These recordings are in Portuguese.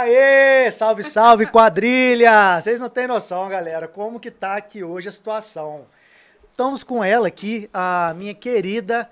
Aê, salve, salve, quadrilha! Vocês não têm noção, galera, como que tá aqui hoje a situação. Estamos com ela aqui, a minha querida,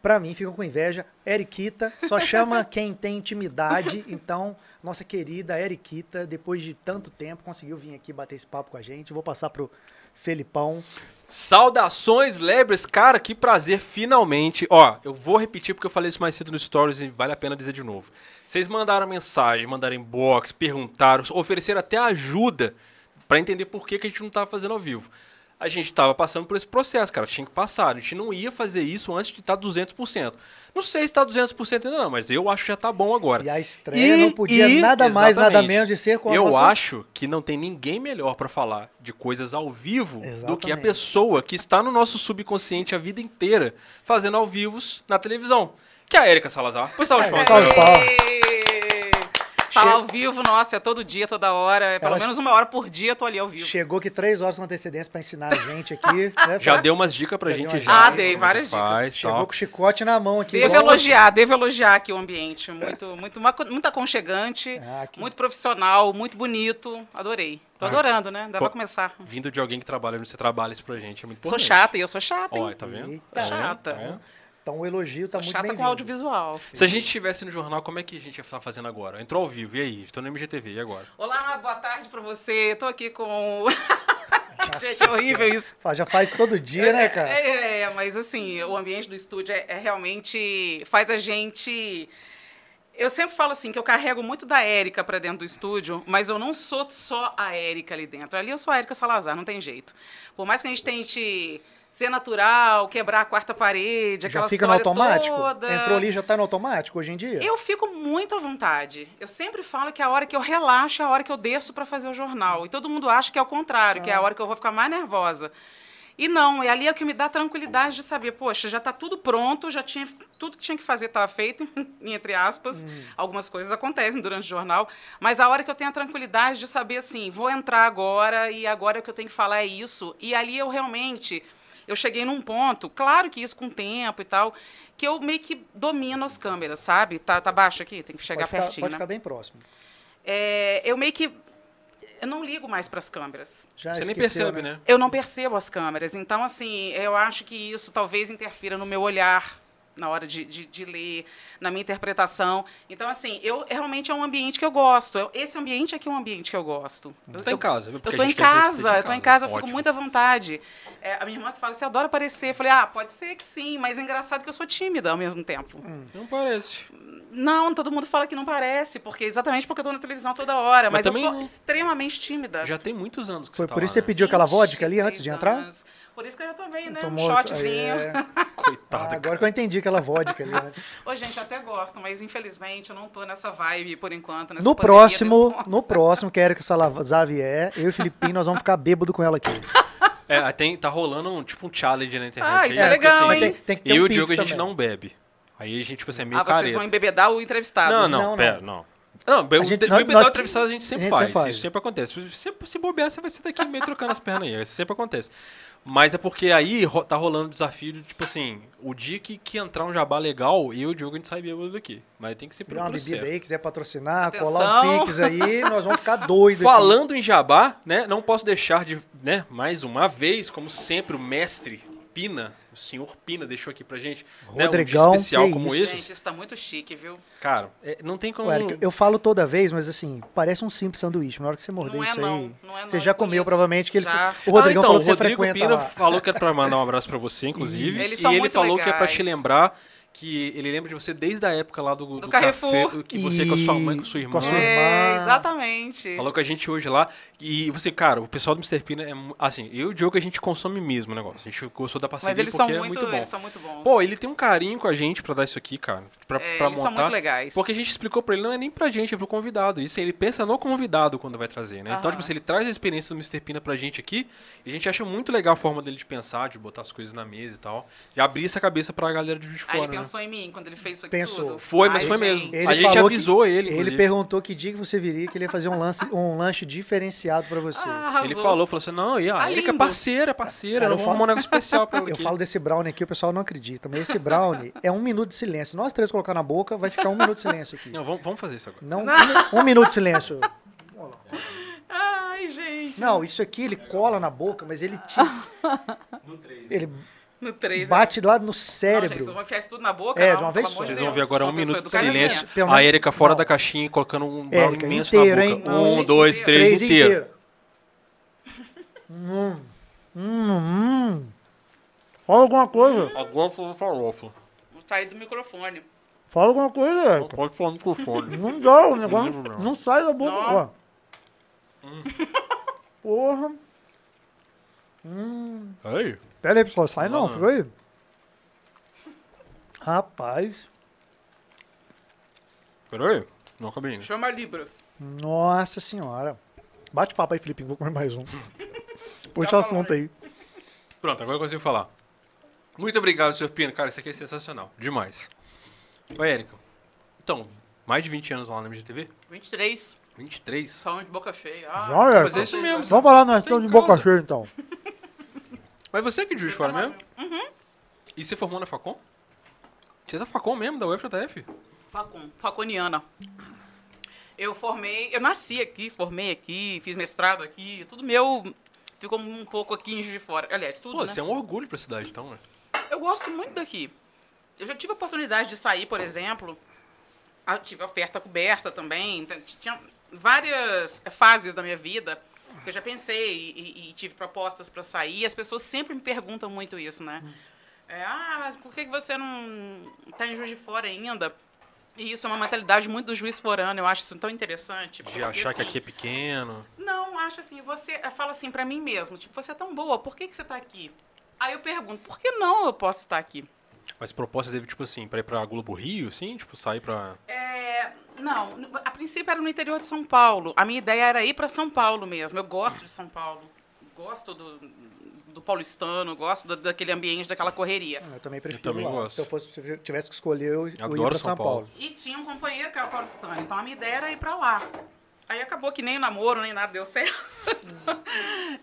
pra mim, ficam com inveja, Eriquita. Só chama quem tem intimidade. Então, nossa querida Eriquita, depois de tanto tempo, conseguiu vir aqui bater esse papo com a gente. Vou passar pro Felipão. Saudações, Lebres! Cara, que prazer, finalmente. Ó, eu vou repetir porque eu falei isso mais cedo no Stories e vale a pena dizer de novo. Vocês mandaram mensagem, mandaram inbox, perguntaram, ofereceram até ajuda pra entender por que, que a gente não tava fazendo ao vivo. A gente tava passando por esse processo, cara. Tinha que passar. A gente não ia fazer isso antes de tá estar 200%. Não sei se tá 200% ainda não, mas eu acho que já tá bom agora. E a estreia não podia nada mais, nada exatamente, menos de ser com a Eu nossa- acho que não tem ninguém melhor pra falar de coisas ao vivo do que a Exatamente. pessoa que está no nosso subconsciente a vida inteira fazendo ao vivo na televisão. Que é a Erika Salazar. Pois salve, É, palmas salve, palmas. Tá ao vivo, nossa, é todo dia, toda hora. É pelo Ela- menos uma hora por dia eu tô ali ao vivo. Chegou aqui três horas com antecedência pra ensinar a gente aqui. né? Já deu umas dicas pra Já gente já. Ah, dei é que várias faz, dicas. Chegou tal. com o chicote na mão aqui. Devo igual- elogiar, devo elogiar aqui o ambiente. Muito, muito, muito aconchegante, Ah, que- muito profissional, muito bonito. Adorei. Tô Ah. adorando, né? Dá Pô, pra começar. Vindo de alguém que trabalha onde você trabalha isso pra gente é muito Sou importante. chata e eu sou chata, hein? Olha, tá vendo? Eita. Vendo? Chata. Tá vendo? Então o elogio tá Sou muito chata bem com audiovisual. Se a gente estivesse no jornal, como é que a gente ia estar fazendo agora? Entrou ao vivo, e aí? Estou no MGTV, e agora? Olá, boa tarde pra você. Tô aqui com. Gente, é horrível isso. Já faz todo dia, né, cara? É, é, mas assim, o ambiente do estúdio é, é realmente. faz a gente. Eu sempre falo assim que eu carrego muito da Érica pra dentro do estúdio, mas eu não sou só a Érica ali dentro. Ali eu sou a Érica Salazar, não tem jeito. Por mais que a gente tente ser natural, quebrar a quarta parede, Já aquela fica no automático? toda. Entrou ali, já tá no automático hoje em dia? Eu fico muito à vontade. Eu sempre falo que a hora que eu relaxo é a hora que eu desço para fazer o jornal. E todo mundo acha que é o contrário, que é a hora que eu vou ficar mais nervosa. E não, é ali é o que me dá tranquilidade de saber, poxa, já está tudo pronto, já tinha tudo que tinha que fazer estava feito, entre aspas. Algumas coisas acontecem durante o jornal, mas a hora que eu tenho a tranquilidade de saber assim, vou entrar agora e agora o que eu tenho que falar é isso. E ali eu realmente eu cheguei num ponto, claro que isso com o tempo e tal, que eu meio que domino as câmeras, sabe? Tá, tá baixo aqui, tem que chegar pode ficar, pertinho, pode né? ficar bem próximo. É, eu meio que eu não ligo mais para as câmeras. Já Você nem percebe, né? Eu não percebo as câmeras. Então, assim, eu acho que isso talvez interfira no meu olhar na hora de, de, de ler, na minha interpretação. Então, assim, eu realmente é um ambiente que eu gosto. Eu- esse ambiente aqui é um ambiente que eu gosto. Você está em casa, viu? Eu a em você casa, tá eu tô em casa, eu fico muito à vontade. É, a minha irmã que fala, você adora aparecer. Eu falei, ah, pode ser que sim, mas é engraçado que eu sou tímida ao mesmo tempo. Não parece. Não, todo mundo fala que não parece, porque exatamente porque eu tô na televisão toda hora, Mas mas, eu sou não- extremamente tímida. Já tem muitos anos que Foi você tá por lá, isso que você né? pediu aquela vodka ali antes de 23 entrar? anos. Por isso que eu já tomei, né? Tomou- um shotzinho. é. Coitada. Ah, agora que eu entendi aquela vodka ali antes. Ô, gente, eu até gosto, mas infelizmente eu não tô nessa vibe por enquanto. Nessa No próximo, no próximo, que a Erika Salazar vier, eu e o Filipinho, nós vamos ficar bêbado com ela aqui. É, tem, tá rolando um, tipo um challenge na internet. Ah, aí, isso é porque, legal, assim, hein? Tem, tem que ter Eu e um o Diogo a gente também. não bebe. Aí a gente, tipo assim, é meio Ah, vocês careta. vão embebedar o entrevistado. Não, não, Não, não. pera, não. Não, A o gente- te- nós- bebedar nós- o entrevistado a gente sempre a gente faz. sempre faz. Isso sempre acontece. Se, se, se bobear, você vai ser daqui meio trocando as pernas aí. Isso sempre acontece. Mas é porque aí ro- tá rolando o desafio de, tipo assim, o dia que, que entrar um jabá legal, eu e o Diogo a gente sai bêbado daqui. Mas tem que ser pelo uma preço bebida certo. aí, quiser patrocinar, Atenção. colar um pix aí, nós vamos ficar doidos. aqui. Falando em jabá, né, não posso deixar de, né, mais uma vez, como sempre, o mestre Pina, o senhor Pina deixou aqui pra gente, né, um dia Rodrigão, especial que como isso. esse. Gente, isso tá muito chique, viu? Cara, é, não tem como... Érica, eu falo toda vez, mas assim, parece um simples sanduíche. Na hora que você morder Não é isso não, aí, não é você não, já eu comeu conheço. provavelmente que ele Já. O Rodrigão ah, então, falou que você o Rodrigo Pina lá. falou que era pra mandar um abraço pra você, inclusive. Eles e são ele muito falou que é pra te legais. lembrar que ele lembra de você desde a época lá do, do, Carrefour. café, que você com a sua mãe, com sua irmã. Com a sua É, irmã. exatamente. Falou com a gente hoje lá. E você, cara, o pessoal do Mr. Pina é. Assim, eu e o Diogo a gente consome mesmo o negócio. A gente gostou da parceria Mas eles porque são é muito, muito bom. eles são muito bons. Pô, ele tem um carinho com a gente pra dar isso aqui, cara. Pra, É, pra eles montar. são muito legais. Porque a gente explicou pra ele, não é nem pra gente, é pro convidado. Isso ele pensa no convidado quando vai trazer, né? Então, Aham. tipo assim, ele traz a experiência do Mr. Pina pra gente aqui. E a gente acha muito legal a forma dele de pensar, de botar as coisas na mesa e tal. E abrir essa cabeça pra galera de Juiz fora, ele né? Pensou em mim quando ele fez isso aqui Pensou. tudo? Foi, mas Ai, foi mesmo. Ele a gente falou que- avisou ele, Ele inclusive. perguntou que dia que você viria, que ele ia fazer um, lance, um lanche diferenciado pra você. Ah. Ele falou, falou assim, não, e a Tá Erika é lindo. parceira, é parceira, Cara, eu vou arrumar um negócio especial pra ela Eu aqui. falo desse brownie aqui, o pessoal não acredita, mas esse brownie é um minuto de silêncio. Nós três colocar na boca, vai ficar um minuto de silêncio aqui. Não, vamos, vamos fazer isso agora. Não, um, um minuto de silêncio. Ai, gente. Não, isso aqui ele cola na boca, mas ele te, ele No 3. bate lá no Não, gente, vocês cérebro. vão enfiar isso tudo na boca? É, não, de uma vez só. Vocês vão ver agora um minuto de silêncio. A Erika fora não. da caixinha, colocando um brownie Érica, imenso inteiro, na hein? boca. Não, Um, gente, dois, inteiro. três, Três inteiro. inteiro. Hum, hum, hum. Fala alguma coisa. Agora foi farofa. Vou sair do microfone. Fala alguma coisa, Não Érica. pode falar no microfone. Não dá, o negócio Não. não sai da boca. Não. Ó. Porra. Hum. Aí. Pera aí, pessoal. Sai não, Não, fica aí. Rapaz. Peraí. Não acabei ainda. Chama Libras. Nossa senhora. Bate papo aí, Felipe. Vou comer mais um. Puxa o Tá assunto aí. Pronto, agora eu consigo falar. Muito obrigado, Sr. Pino. Cara, isso aqui é sensacional. Demais. Oi, Érica. Então, mais de 20 anos lá na MGTV? 23. 23? Salão de boca cheia. Ah, Já é. Mas é isso mesmo. Vamos falar nós Tem estamos de boca cheia, então. Mas você é que de Juiz Fora mesmo? Uhum. E você formou na Facom? Você é da Facom mesmo, da UFJF? Facom, Faconiana. Eu formei, eu nasci aqui, formei aqui, fiz mestrado aqui, tudo meu ficou um pouco aqui em Juiz de Fora. Aliás, tudo, Pô, né? você é um orgulho pra cidade, então, né? Eu gosto muito daqui. Eu já tive a oportunidade de sair, por exemplo. Ah, tive oferta coberta também. então, Tinha várias fases da minha vida que eu já pensei e, e- e tive propostas para sair. E as pessoas sempre me perguntam muito isso, né? É, ah, mas por que que você não está em Juiz de Fora ainda? E isso é uma mentalidade muito do juiz forano. Eu acho isso tão interessante. De porque, achar que assim, aqui é pequeno. não, acho assim, você eu falo assim pra mim mesmo, tipo, você é tão boa, por que, que você tá aqui? Aí eu pergunto, por que não eu posso estar aqui? Mas proposta teve, tipo assim, pra ir pra Globo Rio, assim? Tipo, sair pra... É, não, a princípio era no interior de São Paulo. A minha ideia era ir para São Paulo mesmo. Eu gosto de São Paulo. Gosto do, do paulistano, gosto da- daquele ambiente, daquela correria. Eu também prefiro também lá. gosto. Se eu fosse, se eu tivesse que escolher, eu, eu ia São São Paulo. Paulo. E tinha um companheiro que era paulistano, então a minha ideia era ir para lá. Aí acabou que nem o namoro, nem nada deu certo.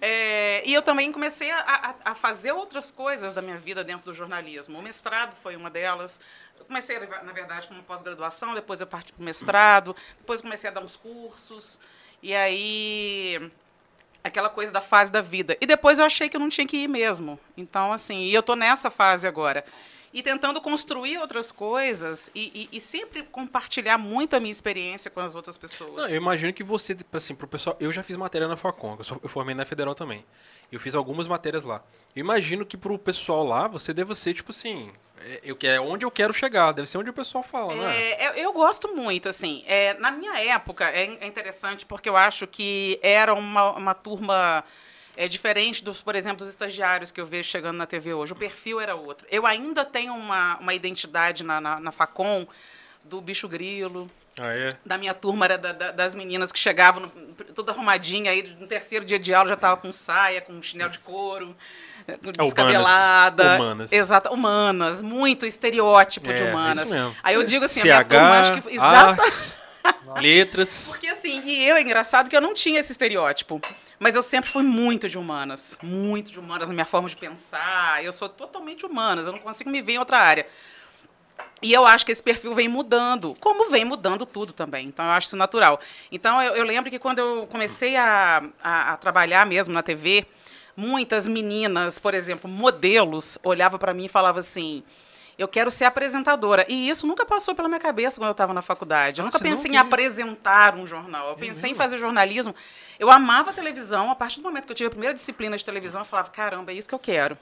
É, e eu também comecei a, a- a fazer outras coisas da minha vida dentro do jornalismo. O mestrado foi uma delas. Eu comecei, na verdade, como pós-graduação, depois eu parti para o mestrado, depois comecei a dar uns cursos. E aí aquela coisa da fase da vida. E depois eu achei que eu não tinha que ir mesmo. Então, assim, e eu tô nessa fase agora. E tentando construir outras coisas e, e- e sempre compartilhar muito a minha experiência com as outras pessoas. Não, eu imagino que você, assim, pro pessoal... Eu já fiz matéria na Facom, eu, eu formei na Federal também. Eu fiz algumas matérias lá. Eu imagino que pro pessoal lá, você deva ser, tipo assim... É, eu, que- é onde eu quero chegar, deve ser onde o pessoal fala, não é? Eu, eu gosto muito, assim. é, na minha época, é, é interessante porque eu acho que era uma, uma turma é, diferente, dos, por exemplo, dos estagiários que eu vejo chegando na TV hoje. O perfil era outro. Eu ainda tenho uma, uma identidade na, na, na Facom do bicho grilo, Ah, é? da minha turma era da- da- das meninas que chegavam no- toda arrumadinha, aí no terceiro dia de aula já estava com saia, com chinelo de couro, eh, descabelada. humanas. Exato, humanas, muito estereótipo de É, humanas. isso mesmo. Aí eu digo assim, a minha CH, turma acho que exata, letras... porque assim, e eu é engraçado que eu não tinha esse estereótipo, mas eu sempre fui muito de humanas, muito de humanas na minha forma de pensar. Eu sou totalmente humanas, eu não consigo me ver em outra área. E eu acho que esse perfil vem mudando, como vem mudando tudo também. Então, eu acho isso natural. Então, eu, eu lembro que quando eu comecei a, a, a trabalhar mesmo na TV, muitas meninas, por exemplo, modelos, olhavam para mim e falavam assim: eu quero ser apresentadora. E isso nunca passou pela minha cabeça quando eu estava na faculdade. Eu Nossa, nunca pensei em apresentar um jornal. Eu pensei em fazer jornalismo. Eu amava televisão. A partir do momento que eu tive a primeira disciplina de televisão, eu falava: caramba, é isso que eu quero.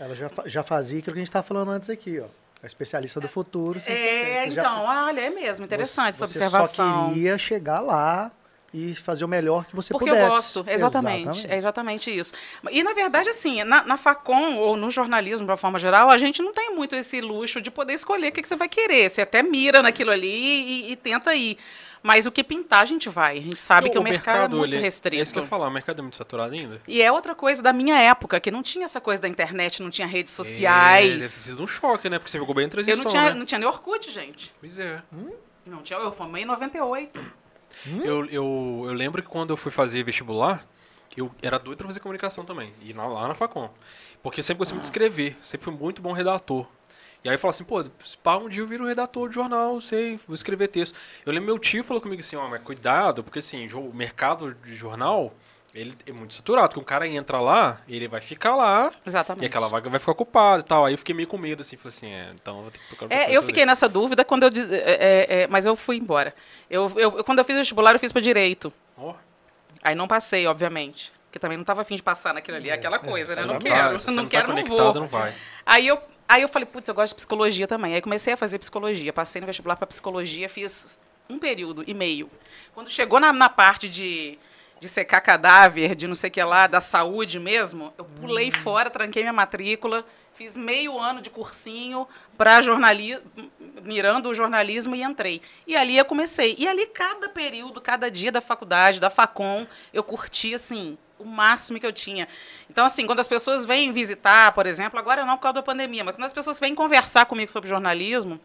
Ela já, já fazia aquilo que a gente estava falando antes aqui, ó. A especialista do futuro. você- É, você já- então, olha, é mesmo, interessante essa você observação. só queria chegar lá e fazer o melhor que você Porque pudesse. eu gosto, exatamente, É exatamente isso. E, na verdade, assim, na, na Facom ou no jornalismo, de uma forma geral, a gente não tem muito esse luxo de poder escolher o que, que você vai querer. Você até mira naquilo ali e, e tenta ir. Mas o que pintar, a gente vai. A gente sabe que o, mercado, é muito ele- restrito. É isso que eu ia falar, o mercado é muito saturado ainda. E é outra coisa da minha época, que não tinha essa coisa da internet, não tinha redes É, deve ter sociais. sido um choque, né? Porque você ficou bem em eu transição, não tinha, né? não tinha nem Orkut, gente. Pois é. Não tinha, eu formei em 98. Eu, eu, eu lembro que quando eu fui fazer vestibular, eu era doido pra fazer comunicação também. E na- lá na Facom. Porque eu sempre gostei muito de escrever. Sempre fui muito bom redator. E aí eu falo assim, pô, pá, um dia eu viro redator de jornal, sei, vou escrever texto. Eu lembro meu tio falou comigo assim, ó, mas cuidado, porque assim, o mercado de jornal, ele é muito saturado, porque um cara entra lá, ele vai ficar lá, Exatamente. e aquela vaga vai ficar ocupada e tal. Aí eu fiquei meio com medo, assim, falei assim, é, então eu vou ter que procurar É, eu fiquei nessa dúvida quando eu diz, é, é, é, mas eu fui embora. Eu, eu- quando eu fiz vestibular, eu fiz para direito. Ó, Aí não passei, obviamente. Porque também não estava afim de passar naquilo ali, aquela coisa, né? Não não quero, tá- se você não não quero, tá não conectado, vou. não vai. Aí eu, aí eu falei, putz, eu gosto de psicologia também. Aí comecei a fazer psicologia. Passei no vestibular para psicologia, fiz um período e meio. Quando chegou na, na parte de, de secar cadáver, de não sei o que lá, da saúde mesmo, eu pulei fora, tranquei minha matrícula, fiz meio ano de cursinho para jornalismo, mirando o jornalismo e entrei. E ali eu comecei. E ali cada período, cada dia da faculdade, da Facom, eu curti assim o máximo que eu tinha. Então, assim, quando as pessoas vêm visitar, por exemplo, agora não por causa da pandemia, mas quando as pessoas vêm conversar comigo sobre jornalismo,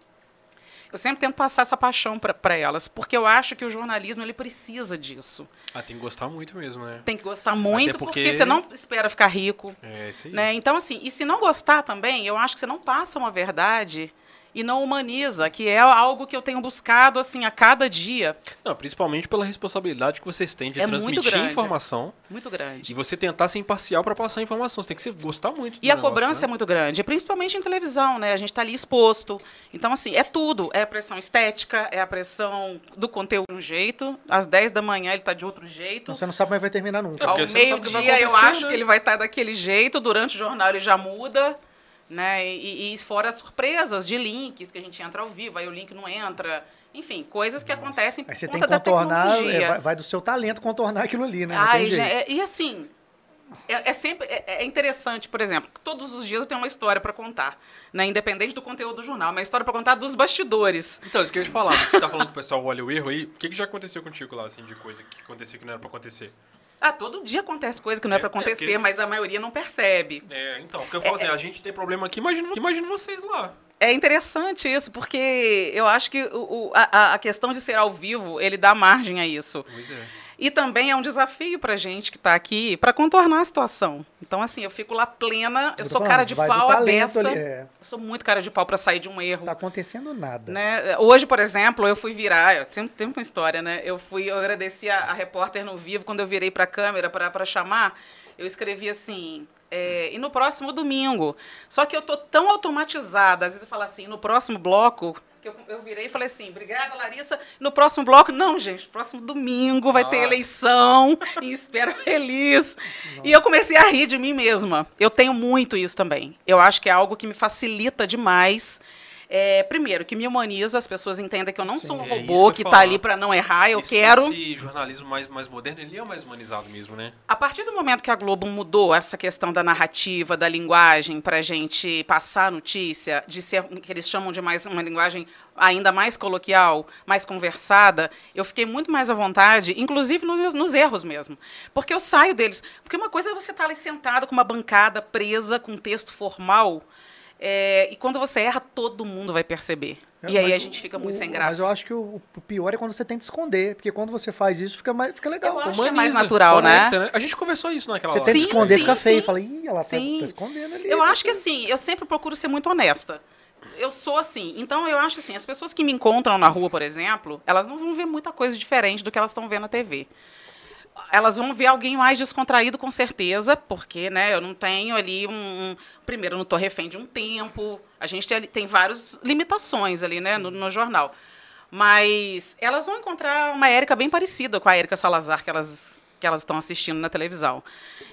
eu sempre tento passar essa paixão para elas, porque eu acho que o jornalismo ele precisa disso. Ah, tem que gostar muito mesmo, né? Tem que gostar muito, porque... porque você não espera ficar rico. É isso aí. Né? Então, assim, e se não gostar também, eu acho que você não passa uma verdade e não humaniza, que é algo que eu tenho buscado assim a cada dia. Não, principalmente pela responsabilidade que vocês têm de É muito transmitir grande. informação Muito grande. e você tentar ser imparcial para passar a informação. Você tem que gostar muito do E a negócio, cobrança é né? muito grande, principalmente em televisão, né? A gente está ali exposto. Então, assim, é tudo. É a pressão estética, é a pressão do conteúdo de um jeito. Às 10 da manhã ele está de outro jeito. Então você não sabe é que vai terminar nunca. É, Ao meio-dia eu acho né? que ele vai estar daquele jeito, durante o jornal ele já muda. Né? E, e fora as surpresas de links, que a gente entra ao vivo, aí o link não entra. Enfim, coisas que acontecem Aí você por tem que conta da contornar, tecnologia. é, vai, vai do seu talento contornar aquilo ali, né? Ai, já- é- e assim, é, é sempre é, é interessante, por exemplo, que todos os dias eu tenho uma história para contar, né? Independente do conteúdo do jornal, uma história para contar dos bastidores. Então, isso que eu ia te falar. Você tá falando que o pessoal olha o erro aí. O que, que já aconteceu contigo lá, assim, de coisa que aconteceu que não era pra acontecer? Ah, todo dia acontece coisa que não é, É, para é, acontecer, porque- mas a maioria não percebe. É, então, porque eu falo assim, a gente tem problema aqui, imagina, imagina vocês lá. É interessante isso, porque eu acho que o, o- a, a questão de ser ao vivo, ele dá margem a isso. Pois é. E também é um desafio pra gente que tá aqui para contornar a situação. Então, assim, eu fico lá plena, eu tô sou falando, cara de pau talento abeça. ali, é. Eu sou muito cara de pau para sair de um erro. Tá acontecendo nada. Né? Hoje, por exemplo, eu fui virar, eu tenho, tem uma história, né? Eu fui, eu agradeci a, a repórter no vivo, quando eu virei para a câmera para chamar, eu escrevi assim, é, e no próximo domingo. Só que eu tô tão automatizada, às vezes eu falo assim, no próximo bloco, que eu, eu virei e falei assim, obrigada, Larissa. No próximo bloco, não, gente, próximo domingo vai ter Nossa. eleição, e espero feliz. E eu comecei a rir de mim mesma. Eu tenho muito isso também. Eu acho que é algo que me facilita demais. É, primeiro, que me humaniza, as pessoas entendem que eu não sou um é que robô ia que está falar. ali para não errar, eu Esse- quero. Esse jornalismo mais, mais moderno, ele é mais humanizado mesmo, né? A partir do momento que a Globo mudou essa questão da narrativa, da linguagem, para a gente passar a notícia, de ser o que eles chamam de mais uma linguagem ainda mais coloquial, mais conversada, eu fiquei muito mais à vontade, inclusive nos, nos erros mesmo. Porque eu saio deles. Porque uma coisa é você estar ali sentado com uma bancada presa, com um texto formal, é, e quando você erra, todo mundo vai perceber. É, e aí mas a gente fica muito o- sem Mas graça. eu acho que o, o pior é quando você tenta esconder, porque quando você faz isso, fica, mais, fica legal. Eu acho que é mais natural, né? conecta, A gente conversou isso naquela Você hora. tenta Sim, esconder, sim, fica feio. sim. Fala, ih, ela tá, Sim. tá escondendo ali. Eu acho que assim, eu sempre procuro ser muito honesta. Eu sou assim. Então eu acho assim, as pessoas que me encontram na rua, por exemplo, elas não vão ver muita coisa diferente do que elas estão vendo na TV. Elas vão ver alguém mais descontraído, com certeza, porque né, eu não tenho ali um. primeiro, eu não estou refém de um tempo. A gente tem, tem várias limitações ali né, no, no jornal. Mas elas vão encontrar uma Érica bem parecida com a Érica Salazar que elas, que elas estão assistindo na televisão.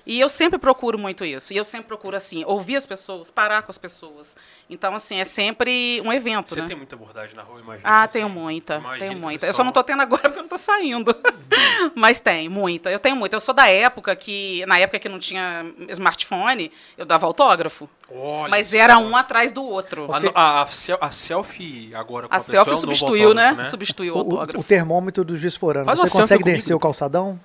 E eu sempre procuro muito isso. E eu sempre procuro, assim, ouvir as pessoas, parar com as pessoas. Então, assim, é sempre um evento, Você né? tem muita abordagem na rua, imagina. Ah, tenho muita, Imagino tenho muita. Eu só não pessoal- tô tendo agora porque eu não tô saindo. Mas tem, muita. Eu tenho muita. Eu sou da época que, na época que não tinha smartphone, eu dava autógrafo. Olha mas era um atrás do outro. A, a, a sel- a selfie agora com a, A é selfie novo substituiu, né? autógrafo, Substituiu o O, autógrafo. o termômetro do juiz forano. Faz Você consegue comigo. descer o calçadão?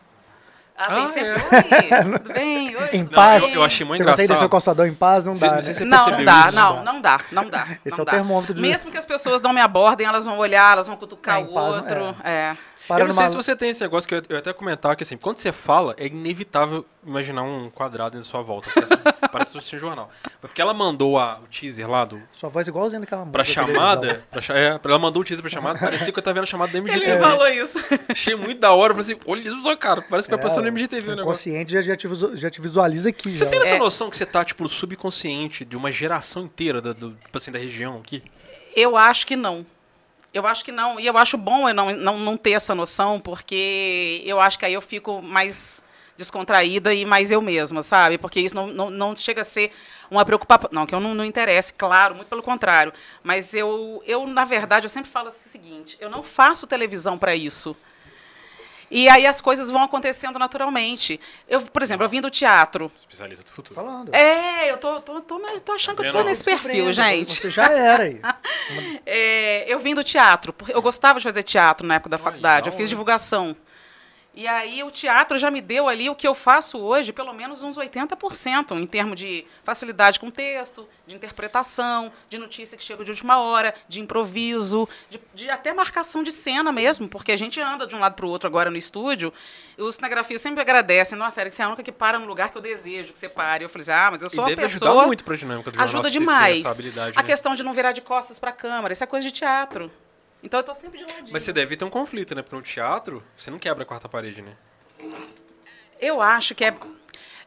Ah, tem Ah, sempre. é. Oi, tudo bem? Oi. Em Não, paz? eu- eu achei muito Você consegue descer engraçado. o calçadão em paz? Não Você- dá, não sei né? se você Não percebeu dá, isso? não, não dá, não dá. Esse não é o dá. termômetro do- Mesmo que as pessoas não me abordem, elas vão olhar, elas vão cutucar É, o paz, outro. É. Para eu não sei se você tem esse negócio que eu, até comentar que assim, quando você fala, é inevitável imaginar um quadrado em sua volta. Parece, parece que você jornal. Porque ela mandou a- o teaser lá do, Sua voz é igualzinha daquela pra chamada. Pra, é, ela mandou o teaser pra chamada, parecia que eu tava vendo a chamada da Ele MGTV. me falou isso. Achei muito da hora. Eu falei assim, olha isso só, cara. Parece que vai É, passando no MGTV o o negócio. consciente já, já, te, já te visualiza aqui. Você já. tem essa É. noção que você tá, tipo, no subconsciente de uma geração inteira da, do, tipo assim, da região aqui? Eu acho que não. Eu acho que não. E eu acho bom eu não, não, não ter essa noção, porque eu acho que aí eu fico mais descontraída e mais eu mesma, sabe? Porque isso não, não, não chega a ser uma preocupação. Não, que eu não, não interesse, claro, muito pelo contrário. Mas eu, eu, na verdade, eu sempre falo o seguinte: eu não faço televisão para isso. E aí as coisas vão acontecendo naturalmente. Eu, por exemplo, eu vim do teatro. Especialista do futuro. Falando. É, eu tô, tô, tô, tô achando Tá que eu tô nesse perfil, gente. Você já era aí. É, eu vim do teatro, porque eu gostava de fazer teatro na época da faculdade, eu fiz divulgação. E aí o teatro já me deu ali o que eu faço hoje, pelo menos uns 80%, em termos de facilidade com texto, de interpretação, de notícia que chega de última hora, de improviso, de, de até marcação de cena mesmo, porque a gente anda de um lado para o outro agora no estúdio, e os cinegrafistas sempre agradecem, nossa, Eric, você é a única que para no lugar que eu desejo que você pare. Eu falei, assim, ah, mas eu E sou uma deve pessoa... ajudar muito pra dinâmica do jornal. Ajuda demais. A né? questão de não virar de costas para a câmera, isso é coisa de teatro. Então eu tô sempre de ladinho. Mas você deve ter um conflito, né? Porque no teatro, você não quebra a quarta parede, né? Eu acho que é,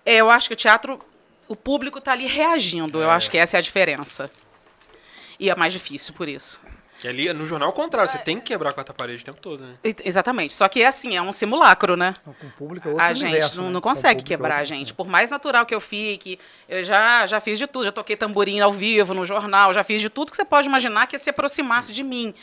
é, eu acho que o teatro, o público está ali reagindo. Eu É. acho que essa é a diferença. E é mais difícil por isso. Que ali, no jornal, é o contrário. Você tem que quebrar a quarta parede o tempo todo, né? Exatamente. Só que é assim, é um simulacro, né? Com o público é outro a gente universo, não, né? não consegue é quebrar a outro- gente. Por mais natural que eu fique, eu já, já fiz de tudo. Já toquei tamborim ao vivo, no jornal, já fiz de tudo que você pode imaginar que se aproximasse de mim.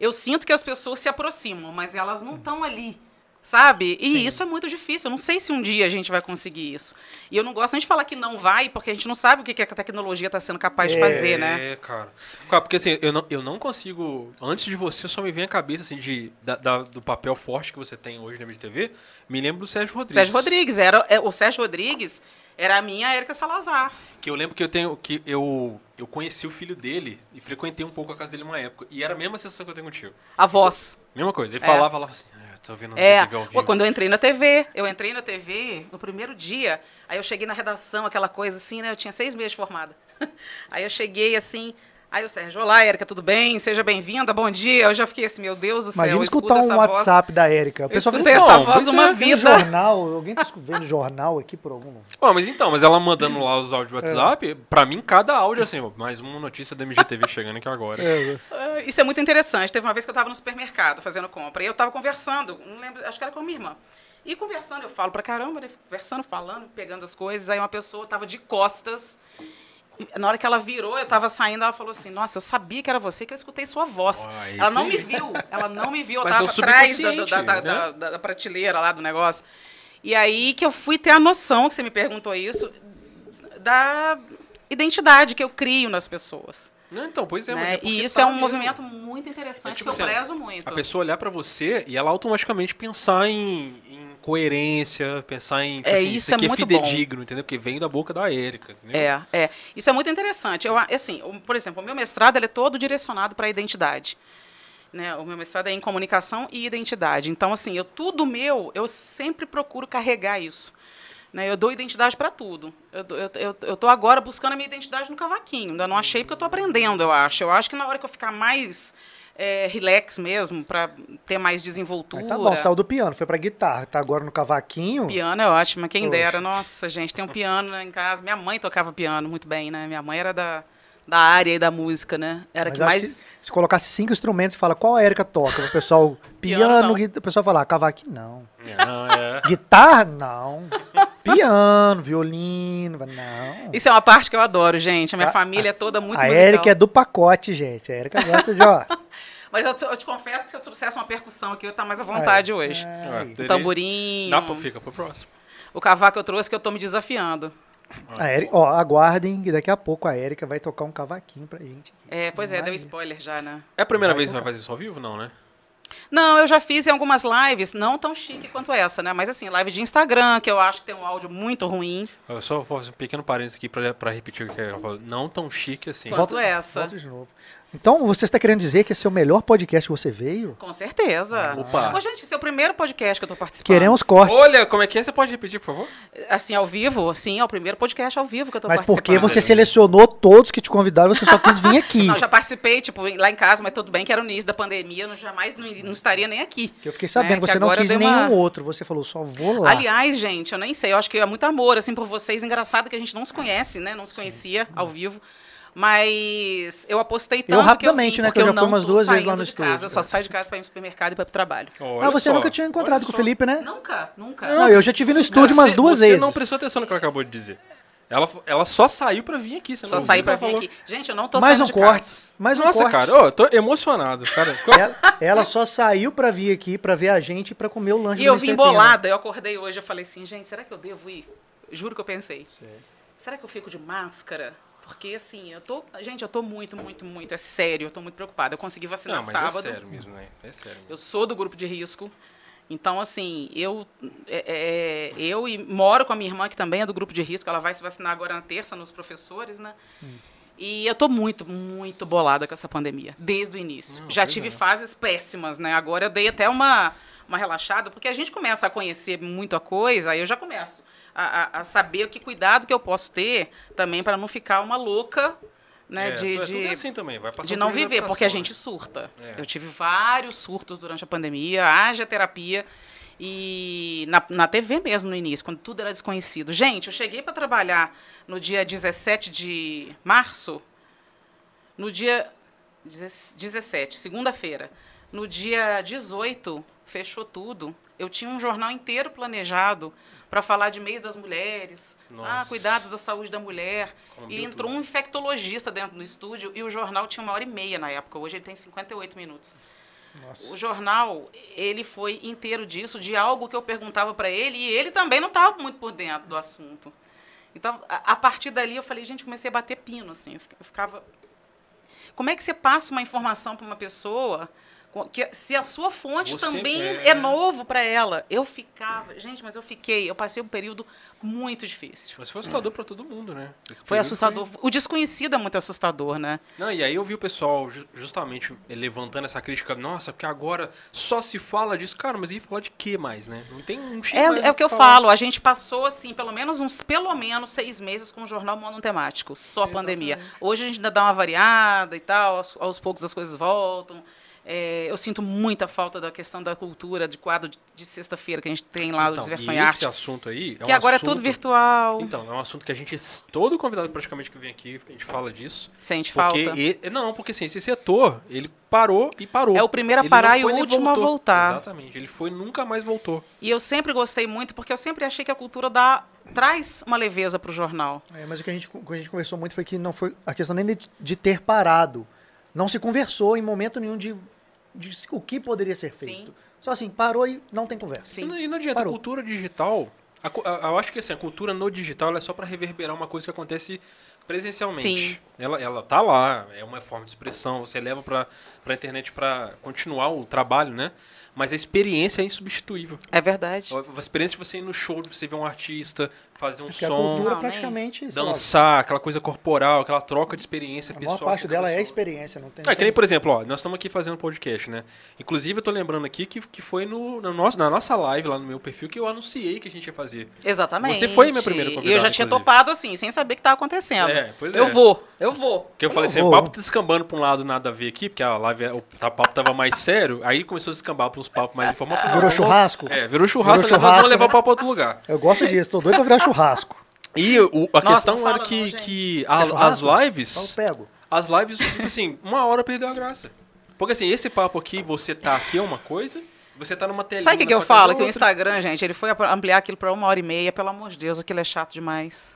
Eu sinto que as pessoas se aproximam, mas elas não estão ali. Sabe? E isso é muito difícil. Eu não sei se um dia a gente vai conseguir isso. E eu não gosto nem de falar que não vai, porque a gente não sabe o que que a tecnologia está sendo capaz de fazer, né? É, cara. Cara, porque assim, eu não, eu não consigo. Antes de você, só me vem a cabeça, assim, de, da, da- do papel forte que você tem hoje na MTV. Me lembro do Sérgio Rodrigues. Sérgio Rodrigues, era, é, o Sérgio Rodrigues era a minha Érica Salazar. Que eu lembro que eu tenho. que eu, eu conheci o filho dele e frequentei um pouco a casa dele uma época. E era a mesma sensação que eu tenho contigo. A voz. Mesma coisa. Ele É. falava, falava assim, ah, eu tô ouvindo É, MTV ao vivo. quando eu entrei na TV, eu entrei na TV no primeiro dia, aí eu cheguei na redação, aquela coisa assim, né? Eu tinha seis meses formada. Aí eu cheguei assim, aí o Sérgio, olá, Érica, tudo bem? Seja bem-vinda, bom dia. Eu já fiquei assim, meu Deus do céu, Imagina escutar um essa WhatsApp da Érica. O voz. Eu pessoal escutei essa Não, voz uma é, "Vendo vida. jornal, alguém tá vendo jornal aqui por algum... Pô, mas então, mas ela mandando lá os áudios do WhatsApp, pra mim, cada áudio, assim, mais uma notícia da MGTV chegando aqui agora. É, Ah, Isso é muito interessante. Teve uma vez que eu estava no supermercado fazendo compra e eu estava conversando, não lembro, acho que era com a minha irmã. E conversando, eu falo pra caramba, né? conversando, falando, pegando as coisas. Aí uma pessoa estava de costas. Na hora que ela virou, eu estava saindo, ela falou assim: Nossa, eu sabia que era você, que eu escutei sua voz. Ah, ela não aí. me viu, ela não me viu, eu Mas é o estava atrás da, da, né? da- da- prateleira lá do negócio. E aí que eu fui ter a noção, que você me perguntou isso, da identidade que eu crio nas pessoas. Não, então, pois é, mas né? é e isso tá é um mesmo. movimento muito interessante É tipo que eu assim, prezo muito. A pessoa olhar pra você e ela automaticamente pensar em coerência, pensar em tipo É, assim, isso isso é aqui é, muito fidedigno, entendeu? Porque vem da boca da Érica. entendeu? É, é. Isso é muito interessante. Eu, assim, por exemplo, o meu mestrado ele é todo direcionado para a identidade. Né? O meu mestrado é em comunicação e identidade. Então, assim, eu, tudo meu, eu sempre procuro carregar isso. Né? Eu dou identidade para tudo. Eu, tô agora buscando a minha identidade no cavaquinho. Ainda não achei porque eu estou aprendendo, eu acho. Eu acho que na hora que eu ficar mais é, relax mesmo, para ter mais desenvoltura. Aí tá bom, saiu do piano, foi pra guitarra, tá agora no cavaquinho. Piano é ótimo, quem Poxa. dera. Nossa, gente, tem um piano em casa. Minha mãe tocava piano muito bem, né? Minha mãe era da, da área e da música, né? Era Mas que mais. que se colocasse cinco instrumentos e fala qual a Érica toca, o pessoal Piano, piano, o pessoal fala, ah, cavaquinho não. Não, é. Guitarra, não. Piano, violino, não. Isso é uma parte que eu adoro, gente. A minha A- família é toda muito a musical. Érica é do pacote, gente. A Érica gosta de, ó. Mas eu te, eu te confesso que se eu trouxesse uma percussão aqui, eu ia estar mais à vontade aí. hoje. Aí. O teria- tamborim. Dá pra, fica pro próximo. O cavaco eu trouxe que eu tô me desafiando. A Érica, ó, aguardem que daqui a pouco a Érica vai tocar um cavaquinho pra gente. É, pois é, deu spoiler já, né? É a primeira Vai vez que vai fazer isso ao vivo? Não, né? Não, eu já fiz em algumas lives, não tão chique quanto essa, né? Mas assim, live de Instagram, que eu acho que tem um áudio muito ruim. Eu só vou fazer um pequeno parênteses aqui pra, pra repetir o que ela falou. Não tão chique assim. Quanto essa. Volta de novo. Então, você está querendo dizer que esse é o melhor podcast que você veio? Com certeza. Opa. Ô, gente, esse é o primeiro podcast que eu tô participando. Queremos cortes. Olha, como é que é? Você pode repetir, por favor? Assim, ao vivo, sim, é o primeiro podcast ao vivo que eu tô Mas participando. porque você selecionou todos que te convidaram, você só quis vir aqui. Não, já participei, tipo, lá em casa, mas tudo bem que era o início da pandemia, eu não, jamais não, não estaria nem aqui. Que eu fiquei sabendo, né, que você não quis nenhum uma- outro. Você falou, só vou lá. Aliás, gente, eu nem sei, eu acho que é muito amor, assim, por vocês. Engraçado que a gente não se conhece, né? Não se conhecia ao vivo. Mas eu apostei tanto rapidamente, que eu vim, né, que eu já fui umas duas vezes lá no de estúdio, Casa, eu só saio de casa para ir no supermercado e para o trabalho. Olha ah, você só, nunca tinha encontrado olha com o. Felipe, né? Nunca, nunca. Não, eu já te vi no estúdio umas Você- duas você vezes. não prestou atenção no que ela acabou de dizer. Ela, ela só saiu pra vir aqui. Você Só que ela vir falou. aqui. Gente, eu não tô Mais saindo um de corte. casa. Mais um Nossa, corte. cara, ô, eu tô emocionado, cara. Ela, ela só saiu pra vir aqui, pra ver a gente e pra comer o lanche E eu vim bolada, eu acordei hoje, eu falei assim, gente, será que eu devo ir? Juro que eu pensei. Será que eu fico de máscara? Porque assim, eu tô. Gente, eu tô muito, muito, muito. É sério, eu tô muito preocupada. Eu consegui vacinar Não, mas sábado. é sério mesmo, né? É sério. mesmo. Eu sou do grupo de risco. Então, assim, eu, é, é, eu e moro com a minha irmã, que também é do grupo de risco. Ela vai se vacinar agora na terça nos professores, né? E eu tô muito, muito bolada com essa pandemia, desde o início. Não, Já tive é. fases péssimas, né? Agora eu dei até uma, uma relaxada, porque a gente começa a conhecer muita coisa, aí eu já começo a, a- saber o que cuidado que eu posso ter também para não ficar uma louca, né? É, de, é de, assim também, de não viver, porque a adaptação, gente surta. É. Eu tive vários surtos durante a pandemia, haja terapia. E na, na TV mesmo no início, quando tudo era desconhecido. Gente, eu cheguei para trabalhar no dia 17 de março, no dia 17, segunda-feira. No dia 18, fechou tudo. Eu tinha um jornal inteiro planejado para falar de mês das mulheres, ah, Nossa. cuidados da saúde da mulher. Combinou E entrou tudo. um infectologista dentro do estúdio e o jornal tinha uma hora e meia na época. Hoje ele tem 58 minutos. Nossa. O jornal, ele foi inteiro disso, de algo que eu perguntava para ele, e ele também não estava muito por dentro do assunto. Então, a, a partir dali, eu falei, gente, comecei a bater pino, assim. Eu fica- eu ficava. Como é que você passa uma informação para uma pessoa que se a sua fonte Você também é- é, novo para ela? Eu ficava, gente, mas eu fiquei, eu passei um período muito difícil. Mas foi assustador pra todo mundo, né? Esse Foi assustador. O desconhecido é muito assustador, né? Não, e aí eu vi o pessoal ju- justamente levantando essa crítica, nossa, porque agora só se fala disso. Cara, mas ia falar de quê mais, né? Não tem um É, é o que eu falar. falo, a gente passou, assim, pelo menos uns, pelo menos seis meses com o jornal monotemático, só pandemia. Exatamente. Hoje a gente ainda dá uma variada e tal, aos, aos poucos as coisas voltam. É, eu sinto muita falta da questão da cultura, de quadro de, de sexta-feira que a gente tem lá, do Então, Diversão e e Arte. esse assunto aí é que um agora é assunto- tudo virtual. Então, é um assunto que a gente, todo convidado praticamente que vem aqui, a gente fala disso. Sente Porque falta. e- não, porque assim, esse setor, ele parou e parou. É o primeiro a Ele parar e o último a voltar. Exatamente, ele foi e nunca mais voltou. E eu sempre gostei muito, porque eu sempre achei que a cultura dá, traz uma leveza para o jornal. É, mas o que a gente, o que a gente conversou muito foi que não foi a questão nem de, de ter parado. Não se conversou em momento nenhum de, de o que poderia ser feito. Sim. Só assim, parou e não tem conversa. Sim. E não, adianta, Parou. a cultura digital. a a- eu acho que assim, a cultura no digital ela é só para reverberar uma coisa que acontece presencialmente. Sim. Ela, ela tá lá, é uma forma de expressão, você leva para a internet para continuar o trabalho, né? Mas a experiência é insubstituível. É verdade. A experiência de você ir no show, de você ver um artista, fazer um Porque a som, cultura praticamente. lá, dançar, aquela coisa corporal, aquela troca de experiência a pessoal. maior parte dela aquela é a pessoa. experiência, não tem. É, que nem, por exemplo, ó, nós estamos aqui fazendo podcast, né? Inclusive, eu tô lembrando aqui que, que foi no, no nosso, na nossa live lá no meu perfil que eu anunciei que a gente ia fazer. Exatamente. Você foi minha primeira E eu convidada, já tinha inclusive. topado assim, sem saber o que estava acontecendo. É, pois Eu é. vou, eu vou. Porque eu falei assim, vou. o papo tá descambando pra um lado, nada a ver aqui, porque a live, o papo tava mais sério, aí começou a descambar pra uns papos mais informais. Eu Virou vamos- churrasco? É, virou churrasco, Virou nós vamos churrasco, levar né? o papo pra outro lugar. Eu gosto disso, tô doido pra virar churrasco. E o- a Nossa, questão era que, não, que a- as churrasco? lives... Então eu pego. as lives, tipo assim, uma hora perdeu a graça. Porque assim, esse papo aqui, você tá aqui é uma coisa, você tá numa telinha. Sabe o que, que eu casa falo? é Que o outra. Instagram, gente, ele foi ampliar aquilo pra uma hora e meia. Pelo amor de Deus, aquilo é chato demais.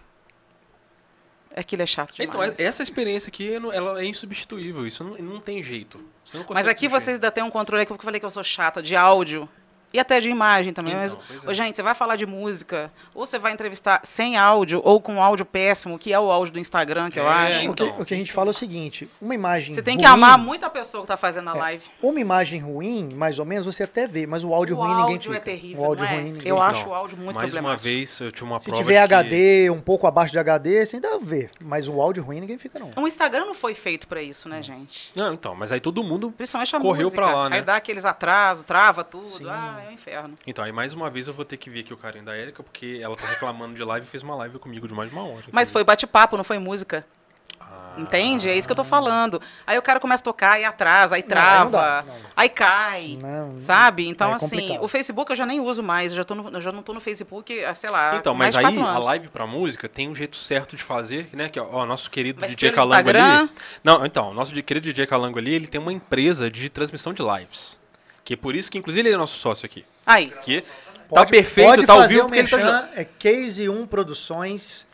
Aquilo é chato demais. Então, é- essa experiência aqui, ela é insubstituível. Isso não, não tem jeito. Você não Mas aqui vocês ainda têm um controle, aquilo que eu falei que eu sou chata, de áudio. E até de imagem também. Então, mas, é. ô, gente, você vai falar de música, ou você vai entrevistar sem áudio, ou com áudio péssimo, que é o áudio do Instagram, que eu É, acho. O que, Então, o que a gente fala é o seguinte: uma imagem. Você tem que ruim- amar muito a pessoa que tá fazendo a É. live. Uma imagem ruim, mais ou menos, você até vê, mas o áudio o ruim ninguém áudio é fica. terrível, O áudio não é? ruim ninguém Eu fica. acho o áudio muito Mais uma problemático. vez, eu tinha uma Se prova tiver de que- HD, um pouco abaixo de HD, você ainda vê. Mas o áudio ruim ninguém fica, não. O Instagram não foi feito pra isso, né, gente? Não, então, mas aí todo mundo... Principalmente a Correu música. pra lá, né? Aí dá aqueles atrasos, trava tudo. Sim. Ah, é um inferno. Então, aí mais uma vez eu vou ter que ver aqui o carinho da Erika, porque ela tá reclamando de live e fez uma live comigo de mais de uma hora. Mas foi bate-papo, não foi música. Ah, Entende? É isso que eu tô falando. Aí o cara começa a tocar, aí atrasa, aí Não, aí não dá, trava, não. aí cai. Não, Sabe? Então, é assim, complicado. o Facebook eu já nem uso mais. Eu já, tô no- eu já não tô no Facebook, sei lá. Então, mais mas de aí quatro a anos. live pra música tem um jeito certo de fazer, né? Que ó, nosso querido Mas DJ Calango Instagram? ali. Não, então, nosso querido DJ Calango ali, ele tem uma empresa de transmissão de lives. Que é por isso que, inclusive, ele é nosso sócio aqui. Aí. Que tá perfeito, pode tá ao fazer vivo o porque ele tá merchan, É Case 1 Produções.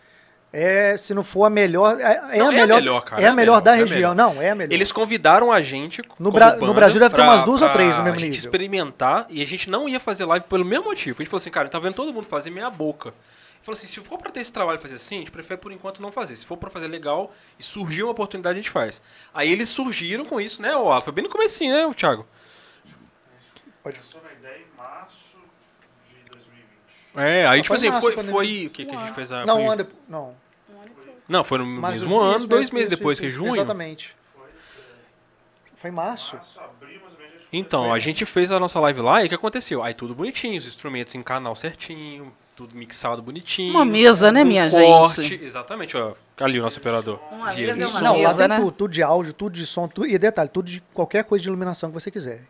É, se não for a melhor. É, é Não, a é a melhor, melhor, cara, É é a a melhor melhor, da é a região. Não, é a melhor. Eles convidaram a gente. No como Bra- no Brasil deve ter umas duas ou três no mesmo gente nível. experimentar e a gente não ia fazer live pelo mesmo motivo. A gente falou assim, cara, tá vendo todo mundo fazer meia boca. Falou assim, se for pra ter esse trabalho e fazer assim, a gente prefere por enquanto não fazer. Se for pra fazer legal e surgir uma oportunidade, a gente faz. Aí eles surgiram com isso, né, ó, Foi bem no comecinho, né, o Thiago? Começou na ideia em março de 2020. É, aí Ah, tipo foi assim, março, foi, foi o que, que a gente fez? A, Não, um ano depois. Não. Não, foi no Mas mesmo ano, isso, dois meses depois, isso, que é junho. Exatamente. Foi em março. Abril, Então, a gente fez a nossa live lá e o que aconteceu? Aí tudo bonitinho, os instrumentos em canal certinho, tudo mixado bonitinho. Uma mesa, né, um minha corte. gente? Exatamente, ó. Ali o nosso operador. Uma mesa uma. Não, lá mesa, tem né? tudo, tudo de áudio, tudo de som, tudo, e detalhe, tudo de qualquer coisa de iluminação que você quiser.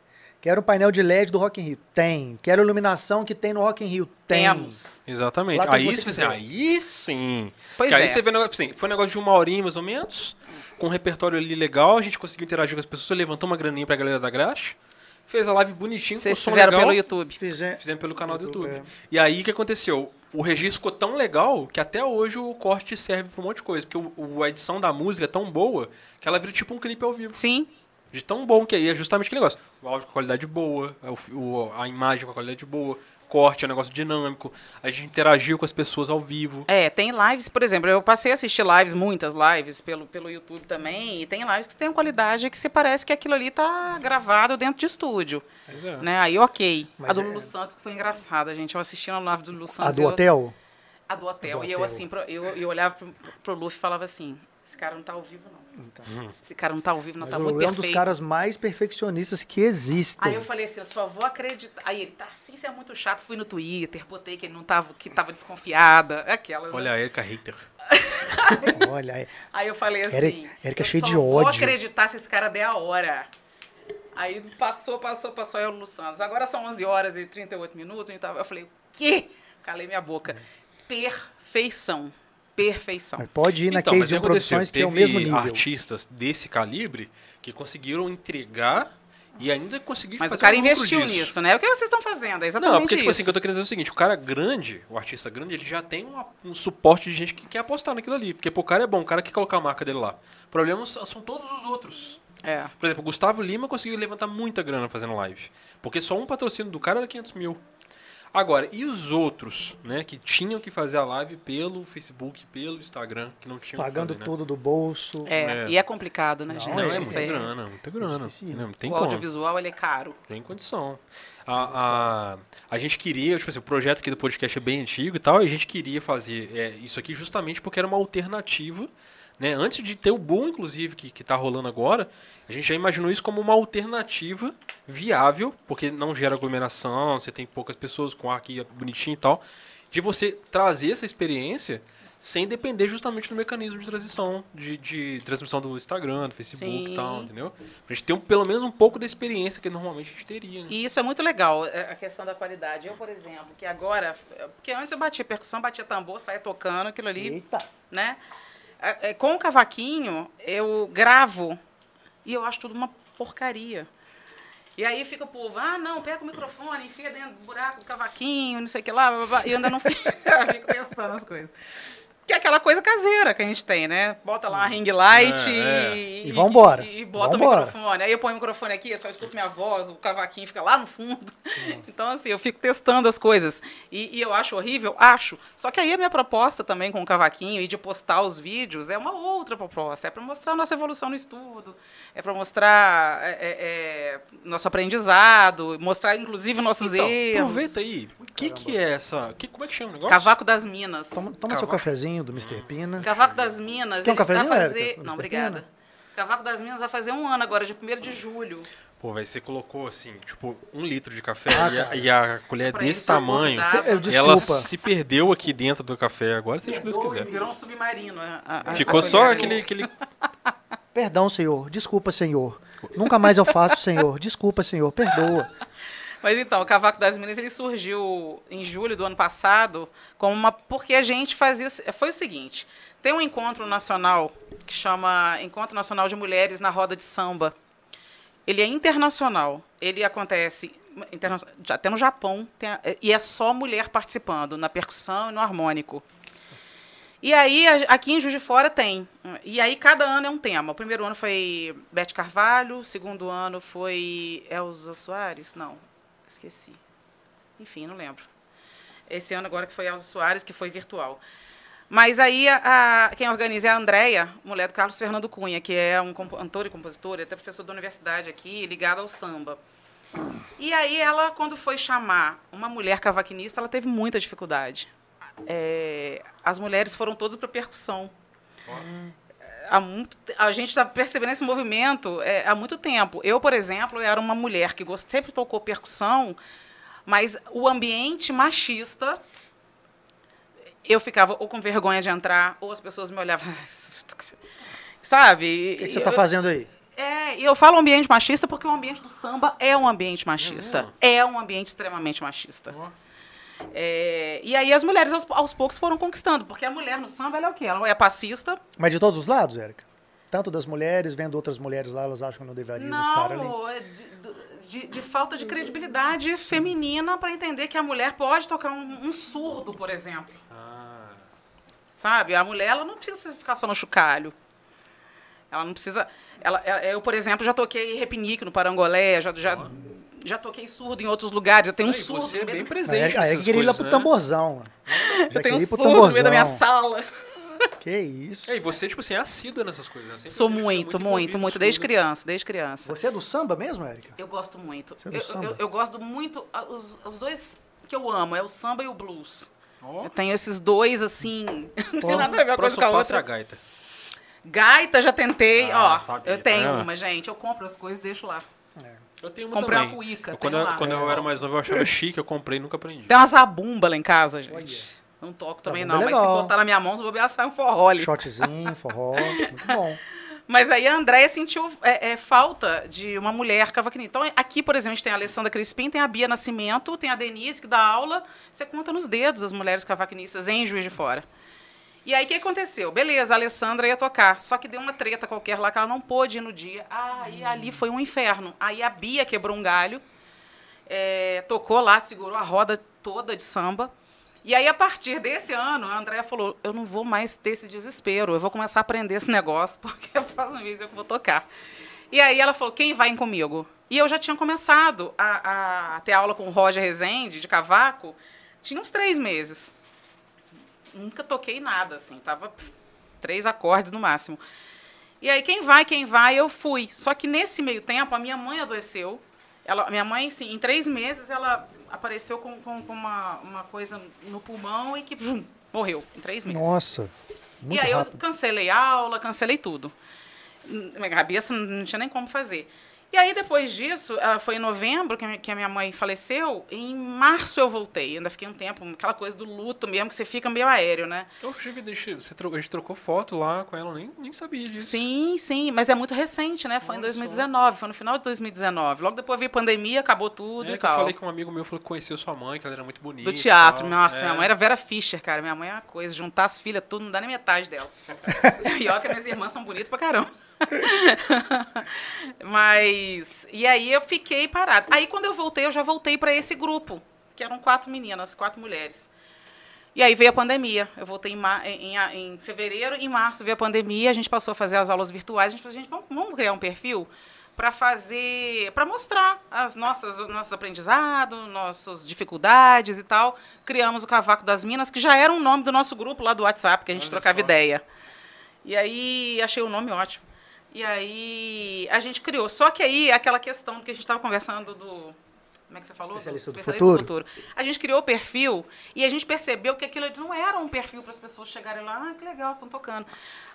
Quero um painel de LED do Rock in Rio? Tem. Quero iluminação que tem no Rock in Rio? Tem. Temos. Exatamente. Aí, você aí sim. Pois Porque é. Aí você vê, negócio, assim, foi um negócio de uma horinha mais ou menos, com um repertório ali legal, a gente conseguiu interagir com as pessoas, levantou uma graninha pra galera da Graxa, fez a live bonitinho, Vocês com som fizeram legal, pelo YouTube. Fizer... fizemos pelo canal do YouTube, YouTube. é. E aí o que aconteceu? O registro ficou tão legal que até hoje o corte serve pra um monte de coisa, porque o, o- a edição da música é tão boa que ela vira tipo um clipe ao vivo. Sim. De tão bom que aí é justamente aquele negócio. O áudio com qualidade boa, o fi- o- a imagem com a qualidade boa, corte é um negócio dinâmico, a gente interagiu com as pessoas ao vivo. É, tem lives, por exemplo, eu passei a assistir lives, muitas lives pelo, pelo YouTube também, e tem lives que tem uma qualidade que se parece que aquilo ali tá gravado dentro de estúdio, é. né? Aí, ok. Mas a do é- Lulu Santos que foi engraçada, gente. Eu assisti na live do Lulu A Santos. do eu- hotel? A do hotel. Do e eu hotel. assim, pro- eu, eu olhava pro, pro Luffy e falava assim, esse cara não tá ao vivo, não. Hum. Esse cara não tá ao vivo, não Mas tá muito Lulu é um dos perfeito. caras mais perfeccionistas que existem. Aí eu falei assim, eu só vou acreditar. Aí ele, tá assim, você é muito chato. Fui no Twitter, botei que ele não tava, que tava desconfiada. É aquela. né? Olha a Erika hater. Olha, é- Aí eu falei assim, Érica- Érica eu cheia só de vou ódio. acreditar se esse cara der a hora. Aí passou, passou, passou, aí o Lulu Santos. Agora são 11 horas e 38 minutos. Eu, tava, eu falei, o quê? Calei minha boca. Perfeição. Perfeição. mas pode ir na Então, mas Case o 1 que é o Teve mesmo nível. artistas desse calibre que conseguiram entregar e ainda conseguir Mas o fazer cara um investiu disso. nisso, né? O que vocês estão fazendo? É exatamente Não, porque, tipo isso. assim, o que eu tô querendo dizer é o seguinte, o cara grande, o artista grande, ele já tem uma- um suporte de gente que quer apostar naquilo ali. Porque, pô, o cara é bom, o cara quer colocar a marca dele lá. O problema são são todos os outros. É. Por exemplo, o Gustavo Lima conseguiu levantar muita grana fazendo live. Porque só um patrocínio do cara era 500 mil. Agora, e os outros, né, que tinham que fazer a live pelo Facebook, pelo Instagram, que não tinham Pagando que fazer, né? tudo do bolso. É, É. e é complicado, né, Não, gente? Não, é Isso muita aí. grana, muita grana. Não, tem o como. audiovisual, ele é caro. Tem condição. A, a, a gente queria, tipo assim, o projeto aqui do podcast é bem antigo e tal, e a gente queria fazer é, isso aqui justamente porque era uma alternativa, né? Antes de ter o boom, inclusive, que, que tá rolando agora, a gente já imaginou isso como uma alternativa viável, porque não gera aglomeração, você tem poucas pessoas com ar aqui bonitinho e tal, de você trazer essa experiência sem depender justamente do mecanismo de transição, de, de transmissão do Instagram, do Facebook e tal, Sim. entendeu? Pra gente ter um, pelo menos um pouco da experiência que normalmente a gente teria, né? E isso é muito legal, é, a questão da qualidade. Eu, por exemplo, que agora. Porque antes eu batia percussão, batia tambor, saía tocando, aquilo ali, Eita. né? É, é, com o cavaquinho, eu gravo e eu acho tudo uma porcaria. E aí fica o povo, ah, não, pega o microfone, enfia dentro do buraco do cavaquinho, não sei o que lá, blá, blá, e ainda não fico, fico testando as coisas. Que é aquela coisa caseira que a gente tem, né? Bota lá a ring light É, é. e, E vambora. E, e bota Vambora. o microfone. Aí eu ponho o microfone aqui, eu só escuto minha voz, o cavaquinho fica lá no fundo. Então, assim, eu fico testando as coisas. E, e eu acho horrível? Acho. Só que aí a minha proposta também com o cavaquinho e de postar os vídeos é uma outra proposta. É para mostrar a nossa evolução no estudo, é para mostrar é, é, é, nosso aprendizado, mostrar, inclusive, nossos Então, erros. aproveita aí. O que, que é essa. Que, como é que chama o negócio? Cavaco das Minas. Toma, toma seu Cavaco. Cafezinho do Mr. Pina. Cavaco das Minas. Quer um ele vai cafezinho, fazer... Érica? Não, Mr. obrigada. Pina? Cavaco das Minas vai fazer um ano agora, de 1 de julho. Pô, velho, você colocou assim, tipo, um litro de café Ah, e, a, e a colher Pra desse tamanho. suportar. Cê- eu- Ela se perdeu aqui dentro do café. Agora seja o que Deus quiser. Virou um submarino. a- a- a Ficou só aquele, aquele. Perdão, senhor. Desculpa, senhor. Nunca mais eu faço, senhor. Desculpa, senhor. Perdoa. Mas então, o Cavaco das Minas ele surgiu em julho do ano passado como uma porque a gente fazia foi o seguinte, tem um encontro nacional que chama Encontro Nacional de Mulheres na Roda de Samba. Ele é internacional. Ele acontece interna- até no Japão tem e é só mulher participando na percussão e no harmônico. E aí, aqui em Juiz de Fora tem. E aí, cada ano é um tema. O primeiro ano foi Bete Carvalho, o segundo ano foi Elza Soares? Não, esqueci. Enfim, não lembro. Esse ano agora que foi Elza Soares, que foi virtual. Mas aí, a, quem organiza é a Andréia, mulher do Carlos Fernando Cunha, que é um cantor e compositor, até professor da universidade aqui, ligado ao samba. E aí, ela, quando foi chamar uma mulher cavaquinista, ela teve muita dificuldade. É, as mulheres foram todas para percussão. Há muito, a gente está percebendo esse movimento é, há muito tempo. Eu, por exemplo, era uma mulher que gost- sempre tocou percussão, mas o ambiente machista, eu ficava ou com vergonha de entrar, ou as pessoas me olhavam. Sabe? O que, que você está fazendo aí? É, e eu falo ambiente machista porque o ambiente do samba é um ambiente machista. mesmo? É um ambiente extremamente machista. Ó. É, e aí as mulheres aos, aos poucos foram conquistando, porque a mulher no samba ela é o quê? Ela é passista. Mas de todos os lados, Érica? Tanto das mulheres, vendo outras mulheres lá, elas acham que não deveriam estar ali. Não, é de, de- de falta de credibilidade feminina para entender que a mulher pode tocar um, um surdo, por exemplo. Ah, Sabe? A mulher ela não precisa ficar só no chocalho. Ela não precisa. Ela, ela- eu, por exemplo, já toquei repinique no Parangolé, já, já, já toquei surdo em outros lugares. Eu tenho um Aí, surdo. você é bem A presente. Érica, a Érica nessas queria ir lá pro né? tamborzão. ó. Já Eu tenho queria um ir pro surdo no meio da minha tamborzão. sala. Que isso. É, e você, tipo assim, é assídua nessas coisas, né? Sou muito, muito, muito, no desde criança, desde criança. Você é do samba mesmo, Érica? Eu gosto muito. Você é do Eu, samba? eu, eu gosto muito. Os, os dois que eu amo é o samba e o blues. Ó, Eu tenho esses dois, assim. Não tem nada a ver uma coisa próximo com a é a outra. gaita. Gaita já tentei. Ah, ó, sabia. eu tenho Ah. uma, gente. Eu compro as coisas e deixo lá. Eu tenho uma Comprei uma também. cuíca. Eu, quando eu, quando eu era mais novo, eu achava chique, eu comprei e nunca aprendi. Tem uma zabumba lá em casa, gente. Olha. Não toco também, Zabumba não. é Mas se botar na minha mão, se bobear, sai um forró ali. Shotzinho, forró, muito bom. Mas aí a Andréia sentiu é, é, falta de uma mulher cavaquinista. Então, aqui, por exemplo, a gente tem a Alessandra Crispim, tem a Bia Nascimento, tem a Denise, que dá aula. Você conta nos dedos as mulheres cavaquinistas em Juiz de Fora. E aí, o que aconteceu? Beleza, a Alessandra ia tocar, só que deu uma treta qualquer lá que ela não pôde ir no dia. Aí, ali foi um inferno. Aí, a Bia quebrou um galho, é, tocou lá, segurou a roda toda de samba. E aí, a partir desse ano, a Andréia falou: eu não vou mais ter esse desespero, eu vou começar a aprender esse negócio, porque a próxima vez eu vou tocar. E aí ela falou: quem vai comigo? E eu já tinha começado a, a ter aula com o Roger Rezende, de cavaco, tinha uns três meses. Nunca toquei nada, assim, tava pff, três acordes no máximo. E aí, quem vai, quem vai, eu fui. Só que nesse meio tempo, a minha mãe adoeceu. Ela, minha mãe, assim, em três meses, ela apareceu com, com, com uma, uma coisa no pulmão e que vum, morreu em três meses. Nossa, muito e aí rápido. eu cancelei a aula, cancelei tudo. Minha cabeça não tinha nem como fazer. E aí, depois disso, ela foi em novembro que a minha mãe faleceu, e em março eu voltei. Ainda fiquei um tempo, aquela coisa do luto mesmo, que você fica meio aéreo, né? Oxe, você trocou, a gente trocou foto lá com ela, eu nem, nem sabia disso. Sim, sim, mas é muito recente, né? Foi em Olha só. 2019, foi no final de 2019. Logo depois veio pandemia, acabou tudo É e que eu tal. falei com um amigo meu, falou que conheceu sua mãe, que ela era muito bonita. Do e teatro, tal. nossa, É. minha mãe era Vera Fischer, cara. Minha mãe é uma coisa, juntar as filhas, tudo, não dá nem metade dela. Pior que minhas irmãs são bonitas pra caramba. Mas, e aí eu fiquei parada. Aí quando eu voltei, eu já voltei pra esse grupo, que eram quatro meninas, quatro mulheres. E aí veio a pandemia. Eu voltei em, em, em fevereiro, em março veio a pandemia, a gente passou a fazer as aulas virtuais. A gente falou, gente, vamos, vamos criar um perfil para fazer, para mostrar as nossas, o nosso aprendizado, nossas dificuldades e tal. Criamos o Cavaco das Minas, que já era um nome do nosso grupo lá do WhatsApp, que a gente Olha trocava só. ideia. E aí achei o nome ótimo. E aí a gente criou. Só que aí aquela questão que a gente estava conversando do como é que você falou? Especialista do Especialista futuro. A gente criou o perfil e a gente percebeu que aquilo não era um perfil para as pessoas chegarem lá, ah, que legal, estão tocando.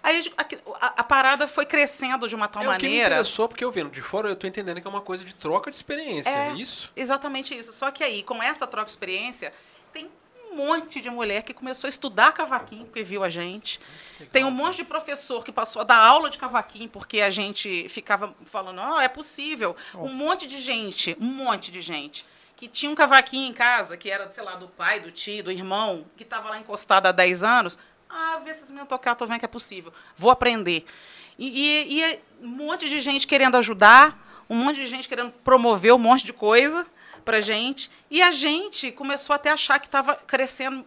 Aí a, gente- a- a parada foi crescendo de uma tal É, o que me maneira. interessou, porque eu vendo de fora, eu tô entendendo que é uma coisa de troca de experiência, é, É. isso? Exatamente isso. Só que aí, com essa troca de experiência, tem um monte de mulher que começou a estudar cavaquinho, porque viu a gente. Tem um monte de professor que passou a dar aula de cavaquinho, porque a gente ficava falando, ó, é possível. Um monte de gente, um monte de gente, que tinha um cavaquinho em casa, que era, sei lá, do pai, do tio, do irmão, que estava lá encostado há 10 anos. Ah, vê se meninos tocar, tô vendo que é possível. Vou aprender. E, e, e um monte de gente querendo ajudar, um monte de gente querendo promover um monte de coisa pra gente. E a gente começou até a achar que estava crescendo,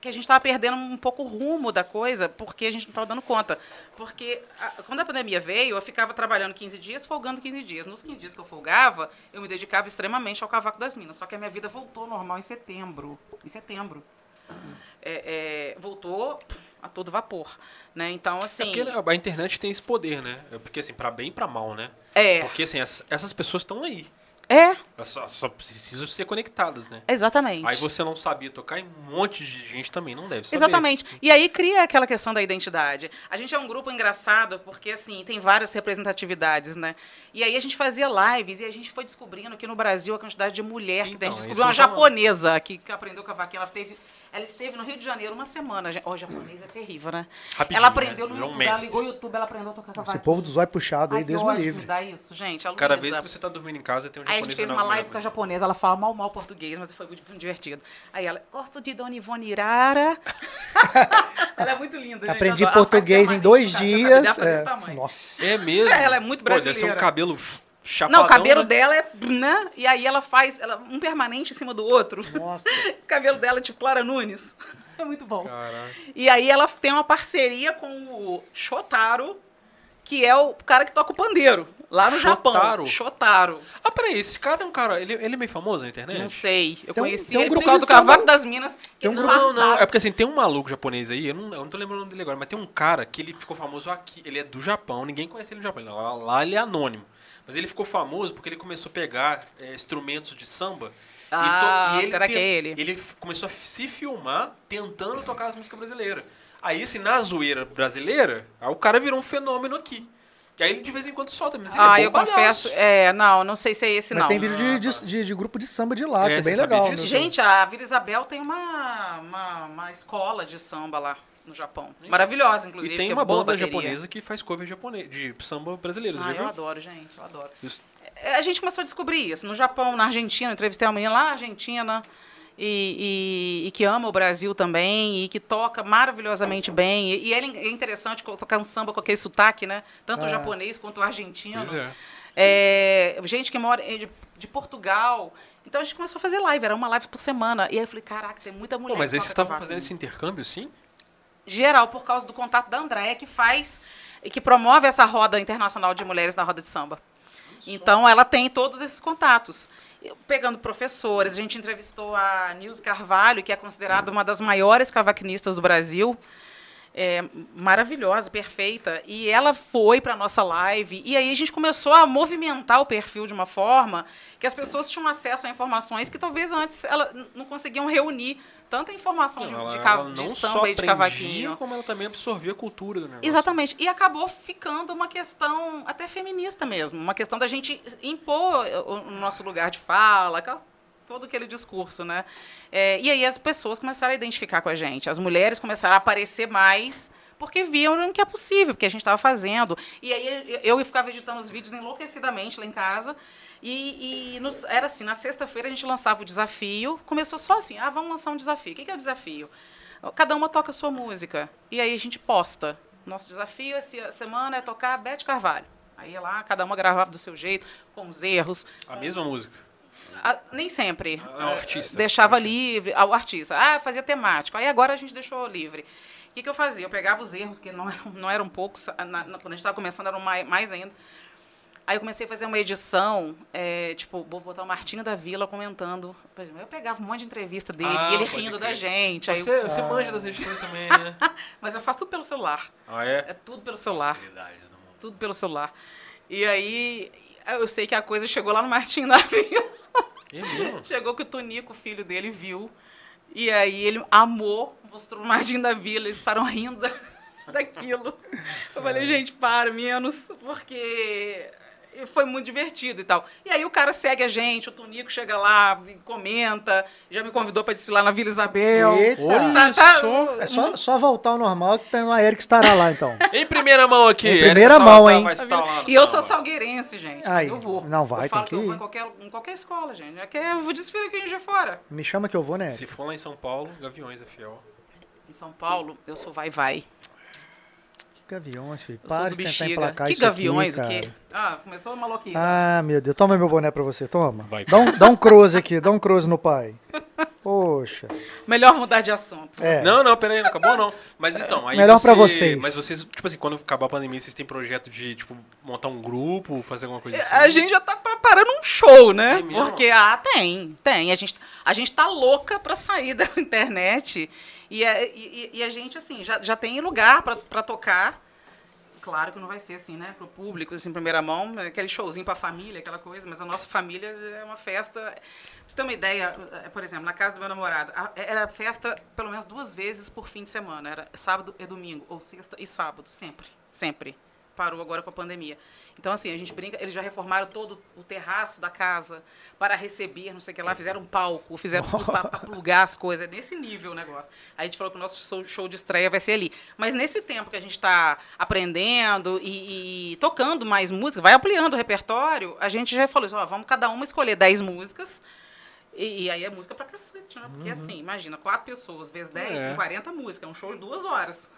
que a gente estava perdendo um pouco o rumo da coisa, porque a gente não estava dando conta. Porque a- quando a pandemia veio, eu ficava trabalhando 15 dias, folgando 15 dias. Nos 15 dias que eu folgava, eu me dedicava extremamente ao Cavaco das Minas. Só que a minha vida voltou ao normal em setembro. Em setembro. É, é, voltou a todo vapor. Né? Então, É assim. porque a internet tem esse poder, né? É Porque assim, pra bem e pra mal, né? É, Porque assim, essas, essas pessoas estão aí. É, só, só precisam ser conectadas, né? exatamente. Aí você não sabia tocar e um monte de gente também não deve saber. Exatamente. E aí cria aquela questão da identidade. A gente é um grupo engraçado porque, assim, tem várias representatividades, né? E aí a gente fazia lives e a gente foi descobrindo que no Brasil a quantidade de mulher que tem. A Então, gente é descobriu uma japonesa que, que aprendeu cavaquinho. Ela, teve, ela esteve no Rio de Janeiro uma semana. Ó, japonês é terrível, né? Rapidinho, ela aprendeu né? no um YouTube. ela ligou o YouTube, ela aprendeu a tocar cavaquinho. Esse povo do zóio puxado aí, Ai, que Deus me livre. dá isso, gente. Cada vez que você tá dormindo em casa, tem um Aí a japonês gente fez uma live com a japonesa, ela fala mal, mal português, mas foi muito divertido. Aí ela, gosto de Dona Ivone Irara. ela é muito linda, gente. Aprendi português em dois o dias. é, tamanho. Nossa. É mesmo? Ela é muito Pô, deve ser um brasileira. cabelo chapadão, Não, o cabelo né? dela é, né? E aí ela faz ela, um permanente em cima do outro. Nossa. O cabelo dela é tipo Clara Nunes. É muito bom. Caraca. E aí ela tem uma parceria com o Shotaro, que é o cara que toca o pandeiro, lá no Japão. Shotaro? Shotaro. Ah, peraí, esse cara é um cara. Ele, ele é meio famoso na internet? Não sei. Eu Tem um- conheci tem um ele por grupo causa do Cavaco das Minas. Que tem um eles grupo- Não, não. É porque assim, tem um maluco japonês aí, eu não, eu não tô lembrando o nome dele agora, mas tem um cara que ele ficou famoso aqui. Ele é do Japão, ninguém conhece ele no Japão. Lá, lá ele é anônimo. Mas ele ficou famoso porque ele começou a pegar é, instrumentos de samba. e Ah, ele será que é ele? Ele começou a se filmar tentando tocar as músicas brasileiras. Aí, assim, na zoeira brasileira, aí o cara virou um fenômeno aqui. E aí ele de vez em quando solta, mas ele Ah, é eu palhaço. confesso. É, não, não sei se é esse Mas não. tem vídeo de, Ah, de, tá. de- de grupo de samba de lá, É, que é bem você sabia legal. né? Gente, a Vila Isabel tem uma, uma, uma escola de samba lá no Japão. Maravilhosa, inclusive. E tem é uma banda bateria. japonesa que faz cover japonês, de samba brasileiro, Ah, já eu viu? adoro, gente, eu adoro. Isso- É, A gente começou a descobrir isso. No Japão, na Argentina, eu entrevistei uma menina lá na Argentina e, e- e que ama o Brasil também e que toca maravilhosamente bem. E, e é é interessante tocar um samba com aquele sotaque, né? Tanto o Ah. japonês quanto o argentino. É. Gente que mora de, de Portugal. Então a gente começou a fazer live, era uma live por semana. E aí eu falei, caraca, tem muita mulher. Pô, mas aí vocês estavam fazendo esse intercâmbio, sim? Geral, por causa do contato da Andréia, que faz e que promove essa roda internacional de mulheres na roda de samba. Então, ela tem todos esses contatos. Pegando professores, a gente entrevistou a Nilce Carvalho, que é considerada uma das maiores cavaquinistas do Brasil. É, maravilhosa, perfeita. E ela foi para nossa live. E aí a gente começou a movimentar o perfil de uma forma que as pessoas tinham acesso a informações que talvez antes elas não conseguiam reunir tanta informação de, ela, de, ela de samba e de cavaquinho. como ela também absorvia a cultura do negócio. Exatamente. E acabou ficando uma questão até feminista mesmo. Uma questão da gente impor o o nosso lugar de fala, aquela- todo aquele discurso, né? É, e aí as pessoas começaram a identificar com a gente. As mulheres começaram a aparecer mais porque viam que é possível, porque a gente estava fazendo. E aí eu ficava editando os vídeos enlouquecidamente lá em casa. E, e nos- era assim, na sexta-feira a gente lançava o desafio. Começou só assim, ah, vamos lançar um desafio. O que que é o desafio? Cada uma toca a sua música. E aí a gente posta. Nosso desafio essa semana é tocar Beth Carvalho. Aí ia lá, cada uma gravava do seu jeito, com os erros. A mesma música. Ah, nem sempre. Ah, o artista. Deixava livre ah, o artista. Ah, fazia temático. Aí agora a gente deixou livre. O que, que eu fazia? Eu pegava os erros, que não eram, não eram poucos, na- na- quando a gente estava começando eram mais, mais ainda. Aí eu comecei a fazer uma edição, é, tipo, vou botar o Martinho da Vila comentando. Eu pegava um monte de entrevista dele, Ah, ele rindo crer. da gente. aí eu- Você, você manja das edições também, né? mas eu faço tudo pelo celular. Ah, é? É tudo pelo celular. Facilidades do mundo. Tudo pelo celular. E aí, eu sei que a coisa chegou lá no Martinho da Vila. É? Chegou que o Tonico, o filho dele, viu. E aí ele amou, mostrou o Martim da Vila, eles param rindo da- daquilo. Eu falei, gente, para, menos, porque foi muito divertido e tal. E aí o cara segue a gente, o Tonico chega lá, e comenta, já me convidou para desfilar na Vila Isabel. Eita. Olha Tá- tá- só. É só, só voltar ao normal que tem uma Eric estará lá, então. Em primeira mão aqui. Em primeira Salazar mão, hein? E eu sou salgueirense, gente. Aí, mas eu vou. não vai, eu falo tem que eu vou em qualquer, em qualquer escola, gente. É que eu vou desfilar aqui em de Fora. Me chama que eu vou, né? Se for lá em São Paulo, Gaviões é fiel. Em São Paulo, eu sou vai-vai. Que gaviões, filho. Para de tentar bexiga. emplacar Que isso aqui, gaviões, o cara. quê? Ah, começou a maluquice. Ah, meu Deus. Toma meu boné pra você, toma. Vai. Dá um, dá um cruze aqui, dá um cruze no pai. Poxa. Melhor mudar de assunto. É. Não, não, peraí, não acabou não. Mas então, aí Melhor você, pra vocês. Mas vocês, tipo assim, quando acabar a pandemia, vocês têm projeto de, tipo, montar um grupo, fazer alguma coisa assim? A gente já tá preparando um show, né? É? Porque, ah, tem, tem. A gente, a gente tá louca pra sair da internet. E, é- e, e a gente, assim, já, já tem lugar pra, pra tocar. Claro que não vai ser assim, né? Pro público, assim, primeira mão, aquele showzinho pra família, aquela coisa, mas a nossa família é uma festa. Pra você ter uma ideia, eh, por exemplo, na casa do meu namorado, era festa pelo menos duas vezes por fim de semana. Era sábado e domingo, ou sexta e sábado, sempre. Sempre. Parou agora com a pandemia. Então, assim, a gente brinca, eles já reformaram todo o terraço da casa para receber, não sei o que lá, fizeram um palco, fizeram tudo para plugar as coisas. É nesse nível o negócio. Aí a gente falou que o nosso show- de estreia vai ser ali. Mas nesse tempo que a gente está aprendendo e, e tocando mais música, vai ampliando o repertório, a gente já falou isso, ó, vamos cada uma escolher 10 músicas. E, e aí é música pra cacete, né? Porque assim, imagina, quatro pessoas vezes 10, É. tem 40 músicas, é um show de duas horas.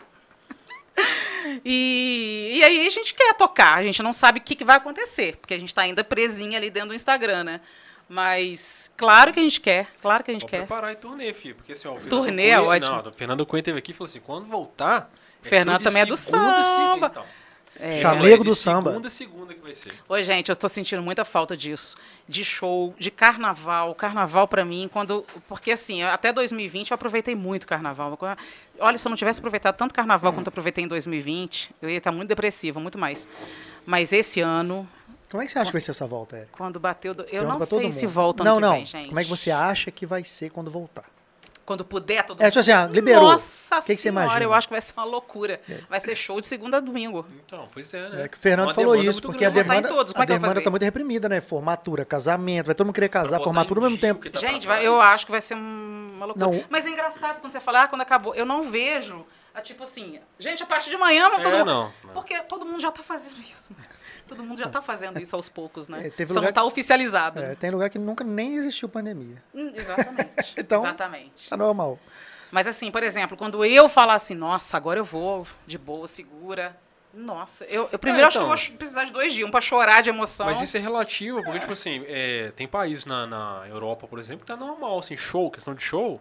E, e aí a gente quer tocar, a gente não sabe o que, que vai acontecer, porque a gente está ainda presinha ali dentro do Instagram, né? Mas claro que a gente quer, claro que a gente Vou quer. preparar e turnê, filho. Porque assim, ó, o Fernando Turnê é Cunha- ótimo. Não, o Fernando Cunha teve aqui e falou assim: quando voltar. é Fernando também é do samba. Então, É. Chamego é de do samba. Segunda, segunda que vai ser. Ô, gente, eu estou sentindo muita falta disso. De show, de carnaval. Carnaval para mim, quando. Porque assim, até 2020 eu aproveitei muito carnaval. Olha, se eu não tivesse aproveitado tanto carnaval quanto eu aproveitei em 2020, eu ia estar muito depressiva, muito mais. Mas esse ano, Como é que você acha que vai ser essa volta, Eric? quando bateu. do- Eu não sei se volta Não, ano que não. vem, gente. Como é que você acha que vai ser quando voltar? Quando puder, todo É, tipo assim, ah, liberou. Nossa O que que você senhora, imagina? eu acho que vai ser uma loucura. Vai ser show de segunda a domingo. Então, pois é, né? É que o Fernando Uma falou isso, porque a grande. Em demanda, todos, como a é demanda fazer? tá muito reprimida, né? Formatura, casamento, vai todo mundo querer casar, formatura ao mesmo tempo. tá Gente, vai- eu acho que vai ser uma loucura. Não. Mas é engraçado quando você fala, ah, quando acabou. Eu não vejo, ah, tipo assim, gente, a partir de manhã vamos É, todo mundo. não, não. Porque todo mundo já tá fazendo isso. Todo mundo já tá fazendo isso aos poucos, né? É, Só não tá que- oficializado. É, tem lugar que nunca nem existiu pandemia. Hum, Exatamente. Então- Exatamente. Tá normal. Mas assim, por exemplo, quando eu falar assim, nossa, agora eu vou de boa, segura. Nossa, eu, eu primeiro É, acho que eu então. vou ch- precisar de dois dias, um pra chorar de emoção. Mas isso é relativo, porque, tipo assim, é, tem países na, na Europa, por exemplo, que tá normal, assim, show, questão de show.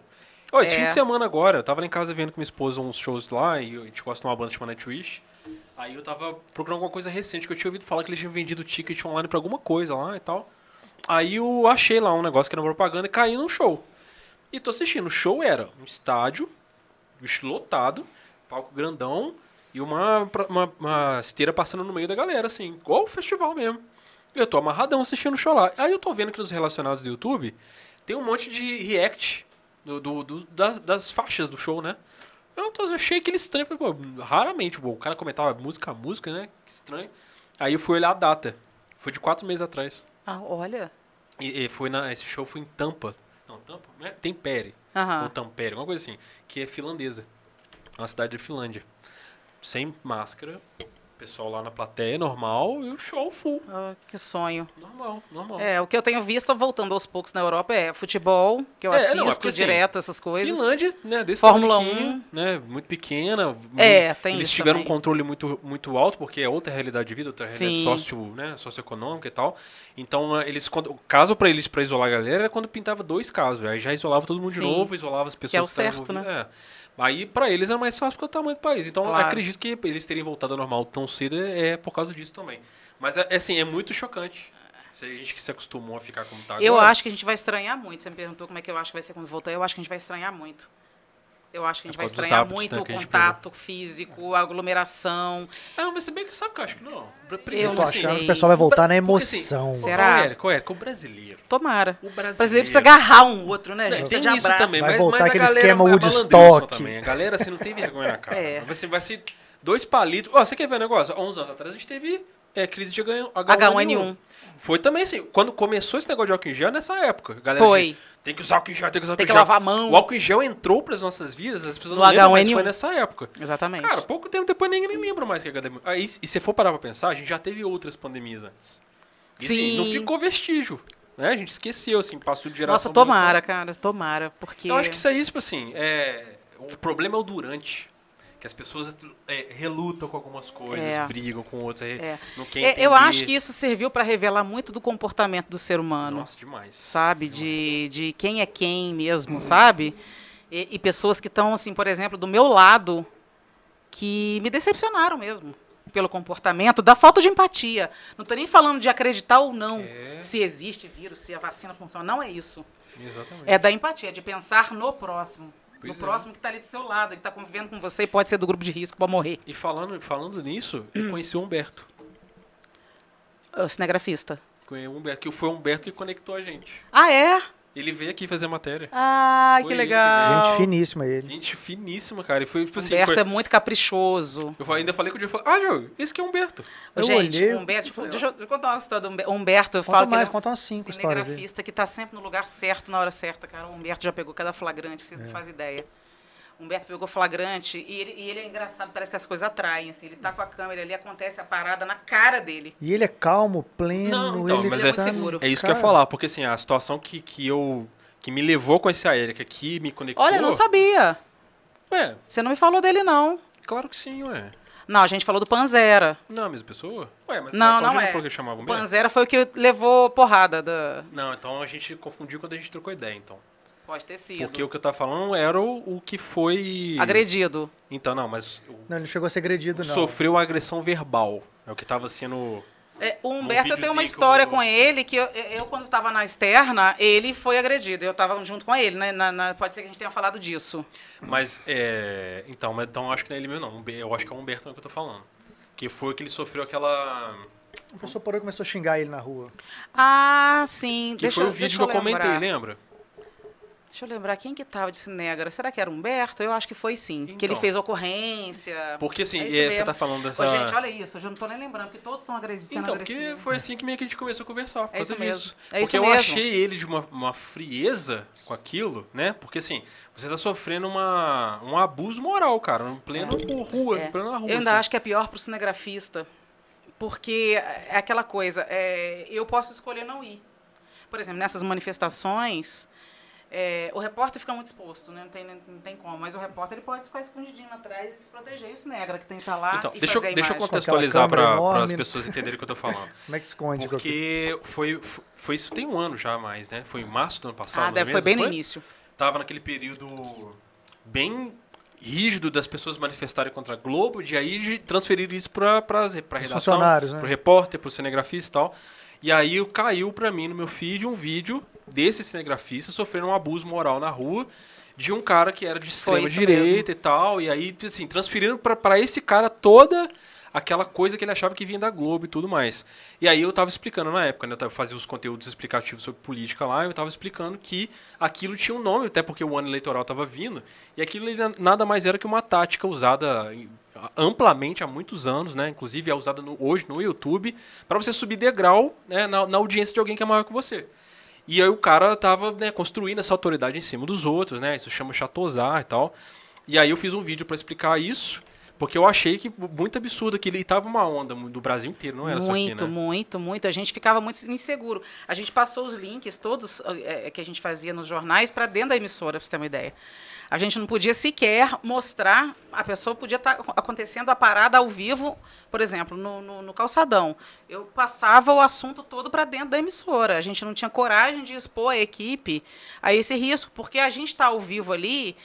Ó, esse É. fim de semana agora, eu tava lá em casa vendo com minha esposa uns shows lá, e a gente gosta de uma banda chamada Nightwish. Aí eu tava procurando alguma coisa recente, que eu tinha ouvido falar que eles tinham vendido ticket online pra alguma coisa lá e tal. Aí eu achei lá um negócio que era propaganda e caí num show. E tô assistindo. O show era um estádio, lotado, palco grandão e uma, uma, uma esteira passando no meio da galera, assim, igual o festival mesmo. E eu tô amarradão assistindo o show lá. Aí eu tô vendo que nos relacionados do YouTube tem um monte de react do, do- do- das, das faixas do show, né? Eu tô, achei aquele estranho. Falei, pô, raramente, pô, o cara comentava música a música, né? Que estranho. Aí eu fui olhar a data. Foi de quatro meses atrás. Ah, olha. E, e foi na, esse show foi em Tampa. Não, Tampa? Não é? Tempere. Ou. Tampere, alguma coisa assim. Que é finlandesa. Uma cidade da Finlândia. Sem máscara. Pessoal lá na plateia, normal. E o show full. Ah, que sonho. Normal, normal. É, o que eu tenho visto, voltando aos poucos na Europa, é futebol, que eu É, assisto não, é porque, assim, direto, essas coisas. Finlândia, né, desse Fórmula tamanquinho, 1. né, muito pequena. É, muito- tem Eles isso tiveram um também. controle muito, muito alto, porque é outra realidade de vida, outra realidade Sim. socio, né, socioeconômica e tal. Então, eh, eles, quando, o caso pra eles, pra isolar a galera, era quando pintava dois casos. Aí já isolava todo mundo de Sim. novo, isolava as pessoas é o estavam certo, né? É. Aí, pra eles, é mais fácil porque é o tamanho do país. Então, Claro. acredito que eles terem voltado ao normal tão cedo é, é por causa disso também. Mas, é, é assim, é muito chocante. Se a gente que se acostumou a ficar como tá Eu agora. acho que a gente vai estranhar muito. Você me perguntou como é que eu acho que vai ser quando voltar. Eu acho que a gente vai estranhar muito. Eu acho que a gente É vai estranhar hábitos, muito né, o contato físico, a aglomeração. Ah, mas se bem que sabe que eu acho que não. Eu Eu tô não assim, achando que o pessoal vai voltar na Porque, assim, emoção. Será? Qual é, qual é? Que o brasileiro. Tomara. O O brasileiro. brasileiro precisa agarrar um outro, né? Não, Precisa de isso também, Vai mas, voltar mas a aquele galera esquema é Woodstock. também. A galera, assim, não tem vergonha na cara. É. Vai, ser, vai ser dois palitos. Ó, você quer ver um negócio? Há uns anos atrás a gente teve é, crise de H1N1. H1N1. Foi também assim, quando começou esse negócio de álcool em gel, nessa época. Galera Foi. dizia, tem que usar álcool em gel, tem que usar álcool Tem em que gel. lavar a mão. O álcool em gel entrou pras nossas vidas, as pessoas No não lembram, mas H1N1. foi nessa época. Exatamente. Cara, pouco tempo depois ninguém nem lembra mais que a HDM. Aí, e se você for parar pra pensar, a gente já teve outras pandemias antes. E assim, Sim. não ficou vestígio. Né? A gente esqueceu, assim, passou de Nossa, geração geração. tomara, cara. Tomara. Porque. Eu acho que isso aí, tipo assim, é... o problema é o durante. Que as pessoas é, relutam com algumas coisas, É. brigam com outras, é, não quer É, entender. eu acho que isso serviu para revelar muito do comportamento do ser humano. Nossa, demais. sabe? De, de quem é quem mesmo, sabe? E, e pessoas que estão, assim, por exemplo, do meu lado, que me decepcionaram mesmo pelo comportamento, da falta de empatia. Não estou nem falando de acreditar ou não É. se existe vírus, se a vacina funciona. Não é isso. Exatamente. É da empatia, de pensar no próximo. Pois no é. próximo que está ali do seu lado, ele está convivendo com você e pode ser do grupo de risco, pode morrer. E falando, falando nisso, Hum. eu conheci o Humberto. O cinegrafista. Conheci o Humberto, que foi o Humberto que conectou a gente. Ah, é? Ele veio aqui fazer matéria. Ah, Foi que ele que legal. Gente finíssima ele. Gente finíssima, cara. E foi, tipo assim, Humberto foi- é muito caprichoso. eu ainda falei com o Diego, ah, Diogo, esse que é o Humberto. Eu Gente, olhei, Humberto, eu falei, deixa eu contar uma história do Humberto. Eu Conta falo mais, que ele é um conta umas cinco cinegrafista que está sempre no lugar certo, na hora certa, cara. O Humberto já pegou cada flagrante, vocês É. não fazem ideia. Humberto pegou flagrante e ele, e ele é engraçado, parece que as coisas atraem, assim. Ele tá com a câmera ali, acontece a parada na cara dele. E ele é calmo, pleno, Não, então, ele mas é tá muito seguro. É isso que eu ia Cara, falar, porque assim, a situação que, que eu. que me levou com esse Aérica, que me conectou. Olha, eu não sabia. É, Você não me falou dele, não. claro que sim, ué. Não, a gente falou do Panzera. Não é a mesma pessoa? Ué, mas Não, Claudinha não é. falou que chamava O? Panzera foi o que levou porrada da... Não, então a gente confundiu quando a gente trocou ideia, então. Pode ter sido. Porque o que eu tava falando era o, o que foi. Agredido. Então, não, mas. o- Não, ele não chegou a ser agredido, não. Sofreu agressão verbal. É o que tava sendo. É, o Humberto, eu tenho uma história eu- com ele, que eu, eu quando estava na externa, ele foi agredido. Eu estava junto com ele, né? Na- na- pode ser que a gente tenha falado disso. Mas, é. Então, mas, então acho que não é ele mesmo, não. Eu acho que é o Humberto que eu tô falando. Que foi que ele sofreu aquela. O professor parou e começou a xingar ele na rua. Ah, sim. Que deixa, foi o eu- vídeo deixa que eu lembrar. comentei, lembra? Deixa eu lembrar, quem que tava de Cinegra? Será que era Humberto? Eu acho que foi sim. que ele Então. fez ocorrência. Porque assim, É isso é, você tá falando dessa. Ô, gente, olha isso, eu já não tô nem lembrando, porque todos estão sendo Então, porque agressivos. foi assim que meio que a gente começou a conversar. Por É isso mesmo. disso. É porque isso eu mesmo. achei ele de uma, uma frieza com aquilo, né? Porque assim, você tá sofrendo uma, um abuso moral, cara, em pleno rua, É. em plena rua. Eu ainda assim. acho que é pior pro cinegrafista, porque é aquela coisa, é, eu posso escolher não ir. Por exemplo, nessas manifestações, é, o repórter fica muito exposto, né? não, tem, não tem como, mas o repórter ele pode ficar escondidinho atrás e se proteger, e o cinegra que tem que estar lá Então, e deixa, fazer a eu- deixa eu contextualizar para as pessoas entenderem o que eu tô falando. Como é que esconde? Porque foi, foi isso tem um ano já mais, né? Foi em março do ano passado. Ah, deve, é foi bem no início. Tava naquele período bem rígido das pessoas manifestarem contra a Globo, de aí de transferir isso para para redação, né? pro repórter, pro cinegrafista e tal. E aí caiu pra mim no meu feed um vídeo desses cinegrafistas sofreram um abuso moral na rua de um cara que era de extrema direita e tal. E aí, assim, transferiram pra- pra esse cara toda aquela coisa que ele achava que vinha da Globo e tudo mais. E aí eu tava explicando na época, né? Eu fazendo os conteúdos explicativos sobre política lá, eu tava explicando que aquilo tinha um nome, até porque o ano eleitoral tava vindo, e aquilo nada mais era que uma tática usada amplamente há muitos anos, né? Inclusive é usada no- hoje no YouTube, para você subir degrau né, na, na audiência de alguém que é maior que você. E aí o cara tava né, construindo essa autoridade em cima dos outros, né? Isso chama chatosar e tal. E aí eu fiz um vídeo para explicar isso, porque eu achei que muito absurdo que ele tava uma onda do Brasil inteiro, não era só muito, aqui, né? muito, muito. A gente ficava muito inseguro. A gente passou os links todos eh, que a gente fazia nos jornais para dentro da emissora, para você ter uma ideia. A gente não podia sequer mostrar, a pessoa podia estar acontecendo a parada ao vivo, por exemplo, no, no- no calçadão. Eu passava o assunto todo para dentro da emissora. A gente não tinha coragem de expor a equipe a esse risco, porque a gente está ao vivo ali.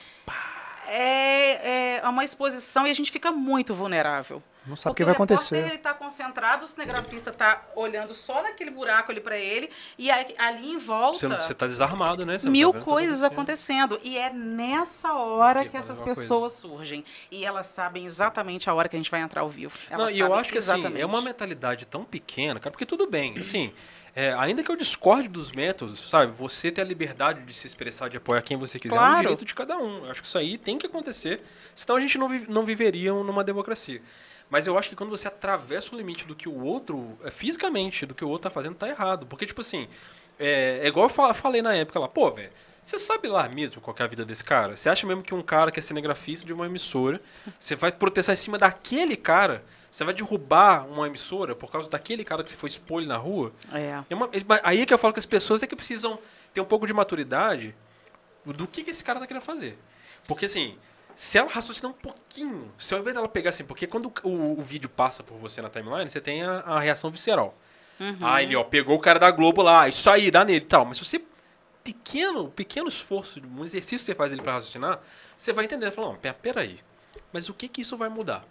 É, é uma exposição e a gente fica muito vulnerável. Não sabe o que vai repórter, acontecer. ele está concentrado, o cinegrafista está olhando só naquele buraco ali para ele, e aí, ali em volta, Você, não- você tá desarmado, né? Você não mil tá tá coisas acontecendo. E é nessa hora que que fazer essas pessoas surgem. E elas sabem exatamente a hora que a gente vai entrar ao vivo. Elas Não, e eu acho que assim, é uma mentalidade tão pequena, cara, porque tudo bem, assim, é, ainda que eu discorde dos métodos, sabe, você ter a liberdade de se expressar, de apoiar quem você quiser, é um Claro. direito de cada um. Eu acho que isso aí tem que acontecer, senão a gente não, vi- não viveria numa democracia. Mas eu acho que quando você atravessa o limite do que o outro, é, fisicamente, do que o outro tá fazendo, tá errado. Porque, tipo assim, é, é igual eu fa- falei na época lá, pô, velho, você sabe lá mesmo qual é a vida desse cara? Você acha mesmo que um cara que é cinegrafista de uma emissora, você vai protestar em cima daquele cara? Você vai derrubar uma emissora por causa daquele cara que você foi expor na rua? É. É uma- é- aí é que eu falo que as pessoas é que precisam ter um pouco de maturidade do que, que esse cara tá querendo fazer. Porque assim, se ela raciocinar um pouquinho, se ao invés dela pegar assim, porque quando o, o vídeo passa por você na timeline, você tem a, a reação visceral. Uhum. Ah, ele ó, pegou o cara da Globo lá, isso aí, dá nele e tal. Mas se você, pequeno, pequeno esforço, um exercício que você faz ele pra raciocinar, você vai entender, falar, não, pera- peraí, mas o que que isso vai mudar?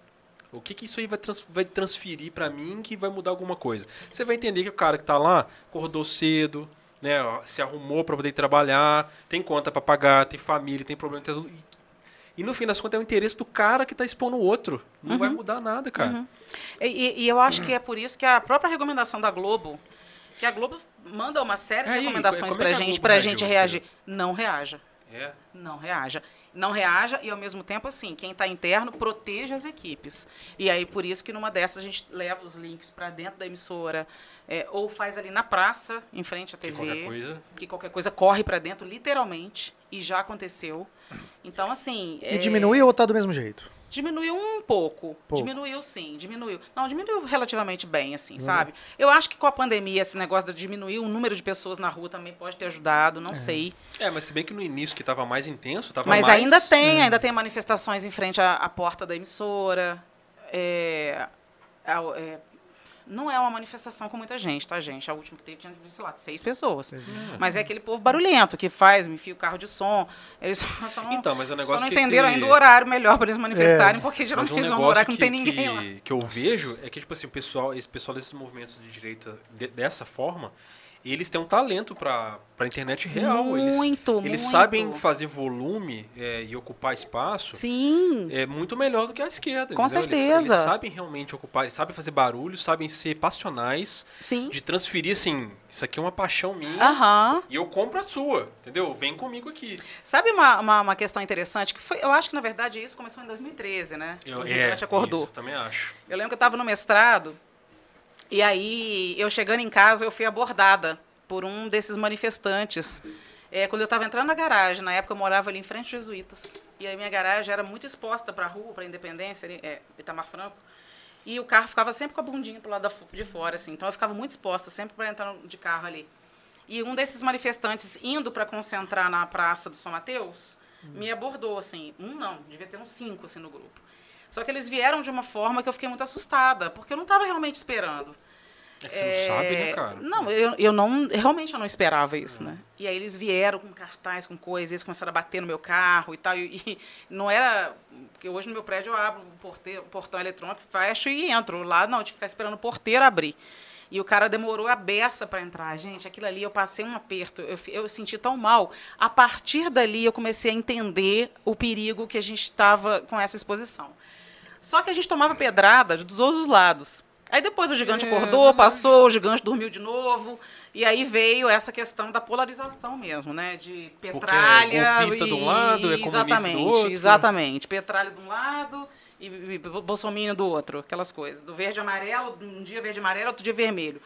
O que que isso aí vai, trans- vai transferir pra mim que vai mudar alguma coisa? Você vai entender que o cara que tá lá acordou cedo, né, ó, se arrumou pra poder trabalhar, tem conta pra pagar, tem família, tem problema, tem. E, e no fim das contas é o interesse do cara que tá expondo o outro. Não vai mudar nada, cara. E, e- e eu acho que é por isso que a própria recomendação da Globo, que a Globo manda uma série de Aí, recomendações como é pra gente, pra gente reagir. Não reaja. É. Não reaja. Não reaja e, ao mesmo tempo, assim, quem está interno proteja as equipes. E aí, por isso que numa dessas a gente leva os links para dentro da emissora, é, ou faz ali na praça, em frente à Que TV. qualquer coisa. Que qualquer coisa corre para dentro, literalmente, e já aconteceu. Então, assim. E é, diminuiu ou tá do mesmo jeito? Diminuiu um pouco. Pouco. Diminuiu sim, diminuiu. Não, diminuiu relativamente bem, assim, Uhum. sabe? Eu acho que com a pandemia, esse negócio de diminuir o número de pessoas na rua também pode ter ajudado, não sei. É, mas se bem que no início que tava mais intenso, tava Mas mais... ainda tem, ainda tem manifestações em frente à, à porta da emissora. É, é, não é uma manifestação com muita gente, tá, gente? A última que teve tinha, sei lá, seis pessoas. Mas é aquele povo barulhento que faz, me enfia o carro de som. Eles só não, Então, mas o só negócio não que- entenderam que- ainda o horário melhor para eles manifestarem, É. porque geralmente um eles vão morar que não tem que, ninguém que, lá. que eu vejo é que, tipo assim, o pessoal, esse pessoal desses movimentos de direita de- dessa forma, eles têm um talento pra, pra internet real. eles, Muito, eles muito. sabem fazer volume é, e ocupar espaço Sim, é muito melhor do que a esquerda. Com entendeu? Eles- certeza. Eles, sabem realmente ocupar, eles sabem fazer barulho, sabem ser passionais, sim. de transferir assim, isso aqui é uma paixão minha. Aham. E eu compro a sua, entendeu? Vem comigo aqui. Sabe uma, uma, uma questão interessante? que foi Eu acho que, na verdade, isso começou em 2013, né? Eu, o Gigante acordou. é, Isso, também acho. Eu lembro que eu estava no mestrado, e aí, eu chegando em casa, eu fui abordada por um desses manifestantes. É, quando eu estava entrando na garagem, na época eu morava ali em frente aos Jesuítas. E aí minha garagem era muito exposta para a rua, para a Independência, é, Itamar Franco. E o carro ficava sempre com a bundinha pro lado de fora, assim. Então eu ficava muito exposta, sempre para entrar de carro ali. E um desses manifestantes indo para concentrar na praça do São Mateus, me abordou, assim. Um não, devia ter uns cinco, assim, no grupo. Só que eles vieram de uma forma que eu fiquei muito assustada, porque eu não estava realmente esperando. É que você não sabe, né, É, cara? Não, eu, eu não, realmente eu não esperava isso, né? E aí eles vieram com cartaz, com coisas, eles começaram a bater no meu carro e tal. E, e não era. Porque hoje no meu prédio eu abro o, porte- o portão eletrônico, fecho e entro. Lá não, eu tive que ficar esperando o porteiro abrir. E o cara demorou a beça para entrar. Gente, aquilo ali eu passei um aperto. Eu, eu senti tão mal. A partir dali eu comecei a entender o perigo que a gente estava com essa exposição. Só que a gente tomava pedrada de todos os lados. Aí depois o gigante É, acordou, passou, o gigante dormiu de novo. E aí veio essa questão da polarização mesmo, né? De é petralha. golpista de um lado, é comunista do exatamente, outro. Exatamente. Petralha de um lado e, e do outro, aquelas coisas. Do verde e amarelo, um dia verde e amarelo, outro dia vermelho.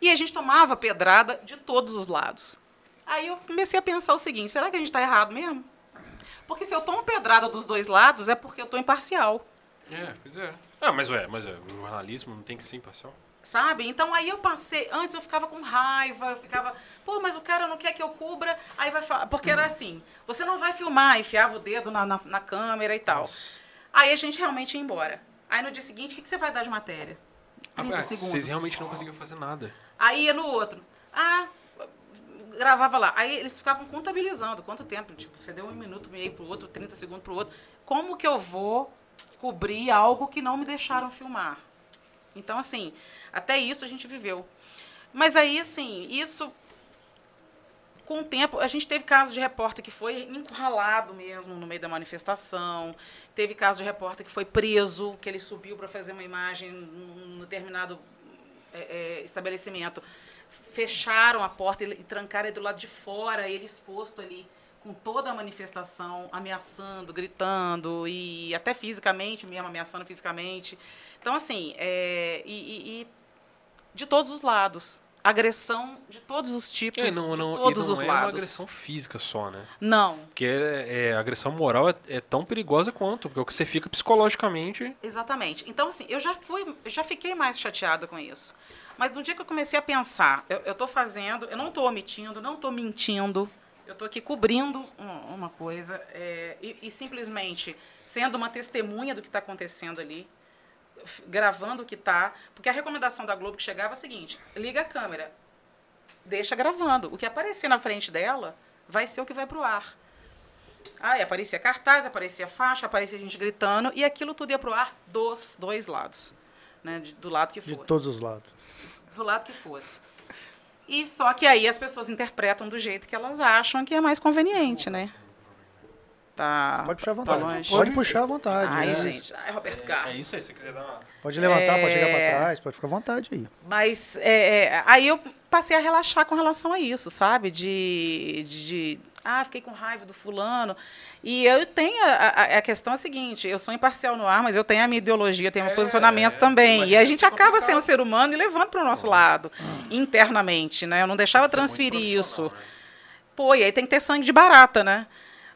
E a gente tomava pedrada de todos os lados. Aí eu comecei a pensar o seguinte: será que a gente está errado mesmo? Porque se eu tomo pedrada dos dois lados, é porque eu estou imparcial. É, pois é. Ah, mas ué, mas é, o jornalismo não tem que ser imparcial. Sabe? Então aí eu passei. Antes eu ficava com raiva, eu ficava, pô, mas o cara não quer que eu cubra. Aí vai falar. Porque era assim: você não vai filmar, enfiava o dedo na, na, na câmera e tal. Aí a gente realmente ia embora. Aí no dia seguinte, o que, que você vai dar de matéria? 30 Ah, vocês realmente não conseguiam fazer nada. Aí ia no outro. Ah, gravava lá. Aí eles ficavam contabilizando quanto tempo. Tipo, você deu um minuto e meio pro outro, 30 segundos pro outro. Como que eu vou cobrir algo que não me deixaram filmar? Então, assim, até isso a gente viveu. Mas aí, assim, isso. Com o tempo, a gente teve casos de repórter que foi encurralado mesmo no meio da manifestação. Teve caso de repórter que foi preso, que ele subiu para fazer uma imagem num determinado é, é, estabelecimento. Fecharam a porta e, e trancaram ele do lado de fora, ele exposto ali, com toda a manifestação, ameaçando, gritando, e até fisicamente mesmo, ameaçando fisicamente. Então, assim, é, e, e- e de todos os lados. Agressão de todos os tipos, É, não, não, de todos não os é lados. uma agressão física só, né? Não, Porque é, é, a agressão moral é, é tão perigosa quanto, porque o que você fica psicologicamente. Exatamente. Então, assim, eu já fui, eu já fiquei mais chateada com isso. Mas no dia que eu comecei a pensar, eu estou fazendo, eu não estou omitindo, não estou mentindo, eu estou aqui cobrindo um- uma coisa é, e, e simplesmente sendo uma testemunha do que está acontecendo ali, gravando o que está. Porque a recomendação da Globo que chegava é o seguinte: liga a câmera, deixa gravando. O que aparecer na frente dela vai ser o que vai para o ar. Aí aparecia cartaz, aparecia faixa, aparecia gente gritando, e aquilo tudo ia pro ar dos dois lados. Né, de- do lado que De fosse. todos os lados. Do lado que fosse. E só que aí as pessoas interpretam do jeito que elas acham que é mais conveniente, né? Tá, Pode puxar à vontade. Pode puxar à vontade. Ai, é. gente. Ai, Roberto Carlos. É isso aí, se você quiser dar uma. Pode levantar, pode chegar É. pra trás, pode ficar à vontade aí. Mas é, é, aí eu passei a relaxar com relação a isso, sabe? De, de, ah, fiquei com raiva do fulano. E eu tenho a, a, a questão é a seguinte: eu sou imparcial no ar, mas eu tenho a minha ideologia, tenho meu É, posicionamento é, também. E a gente acaba complicado. sendo ser humano e levando para o nosso lado, internamente, né? Eu não deixava transferir isso. né? Pô, e aí tem que ter sangue de barata, né?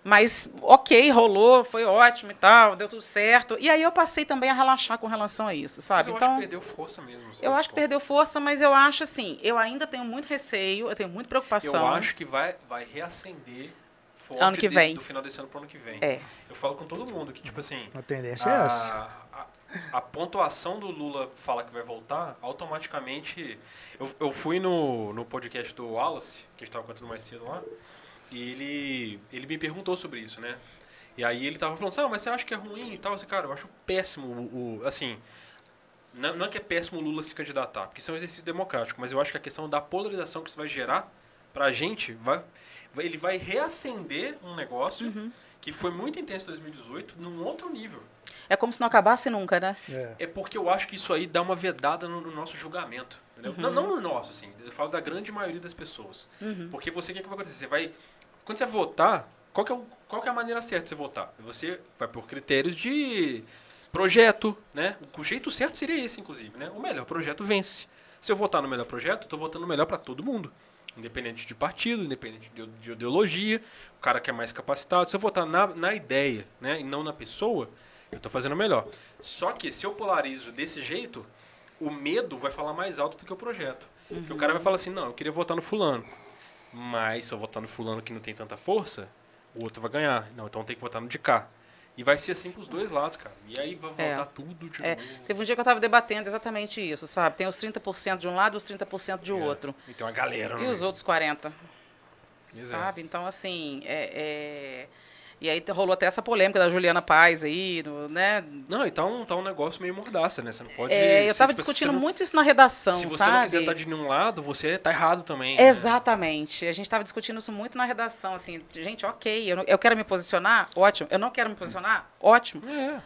Mas, ok, rolou, foi ótimo e tal, deu tudo certo. E aí eu passei também a relaxar com relação a isso, Mas sabe? eu então, acho que perdeu força mesmo. sabe? eu acho que Tipo, perdeu força, mas eu acho assim, eu ainda tenho muito receio, eu tenho muita preocupação. Eu acho que vai, vai reacender forte Ano que vem. do final desse ano pro ano que vem. É. Eu falo com todo mundo que, tipo assim. A tendência é essa. a, a, a pontuação do Lula falar que vai voltar, automaticamente. Eu, eu fui no, no podcast do Wallace, que a gente tava contando mais cedo lá, e ele, ele me perguntou sobre isso, né? E aí ele tava falando assim, ah, mas você acha que é ruim e tal? Assim, cara, eu acho péssimo o. o- assim. Não, não é que é péssimo o Lula se candidatar, porque isso é um exercício democrático, mas eu acho que a questão da polarização que isso vai gerar pra gente, vai, ele vai reacender um negócio Uhum. que foi muito intenso em 2018 num outro nível. É como se não acabasse nunca, né? É. É porque eu acho que isso aí dá uma vedada no, no nosso julgamento. Entendeu? Não, não no nosso, assim. Eu falo da grande maioria das pessoas. Porque você, o que, que vai acontecer? Você vai. Quando você votar, qual que, é o- qual que é a maneira certa de você votar? Você vai por critérios de projeto, né? O jeito certo seria esse, inclusive, né? O melhor projeto vence. Se eu votar no melhor projeto, eu tô votando melhor para todo mundo. Independente de partido, independente de, de ideologia, o cara que é mais capacitado. Se eu votar na, na ideia, né? E não na pessoa, eu tô fazendo o melhor. Só que se eu polarizo desse jeito, o medo vai falar mais alto do que o projeto. Porque o cara vai falar assim, não, eu queria votar no fulano. Mas se eu votar no fulano que não tem tanta força, o outro vai ganhar. Não, então tem que votar no de cá. E vai ser assim pros dois lados, cara. E aí vai É. voltar tudo de É, novo. teve um dia que eu estava debatendo exatamente isso, sabe? Tem os 30% de um lado e os 30% de É. outro. E tem uma galera, E os outros 40%, Exato. sabe? Então, assim, é, é, E aí rolou até essa polêmica da Juliana Paz aí, do- né? Não, e tá um, tá um negócio meio mordaça, né? Você não pode. É, eu tava se discutindo não- muito isso na redação, Se você sabe? não quiser estar de nenhum lado, você tá errado também. né? Exatamente. A gente estava discutindo isso muito na redação, assim, gente, ok, eu, não- eu quero me posicionar, ótimo. Eu não quero me posicionar, ótimo. É.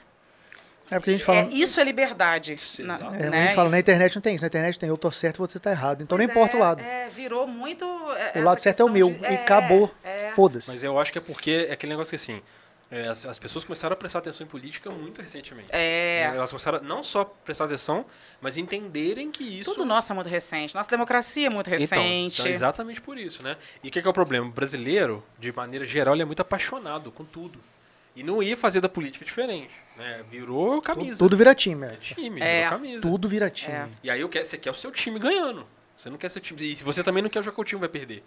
É porque a gente fala. É, isso é liberdade. Na-. É, a né? gente fala, na Isso- internet não tem isso. Na internet tem eu tô certo e você tá errado. Então não Pois importa é, o lado. É, virou muito. é, o lado certo é o meu. de- e é, acabou. é. Foda-se. Mas eu acho que é porque é aquele negócio que assim. é, as, as pessoas começaram a prestar atenção em política muito recentemente. É. Elas começaram a não só prestar atenção, mas entenderem que isso. Tudo nosso é muito recente. Nossa democracia é muito Então, recente. então, exatamente por isso, né? E o que, que é o problema? O brasileiro, de maneira geral, ele é muito apaixonado com tudo. E não ia fazer da política diferente, né? Virou camisa. Tudo vira time. é. time, É. virou camisa. Tudo vira time. É. E aí eu quero, você quer o seu time ganhando. Você não quer seu time. E se você também não quer, que o time vai perder.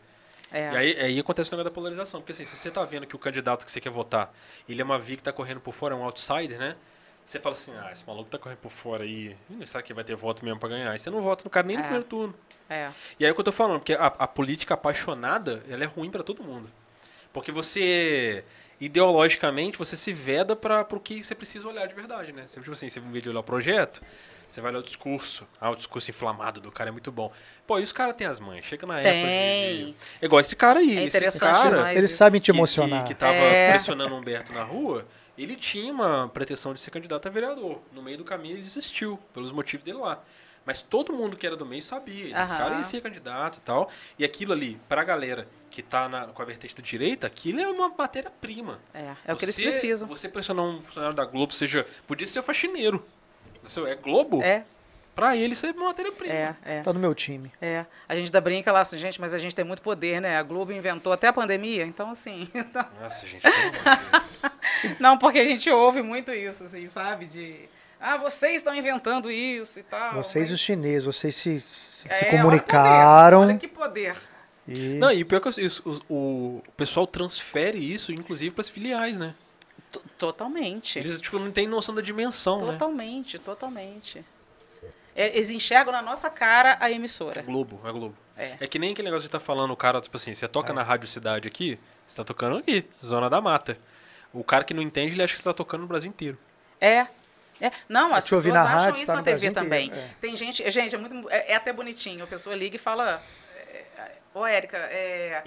É. E aí, aí acontece o negócio da polarização. Porque assim, se você tá vendo que o candidato que você quer votar, ele é uma vi que tá correndo por fora, é um outsider, né? Você fala assim, ah, esse maluco tá correndo por fora aí. Será que vai ter voto mesmo pra ganhar? Aí você não vota no cara nem no É. primeiro turno. É. E aí é o que eu tô falando, porque a, a política apaixonada, ela é ruim pra todo mundo. Porque você, ideologicamente, você se veda para o que você precisa olhar de verdade, né? Você, tipo assim, você, em vez de olhar o projeto, você vai olhar o discurso. Ah, o discurso inflamado do cara é muito bom. Pô, e os caras têm as mães. Chega na época de-. É igual esse cara aí. É esse cara. Eles isso. sabem te que, emocionar. que, que tava É. pressionando o Humberto na rua, ele tinha uma pretensão de ser candidato a vereador. No meio do caminho ele desistiu, pelos motivos dele lá. Mas todo mundo que era do meio sabia. Esse Aham. cara ia ser candidato e tal. E aquilo ali, pra galera que tá na, com a vertente da direita, aquilo é uma matéria-prima. É, é o que eles Você- precisam. Você pressionar um funcionário da Globo, seja. Podia ser o faxineiro. Isso é Globo? É, Pra ele, isso é uma matéria-prima. é, é. Tá no meu time. É, a gente ainda brinca lá assim, gente, mas a gente tem muito poder, né? A Globo inventou até a pandemia, então assim. Nossa, gente, pelo amor de Deus. Não, porque a gente ouve muito isso, assim, sabe? De. Ah, vocês estão inventando isso e tal. Vocês, mas- os chineses, vocês se, se, É, se olha comunicaram. poder, Olha que poder. E... Não, e pior que isso, o, o, pessoal transfere isso, inclusive, pras filiais, né? T- Totalmente. Eles, tipo, não tem noção da dimensão, né? Totalmente, totalmente. É, Eles enxergam na nossa cara a emissora. Globo, é Globo. É. É que nem aquele negócio de tá falando, o cara, tipo assim, você toca na Rádio Cidade aqui, você tá tocando aqui, Zona da Mata. O cara que não entende, ele acha que você tá tocando no Brasil inteiro. É. É. Não, as pessoas acham rádio, isso na TV também. é. Tem gente, gente, é muito é, é até bonitinho. A pessoa liga e fala, é, é, ô Érica, é,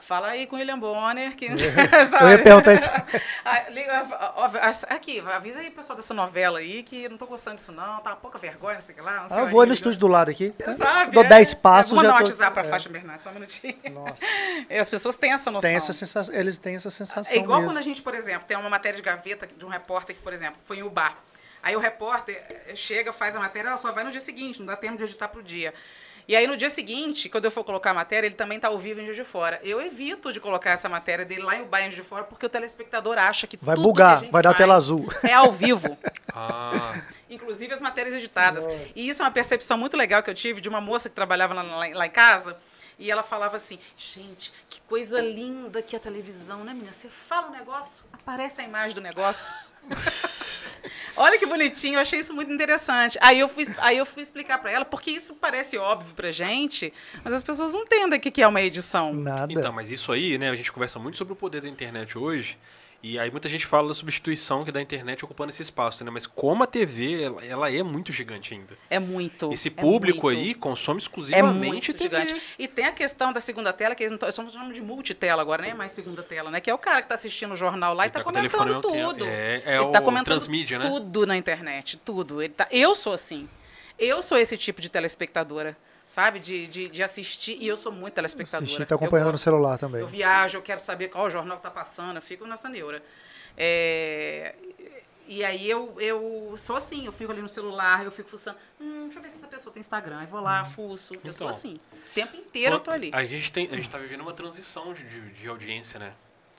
fala aí com o William Bonner que Eu ia perguntar isso. Ah, Aqui, avisa aí o pessoal dessa novela aí que não tô gostando disso não, tá uma pouca vergonha, não sei o que lá. Sei Ah, eu vou liga. no estúdio do lado aqui. Sabe? Dou é. 10 passos, Vou mandar um WhatsApp pra é. Fátima Bernardes, só um minutinho. Nossa. As pessoas têm essa noção. Tem essa sensação, eles têm essa sensação É igual mesmo. quando a gente, por exemplo, tem uma matéria de gaveta de um repórter que, por exemplo, foi em Ubar. Aí o repórter eh, chega, faz a matéria, ela só vai no dia seguinte, não dá tempo de editar pro dia. E aí no dia seguinte, quando eu for colocar a matéria, ele também está ao vivo em Juiz de Fora. Eu evito de colocar essa matéria dele lá em Ubar, em Juiz de Fora, porque o telespectador acha que Vai tudo bugar, que a gente vai dar faz tela azul. É ao vivo. Ah, inclusive as matérias editadas. E isso é uma percepção muito legal que eu tive de uma moça que trabalhava lá, lá- lá em casa. E ela falava assim: gente, que coisa linda que é a televisão, né, menina? Você fala um negócio, aparece a imagem do negócio. Olha que bonitinho, eu achei isso muito interessante. Aí eu fui, aí eu fui explicar para ela, porque isso parece óbvio pra gente, mas as pessoas não entendem o que que é uma edição. Nada. então, mas isso aí, né? A gente conversa muito sobre o poder da internet hoje. E aí muita gente fala da substituição que da internet ocupando esse espaço, né? Mas como a TV, ela, ela é muito gigante ainda. É muito. Esse é público muito. aí consome É exclusivamente muito TV. gigante. E tem a questão da segunda tela, que eles não estão chamando de multitela agora, nem é mais segunda tela, né? Que é o cara que está assistindo o jornal lá e está tá telefone comentando tudo. É, é Ele o tá comentando transmídia, né? Tudo na internet, tudo. Ele tá... Eu sou assim. Eu sou esse tipo de telespectadora, sabe? De, de, de assistir. E eu sou muito telespectadora. Assistir, tá acompanhando no celular também. Eu viajo, eu quero saber qual o jornal que tá passando, eu fico nessa neura. É, E aí eu, eu sou assim, eu fico ali no celular, eu fico fuçando. Hum, deixa eu ver se essa pessoa tem Instagram. Aí vou lá, fuço. Eu sou Então. assim. O tempo inteiro eu tô ali. A gente, tem, a gente tá vivendo uma transição de, de, de audiência, né?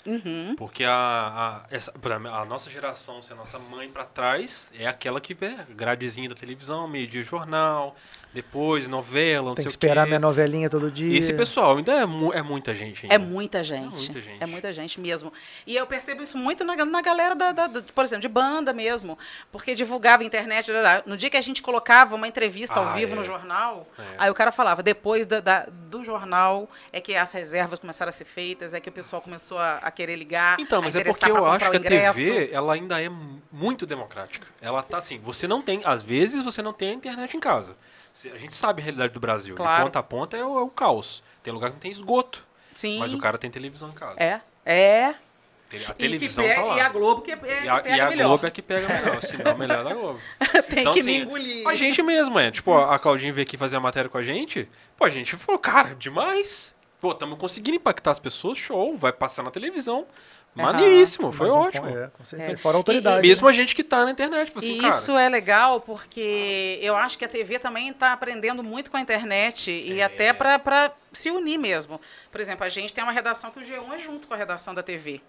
Uhum. Porque a, a, essa, a nossa geração, se a nossa mãe pra trás, é aquela que vê gradezinha da televisão, meio-dia jornal, depois novela, não Tem sei que esperar o quê. minha novelinha todo dia. E esse pessoal ainda é, mu- é muita gente. Ainda. É muita gente. muita gente. É muita gente mesmo. E eu percebo isso muito na, na galera, da, da- da- por exemplo, de banda mesmo. Porque divulgava internet. No dia que a gente colocava uma entrevista ao Ah, vivo é. no jornal, É. aí o cara falava, depois da- da- do jornal é que as reservas começaram a ser feitas, é que o pessoal começou a, a querer ligar. Então, a mas é porque eu acho que a. TV, ela ainda é mu- muito democrática. Ela tá assim, você não tem, às vezes você não tem a internet em casa. A gente sabe a realidade do Brasil. Claro. De ponta a ponta é o, é o caos. Tem lugar que não tem esgoto, Sim. mas o cara tem televisão em casa. É, é. A E, televisão pega- tá lá. e a Globo que, é, que E a, pega e a melhor. Globo é que pega melhor, se não, melhor da Globo. Tem Então, que assim, me engolir. A gente mesmo, é. Tipo, a Claudinha veio aqui fazer a matéria com a gente. Pô, a gente falou, cara, demais. Pô, estamos conseguindo impactar as pessoas, show, vai passar na televisão. Maneiríssimo, foi um ótimo. É, com certeza. É. Fora a autoridade. Mesmo né? a gente que tá na internet, assim, E cara. isso é legal porque eu acho que a TV também está aprendendo muito com a internet e É. até para se unir mesmo. Por exemplo, a gente tem uma redação que o G1 é junto com a redação da TV.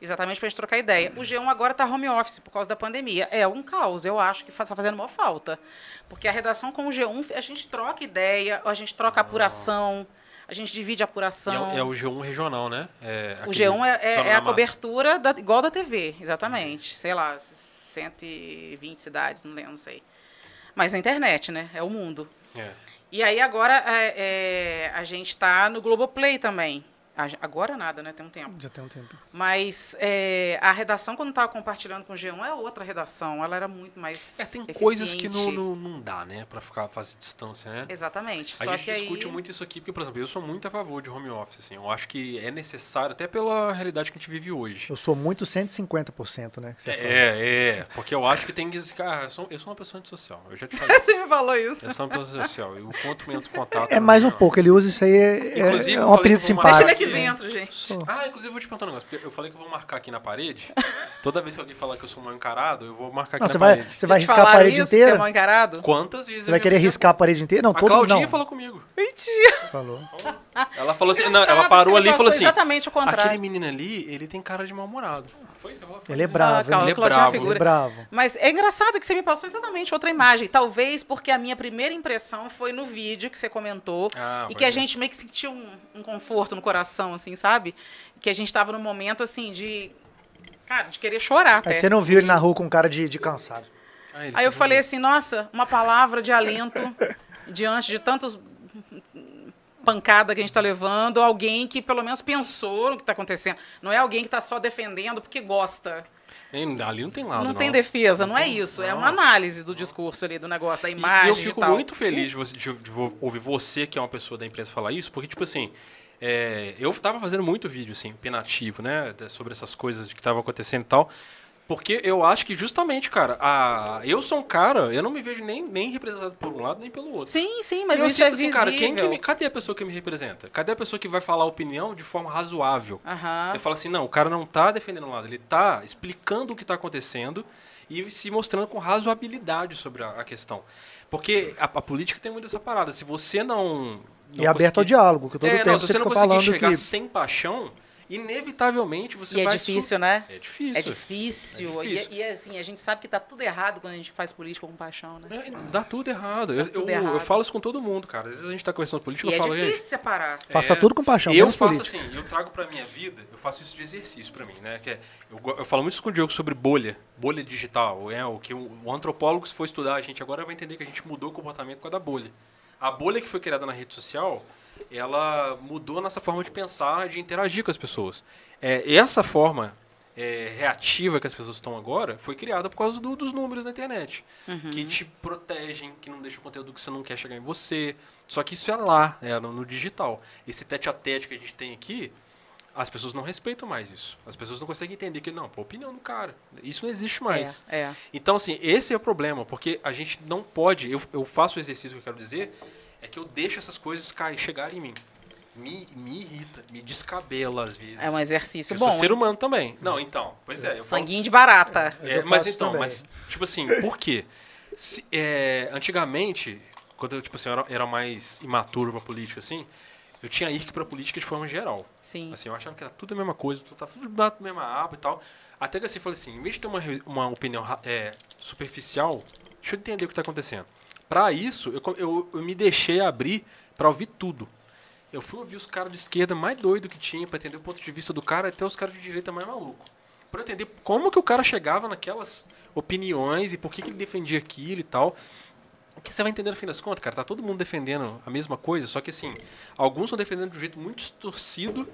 Exatamente para a gente trocar ideia. O G1 agora está home office por causa da pandemia. É um caos, eu acho que está fazendo uma falta. Porque a redação com o G1, a gente troca ideia, a gente troca apuração, a gente divide a apuração. é, é o G1 regional, né? É O aquele G1 é, é- é a cobertura da- igual da TV, exatamente. Sei lá, 120 cidades, não lembro, não sei. Mas a internet, né? É o mundo. É. E aí agora é, é, a gente está no Globoplay também. Agora nada, né? Tem um tempo. Já tem um tempo. Mas é, a redação, quando estava compartilhando com o G1, é outra redação. Ela era muito mais. É, tem eficiente. coisas que não, não, não dá, né? Pra ficar, fazer distância, né? Exatamente. A Só gente que aí. discute muito isso aqui, porque, por exemplo, eu sou muito a favor de home office, assim. Eu acho que é necessário, até pela realidade que a gente vive hoje. Eu sou muito 150%, né? Que você fala. É, é, porque eu acho que tem que. Cara, eu sou, eu sou uma pessoa antissocial. Eu já te falei. Você me falou isso. Eu sou uma pessoa antissocial. E o quanto menos contato. É mais um pouco. Ele usa isso aí. É, Inclusive, é eu um apelido eu vou Deixa simpático. ele aqui. Dentro, gente. Sou. Ah, inclusive eu vou te perguntar um negócio. porque Eu falei que eu vou marcar aqui na parede. Toda vez que alguém falar que eu sou mal encarado, eu vou marcar aqui Não, na você vai, parede. você vai riscar a parede isso, Você é mal inteira? encarado? Quantas vezes Você vai querer riscar a parede inteira? Não, A todo Claudinha não. falou comigo. Mentira. Falou. Ela falou assim, não, ela parou ali e falou assim: Exatamente o contrário. aquele menino ali, ele tem cara de mal-humorado. Foi isso que ela falou? Ele é Ah, bravo. calma, Ele é bravo. Ele é bravo. Mas é engraçado que você me passou exatamente outra imagem. Talvez porque a minha primeira impressão foi no vídeo que você comentou. Ah, e que a ver. gente meio que sentiu um, um conforto no coração, assim, sabe? Que a gente tava num momento, assim, de... Cara, de querer chorar É que até. você não viu ele na rua com cara de, de cansado. Ah, Aí eu falei jogou. assim, nossa, uma palavra de alento diante de tantos pancada que a gente está levando, alguém que pelo menos pensou no que está acontecendo. Não é alguém que está só defendendo porque gosta. Hein, Ali não tem lado. não, tem defesa, não, é tem- isso. É não. uma análise do discurso ali, do negócio, da E imagem eu e fico tal. muito feliz de, você- de- de ouvir você, que é uma pessoa da imprensa, falar isso, porque, tipo assim, é, eu tava fazendo muito vídeo, assim, opinativo, né, sobre essas coisas que estavam acontecendo e tal, porque eu acho que justamente, cara, a, eu sou um cara, eu não me vejo nem, nem representado por um lado nem pelo outro. Sim, sim, mas eu isso sinto é assim, visível. cara, quem que me, cadê a pessoa que me representa? Cadê a pessoa que vai falar a opinião de forma razoável? Aham. Eu falo assim, não, o cara não tá defendendo um lado, ele tá explicando o que tá acontecendo e se mostrando com razoabilidade sobre a, a questão. Porque a, a política tem muito essa parada. Se você não. não E é aberto ao diálogo, que todo é, tempo não, se você você não fica conseguir chegar que... sem paixão, inevitavelmente você E é vai. su- difícil, né? É difícil. É difícil. É difícil. E, e, assim, a gente sabe que tá tudo errado quando a gente faz política com paixão, né? É, dá tudo errado. eu, tudo eu- eu errado. falo isso com todo mundo, cara. Às vezes a gente tá conversando política, E eu é falo, difícil gente. separar. Faça É, tudo com paixão, Eu faço política. assim, eu trago pra minha vida, eu faço isso de exercício pra mim, né? Que é, eu, eu falo muito isso com o Diogo sobre bolha, bolha digital. É, o que o, o antropólogo, se for estudar, a gente agora vai entender que a gente mudou o comportamento por causa da bolha. A bolha que foi criada na rede social, ela mudou nossa forma de pensar, de interagir com as pessoas. É, essa forma é, reativa que as pessoas estão agora foi criada por causa do- dos números na internet. Que te protegem, que não deixam o conteúdo que você não quer chegar em você. Só que isso é lá, é no, no digital. Esse tete a tete que a gente tem aqui, as pessoas não respeitam mais isso. As pessoas não conseguem entender que, não, pô, a opinião do cara. Isso não existe mais. É, é. Então, assim, esse é o problema, porque a gente não pode. Eu, eu faço o exercício que eu quero dizer, é que eu deixo essas coisas cair, chegarem em mim. Me, me irrita, me descabela às vezes. É um exercício eu bom. sou ser hein? humano também. Não, então, pois é. Eu falo- Sanguinho de barata. Mas é, eu mas então, também. mas, tipo assim, por quê? Se- é, antigamente, quando eu, tipo assim, eu era, era mais imaturo pra política, assim, eu tinha irque pra política de forma geral. Sim. Assim, eu achava que era tudo a mesma coisa, tudo, tava tudo debaixo da mesma aba e tal. Até que assim, eu falei assim, em vez de ter uma, uma opinião é, superficial, deixa eu entender o que está acontecendo. Pra isso, eu, eu, eu me deixei abrir pra ouvir tudo. Eu fui ouvir os caras de esquerda mais doido que tinha, pra entender o ponto de vista do cara, até os caras de direita mais maluco. Eu entender como que o cara chegava naquelas opiniões e por que, que ele defendia aquilo e tal. Porque você vai entender no fim das contas, cara, tá todo mundo defendendo a mesma coisa, só que assim, alguns estão defendendo de um jeito muito distorcido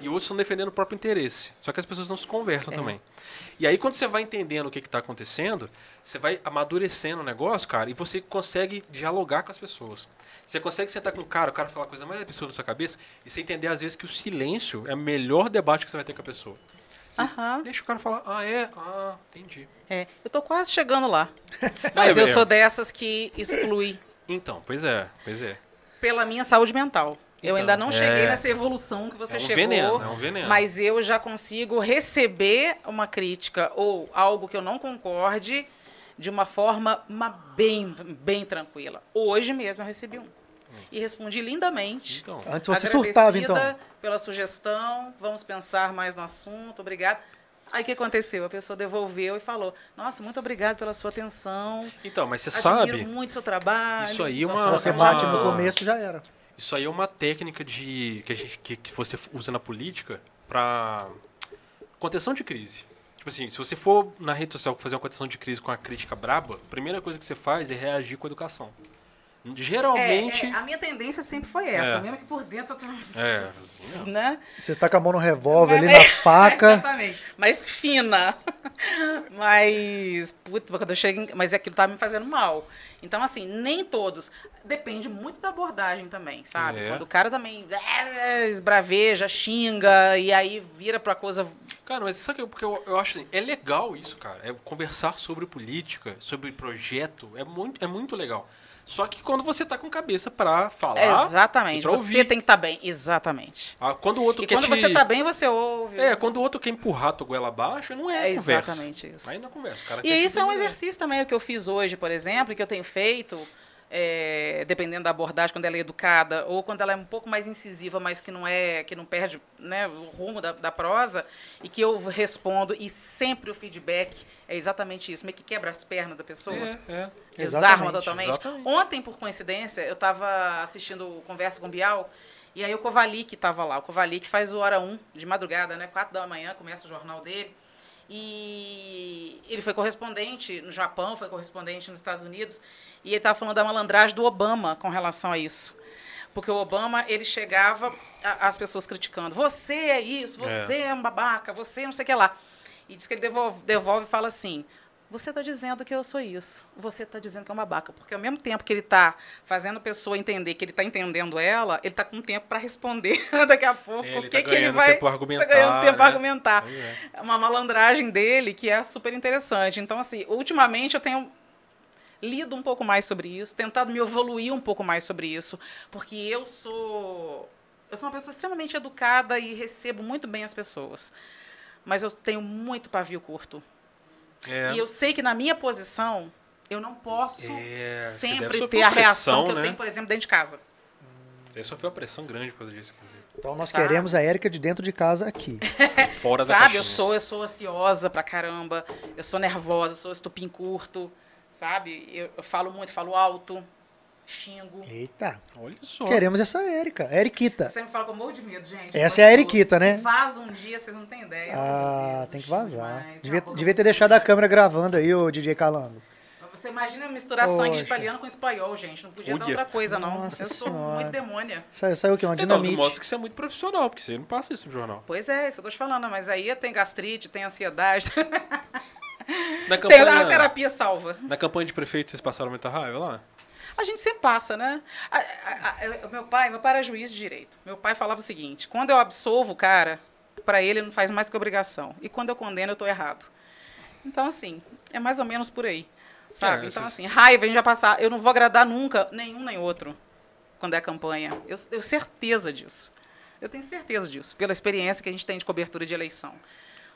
e outros estão defendendo o próprio interesse. Só que as pessoas não se conversam É. também. E aí, quando você vai entendendo o que está acontecendo, você vai amadurecendo o negócio, cara, e você consegue dialogar com as pessoas. Você consegue sentar com o cara, o cara falar a coisa mais absurda na sua cabeça, e você entender, às vezes, que o silêncio é o melhor debate que você vai ter com a pessoa. Aham. Deixa o cara falar, ah, é? Ah, entendi. É, eu tô quase chegando lá. Mas É, eu é. sou dessas que exclui Então, pois é, pois é. pela minha saúde mental. Eu Então, ainda não cheguei é. nessa evolução que você É um chegou. veneno, é um veneno. Mas eu já consigo receber uma crítica ou algo que eu não concorde de uma forma uma bem, bem tranquila. Hoje mesmo eu recebi um. E respondi lindamente. Então, Antes você surtava, então. pela sugestão, vamos pensar mais no assunto, obrigado. Aí o que aconteceu? A pessoa devolveu e falou: Nossa, muito obrigado pela sua atenção. então mas você Admiro sabe, muito seu trabalho. isso aí é Se uma... você é bate uma- no começo, já era. Isso aí é uma técnica de que, a gente, que, que você usa na política para contenção de crise. Tipo assim, se você for na rede social fazer uma contenção de crise com a crítica braba, a primeira coisa que você faz é reagir com educação. É, Geralmente. é, a minha tendência sempre foi essa, É. mesmo que por dentro eu tô. É, assim. Né? Você tá com a mão no revólver ali Mas- na faca. Exatamente. Mas fina. Mas, puta, quando eu chego. em- Mas aquilo tá me fazendo mal. Então, assim, nem todos. Depende muito da abordagem também, sabe? É. Quando o cara também é, esbraveja, xinga, e aí vira pra coisa. Cara, mas sabe que- porque eu, eu acho assim, é legal isso, cara. É conversar sobre política, sobre projeto, é muito, é muito legal. Só que quando você tá com cabeça pra falar. Exatamente. pra Você ouvir. tem que estar bem. Exatamente. Ah, quando o outro E quando te... você tá bem, você ouve. É, quando o outro quer empurrar a tua goela abaixo, não é, É conversa. exatamente isso. Aí não é conversa. E isso é um exercício também, o que eu fiz hoje, por exemplo, que eu tenho feito, é, dependendo da abordagem, quando ela é educada, ou quando ela é um pouco mais incisiva, mas que não é, que não perde né, o rumo da, da prosa, e que eu respondo, e sempre o feedback é exatamente isso, meio que quebra as pernas da pessoa. É, é. Desarma Exatamente, totalmente. exatamente. Ontem, por coincidência, eu estava assistindo Conversa com Bial, e aí o Kovalik estava lá. O Kovalik faz o Hora 1, de madrugada, né? Quatro da manhã, começa o jornal dele. E ele foi correspondente no Japão, foi correspondente nos Estados Unidos, e ele estava falando da malandragem do Obama com relação a isso. Porque o Obama, ele chegava, as pessoas criticando, você é isso, você é, um babaca, você não sei o que lá. E diz que ele devolve, devolve e fala assim, você está dizendo que eu sou isso, você está dizendo que é um babaca. Porque ao mesmo tempo que ele está fazendo a pessoa entender que ele está entendendo ela, ele está com tempo para responder daqui a pouco. É, ele o tá que, ele ganhando vai... tempo argumentar, Tá ganhando tempo para né? argumentar. É. É uma malandragem dele que é super interessante. Então, assim, ultimamente eu tenho lido um pouco mais sobre isso, tentado me evoluir um pouco mais sobre isso, porque eu sou eu sou uma pessoa extremamente educada e recebo muito bem as pessoas. Mas eu tenho muito pavio curto. É. E eu sei que na minha posição eu não posso É, sempre ter a reação pressão, que eu né? tenho, por exemplo, dentro de casa. Você sofreu uma pressão grande por causa disso, inclusive. Então nós Sabe? queremos a Érica de dentro de casa aqui. Fora da Sabe, caixinha. eu sou, eu sou ansiosa pra caramba, eu sou nervosa, eu sou estupim curto, sabe? Eu, eu falo muito, falo alto, xingo. Eita, Olha só. queremos essa Érica. Eriquita. Você me fala com um monte de medo, gente. Essa é a Eriquita, né? Se vaza um dia, vocês não têm ideia. Ah, Deus, tem que vazar. demais, Devia, uma devia ter deixado a câmera gravando aí, ô DJ Calango. Você imagina misturar sangue de Poxa. italiano com espanhol, gente. Não podia dar Olha. outra coisa, não. Nossa eu sou Senhora. muito demônia. Saiu, saiu o quê? Uma Então, dinamite. mostra que você é muito profissional, porque você não passa isso no jornal. Pois é, isso que eu tô te falando, mas aí tem gastrite, tem ansiedade, Na tem a campanha, terapia salva. na campanha de prefeito, vocês passaram muita raiva lá? A gente sempre passa, né? A- a- a- meu pai, meu pai era juiz de direito. Meu pai falava o seguinte: quando eu absolvo o cara, para ele não faz mais que obrigação. E quando eu condeno, eu estou errado. Então, assim, é mais ou menos por aí. Sabe? É, então, assim, raiva a gente vai passar. Eu não vou agradar nunca nenhum nem outro quando é campanha. Eu tenho certeza disso. Eu tenho certeza disso, pela experiência que a gente tem de cobertura de eleição.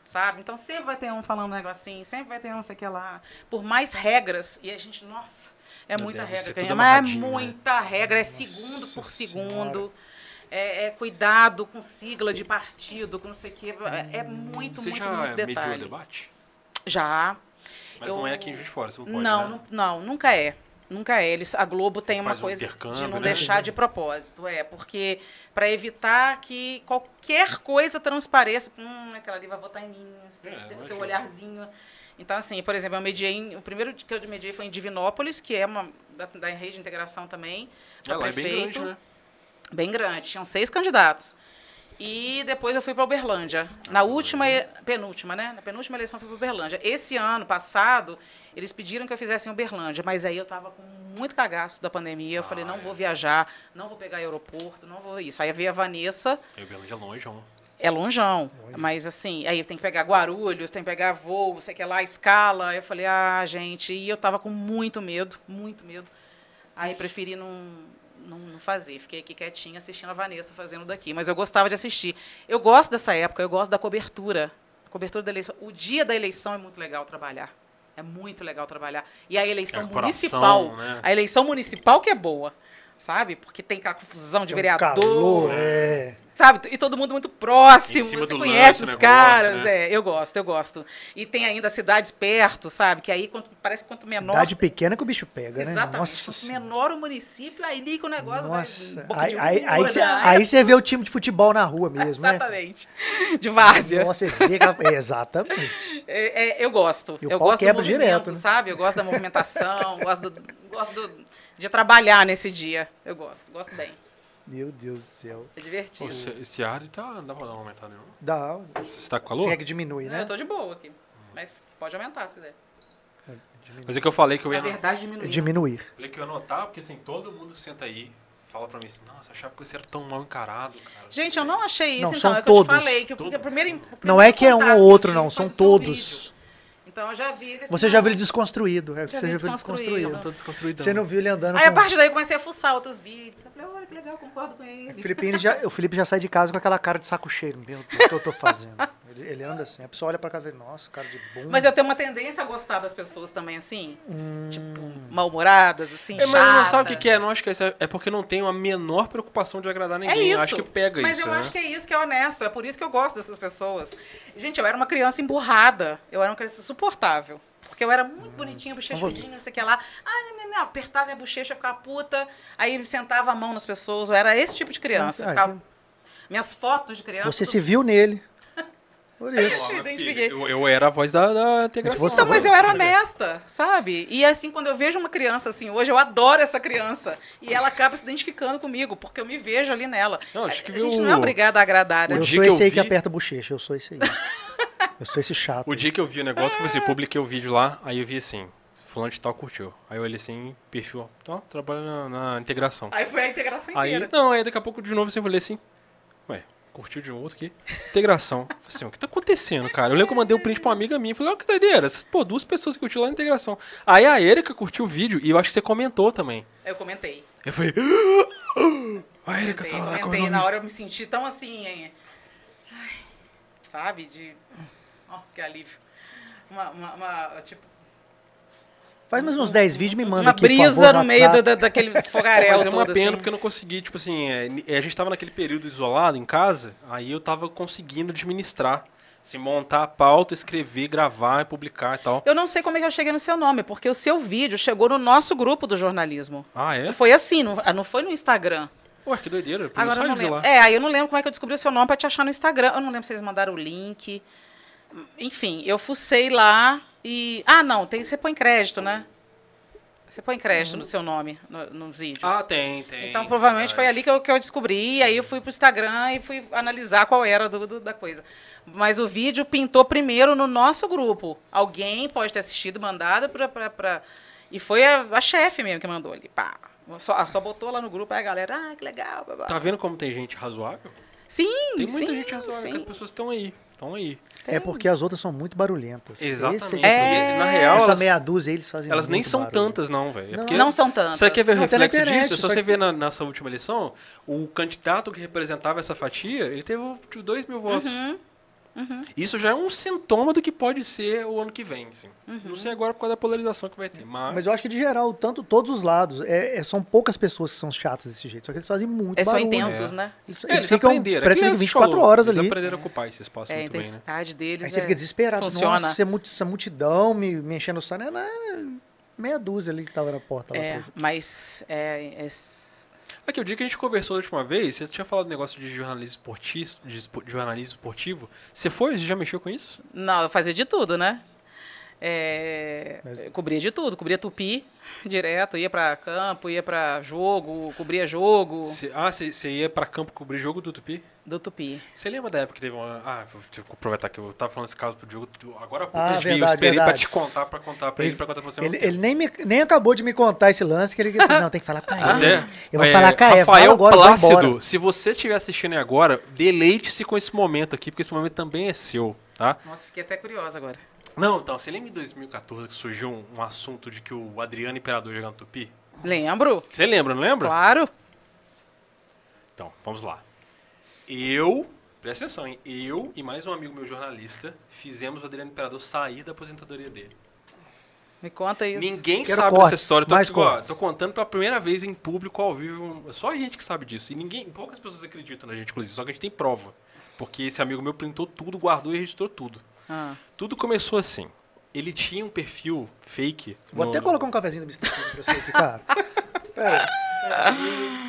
Sabe? Então sempre vai ter um falando um negocinho, sempre vai ter um sei que lá. Por mais regras, e a gente, nossa, é Não muita regra. que gente- Mas é né? muita regra, é Nossa segundo por segundo. É, é cuidado com sigla de partido, com não sei o quê. É, é muito, você muito, já muito mediou o detalhe. debate? Já. Mas Eu- não é aqui em Juiz de Fora, você não pode, não, né? não, nunca é. Nunca é. Eles, a Globo tem uma um coisa de não né? deixar de propósito, é, porque para evitar que qualquer coisa transpareça, hum, aquela ali vai votar em mim, É, o seu olharzinho. Então, assim, por exemplo, eu mediei, em- o primeiro que eu mediei foi em Divinópolis, que é uma da, da rede de integração também, É, para lá é bem prefeito. grande, né? Bem grande, tinham seis candidatos. E depois eu fui para Uberlândia. Na última, e- penúltima, né? Na penúltima eleição eu fui para Uberlândia. Esse ano passado, eles pediram que eu fizesse em Uberlândia, mas aí eu estava com muito cagaço da pandemia. Eu falei, não vou viajar, não vou pegar aeroporto, não vou isso. Aí veio a Vanessa, Eu Belândia é longe, ó. É longeão, mas assim, aí tem que pegar Guarulhos, tem que pegar voo, sei que lá, escala. Eu falei, ah, gente, e eu tava com muito medo, muito medo. Aí preferi não, não, não fazer. Fiquei aqui quietinha assistindo a Vanessa fazendo daqui. Mas eu gostava de assistir. Eu gosto dessa época, eu gosto da cobertura. A cobertura da eleição. O dia da eleição é muito legal trabalhar. É muito legal trabalhar. E a eleição É, coração, municipal. né? A eleição municipal que é boa. Sabe? Porque tem aquela confusão de É um vereador calor, é. sabe? E todo mundo muito próximo, Em cima você do conhece lance os negócio, caras, né? é, eu gosto, eu gosto. E tem ainda cidades perto, sabe? Que aí quanto- parece que quanto menor... Cidade pequena que o bicho pega, né? Exatamente. Nossa quanto Senhora. menor o município, aí liga o negócio, Nossa, vai boca aí, de aí, aí, você, aí- aí você vê o time de futebol na rua mesmo, né? Exatamente. De várzea. Nossa, você vê que exatamente. É, é, eu gosto. E o eu pau gosto do movimento, direto, né? sabe? Eu gosto da movimentação, gosto, do, gosto do- de trabalhar nesse dia. Eu gosto, gosto bem. Meu Deus do céu. É Pô, divertido. esse, esse ar tá. Não dá pra dar uma aumentada, não. Dá. Você tá com calor? é que diminui, Não, né? eu tô de boa aqui. Mas pode aumentar se quiser. Mas é que eu falei que eu Na ia. verdade, diminuiu. É diminuir. Falei que eu ia anotar, porque assim, todo mundo que senta aí fala pra mim assim, nossa, achava que você era tão mal encarado, cara. Gente, eu não achei isso, Não, então. são é o que eu te falei. Que, porque o primeiro, o Não primeiro é que é um ou outro, não. São todos. vídeo. Então eu já vi ele assim, Você já viu ele desconstruído. É, Já você vi já viu ele desconstruído. desconstruído. Tô desconstruído. Você não viu ele andando Aí a com... partir daí eu comecei a fuçar outros vídeos. Eu falei, olha que legal, concordo com O ele. Felipe, ele já, o Felipe já sai de casa com aquela cara de saco cheio. Meu Deus, o que eu tô fazendo? Ele, anda assim. A pessoa olha pra cá e vê, nossa, cara de bunda. Mas eu tenho uma tendência a gostar das pessoas também, assim. Hum. Tipo, mal-humoradas, assim, É, mas eu não sabe o que, que é, não acho que é isso. É porque não tenho a menor preocupação de agradar É ninguém. isso. Acho que pega Mas isso. eu né? acho que é isso que é honesto. É por isso que eu gosto dessas pessoas. Gente, eu era uma criança emburrada. Eu era uma criança insuportável. Porque eu era muito bonitinha, bochechudinha, não sei o que lá. Ah, não, não, não. Apertava minha bochecha, ficava puta. Aí sentava a mão nas pessoas. Eu era esse tipo de criança. Ah, ficava... Minhas fotos de criança. Você tudo- se viu nele. Por isso. Identifiquei. Eu, eu era a voz da, da integração. Então, mas eu era honesta, sabe? E assim, quando eu vejo uma criança assim, hoje eu adoro essa criança. E ela acaba se identificando comigo, porque eu me vejo ali nela. Não, acho que a gente viu- não é obrigada a agradar, né? Eu sou que esse eu aí que vi- aperta a bochecha. Eu sou esse aí. Eu sou esse chato. O dia que eu vi o negócio, que você publiquei o vídeo lá, aí eu vi assim, fulano de tal curtiu. Aí eu olhei assim, perfil, ó, tá, trabalha na, na integração. Aí foi a integração Aí, inteira. não, aí daqui a pouco de novo você olhei assim, ué, curtiu de um outro aqui, integração. Falei assim, o que tá acontecendo, cara? Eu lembro que eu mandei um print pra uma amiga minha, falei, ó, que doideira, pô, duas pessoas que curtiram lá na integração. Aí a Erika curtiu o vídeo, e eu acho que você comentou também. Eu comentei. Eu falei, a Erika, Comentei, lá como comentei. é Na o hora eu me senti tão assim, hein? Ai, sabe? De. Nossa, que alívio. Uma, uma, uma, tipo, Faz mais uns 10 vídeos e me manda uma aqui, por brisa favor, no meio da, da- daquele fogaréu Mas é uma pena assim. porque eu não consegui, tipo assim, é, ni- a gente tava naquele período isolado em casa, aí eu tava conseguindo administrar, assim, montar a pauta, escrever, gravar, publicar e tal. Eu não sei como é que eu cheguei no seu nome, porque o seu vídeo chegou no nosso grupo do jornalismo. Ah, é? Foi assim, não, não foi no Instagram. Ué, que doideira, por Agora isso eu não lembro. lá. É, aí eu não lembro como é que eu descobri o seu nome pra te achar no Instagram. Eu não lembro se eles mandaram o link. Enfim, eu fucei lá e. Ah, não, tem, você põe crédito, né? Você põe crédito no seu nome no- nos vídeos. Ah, tem, tem. Então, provavelmente foi ali que eu, que eu descobri. E aí eu fui pro Instagram e fui analisar qual era do, do- da coisa. Mas o vídeo pintou primeiro no nosso grupo. Alguém pode ter assistido, mandado pra. pra, pra- E foi a, a chefe mesmo que mandou ali. Pá. Só, só botou lá no grupo, aí a galera, ah, que legal. blá, blá. Tá vendo como tem gente razoável? Sim, Tem muita sim, gente razoável, que as pessoas estão aí. Estão aí. É porque as outras são muito barulhentas. Exatamente. É. E, na real, Essa elas, meia dúzia eles fazem elas nem são barulho. tantas, não, velho. É Não. Não são tantas. Você quer ver o reflexo internet, disso? É só você que- ver na, nessa última eleição, o candidato que representava essa fatia, ele teve tipo, 2 mil votos. Uhum. Isso já é um sintoma do que pode ser o ano que vem. Assim. Uhum. Não sei agora por causa da polarização que vai ter. Mas, Mas eu acho que de geral, tanto todos os lados, é, é- são poucas pessoas que são chatas desse jeito. Só que eles fazem muito Eles são barulho. intensos, É. né? Eles, É, eles eles ficam aprenderam. parece que Aquilo que 24 falou, horas eles ali. aprenderam a ocupar esse espaço É, a muito bem, né? intensidade deles Aí você é- fica desesperado. funciona. Nossa, essa mu- essa multidão me, me enchendo o saco. Era meia dúzia ali que tava na porta. lá É, mas é, é- Aqui, o dia que a gente conversou da última vez, você tinha falado do negócio de jornalismo esportivo, de de jornalismo esportivo. Você foi? Você já mexeu com isso? Não, eu fazia de tudo, né? É, eu cobria de tudo, cobria tupi direto, ia pra campo, ia pra jogo, cobria jogo Cê- ah, você ia pra campo cobrir jogo do Tupi? do tupi. Você lembra da época que teve uma. Ah, vou- deixa eu aproveitar que eu tava falando esse caso pro Diogo. Agora há pouco Ah, a eu verdade, esperei pra verdade. te contar, pra contar pra ele, pra contar pra você. Ele, mesmo ele nem, me- nem acabou de me contar esse lance que ele não tem que falar pra ele. Até, Eu vou é, falar, cara, fala Rafael agora, vai Plácido, embora. se você estiver assistindo aí agora, deleite-se com esse momento aqui, porque esse momento também é seu, tá? Nossa, fiquei até curiosa agora. Não, então, você lembra em 2014 que surgiu um, um assunto de que o Adriano Imperador jogando Tupi? Lembro, Você lembra, não lembra? claro. Então, vamos lá. Eu, presta atenção, hein? Eu e mais um amigo meu jornalista fizemos o Adriano Imperador sair da aposentadoria dele. Me conta isso. Ninguém Quero sabe cortes, dessa história. Tô, mais tipo, ó, tô contando pela primeira vez em público, ao vivo. Só a gente que sabe disso. E ninguém, poucas pessoas acreditam na gente, inclusive. Só que a gente tem prova. Porque esse amigo meu printou tudo, guardou e registrou tudo. Ah, Tudo começou assim. Ele tinha um perfil fake. Vou no- até colocar um cafezinho do Mr. Pra você aqui, cara. Pera.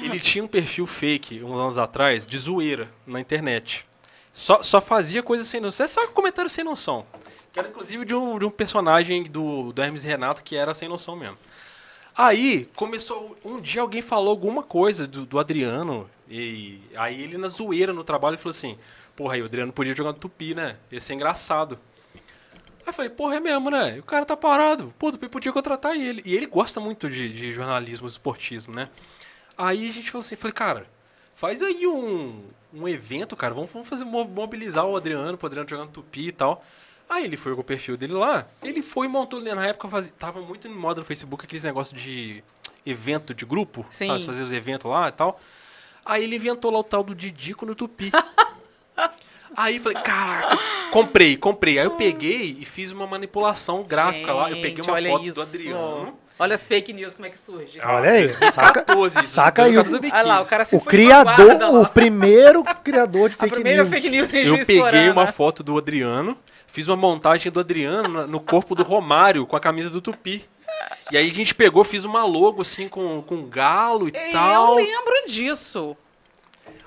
Ele tinha um perfil fake uns anos atrás de zoeira na internet. Só, só fazia coisa sem noção. É só comentário sem noção. Que era inclusive de um, de um personagem do, do Hermes Renato que era sem noção mesmo. Aí começou. Um dia alguém falou alguma coisa do, do Adriano. E aí ele na zoeira no trabalho falou assim: Porra, aí o Adriano podia jogar no tupi, né? Ia ser engraçado. Aí eu falei, porra, é mesmo, né? E o cara tá parado. Pô, o Tupi podia contratar ele. E ele gosta muito de, de jornalismo, esportismo, né? Aí a gente falou assim, falei, cara, faz aí um, um evento, cara. Vamos, vamos fazer, mo- mobilizar o Adriano, pro Adriano jogar no Tupi e tal. Aí ele foi com o perfil dele lá. Ele foi e montou, na época fazia, tava muito em moda no Facebook aqueles negócios de evento de grupo. Sim. Sabe, fazer os eventos lá e tal. Aí ele inventou lá o tal do Didico no Tupi. Aí falei, caraca, comprei, comprei. Aí eu peguei e fiz uma manipulação gráfica lá. Eu peguei Gente, uma olha foto isso. do Adriano. Olha as fake news, como é que surge. Olha aí, saca, 14, saca aí o, 2014, Olha lá, o cara se o criador, o primeiro criador de fake news. fake news Eu peguei uma foto do Adriano, fiz uma montagem do Adriano no corpo do Romário com a camisa do Tupi. E aí a gente pegou, fiz uma logo assim com, com galo e Eu tal. lembro disso.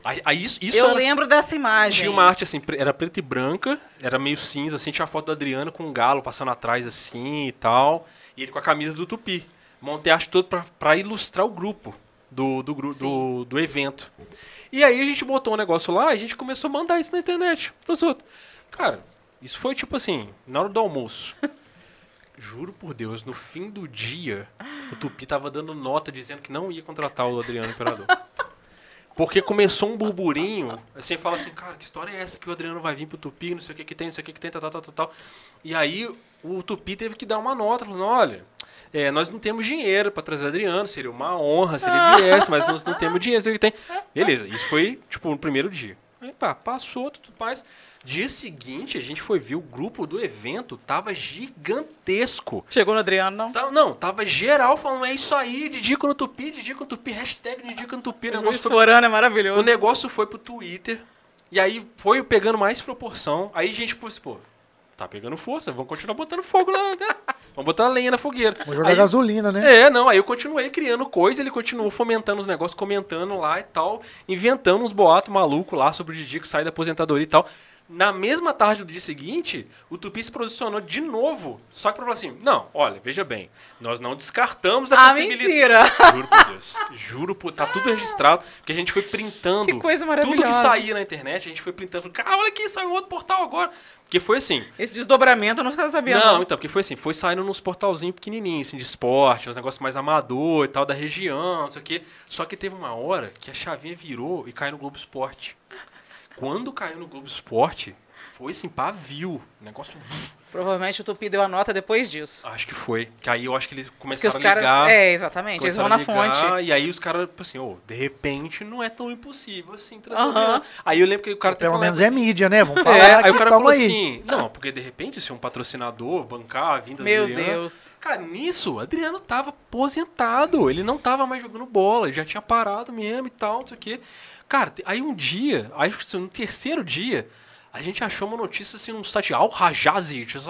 Aí, aí isso, isso eu era- lembro dessa imagem. Tinha uma arte assim, era preta e branca, era meio cinza, assim, tinha a foto do Adriano com um galo passando atrás assim e tal. E ele com a camisa do Tupi. Montei a arte toda pra, pra ilustrar o grupo do, do, gru- do, do evento. E aí a gente botou um negócio lá e a gente começou a mandar isso na internet pros outros. Cara, isso foi tipo assim, na hora do almoço. Juro por Deus, no fim do dia, o Tupi tava dando nota dizendo que não ia contratar o Adriano Imperador. Porque começou um burburinho, assim, fala assim, cara, que história é essa que o Adriano vai vir pro Tupi, não sei o que que tem, não sei o que que tem, tal, tal, tal, tal. E aí o Tupi teve que dar uma nota, falando, olha, é, nós não temos dinheiro pra trazer o Adriano, seria uma honra se ele viesse, mas nós não temos dinheiro, não sei o que tem. Beleza, isso foi, tipo, no primeiro dia. Aí, pá, passou, tudo mais. Dia seguinte, a gente foi ver o grupo do evento, tava gigantesco. Chegou no Adriano, não? Tava- não, tava geral falando, é isso aí, Didico no Tupi, Didico no Tupi, hashtag Didico no Tupi. O negócio foi é o maravilhoso. negócio foi pro Twitter. E aí foi pegando mais proporção. Aí a gente pôs, pô, tá pegando força, vamos continuar botando fogo lá, né? Vamos botar lenha na fogueira. Vou jogar Aí- gasolina, né? É, não, aí eu continuei criando coisa, ele continuou fomentando os negócios, comentando lá e tal, inventando uns boatos malucos lá sobre o Didi que sai da aposentadoria e tal. Na mesma tarde do dia seguinte, o Tupi se posicionou de novo, só que pra falar assim, não, olha, veja bem, nós não descartamos a Ah, possibilidade... mentira! Juro por Deus. Juro por. Tá tudo registrado. Porque a gente foi printando. Que coisa Tudo que maravilhosa. saía na internet, a gente foi printando. Cara, olha aqui, saiu outro portal agora. Porque foi assim. Esse desdobramento eu não ficava sabendo. Não, então, porque foi assim, foi saindo nos portalzinhos pequenininhos, assim, de esporte, uns negócios mais amador e tal, da região, não sei o quê. Só que teve uma hora que a chavinha virou e caiu no Globo Esporte. Quando caiu no Globo Esporte, foi assim, pavio. Negócio. Provavelmente o Tupi deu a nota depois disso. Acho que foi. Que aí eu acho que eles Porque começaram os caras. a ligar. É, exatamente. Eles vão na ligar, fonte. E aí os caras, tipo assim, ô, de repente não é tão impossível assim trazer Aham. o Adriano. Aí eu lembro que o cara Pelo falou, menos é mídia, né? Vamos falar é, aqui, aí o cara falou aí. assim, não, porque de repente se um patrocinador bancar a vinda Meu do Adriano... Deus. Cara, nisso, o Adriano tava aposentado, ele não tava mais jogando bola, ele já tinha parado mesmo e tal, não sei o quê. Cara, aí um dia, aí acho que no terceiro dia, a gente achou uma notícia assim num site Al Rajazi, tipo,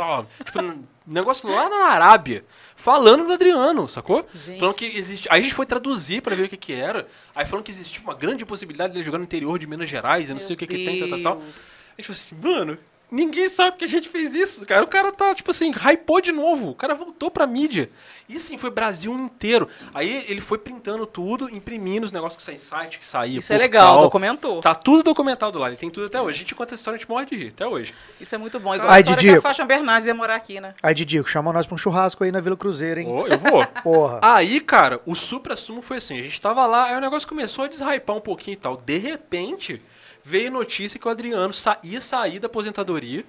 um negócio lá na Arábia, falando do Adriano, sacou? Gente. Falando que existe. Aí a gente foi traduzir pra ver o que que era. Aí falando que existia uma grande possibilidade dele jogar no interior de Minas Gerais, eu não sei o que que tem, tal, tal, tal. A gente falou assim, mano, Ninguém sabe que a gente fez isso, cara. O cara tá, tipo assim, hypou de novo. O cara voltou pra mídia. E assim, foi Brasil inteiro. Aí ele foi printando tudo, imprimindo os negócios que saem em site, que saía. Isso é legal, portal. documentou. Tá tudo documentado lá, ele tem tudo até hoje. A gente conta essa história, a gente morre de rir, até hoje. Isso é muito bom. Igual Ai, a história que a Faixa Bernardes ia morar aqui, né? Aí, Didico, chama nós pra um churrasco aí na Vila Cruzeiro, hein? Ô, eu vou. Porra. Aí, cara, o supra-sumo foi assim, a gente tava lá, aí o negócio começou a deshypar um pouquinho e tal. De repente, veio notícia que o Adriano sa ia sair da aposentadoria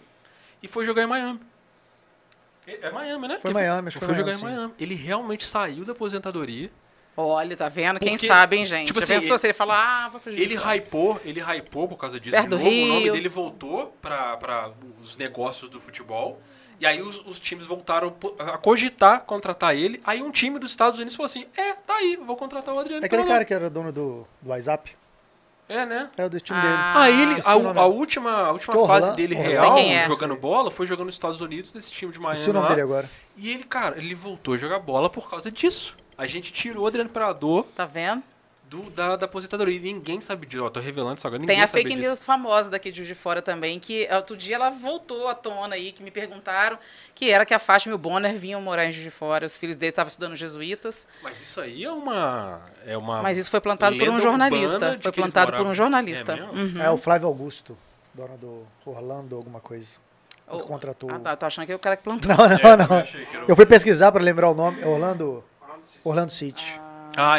e foi jogar em Miami. É Miami, né? Foi Miami, acho que foi foi jogar Miami, em sim. Miami. Ele realmente saiu da aposentadoria. Olha, tá vendo? Quem Porque, sabe, hein, gente? tipo assim, pensou ele- se ele falar, ah, vou de Ele hypou, ele hypou por causa disso Perto de do novo. O nome Rio. dele voltou pra, pra os negócios do futebol. E aí os, os times voltaram a cogitar contratar ele. Aí um time dos Estados Unidos falou assim: É, tá aí, vou contratar o Adriano. É aquele Imperador." cara que era dono do, do WhatsApp. É, né? É o do time Ah. dele. Aí ele, a, a última, a última Que fase Orlando- dele Orlando. real, é. jogando bola, foi jogando nos Estados Unidos, nesse time de Miami Esqueci o nome lá. dele agora. E ele, cara, ele voltou a jogar bola por causa disso. A gente tirou o Adriano Imperador Tá vendo? Do, da, da aposentadoria. E ninguém sabe disso. Ó, tô revelando isso agora. Ninguém Tem a sabe fake disso. news famosa daqui de Juiz de Fora também, que outro dia ela voltou à tona aí, que me perguntaram, que era que a Fátima e o Bonner vinham morar em Juiz de Fora, os filhos dele estavam estudando jesuítas, Mas isso aí é uma. É uma mas isso foi plantado por um jornalista. Foi plantado por um jornalista. É? Uhum. É o Flávio Augusto, dono do Orlando, alguma coisa. O- Que contratou. Ah, tá, tô achando que é o cara que plantou. Não, não, É, não. eu Eu fui pesquisar pra lembrar o nome. Orlando. Orlando City. Ah,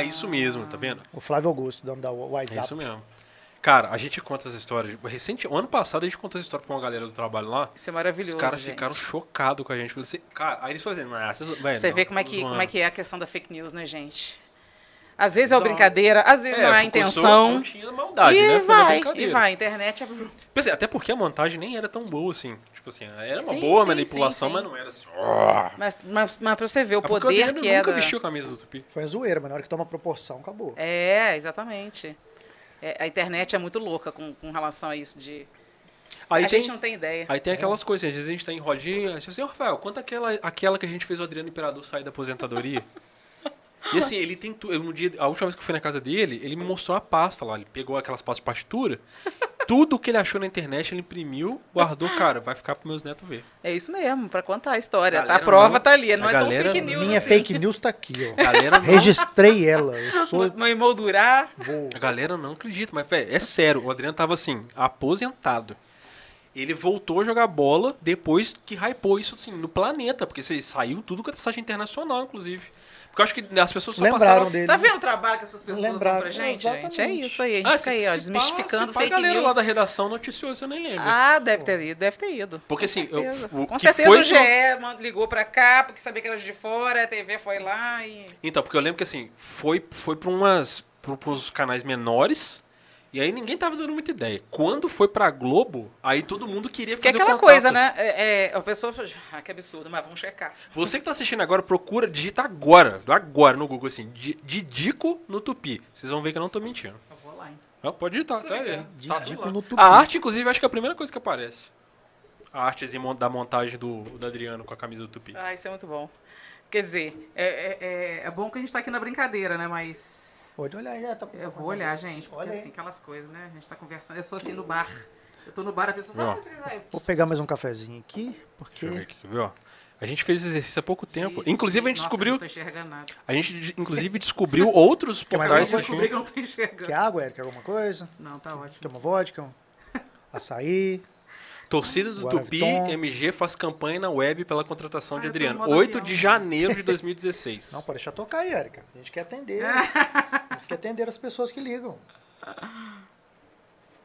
isso mesmo, tá vendo? O Flávio Augusto, dono da É WhatsApp. isso mesmo. Cara, a gente conta essa história. Recente, ano passado a gente contou essa história pra uma galera do trabalho lá. Isso é Os maravilhoso, caras gente. ficaram chocados com a gente. Assim, cara, aí eles falaram assim, "Nah, vocês, velho, Você não, vê como é, tô que, como zoando." é que é a questão da fake news, né, gente? Às vezes é uma brincadeira, às vezes não é a intenção. Não tinha maldade, e né? Vai, brincadeira. e vai. A internet é... Pensei, até porque a montagem nem era tão boa assim. Tipo assim, era uma Sim, boa sim, manipulação, sim, mas não era assim. Mas, mas, mas pra você ver o É porque poder que é nunca vestiu a camisa do Tupi. Foi a zoeira, mas na hora que toma proporção, acabou. É, exatamente. É, a internet é muito louca com, com relação a isso de... Aí a tem- gente não tem ideia. Aí tem aquelas coisas, assim, às vezes a gente tá em rodinha, assim, "Ô, Rafael, conta aquela, aquela que a gente fez o Adriano Imperador sair da aposentadoria. e assim, ele tem tu, eu, um dia, a última vez que eu fui na casa dele, ele me mostrou a pasta lá, ele pegou aquelas pastas de partitura, tudo que ele achou na internet, ele imprimiu, guardou, cara, vai ficar pros meus netos ver. É isso mesmo, pra contar a história. Galera a prova não- tá ali, não é tão galera fake não- news Minha assim. fake news tá aqui, ó. Galera não, Registrei ela. Eu sou. Não emoldurar. Vou. a galera não acredita, mas velho, é sério, o Adriano tava assim, aposentado. Ele voltou a jogar bola depois que hypou isso assim, no planeta, porque assim, saiu tudo com a site internacional, inclusive. Porque eu acho que as pessoas só Lembraram passaram dele. Tá vendo o trabalho que essas pessoas dão Lembraram, pra gente, exatamente. gente? É isso aí, a gente Ah, fica aí, ó, desmistificando fake a galera news. lá da redação noticiou, você nem lembra. Ah, deve ter ido, deve ter ido. Porque assim, eu, Certeza. o Com que certeza foi o GE ligou pra cá, porque sabia que era de fora, a TV foi lá e... Então, porque eu lembro que assim, foi, foi pra umas. Pros canais menores. E aí ninguém tava dando muita ideia. Quando foi pra Globo, aí todo mundo queria Que é fazer o aquela coisa, né? É, é, a pessoa... Ah, que absurdo, mas vamos checar. Você que tá assistindo agora, procura, digita agora, agora no Google assim, Di- Didico no Tupi. Vocês vão ver que eu não tô mentindo. Eu vou lá, então. Ah, pode digitar, sério. Tá Didico no Tupi. A arte, inclusive, acho que é a primeira coisa que aparece. A artezinha mon- da montagem do, do Adriano com a camisa do Tupi. Ah, isso é muito bom. Quer dizer, é, é, é- é bom que a gente tá aqui na brincadeira, né? Mas... Pode olhar já. Tá... Eu vou olhar, gente, porque Olha assim, aquelas coisas, né? A gente tá conversando. Eu sou assim no bar. Eu tô no bar, a pessoa fala, ah, você quiser. Vou pegar mais um cafezinho aqui, porque. Deixa eu ver aqui, viu? ó? A gente fez esse exercício há pouco tempo. Gente, inclusive, a gente nossa, descobriu. eu não tô enxergando nada. A gente, inclusive, descobriu outros Quer portais. Eu descobri que eu não tô enxergando. Quer água, Eric? Alguma coisa? Não, tá ótimo. Quer uma vodka? Um açaí? Torcida do Guaraviton. Tupi MG faz campanha na web pela contratação de Ah, tô Adriano. no modo 8 avião. de janeiro de 2016. Não, pode deixar tocar aí, Erika. A gente quer atender. A gente quer atender as pessoas que ligam.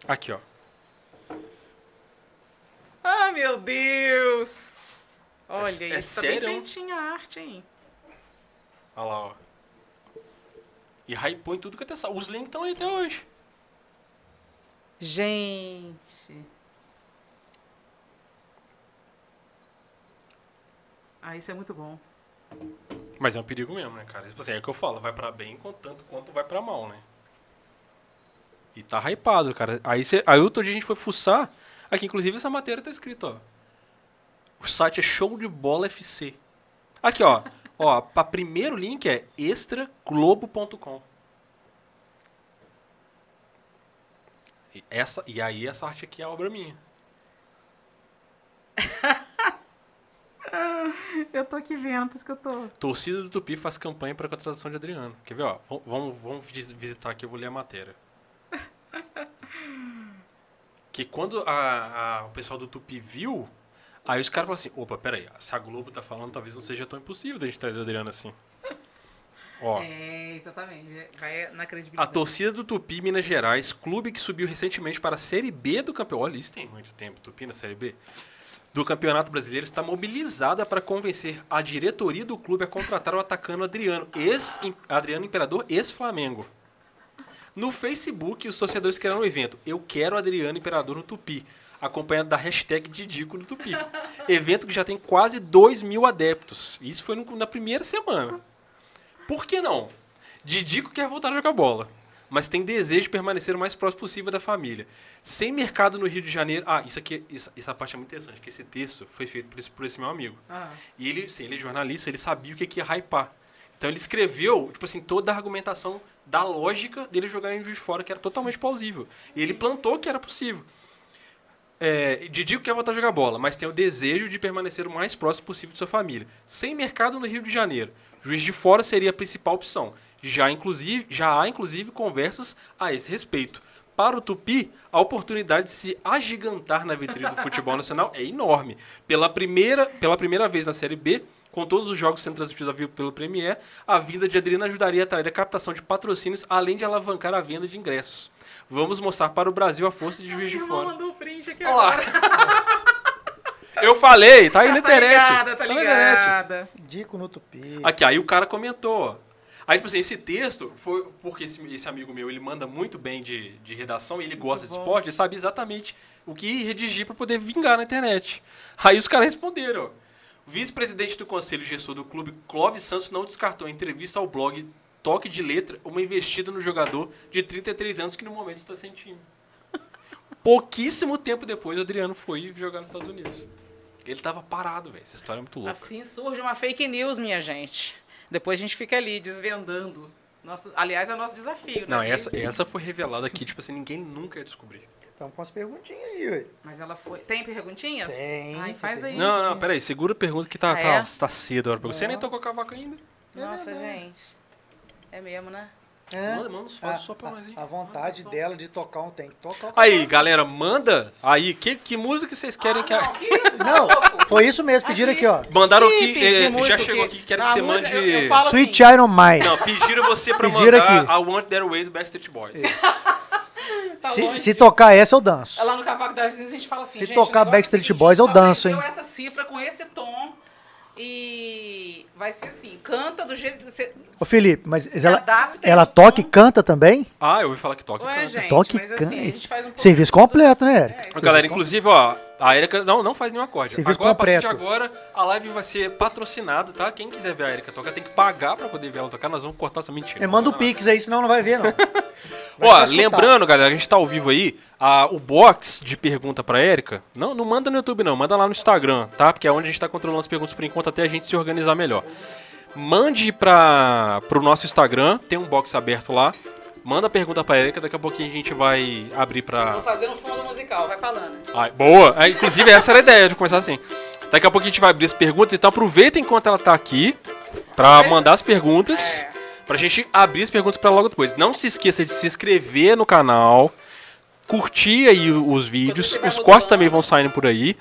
Aqui, ó. Ah, meu Deus! Olha, É- é isso tá bem sério? feitinha a arte, hein? Olha lá, ó. E hypou em tudo que até Os links estão aí até hoje. Gente. Ah, isso é muito bom. Mas é um perigo mesmo, né, cara? Tipo assim, é o que eu falo, vai pra bem tanto quanto vai pra mal, né? E tá hypado, cara. Aí, cê, aí outro dia a gente foi fuçar. Aqui, inclusive, essa matéria tá escrito, ó. O site é show de bola FC. Aqui, ó. ó, pra primeiro link é extraglobo.com. E, essa, e aí essa arte aqui é obra minha. Eu tô aqui vendo, por isso que eu tô. Torcida do Tupi faz campanha para a contratação de Adriano. Quer ver, ó? Vamos, vamos vis- visitar aqui, eu vou ler a matéria. Que quando a, a- o pessoal do Tupi viu, aí os caras falaram assim, opa, peraí, se a Globo tá falando, talvez não seja tão impossível da gente trazer o Adriano assim. Ó, É, exatamente. Vai na a credibilidade. torcida do Tupi Minas Gerais, clube que subiu recentemente para a Série B do campeonato. Olha, isso tem muito tempo, Tupi na Série B. Do Campeonato Brasileiro está mobilizada para convencer a diretoria do clube a contratar o atacante Adriano, ex Adriano Imperador, ex-Flamengo. No Facebook, os torcedores criaram um evento. Eu quero Adriano Imperador no Tupi, acompanhado da hashtag Didico no Tupi. evento que já tem quase 2 mil adeptos. Isso foi no- na primeira semana. Por que não? Didico quer voltar a jogar bola, mas tem desejo de permanecer o mais próximo possível da família. Sem mercado no Rio de Janeiro. Ah, isso aqui, isso- essa parte é muito interessante, que esse texto foi feito por esse, por esse meu amigo. Ah, E ele, sim, ele é jornalista, ele sabia o que, que ia hypar. Então ele escreveu, tipo assim, toda a argumentação da lógica dele jogar em Juiz de Fora, que era totalmente plausível. E ele plantou que era possível. É, Didico quer voltar a jogar bola, mas tem o desejo de permanecer o mais próximo possível de sua família. Sem mercado no Rio de Janeiro, Juiz de Fora seria a principal opção. Já, inclusive, já há, inclusive, conversas a esse respeito. Para o Tupi, a oportunidade de se agigantar na vitrine do futebol nacional é enorme. Pela primeira, pela primeira vez na Série B, com todos os jogos sendo transmitidos ao vivo pelo Premier, a vinda de Adriano ajudaria a atrair a captação de patrocínios, além de alavancar a venda de ingressos. Vamos mostrar para o Brasil a força de Juiz de Meu irmão Fora. mandou um print aqui Olha lá. agora. Eu falei, tá aí na Tá internet. ligada, tá na internet. ligada. Dico no tupi. Aqui, aí o cara comentou. Aí, tipo assim, esse texto foi porque esse, esse amigo meu, ele manda muito bem de, de redação e ele gosta de bom. esporte, ele sabe exatamente o que redigir pra poder vingar na internet. Aí os caras responderam. Vice-presidente do conselho gestor do clube, Clóvis Santos, não descartou em entrevista ao blog Toque de Letra uma investida no jogador de 33 anos que no momento está sem time. Pouquíssimo tempo depois, o Adriano foi jogar nos Estados Unidos. Ele tava parado, velho. Essa história é muito louca. Assim surge uma fake news, minha gente. Depois a gente fica ali desvendando. Nosso, aliás, é o nosso desafio, né? Não, essa, Desde- essa foi revelada aqui, tipo assim, ninguém nunca ia descobrir. Estamos com as perguntinhas aí, ué. Mas ela foi. Tem perguntinhas? Tem, Ai, tem faz aí. Não, não, peraí, segura a pergunta que tá, Ah, tá, é? tá cedo agora pra você. Você nem tocou cavaco ainda. Nossa, gente. É mesmo, né? É. Manda, manda uns A, fotos só pra nós aí. a, a vontade dela de tocar um tem que tocar um Aí, galera, manda aí, que, que música vocês querem Ah, que a... não, que isso? Não, foi isso mesmo, pediram aqui, ó. Mandaram aqui, eh, já chegou aqui. aqui, quero Ah, que você música, mande... eu- eu falo- Sweet Child of Mine. Não, pediram você pra Pediram mandar aqui. a Want That Way do Backstreet Boys. Tá Se, longe se tocar essa, eu danço. Lá no Cavaco das a gente fala assim, Se gente, tocar Backstreet seguinte, Boys, eu danço, hein? essa cifra com esse tom e vai ser assim, canta do jeito que você Ô, Felipe, mas ela, ela toca e canta também? Ah, eu ouvi falar que toca e Ué, canta. gente, Toque e mas assim, a canta. gente faz um pouco Serviço completo, né, Eric? É, Galera, inclusive, ó, a Erika não, não faz nenhum acorde. Serviço agora, a partir de completo. agora, a live vai ser patrocinada, tá? Quem quiser ver a Erika tocar tem que pagar pra poder ver ela tocar. Nós vamos cortar essa mentira. É, manda o Pix aí, senão não vai ver, não. Ó, lembrando, galera, a gente tá ao vivo aí, a- o box de pergunta pra Érica, não, não manda no YouTube não, manda lá no Instagram, tá? Porque é onde a gente tá controlando as perguntas por enquanto até a gente se organizar melhor. Mande pra, pro nosso Instagram, tem um box aberto lá. Manda a pergunta pra Érica, daqui a pouquinho a gente vai abrir pra... Vou fazer um fundo musical, vai falando. Ai, boa! É, inclusive, essa era a ideia de começar assim. Daqui a pouco a gente vai abrir as perguntas, então aproveita enquanto ela tá aqui pra mandar as perguntas. É. Pra gente abrir as perguntas pra logo depois. Não se esqueça de se inscrever no canal, curtir aí os vídeos, vai os cortes também vão saindo por aí.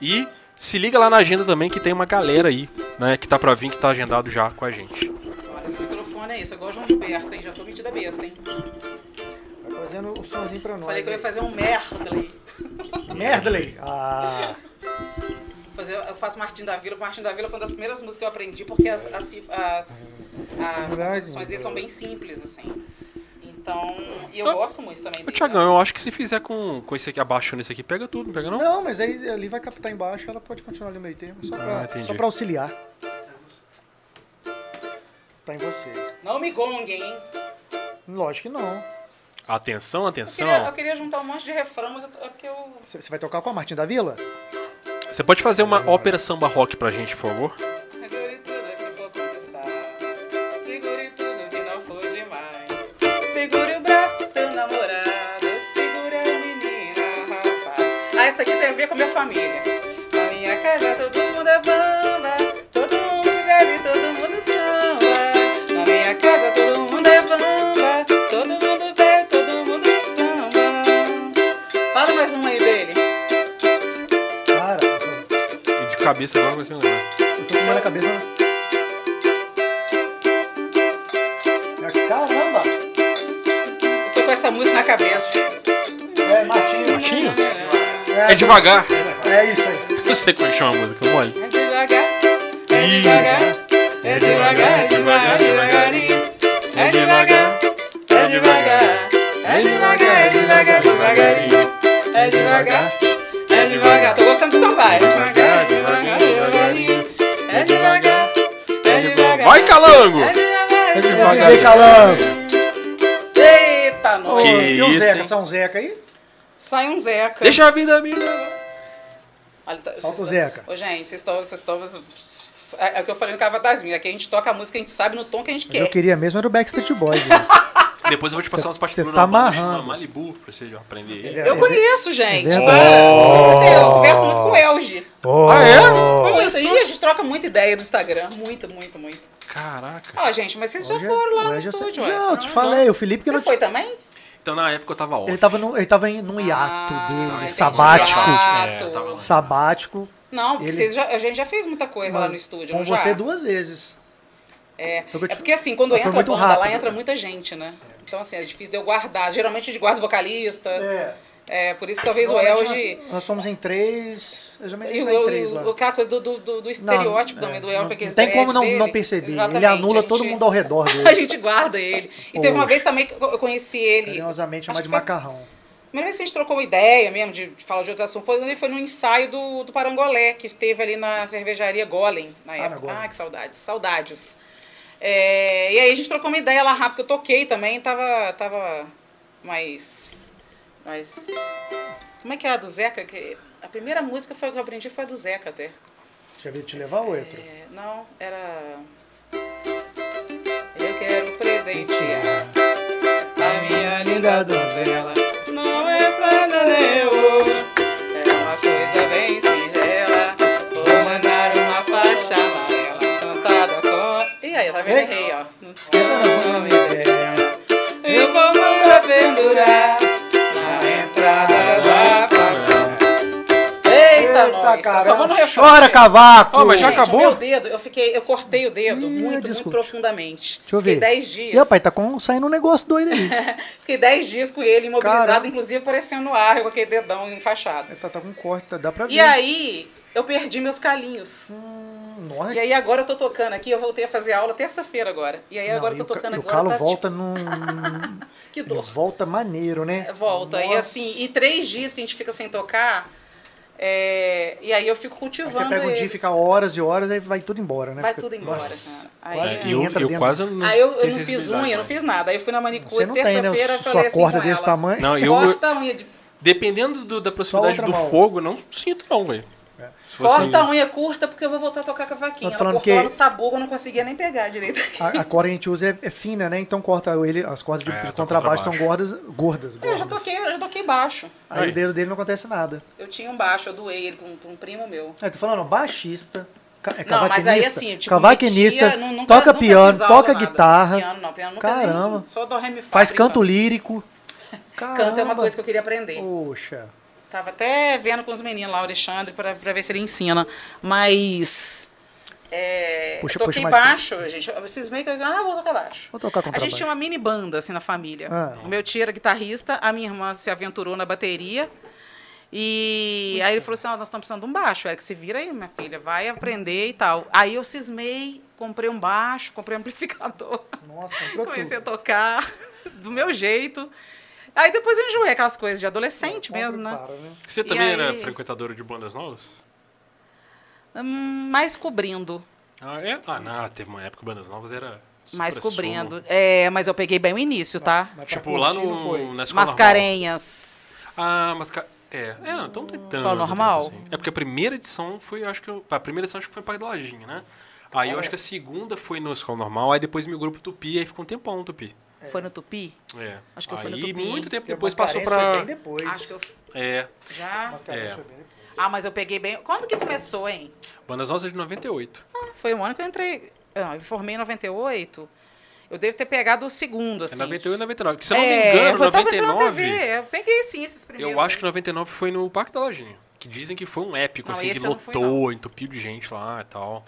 E se liga lá na agenda também que tem uma galera aí, né, que tá pra vir, que tá agendado já com a gente. É isso, igual o João Gilberto, hein? Já tô metida besta, hein? Vai fazendo o somzinho pra nós. Falei que eu ia fazer um merda Merda, Lei. Ah, Fazer, eu faço Martin da Vila. Martin da Vila foi uma das primeiras músicas que eu aprendi, porque as, as, as, as Verdade. composições dele são bem simples, assim. Então, e eu Ô, gosto muito também Ô, dele. Tiagão, eu acho que se fizer com, com esse aqui, abaixando esse aqui, pega tudo, não pega não? não, mas aí ali vai captar embaixo, ela pode continuar ali no meio termo, só Ah, entendi. só pra auxiliar. Tá em você. Não me gonguem, hein? Lógico que não. Atenção, Eu atenção. queria, eu queria juntar um monte de refrão, mas eu, é porque eu... Você vai tocar com a Martin da Vila? Você pode fazer uma ópera samba rock pra gente, por favor? Segure tudo que for conquistar. Segure tudo que não for demais. Segure o braço do seu namorado. Segure a menina, rapaz. Ah, essa aqui tem a ver com a minha família. A minha minha casa todo mundo é bamba, cabeça agora não vai ser lembrar. eu tô com uma na cabeça. né? Caramba! Eu tô com essa música na cabeça. É, Martinho. Martinho? É, É devagar. É isso aí. Eu sei como é que chama a música, mole. É devagar, é devagar, é devagar, é devagar, devagarinho. É devagar, é devagar, é devagar, é devagar, devagarinho. É devagar, é devagar. Tô gostando do seu pai. É devagar, devagar, devagarinho. É devagar, é devagar. Vai, calango! É devagar, É devagar. Vem, calango. Eita, nós. Que e o Zeca? hein? São um Zeca aí? Sai um Zeca. Deixa a vida me levar. Olha, tá- Solta o Zeca. Ô, gente, vocês estão. Vocês estão. É é o que eu falei no Cava das Minhas. Aqui a gente toca a música, a gente sabe no tom que a gente Mas Eu quer. queria mesmo era o Backstreet Boys. né? Depois eu vou te passar umas partituras tá banda chama. Malibu, pra você já aprender. Ele é- Eu conheço, gente. É Eu, verdade. eu converso muito com o Elgi. Oh. Ah, é? Muito. E a gente troca muita ideia no Instagram. Muito, muito, muito. Caraca. Ó, gente, mas vocês já Hoje- foram lá no estúdio, Já, ué. eu te falei, o Felipe que Você não foi também? Então na época eu tava off. Ele tava, no, ele tava em, num hiato Ah, dele, entendi. sabático. Hiato. É, tava lá. Sabático. Não, porque Ele- vocês já- a gente já fez muita coisa lá no estúdio, Com já? você duas vezes. É, é porque assim, quando Mas entra muito banda, lá rápido. entra muita gente, né? Então assim, é difícil de eu guardar. Geralmente de guarda vocalista. É. É, por isso que talvez o Elgi... Nós, nós somos em três. Eu já me E lembro em três lá. o, aquela coisa do, do, do- do estereótipo Não, também é, do Elgi, não, não tem como não, dele. não perceber. Ele Exatamente, anula a todo gente- mundo ao redor A dele. gente guarda ele. E teve uma vez também que eu conheci ele. Carinhosamente chamado de macarrão. Primeira vez que a gente trocou uma ideia mesmo de, de falar de outros assuntos, foi, ele foi no ensaio do, do Parangolé, que teve ali na cervejaria Golem, na na época. Golem. Ah, que saudades, saudades. É, e aí a gente trocou uma ideia lá rápido, que eu toquei também, tava, tava mais, mais... Como é que é a do Zeca? Que, a primeira música foi, que eu aprendi foi a do Zeca até. Eu ver te levar o outro. É, não, era... Eu quero presentear a minha linda donzela. Com... E aí, tá vendo? Ei. Errei, ó. Esquenta não, ideia. Eu vou mandar pendurar Eita, nós, só vou no caramba. refrão. Chora, cavaco! Ó, mas já Gente, acabou? meu dedo, eu fiquei, eu cortei o dedo Ih, muito, muito profundamente. Deixa eu fiquei ver. 10 dias. E, rapaz, tá com, saindo um negócio doido aí. Fiquei 10 dias com ele imobilizado, Caramba. inclusive aparecendo no ar, com aquele dedão enfaixado. tá, tá com corte, tá- dá pra ver. E aí, eu perdi meus calinhos. Hum, nossa, E aí agora eu tô tocando aqui, eu voltei a fazer aula terça-feira agora. E aí Não, agora e eu tô o ca- tocando e agora. O calo tá, volta num. tipo, que Ele dor. volta maneiro, né? Volta. E Nossa. assim, e três dias que a gente fica sem tocar, é, e aí eu fico Aí cultivando você pega um dia fica horas e horas, aí vai tudo embora, né? Vai Fica- tudo embora, Nossa. cara. Aí Quase é- eu, eu quase não Aí eu, eu não fiz unha, eu não fiz nada. Aí eu fui na manicure, né? terça-feira, Sua falei assim corda com desse ela, tamanho. Não, eu, Corta a unha de dependendo do- da proximidade do mão. fogo, não sinto não, velho. Se fosse- Corta a unha curta porque eu vou voltar a tocar cavaquinho. Tô Ela falando cortou que- lá no sabugo, eu não conseguia nem pegar direito. A, a corda que a gente usa é, é fina, né? Então corta ele, as cordas de, É, de contrabaixo são contrabaixo. gordas, gordas. Eu já gordas. toquei, eu já toquei baixo. Aí Aí. o dedo dele não acontece nada. Eu tinha um baixo, eu doei ele pra um, pra um primo meu. É, tô falando, baixista, é Não, mas cavaquinista, aí assim, tipo, cavaquinista, nunca- toca nunca piano, toca nada. guitarra, Piano não, piano nunca Caramba. nem, só do ré mi fá. faz canto lírico. Canto é uma Caramba. coisa que eu queria aprender. Poxa. Tava até vendo com os meninos lá, o Alexandre, pra, pra ver se ele ensina. Mas. É, Puxa, eu toquei puxa baixo, gente. Vocês meio que. Ah, vou tocar baixo. Vou tocar A gente tinha uma mini banda, assim, na família. Ah. O meu tio era guitarrista, a minha irmã se aventurou na bateria. E aí ele falou assim: nós estamos precisando de um baixo. Era que se vira aí, minha filha, vai aprender e tal. Aí eu cismei, comprei um baixo, comprei um amplificador. Nossa, comprou Comecei a tudo. tocar do meu jeito. Aí depois eu enjoei aquelas coisas de adolescente Compra mesmo, né? para, né? Você E também era aí? frequentadora de bandas novas? Hum, mais cobrindo. Ah, é? Ah, não, teve uma época que bandas novas era. Mais cobrindo. É, mas eu peguei bem o início, tá? Tipo, lá foi. no, na escola Mascarenhas. normal. Ah, masca... É, é, então tem tanto. Escola normal? tempo assim. É porque a primeira edição foi, acho que. eu- A primeira edição acho que foi Pai da Lojinha, né? Aí eu acho que a segunda foi no Escola Normal, aí depois meu grupo Tupi, aí ficou um tempão no Tupi. Foi no Tupi? É. Acho que eu fui no Tupi. muito tempo depois passou pra. foi bem depois. Acho que eu É. já. É. foi bem depois. Ah, mas eu peguei bem. Quando que começou, hein? Bandas Novas é de 98. Foi um ano que eu entrei. Ah, eu me formei em 98. Eu devo ter pegado o segundo, É assim. 98 e 99. Que, se eu não É, me engano, tava entrando na 99. TV. Eu peguei sim esses primeiros. Eu acho que aí. 99 foi no Parque da Lojinha. Que dizem que foi um épico, Não, assim, que eu não fui, lotou, entupiu de gente lá e tal.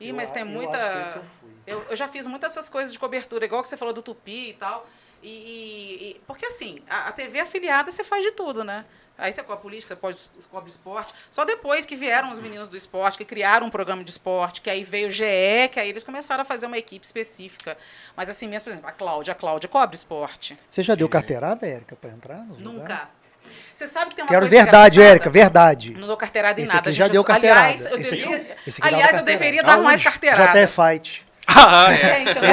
Ih, Eu mas a- tem eu muita. Eu. Eu, já fiz muitas essas coisas de cobertura, igual que você falou do Tupi e tal. E, e- porque assim, a, a TV afiliada você faz de tudo, né? Aí você cobre política, você pode cobre esporte. Só depois que vieram os meninos do esporte, que criaram um programa de esporte, que aí veio o GE, que aí eles começaram a fazer uma equipe específica. Mas assim mesmo, por exemplo, a Cláudia, a Cláudia cobre esporte. Você já deu carteirada, Érica, pra entrar? nos lugares? Nunca. Você sabe que tem uma Quero verdade? Érica, verdade. Não dou carteirada em Esse nada, aqui já gente. deu Eu- carteirada. Aliás, eu, Esse esse aqui aliás, eu deveria dar mais carteirada. Já até fight. Ah, é. Gente, eu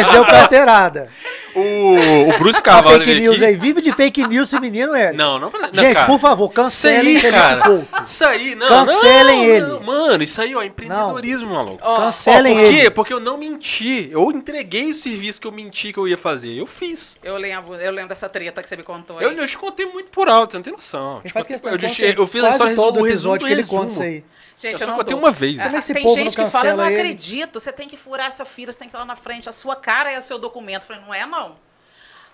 Esse, deu carteirada. O, o Bruce A Carvalho fake veio news aqui. aí. Vive de fake news esse menino, Érica. Não, não, não, Gente, cara. por favor, Isso cancelem aí, Felipe cara. Couto. Isso aí, não. Cancelem não, ele. não. Mano, isso aí, ó, é empreendedorismo, maluco. Ó, Cancelem Ó, por quê? ele. Porque eu não menti. Eu entreguei o serviço que eu menti que eu ia fazer. Eu fiz. Eu lembro, eu lembro dessa treta que você me contou aí. Eu, eu te contei muito por alto, você não tem noção. Ele faz Tipo, questão eu, contar eu fiz a história todo resumo episódio do que ele resumo. conta isso aí. Gente, Eu eu, só não contei dou. uma vez. Ah, é tem gente que fala, eu não ele? acredito, você tem que furar essa fila, você tem que ir lá na frente, a sua cara é o seu documento. Eu falei, não é não.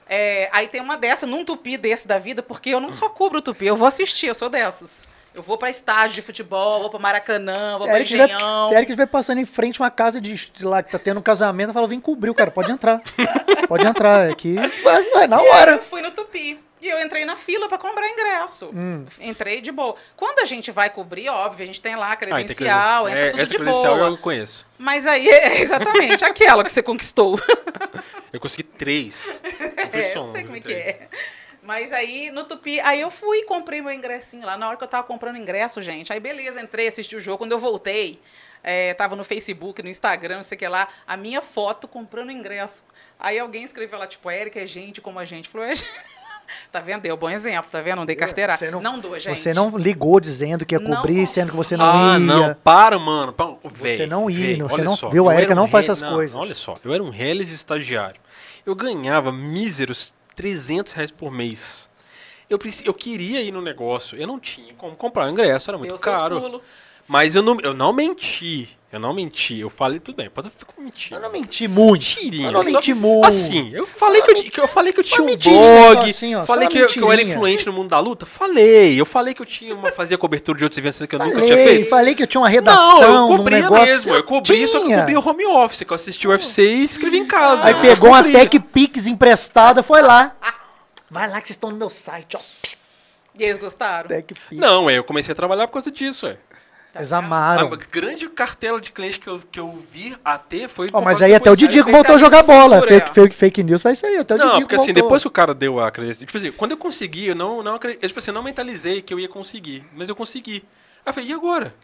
É, aí tem uma dessa, num tupi desse da vida, porque eu não só cubro o tupi, eu vou assistir, eu sou dessas. Eu vou pra estádio de futebol, vou pra Maracanã, vou estiver Engenhão. se Eric estiver passando em frente a uma casa de, de lá que tá tendo um casamento, fala, vem cobrir o cara, pode entrar. pode entrar, aqui vai, vai na hora. eu fui no Tupi. E eu entrei na fila pra comprar ingresso. Hum. Entrei de boa. Quando a gente vai cobrir, óbvio, a gente tem lá a Ah, tem que- credencial, entra é, tudo essa de credencial boa. eu conheço. Mas aí, é exatamente, aquela que você conquistou. Eu consegui três. Foi É, eu sei mas como é que é. Mas aí, no Tupi, aí eu fui e comprei meu ingressinho lá. Na hora que eu tava comprando ingresso, gente, aí beleza, entrei, assisti o jogo. Quando eu voltei, é, tava no Facebook, no Instagram, não sei o que lá, a minha foto comprando ingresso. Aí alguém escreveu lá, tipo, a Erika é gente como a gente. Falou, é, tá vendo? Deu bom exemplo, tá vendo? Não dei carteira. Você Não, não- dou, gente. Você não ligou dizendo que ia Não cobrir, sendo que você não ah, ia. não, para, mano. Pa- Véi, não ia, véi, não, você não- só, viu? A Erika um não faz essas coisas. Olha só, eu era um reles estagiário. Eu ganhava míseros 300 reais por mês. Eu, eu queria ir no negócio, eu não tinha como comprar o ingresso, era muito Deu seus caro. Mas eu não, eu não menti. Eu não menti. Eu falei, tudo bem, pode ficar mentindo. Eu não menti muito. Mentirinha. Eu não só- menti muito. Assim, eu falei que eu, que eu falei que eu tinha um blog, só assim, ó, só falei que eu, que eu era influente no mundo da luta, falei. Eu falei que eu tinha uma fazia cobertura de outros eventos que eu nunca tinha Falei, feito. falei que eu tinha uma redação Não, eu cobria negócio. mesmo. Eu cobri, só que eu cobri o home office, que eu assisti o UFC e escrevi em casa. Aí pegou uma. Tech Pix emprestada, foi lá. Vai lá que vocês estão no meu site, ó. E eles gostaram? Tech Pix. Não, é, eu comecei a trabalhar por causa disso, é. Eles A amaram. grande cartela de clientes que eu, que eu vi até foi. Por mas aí até o. Didico voltou a jogar bola. Fake, fake, fake news vai sair, até o Não, Didico porque assim, voltou. depois que o cara deu a credencial, tipo assim, quando eu consegui, eu não, não acredito, eu, tipo assim, não mentalizei que eu ia conseguir, mas eu consegui. Aí eu falei, e agora?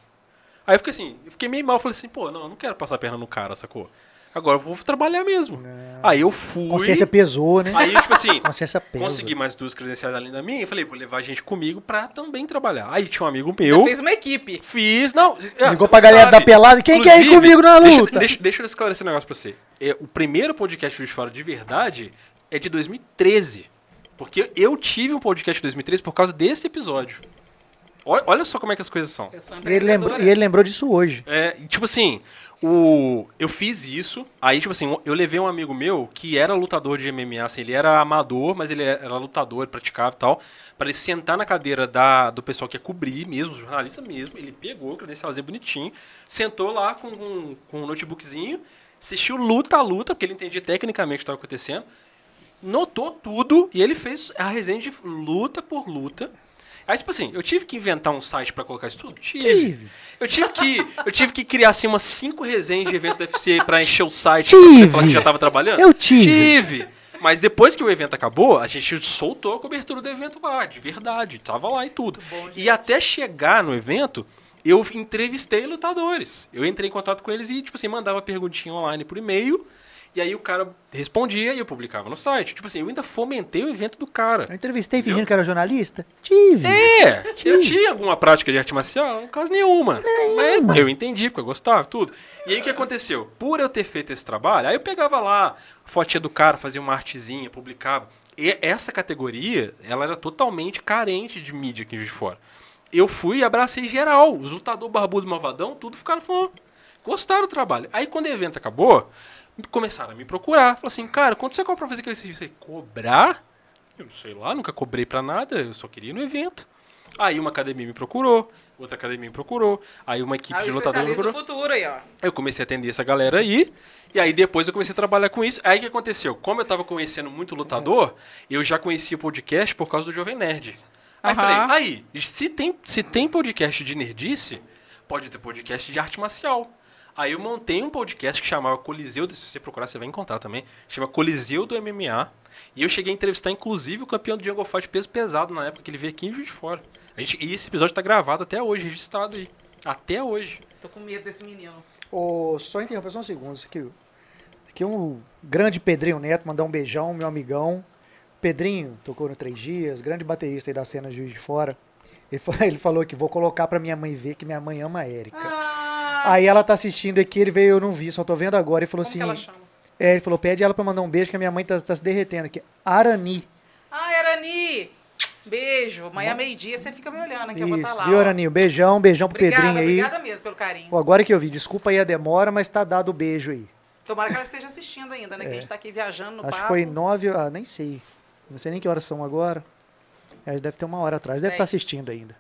Aí eu fiquei assim, eu fiquei meio mal, falei assim, pô, não, eu não quero passar a perna no cara, sacou? Agora eu vou trabalhar mesmo. Aí eu fui. Consciência pesou, né? Aí, tipo assim, Consciência pesa. consegui mais duas credenciais além da minha e falei, vou levar a gente comigo pra também trabalhar. Aí tinha um amigo meu. Fez uma equipe. Fiz, não. é, Ligou você pra galera da pelada, quem quer ir comigo na deixa- luta? Deixa, deixa eu esclarecer um negócio pra você. É, o primeiro podcast de Fora de verdade é de 2013. Porque eu tive um podcast de 2013 por causa desse episódio. Olha, olha só como é que as coisas são. E ele, lembrou, e ele lembrou disso hoje. É, tipo assim, o, eu fiz isso, aí, tipo assim, eu levei um amigo meu que era lutador de MMA, assim, ele era amador, mas ele era lutador, praticava e tal, pra ele sentar na cadeira da, do pessoal que ia cobrir mesmo, jornalista mesmo, ele pegou o credencialzinho bonitinho, sentou lá com, com, com um notebookzinho, assistiu luta a luta, porque ele entendia tecnicamente o que estava acontecendo, notou tudo e ele fez a resenha de luta por luta. Aí, tipo assim, eu tive que inventar um site pra colocar isso tudo? Tive. Tive. Eu tive que, eu tive que criar assim umas cinco resenhas de eventos do UFC pra encher o site Tive. pra falar que já tava trabalhando. Eu tive. Tive. Mas depois que o evento acabou, a gente soltou a cobertura do evento lá, de verdade. Tava lá e tudo. e até chegar no evento, eu entrevistei lutadores. Eu entrei em contato com eles e, tipo assim, mandava perguntinha online por e-mail. E aí o cara respondia e eu publicava no site. Tipo assim, eu ainda fomentei o evento do cara. Eu entrevistei fingindo Entendeu? que era jornalista? Tive. É, eu tinha alguma prática de arte marcial, não caso nenhuma. Mas eu entendi, porque eu gostava, tudo. E aí o que aconteceu? Por eu ter feito esse trabalho, aí eu pegava lá, fotinha do cara, fazia uma artezinha, publicava. E essa categoria, ela era totalmente carente de mídia aqui de Fora. eu fui e abracei geral. Os lutadores barbudo malvadão, tudo ficaram falando, gostaram do trabalho. Aí quando o evento acabou, começaram a me procurar. Falaram assim, cara, quanto você cobra pra fazer aquele serviço aí? Cobrar? Eu não sei lá, nunca cobrei pra nada, eu só queria ir no evento. Aí uma academia me procurou, outra academia me procurou, aí uma equipe Ah, de lutadores me procurou. futuro aí, ó. Eu comecei a atender essa galera aí. E aí depois eu comecei a trabalhar com isso. Aí o que aconteceu? Como eu tava conhecendo muito lutador, eu já conhecia o podcast por causa do Jovem Nerd. Aí eu falei, aí, se tem, se tem podcast de nerdice, pode ter podcast de arte marcial. Aí eu montei um podcast que chamava Coliseu, se você procurar você vai encontrar também, chama Coliseu do MMA. E eu cheguei a entrevistar inclusive o campeão do Jungle Fight peso pesado na época que ele veio aqui em Juiz de Fora. A gente, e esse episódio tá gravado até hoje, registrado aí. Até hoje. Tô com medo desse menino. Ô, só interromper só um segundo. Isso aqui, aqui é um grande Pedrinho Neto, mandar um beijão, meu amigão. Pedrinho, tocou no Três Dias, grande baterista aí da cena de Juiz de Fora. Ele, fa- ele falou que vou colocar pra minha mãe ver que minha mãe ama a Érica. Ah, Aí ela tá assistindo aqui, ele veio, eu não vi, só tô vendo agora. Ele falou como assim. que ela chama? É, ele falou, pede ela pra mandar um beijo que a minha mãe tá, tá se derretendo aqui. Arani. Ah, Arani! Beijo. Amanhã, meio-dia, você fica me olhando, que eu vou estar Isso, lá. viu, ó. Arani? Beijão, beijão pro Obrigada, Pedrinho aí. obrigada mesmo pelo carinho. Pô, agora que eu vi, desculpa aí a demora, mas tá dado o beijo aí. Tomara que ela esteja assistindo ainda, né? Que a gente tá aqui viajando no É. Acho que papo. foi nove, ah, nem sei. Não sei nem que horas são agora. É, deve ter uma hora atrás. Deve estar Dez. assistindo ainda.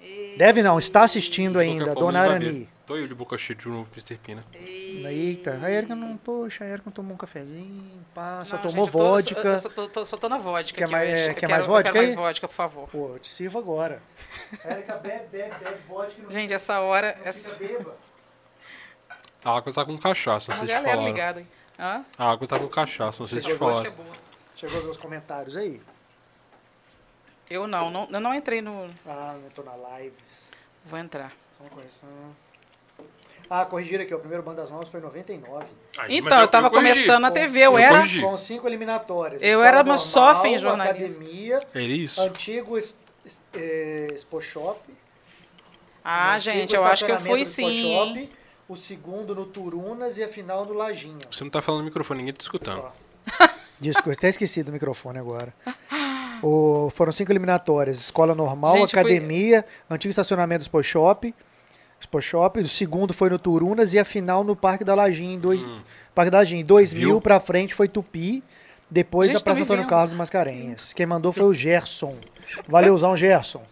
E- Deve não, está assistindo ainda, dona. Arani. Tô eu de boca cheia de novo, Mr. Pina. Eita, a Erika não, poxa, a Erika não tomou um cafezinho, pá, só Não, tomou gente, tô- vodka. Eu só tô, tô- só tô na vodka Quer aqui mais- é, quer quero- mais vodka quero mais vodka, por favor. Pô, eu te sirvo agora. Érica, bebe, bebe, bebe vodka. Não Gente, essa hora... não Essa... fica beba. A água tá com cachaça, não sei se te falaram. ligada aí. Hã? A água tá com cachaça, não sei se te é falaram. boa. Chegou a ver os comentários aí? Eu não, não, eu não entrei no... Ah, não tô na lives. Vou entrar. Só uma correção. Ah, corrigir aqui, o primeiro Banda das Novas foi 99. Aí, Então, mas eu tava corrigi. começando na TV, eu eu era... corrigi. Com cinco eliminatórias. Eu era uma sófia em jornalismo. Academia, É isso? antigo es- es- eh, Expo Shop. Ah, gente, eu acho que eu fui sim? Shop, O segundo no Turunas e a final no Lajinha. Você não tá falando no microfone, ninguém tá escutando. Desculpa, até esqueci do microfone agora. O- foram cinco eliminatórias: Escola Normal, Gente, fui- Academia, Antigo Estacionamento do Expo Shop. Expo Shop. O segundo foi no Turunas e a final no Parque da Lajinha. Em dois, Parque da Lajinha. Em 2000 Viu? pra frente foi Tupi. Depois Gente, a Praça Antônio. Carlos Mascarenhas. Quem mandou foi o Gerson. Valeuzão, Gerson.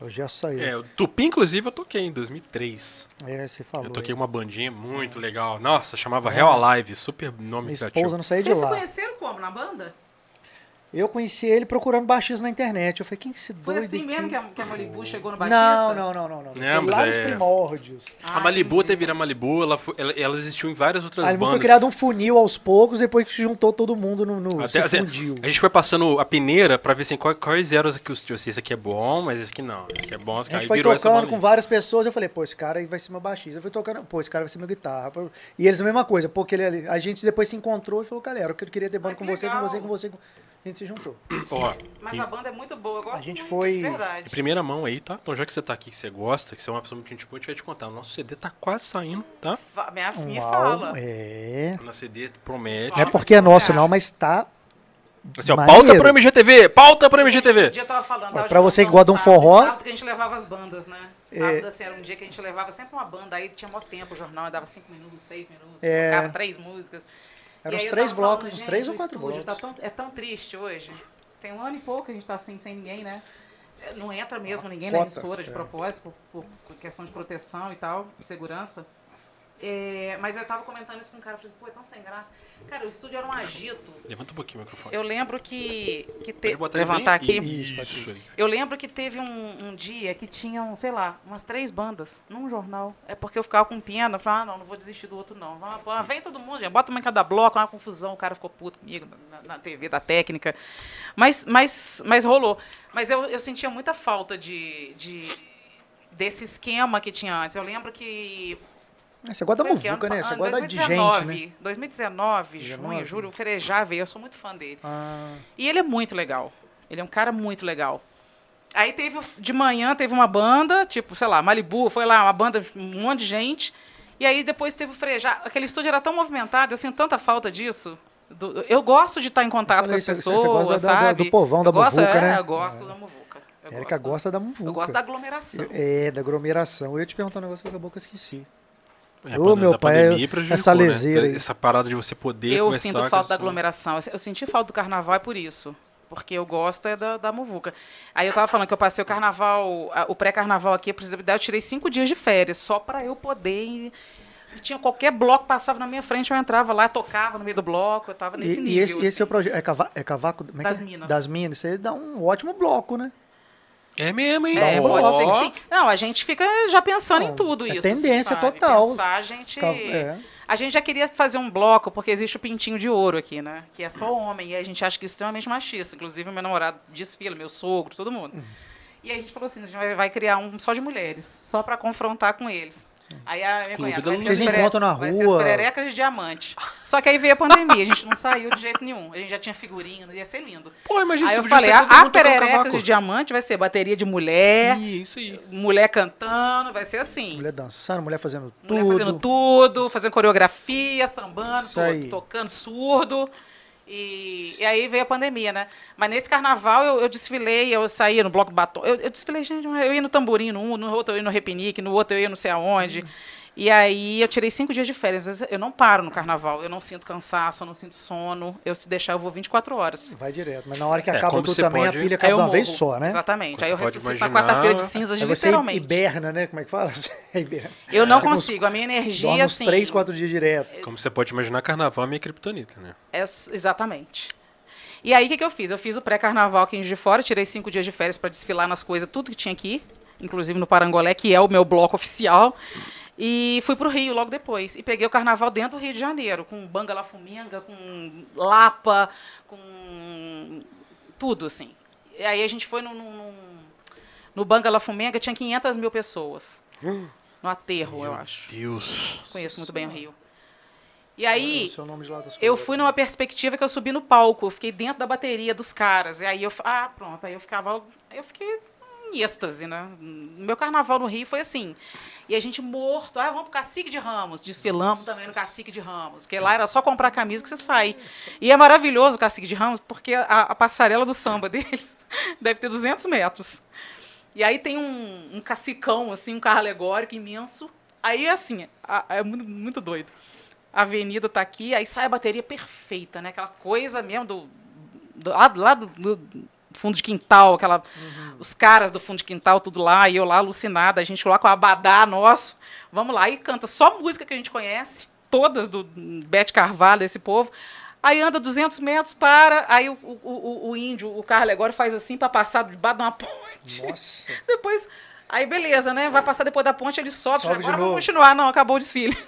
O Gerson saiu. É, o Tupi, inclusive, eu toquei em 2003. É, você falou. Eu toquei aí. uma bandinha muito legal. Nossa, chamava Real Alive, super nome Minha criativo. esposa não saía de Vocês se lá. conheceram como? Na banda? Eu conheci ele procurando baixista na internet. Eu falei, quem que esse Foi doido assim aqui? mesmo que a, que a Malibu chegou no baixista? Não, não, não, não, não. Não, Foi mas lá nos é- primórdios. Ah, a Malibu entendi. teve a Malibu, ela, foi- ela, ela existiu em várias outras A Malibu bandas. foi criado um funil aos poucos, depois que se juntou todo mundo no, no Até- se assim, fundiu. a gente foi passando a peneira pra ver assim, qual- quais eram os que os assim, esse aqui é bom, mas esse aqui não. Esse aqui é bom, esse A gente foi tocando com várias pessoas, eu falei, pô, esse cara aí vai ser meu baixista. Eu fui tocando, pô, esse cara vai ser meu guitarra. E eles a mesma coisa, porque ele, a gente depois se encontrou e falou, galera, eu queria ter banda Ai, com que você, com você, com você. com- A gente se juntou. Ó, Mas em- a banda é muito boa, eu gosto A gente muito, foi- de em verdade. primeira mão aí, tá? Então já que você tá aqui, que você gosta, que você é uma pessoa muito gente boa, a gente vai te contar. O nosso CD tá quase saindo, tá? Me Um fala. é. O nosso CD promete. Não é porque é nosso, não, mas tá. Assim, ó, pauta pro MGTV! Pauta pro Gente, MGTV! Um dia eu tava falando, tava pra você que gosta de um forró- Sábado que a gente levava as bandas, né? Sábado, É. assim, era um dia que a gente levava sempre uma banda, aí tinha mó tempo o jornal, dava cinco minutos, seis minutos, É. tocava três músicas. Eram uns eu três blocos, falando, uns gente, três ou quatro estúdio blocos. Tá tão, é tão triste hoje. Tem um ano e pouco que a gente tá assim, sem ninguém, né? É, Não entra mesmo ninguém na cota, emissora de é. propósito, por, por questão de proteção e tal, segurança. É, mas eu tava comentando isso com um cara, eu falei, pô, é tão sem graça. Cara, o estúdio era um agito. Levanta um pouquinho o microfone. Eu lembro que, que te... levantar bem- aqui. Isso aí. Eu lembro que teve um, um dia que tinham, sei lá, umas três bandas num jornal. É porque eu ficava com pena, eu falava, ah, não, não vou desistir do outro, não. Vem todo mundo, gente, bota uma em cada bloco, uma confusão, o cara ficou puto comigo na, na TV da técnica. Mas, mas, mas rolou. Mas eu, eu sentia muita falta de, de desse esquema que tinha antes. Eu lembro que É, Você gosta da ano muvuca, né? Você gosta de gente, 2019, né? 2019, 19. junho, julho, o Ferejá veio, eu sou muito fã dele. Ah, E ele é muito legal. Ele é um cara muito legal. Aí teve, de manhã teve uma banda, tipo, sei lá, Malibu, foi lá, uma banda, um monte de gente. E aí depois teve o Frejá. Aquele estúdio era tão movimentado, eu sinto tanta falta disso. Do- eu gosto de estar em contato com falei, as você- você pessoas, gosta da- da- sabe? do povão, da eu gosto, muvuca, é, né? Eu gosto da muvuca. Eu Érica gosta da muvuca. Eu gosto da aglomeração. É, da aglomeração. Eu ia te perguntar um negócio que acabou que eu esqueci. É, Ô, meu pai, essa né? leseira aí. Essa parada de você poder Eu sinto falta da aglomeração. Eu senti falta do carnaval é por isso. Porque eu gosto é da, da muvuca. Aí eu tava falando que eu passei o carnaval, o pré-carnaval aqui, por exemplo, eu tirei cinco dias de férias, só para eu poder. ir- e tinha qualquer bloco que passava na minha frente, eu entrava lá, tocava no meio do bloco, eu tava E, nesse e nível. esse, esse é o assim. projeto. É, cava, é cavaco. como é que Das é? Minas. Das Minas. Isso aí dá um ótimo bloco, né? É mesmo, hein? É, pode ser que sim. Não, a gente fica já pensando Não, em tudo é isso. tendência assim, sabe? total. Pensar, a gente. É. A gente já queria fazer um bloco, porque existe o pintinho de ouro aqui, né? Que é só homem. E a gente acha que é extremamente machista. Inclusive, meu namorado desfila, meu sogro, todo mundo. Uhum. E a gente falou assim: a gente vai, vai criar um só de mulheres, só para confrontar com eles. Aí a minha Clube cunhada, Vocês encontram na Vai ser as rua. pererecas de diamante. Só que aí veio a pandemia, a gente não saiu de jeito nenhum. A gente já tinha figurinha, ia ser lindo. Pô, imagina Aí se eu falei, a, todo a pererecas de diamante vai ser bateria de mulher, Isso aí. mulher cantando, vai ser assim. Mulher dançando, mulher fazendo tudo. Mulher fazendo tudo, fazendo coreografia, sambando, tocando surdo. E, e aí veio a pandemia, né? Mas nesse carnaval eu, eu desfilei, eu saía no Bloco Batom. Eu, eu desfilei, gente, eu ia no tamborim num, no outro eu ia no repinique, no outro eu ia não sei aonde. E aí eu tirei cinco dias de férias. Às vezes Eu não paro no carnaval, eu não sinto cansaço, eu não sinto sono. Eu se deixar, eu vou 24 horas. Vai direto. Mas na hora que É, acaba como tudo você também, pode- a pilha acaba de uma vez só, né? Exatamente. Quando aí eu ressuscito na imaginar- quarta-feira de cinzas, você literalmente. hiberna, né? Como é que fala? hiberna. Eu não consigo. A minha Dorme energia, uns assim. três, quatro dias direto. Como você pode imaginar, carnaval é minha criptonita, né? É, exatamente. E aí, o que, que eu fiz? Eu fiz o pré-carnaval aqui em de Fora, tirei cinco dias de férias para desfilar nas coisas, tudo que tinha aqui, inclusive no Parangolé, que é o meu bloco oficial. E fui para o Rio logo depois. E peguei o carnaval dentro do Rio de Janeiro, com Banga La Fuminga, com Lapa, com tudo, assim. E aí a gente foi no, no, no, Banga La Fumenga, tinha 500 mil pessoas. No aterro, eu acho. Deus. Conheço muito bem o Rio. E aí, lá das eu fui numa perspectiva que eu subi no palco, eu fiquei dentro da bateria dos caras. E aí eu, ah, pronto, aí eu ficava, aí eu fiquei em êxtase, né? Meu carnaval no Rio foi assim. E a gente morto, ah, vamos pro Cacique de Ramos, desfilamos também no Cacique de Ramos, que lá era só comprar camisa que você sai. E é maravilhoso o Cacique de Ramos, porque a, a passarela do samba deles deve ter 200 metros. E aí tem um, um cacicão, assim, um carro alegórico imenso. Aí, assim, a- é muito, muito doido. A avenida tá aqui, aí sai a bateria perfeita, né? Aquela coisa mesmo do, do lá, do, do fundo de quintal, aquela, os caras do fundo de quintal, tudo lá, e eu lá alucinada, a gente lá com o abadá nosso. Vamos lá, e canta só música que a gente conhece, todas do Bete Carvalho, esse povo. Aí anda 200 metros, para, aí o, o, o, o índio, o carro alegórico faz assim para passar debaixo de uma ponte. Nossa. Depois, aí beleza, né? Vai passar depois da ponte, ele sobe, Sobe agora vamos continuar. Não, acabou o desfile.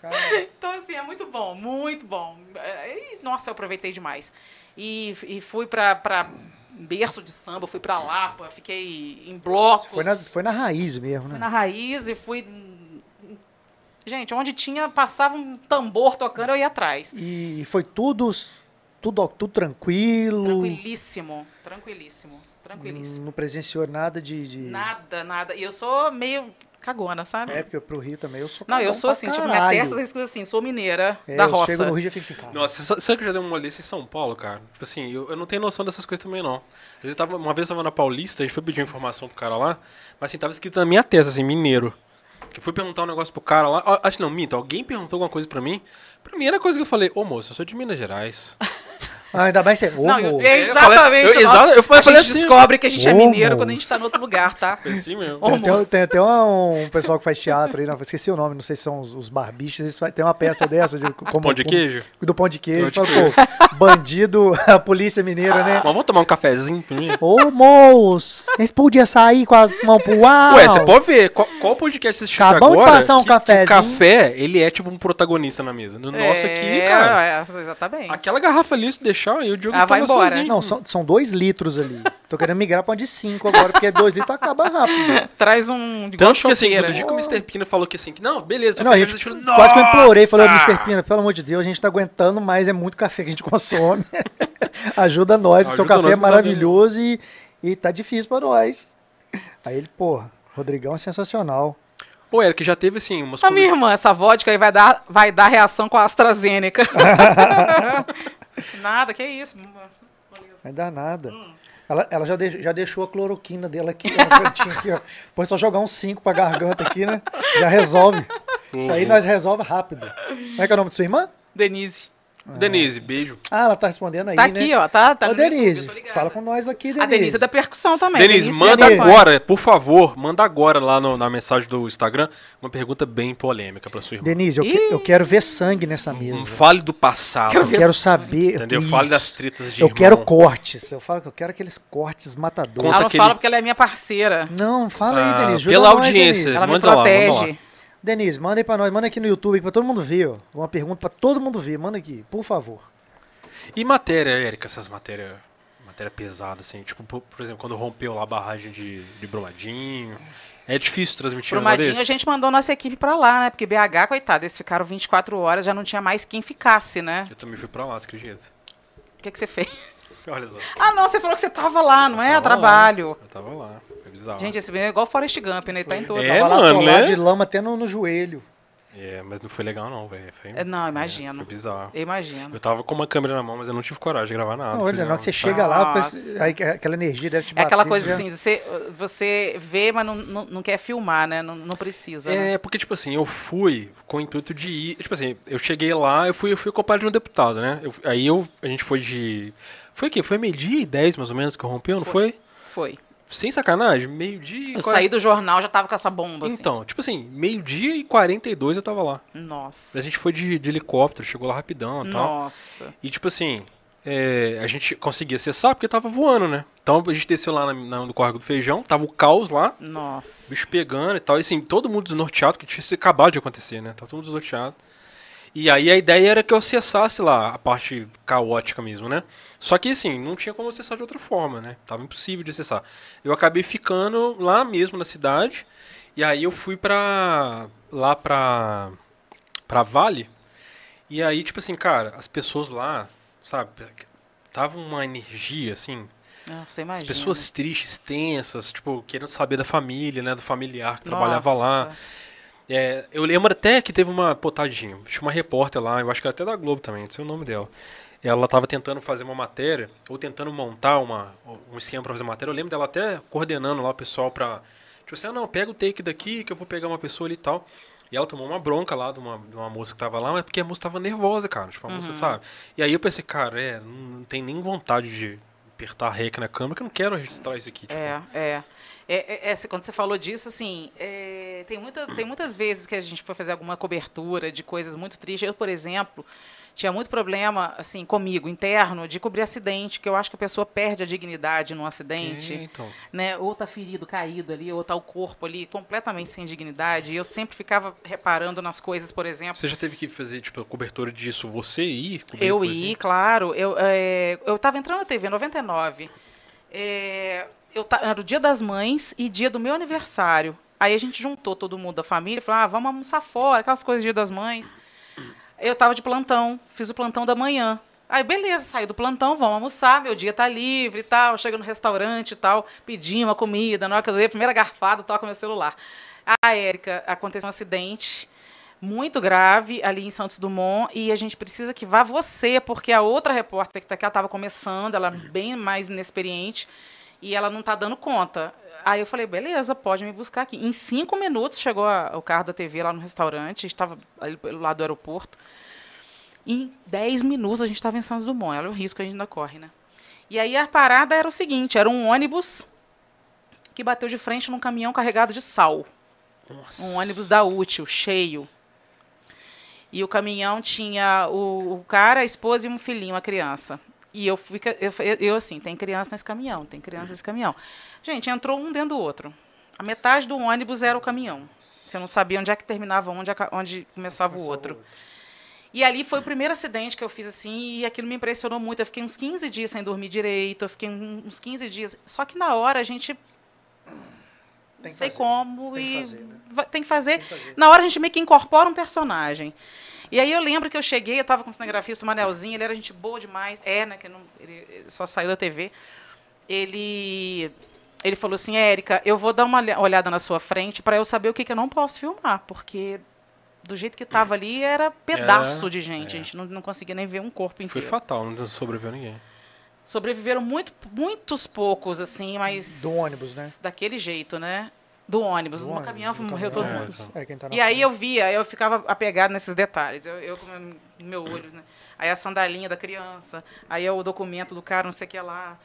Cara, Então, assim, é muito bom, muito bom. É, e, nossa, eu aproveitei demais. E, e fui pra berço de samba, fui pra Lapa, fiquei em blocos. foi, na, foi na raiz mesmo, Fui né? na raiz e fui. Gente, onde tinha, passava um tambor tocando, eu ia atrás. E foi tudo, tudo, tudo tranquilo. Tranquilíssimo, tranquilíssimo, tranquilíssimo. Não presenciou nada de. de... Nada, nada. E eu sou meio cagona, sabe? É, porque pro Rio também eu sou Não, eu sou pra assim, tipo, minha testa tá escrito assim, sou mineira É, da eu roça. chego no Rio e já fico assim, cara. Nossa, sa- sabe que eu já dei uma olhada em São Paulo, cara? Tipo assim, eu, eu não tenho noção dessas coisas também, não. Às vezes eu tava, uma vez eu tava na Paulista, a gente foi pedir uma informação pro cara lá, mas assim, tava escrito na minha testa, assim, mineiro. Que eu fui perguntar um negócio pro cara lá, acho que não, minto, alguém perguntou alguma coisa pra mim. Primeira coisa que eu falei, ô moço, eu sou de Minas Gerais. Ah, ainda mais você. Ô, Não, eu- é Eu falei- exatamente. eu- exa- eu falei- a gente assim, descobre que a gente é Ô, mineiro quando a gente tá no outro lugar, tá? Foi assim mesmo. Tem, tem até um pessoal que faz teatro aí, não, esqueci o nome, não sei se são os, os eles tem uma peça dessa de como Pão de queijo? do pão de queijo. Pão de Fala, pô, bandido, a polícia mineira, né? Mas vamos tomar um cafezinho primeiro? Ô, moço, vocês podiam sair com as mãos pro ar? Ué, você pode ver, qual, qual podcast você assistiu Acabamos de agora? passar um que, que o cafezinho. café, ele é tipo um protagonista na mesa. No nosso aqui, cara, É, exatamente. aquela garrafa ali, se deixar, aí o Diogo Ah, vai embora. sozinho. Não, são, são dois litros ali. Tô querendo migrar pra uma de cinco agora, porque dois litros acaba rápido. Traz um de Tanto que assim, do dia que o Mr. Pina falou que assim, que não, beleza, Não, a gente, deixou- quase que eu implorei, falei! Mr. Pina, pelo amor de Deus, a gente tá aguentando, mas é muito café que a gente consome. Ajuda nós, que seu Ajuda café é maravilhoso e, e tá difícil pra nós. Aí ele, porra, Rodrigão é sensacional. Ô, Eric, já teve assim, umas A minha irmã, essa vodka aí vai dar, vai dar reação com a AstraZeneca. Nada, que isso. Beleza. Vai dar nada. Ela, ela já, de- já deixou a cloroquina dela aqui, ó, no cantinho aqui, ó. Depois só jogar uns 5 pra garganta aqui, né? Já resolve. Isso aí nós resolve rápido. Como é que é o nome de sua irmã? Denise. Denise, beijo. Ah, ela tá respondendo aí, Tá né? aqui, ó. Tá, tá Ô, YouTube, Denise, ligada. fala com nós aqui, Denise. A Denise é da percussão também. Denise, que manda Denise. agora, por favor, manda agora lá no- na mensagem do Instagram uma pergunta bem polêmica pra sua irmã. Denise, eu, que- eu quero ver sangue nessa Um mesa. fale do passado. Quero Eu quero sangue. saber. Entendeu? isso. Fale das tretas de Eu irmão. quero cortes. Eu falo que eu quero aqueles cortes matadores. Conta Ela não aquele- fala porque ela é minha parceira. Não, fala aí, Ah, Denise. ajuda pela nós, audiência. Denise. Ela me Manda lá, manda protege. lá. Denise, manda aí pra nós. Manda aqui no YouTube pra todo mundo ver. Ó. Uma pergunta pra todo mundo ver. Manda aqui, por favor. E matéria, Érica, essas matérias matéria pesada, assim, tipo, por, por exemplo, quando rompeu lá a barragem de, de Brumadinho. É difícil transmitir um Brumadinho, a gente mandou nossa equipe pra lá, né? Porque BH, coitado, eles ficaram 24 horas, já não tinha mais quem ficasse, né? Eu também fui pra lá, você acredita? O que, que você fez? Olha só. Ah, não, você falou que você tava lá, não é? Eu A tava lá. trabalho. Eu tava lá, foi bizarro. Gente, esse menino é igual o Forrest Gump, né? Ele tá em todo. É, Tava lá mano, atolado né? de lama até no, no joelho. É, mas não foi legal não, velho. Foi- É, não, é, imagino. foi bizarro. Eu imagino. Eu tava com uma câmera na mão, mas eu não tive coragem de gravar nada. Não, olha, na hora que você tá- chega lá, aí que- aquela energia deve te É bater. aquela coisa assim, você, você vê, mas não, não, não quer filmar, né? Não, não precisa. né? É, porque, tipo assim, eu fui com o intuito de ir. Tipo assim, eu cheguei lá, eu fui, eu fui acompanhado de um deputado, né? Eu- aí eu, a gente foi de. Foi o quê? Foi meio-dia e 10 mais ou menos que eu rompeu, não foi? Foi. Sem sacanagem, meio-dia e. Eu quar- saí do jornal, já tava com essa bomba, assim. Então, tipo assim, meio-dia e 42 eu tava lá. Nossa. A gente foi de, de helicóptero, chegou lá rapidão e tal. Nossa. E tipo assim, é, a gente conseguia acessar porque tava voando, né? Então a gente desceu lá na, na- no córrego do feijão, tava o caos lá, Nossa. bicho pegando e tal. E assim, todo mundo desnorteado, que tinha acabado de acontecer, né? Tava todo mundo desnorteado. E aí a ideia era que eu acessasse lá a parte caótica mesmo, né? Só que assim, não tinha como acessar de outra forma, né? Tava impossível de acessar. Eu acabei ficando lá mesmo na cidade. E aí eu fui pra. lá pra. pra Vale. E aí, tipo assim, cara, as pessoas lá, sabe? Tava uma energia, assim, Ah, Você as imagina. pessoas tristes, tensas, tipo, querendo saber da família, né? Do familiar que trabalhava lá. É, eu lembro até que teve uma, pô, tadinho, tinha uma repórter lá, eu acho que era até da Globo também, não sei o nome dela. Ela tava tentando fazer uma matéria, ou tentando montar uma, um esquema pra fazer matéria. Eu lembro dela até coordenando lá o pessoal pra. Tipo assim, ah, não, pega o take daqui que eu vou pegar uma pessoa ali e tal. E ela tomou uma bronca lá de uma, de uma moça que tava lá, mas porque a moça tava nervosa, cara. Tipo, a moça, sabe? E aí eu pensei, cara, é, não, não tem nem vontade de apertar a rec na câmera, que eu não quero registrar isso aqui. Tipo, É, é. É, é, é, quando você falou disso, assim, é, tem, muita, tem muitas vezes que a gente foi fazer alguma cobertura de coisas muito tristes. Eu, por exemplo, tinha muito problema, assim, comigo, interno, de cobrir acidente, que eu acho que a pessoa perde a dignidade num acidente. É, então. né? Ou tá ferido, caído ali, ou tá o corpo ali completamente sem dignidade. E eu sempre ficava reparando nas coisas, por exemplo. Você já teve que fazer, tipo, a cobertura disso, você ir? Eu assim? claro. Eu, é, eu tava entrando na TV em 99. É, eu era o dia das mães e dia do meu aniversário. Aí a gente juntou todo mundo da família falou: ah, vamos almoçar fora, aquelas coisas dia das mães. Eu tava de plantão, fiz o plantão da manhã. Aí, beleza, saí do plantão, vamos almoçar, meu dia tá livre e tal. Chego no restaurante e tal, pedi uma comida, na hora que eu dei a primeira garfada, toca meu celular. A Érica, aconteceu um acidente muito grave ali em Santos Dumont e a gente precisa que vá você, porque a outra repórter que tá aqui, ela estava começando, ela é bem mais inexperiente e ela não está dando conta. Aí eu falei, beleza, pode me buscar aqui. Em cinco minutos chegou a- o carro da TV lá no restaurante, estava ali pelo lado do aeroporto. Em dez minutos a gente estava em Santos Dumont. Olha o risco que a gente ainda corre, né? E aí a parada era o seguinte, era um ônibus que bateu de frente num caminhão carregado de sal. Nossa. Um ônibus da Útil, cheio. E o caminhão tinha o, o cara, a esposa e um filhinho, uma criança. E eu, fica, eu, eu, assim, tem criança nesse caminhão, tem criança nesse caminhão. Gente, entrou um dentro do outro. A metade do ônibus era o caminhão. Você não sabia onde é que terminava onde, onde começava o outro. E ali foi o primeiro acidente que eu fiz assim, e aquilo me impressionou muito. Eu fiquei uns 15 dias sem dormir direito, eu fiquei uns 15 dias. Só que na hora a gente Tem não que sei fazer, como tem que e fazer, né? tem que fazer. Tem que fazer. Na hora a gente meio que incorpora um personagem. E aí eu lembro que eu cheguei, eu estava com o cinegrafista, o Manelzinho, ele era gente boa demais, é, né, que não, ele só saiu da TV. Ele ele falou assim, Érica, eu vou dar uma olha- olhada na sua frente para eu saber o que, que eu não posso filmar, porque do jeito que estava ali era pedaço É, de gente, é. a gente não, não conseguia nem ver um corpo Foi inteiro. fatal, não sobreviveu ninguém. Sobreviveram muito, muitos poucos, assim, mas. Do ônibus, né? Daquele jeito, né? Do ônibus. Do ônibus, caminhão morreu todo mundo. É, tá E aí frente. eu via, eu ficava apegado nesses detalhes. Eu, eu com meu- meu olho, né? Aí a sandalinha da criança, aí o documento do cara, não sei o que lá.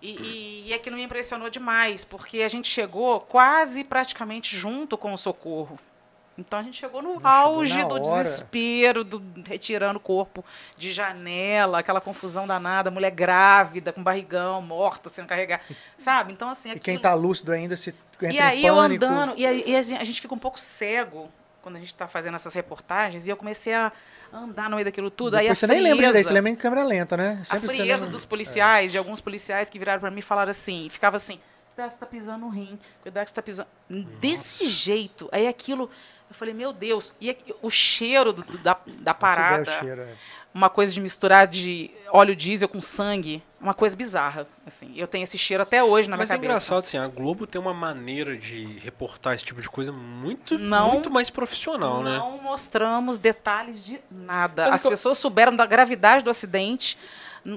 E, e, e aquilo me impressionou demais, porque a gente chegou quase praticamente junto com o socorro. Então a gente chegou no chegou auge na do desespero, do, retirando o corpo de janela, aquela confusão danada, mulher grávida, com barrigão, morta, sendo carregada. Sabe? Então, assim. E quem aquilo- tá lúcido ainda se entra e em aí eu andando, e aí e a gente a fica um pouco cego quando a gente está fazendo essas reportagens, e eu comecei a andar no meio daquilo tudo. aí a você nem lembra frieza- disso, você lembra em câmera lenta, né? a Sempre você frieza dos policiais, de alguns policiais que viraram para mim e falaram assim, ficava assim, cuidado que você tá pisando no rim, cuidado que você tá pisando... Desse jeito, aí aquilo... Eu falei, meu Deus, e aqui- o cheiro do- do- da, da parada, cheiro, é. uma coisa de misturar de óleo diesel com sangue, uma coisa bizarra, assim. Eu tenho esse cheiro até hoje na Mas minha é cabeça. engraçado, assim, a Globo tem uma maneira de reportar esse tipo de coisa muito, Não- muito mais profissional, né? Não mostramos detalhes de nada. Mas As então- pessoas souberam da gravidade do acidente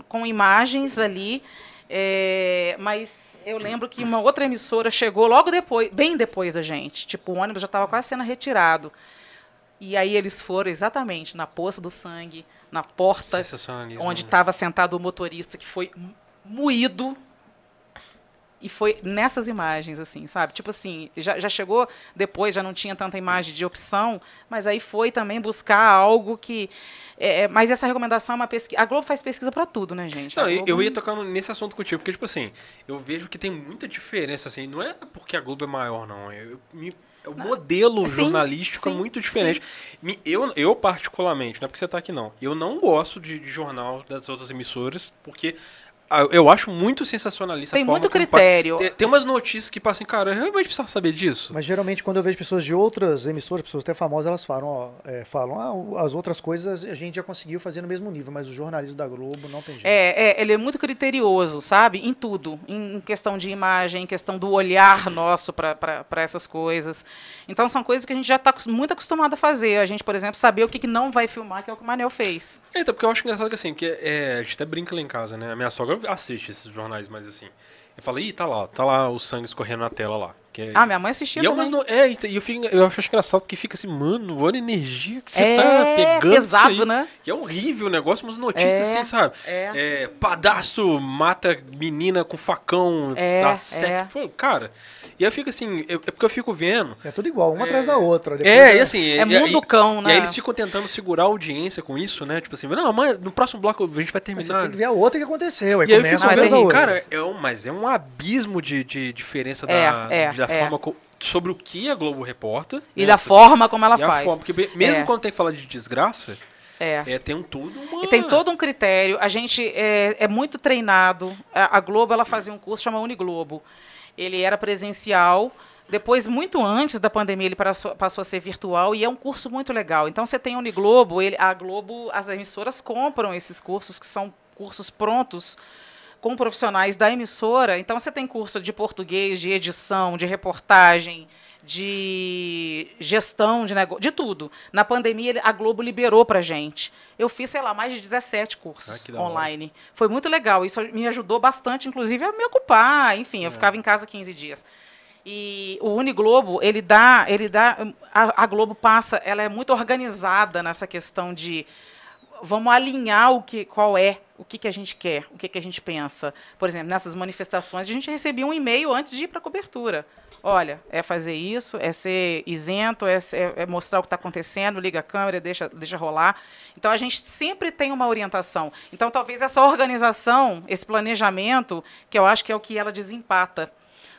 com imagens ali, é, mas eu lembro que uma outra emissora chegou logo depois, bem depois da gente. Tipo, o ônibus já estava quase sendo retirado. E aí eles foram exatamente na poça do sangue, na porta onde né? estava sentado o motorista que foi moído. E foi nessas imagens, assim, sabe? Tipo assim, já, já chegou depois, já não tinha tanta imagem de opção, mas aí foi também buscar algo que. é, é, mas essa recomendação é uma pesquisa. A Globo faz pesquisa para tudo, né, gente? Não, eu- Globo- eu ia tocar nesse assunto contigo, porque, tipo assim, eu vejo que tem muita diferença, assim, não é porque a Globo é maior, não. Eu, me- o modelo Sim, jornalístico é sim, muito diferente. Eu, eu, particularmente, não é porque você tá aqui, não. Eu não gosto de, de jornal das outras emissoras, porque eu acho muito sensacionalista Tem a forma muito critério. Tem, tem umas notícias que passam, cara, eu realmente precisava saber disso. Mas geralmente quando eu vejo pessoas de outras emissoras, pessoas até famosas, elas falam, ó, é, falam, ah, as outras coisas a gente já conseguiu fazer no mesmo nível, mas o jornalismo da Globo não tem jeito. É, é, ele é muito criterioso, sabe? Em tudo. Em questão de imagem, em questão do olhar nosso para essas coisas. Então, são coisas que a gente já está muito acostumado a fazer. A gente, por exemplo, saber o que, que não vai filmar, que é o que o Manel fez. Eita, porque eu acho engraçado que assim, que é, a gente até brinca lá em casa, né? A minha sogra assiste esses jornais, mas assim. Eu falo, ih, tá lá, tá lá o sangue escorrendo na tela lá. Que é- Ah, minha mãe assistia e é também. no... É, e eu, fico, eu acho engraçado porque fica assim, mano, olha a energia que você é tá pegando. pesado, isso aí. né? Que é horrível o negócio, umas notícias É, assim, sabe? É. É, padastro mata menina com facão, É, tá é. sexo. Pô, cara. E eu fico assim, eu- é porque eu fico vendo. É tudo igual, uma atrás da outra. Depois É, e assim. É e, mundo e- cão, E né? aí eles ficam tentando segurar a audiência com isso, né? Tipo assim, não, mas no próximo bloco a gente vai Mas você terminar. tem que ver a outra que aconteceu. Aí E aí eu fico é da vendo, outra. cara, é um, mas é um abismo de, de diferença da, É, é, da é. forma sobre o que a Globo reporta. E né? da forma como ela faz. forma, porque mesmo É. quando tem que falar de desgraça, É. é, tem um tudo uma... E tem todo um critério. A gente é, é muito treinado. A, a Globo ela fazia um curso chamado Uniglobo. Ele era presencial. Depois, muito antes da pandemia, ele passou, passou a ser virtual e é um curso muito legal. Então, você tem a Uniglobo, ele, a Globo, as emissoras compram esses cursos, que são cursos prontos com profissionais da emissora. Então, você tem curso de português, de edição, de reportagem, de gestão de negócio, de tudo. Na pandemia, a Globo liberou pra gente. Eu fiz, sei lá, mais de 17 cursos Ah, online. Foi muito legal. Isso me ajudou bastante, inclusive, a me ocupar. Enfim, É. eu ficava em casa 15 dias. E o Uniglobo, ele dá, ele dá, a, a Globo passa, ela é muito organizada nessa questão de vamos alinhar o que, qual é, o que, que a gente quer, o que, que a gente pensa. Por exemplo, nessas manifestações, a gente recebia um e-mail antes de ir para a cobertura. Olha, é fazer isso, é ser isento, é, é mostrar o que está acontecendo, liga a câmera, deixa, deixa rolar. Então, a gente sempre tem uma orientação. Então, talvez essa organização, esse planejamento, que eu acho que é o que ela desempata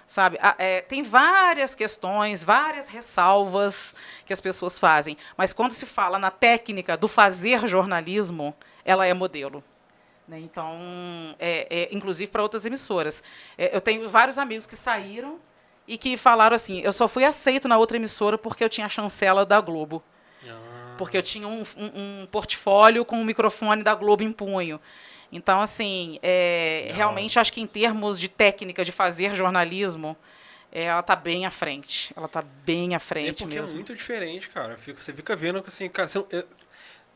sabe? A- é, tem várias questões, várias ressalvas que as pessoas fazem, mas quando se fala na técnica do fazer jornalismo, ela é modelo. né? Então, é, é, inclusive para outras emissoras. É, eu tenho vários amigos que saíram e que falaram assim: eu só fui aceito na outra emissora porque eu tinha a chancela da Globo Ah, porque eu tinha um, um- um portfólio com o microfone da Globo em punho. Então, assim, é, realmente acho que em termos de técnica de fazer jornalismo, é, ela está bem à frente. Ela está bem à é frente porque é mesmo. muito diferente, cara. Você fica vendo que assim, cara, você- é-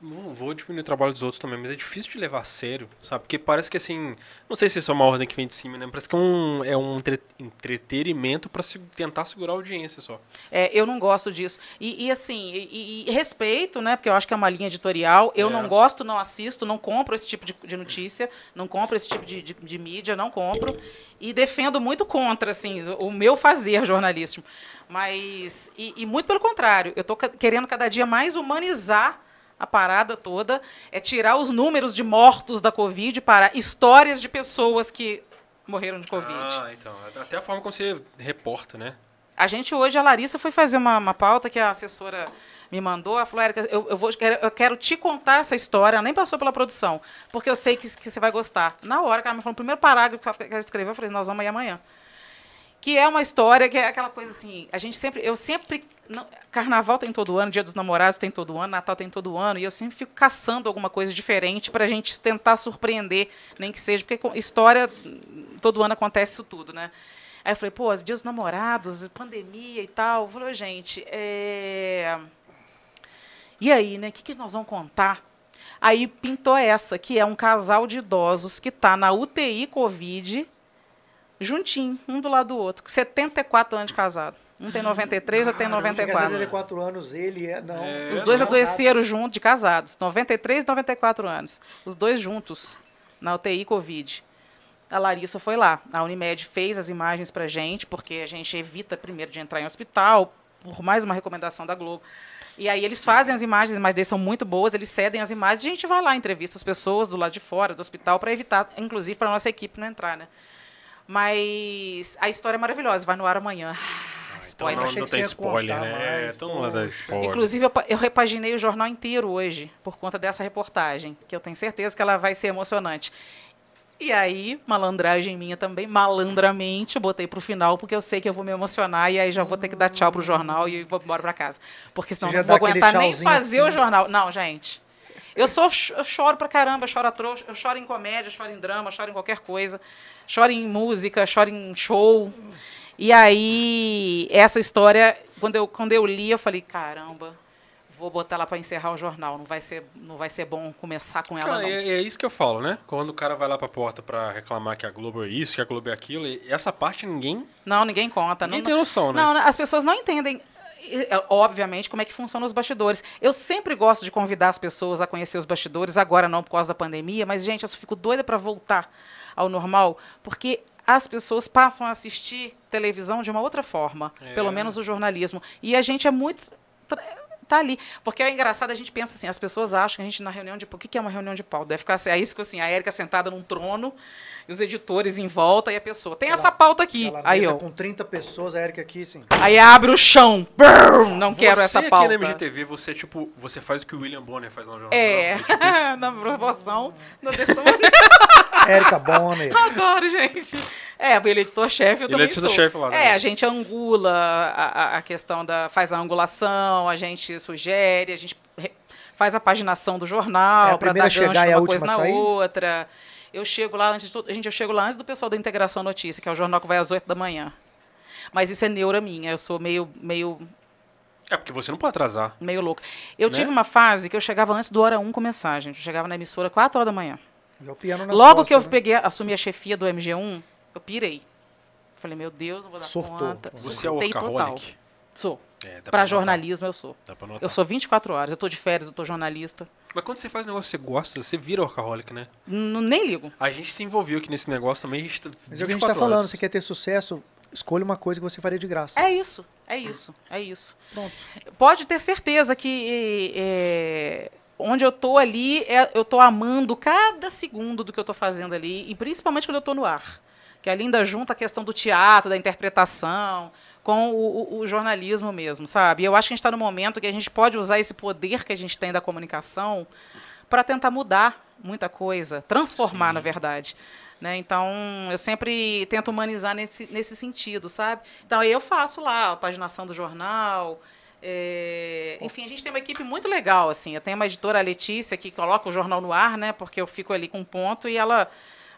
não vou diminuir o trabalho dos outros também, mas é difícil de levar a sério, sabe? Porque parece que assim, não sei se isso é uma ordem que vem de cima, né? Parece que é um, é um entre- entretenimento pra se, tentar segurar a audiência só. É, eu não gosto disso. E, e, assim, e, e respeito, né? Porque eu acho que é uma linha editorial. Eu É. não gosto, não assisto, não compro esse tipo de, de notícia, não compro esse tipo de, de, de mídia, não compro. E defendo muito contra, assim, o meu fazer jornalístico. Mas, e, e muito pelo contrário, eu estou querendo cada dia mais humanizar a parada toda, é tirar os números de mortos da Covid para histórias de pessoas que morreram de Covid. Ah, então. Até a forma como você reporta, né? A gente hoje, a Larissa foi fazer uma, uma pauta que a assessora me mandou. Ela falou, Érica, eu, eu, vou, eu quero te contar essa história. Ela nem passou pela produção, porque eu sei que, que você vai gostar. Na hora que ela me falou, o primeiro parágrafo que ela escreveu, eu falei, nós vamos aí amanhã. Que é uma história que é aquela coisa assim, a gente sempre, eu sempre, não- carnaval tem todo ano, dia dos namorados tem todo ano, Natal tem todo ano, e eu sempre fico caçando alguma coisa diferente para a gente tentar surpreender, nem que seja, porque história, todo ano acontece isso tudo, né? Aí eu falei, pô, dia dos namorados, pandemia e tal. Falei, gente, é... e aí, né? O que, que nós vamos contar? Aí pintou essa, que é um casal de idosos que está na UTI Covid, juntinho, um do lado do outro, com 74 anos de casado. Um tem 93, outro tem Chega a 94. 74 anos, ele é. Não. É, Os dois não. adoeceram juntos, de casados. 93 e 94 anos. Os dois juntos, na UTI Covid. A Larissa foi lá. A Unimed fez as imagens pra gente, porque a gente evita primeiro de entrar em hospital, por mais uma recomendação da Globo. E aí eles fazem as imagens, as imagens deles são muito boas, eles cedem as imagens, e a gente vai lá, entrevista as pessoas do lado de fora do hospital para evitar, inclusive, para nossa equipe não entrar, né? Mas a história é maravilhosa, vai no ar amanhã. Então Spoiler. não, Achei não que tem spoiler, né? É, mais, então não vai dar poxa. spoiler. Inclusive, eu, eu repaginei o jornal inteiro hoje, por conta dessa reportagem, que eu tenho certeza que ela vai ser emocionante. E aí, malandragem minha também, malandramente, eu botei pro final, porque eu sei que eu vou me emocionar e aí já vou ter que dar tchau pro jornal e vou embora pra casa. Porque senão não vou dá aguentar nem fazer assim, o jornal. Não, gente. Eu, sou, eu choro pra caramba, choro, a tro- eu choro em comédia, choro em drama, choro em qualquer coisa. Choro em música, choro em show. E aí, essa história, quando eu, quando eu li, eu falei, caramba, vou botar ela para encerrar o jornal. Não vai ser, não vai ser bom começar com ela, não. é, é isso que eu falo, né? Quando o cara vai lá pra porta pra reclamar que a Globo é isso, que a Globo é aquilo, essa parte ninguém, Não, ninguém conta. ninguém não, tem noção, né? Não, as pessoas não entendem, obviamente, como é que funcionam os bastidores. Eu sempre gosto de convidar as pessoas a conhecer os bastidores, agora não por causa da pandemia, mas, gente, eu fico doida para voltar ao normal, porque as pessoas passam a assistir televisão de uma outra forma, É. pelo menos o jornalismo. E a gente é muito. Tá ali. Porque é engraçado, a gente pensa assim, as pessoas acham que a gente na reunião de. O que é uma reunião de pauta? Deve ficar assim, é isso que assim, a Érica sentada num trono, e os editores em volta, e a pessoa. Tem essa pauta aqui. Aí, ó. com 30 pessoas, a Erika aqui, assim. Aí abre o chão. Brrr, não quero você essa aqui pauta. na MGTV, você, tipo, você faz o que o William Bonner faz lá no jornal. É, tipo isso. na proporção. Não desse tamanho. Érica Bonner. Adoro, gente. É, ele é editor-chefe, eu Ele é também editor-chefe sou. lá, né? É, a gente angula a, a- questão da... Faz a angulação, a gente sugere, a gente faz a paginação do É jornal a para dar a gancho a uma coisa na sair? outra. Eu chego lá antes de tudo... Gente, eu chego lá antes do pessoal da Integração Notícia, que é o jornal que vai às 8 da manhã. Mas isso é neura minha, eu sou meio, meio É porque você não pode atrasar. meio louco. Eu Né? tive uma fase que eu chegava antes do hora 1 começar, gente. Eu chegava na emissora 4 horas da manhã. É o piano nas Logo que eu costas, né? peguei, assumi a chefia do MG1, eu pirei. Falei, meu Deus, não vou dar Surtou. conta. Você é Surtei workaholic. Sou. É, Para jornalismo eu sou. Dá pra notar. Eu sou 24 horas. Eu tô de férias, eu tô jornalista. Mas quando você faz um negócio que você gosta, você vira workaholic, né? N- nem ligo. A gente se envolveu aqui nesse negócio também, a gente tá Mas é o que a gente tá 24 falando, horas. você quer ter sucesso, escolha uma coisa que você faria de graça. É isso, é isso, é isso. Pronto. Pode ter certeza que é, onde eu tô ali, é- eu tô amando cada segundo do que eu tô fazendo ali, e principalmente quando eu tô no ar. Que ali ainda junta a questão do teatro, da interpretação, com o, o- o jornalismo mesmo, sabe? E eu acho que a gente está no momento que a gente pode usar esse poder que a gente tem da comunicação para tentar mudar muita coisa, transformar, Sim. na verdade. Né? Então, eu sempre tento humanizar nesse, nesse sentido, sabe? Então, aí eu faço lá a paginação do jornal. É, Enfim, a gente tem uma equipe muito legal, assim. Eu tenho uma editora, Letícia, que coloca o jornal no ar, né? Porque eu fico ali com um ponto e ela...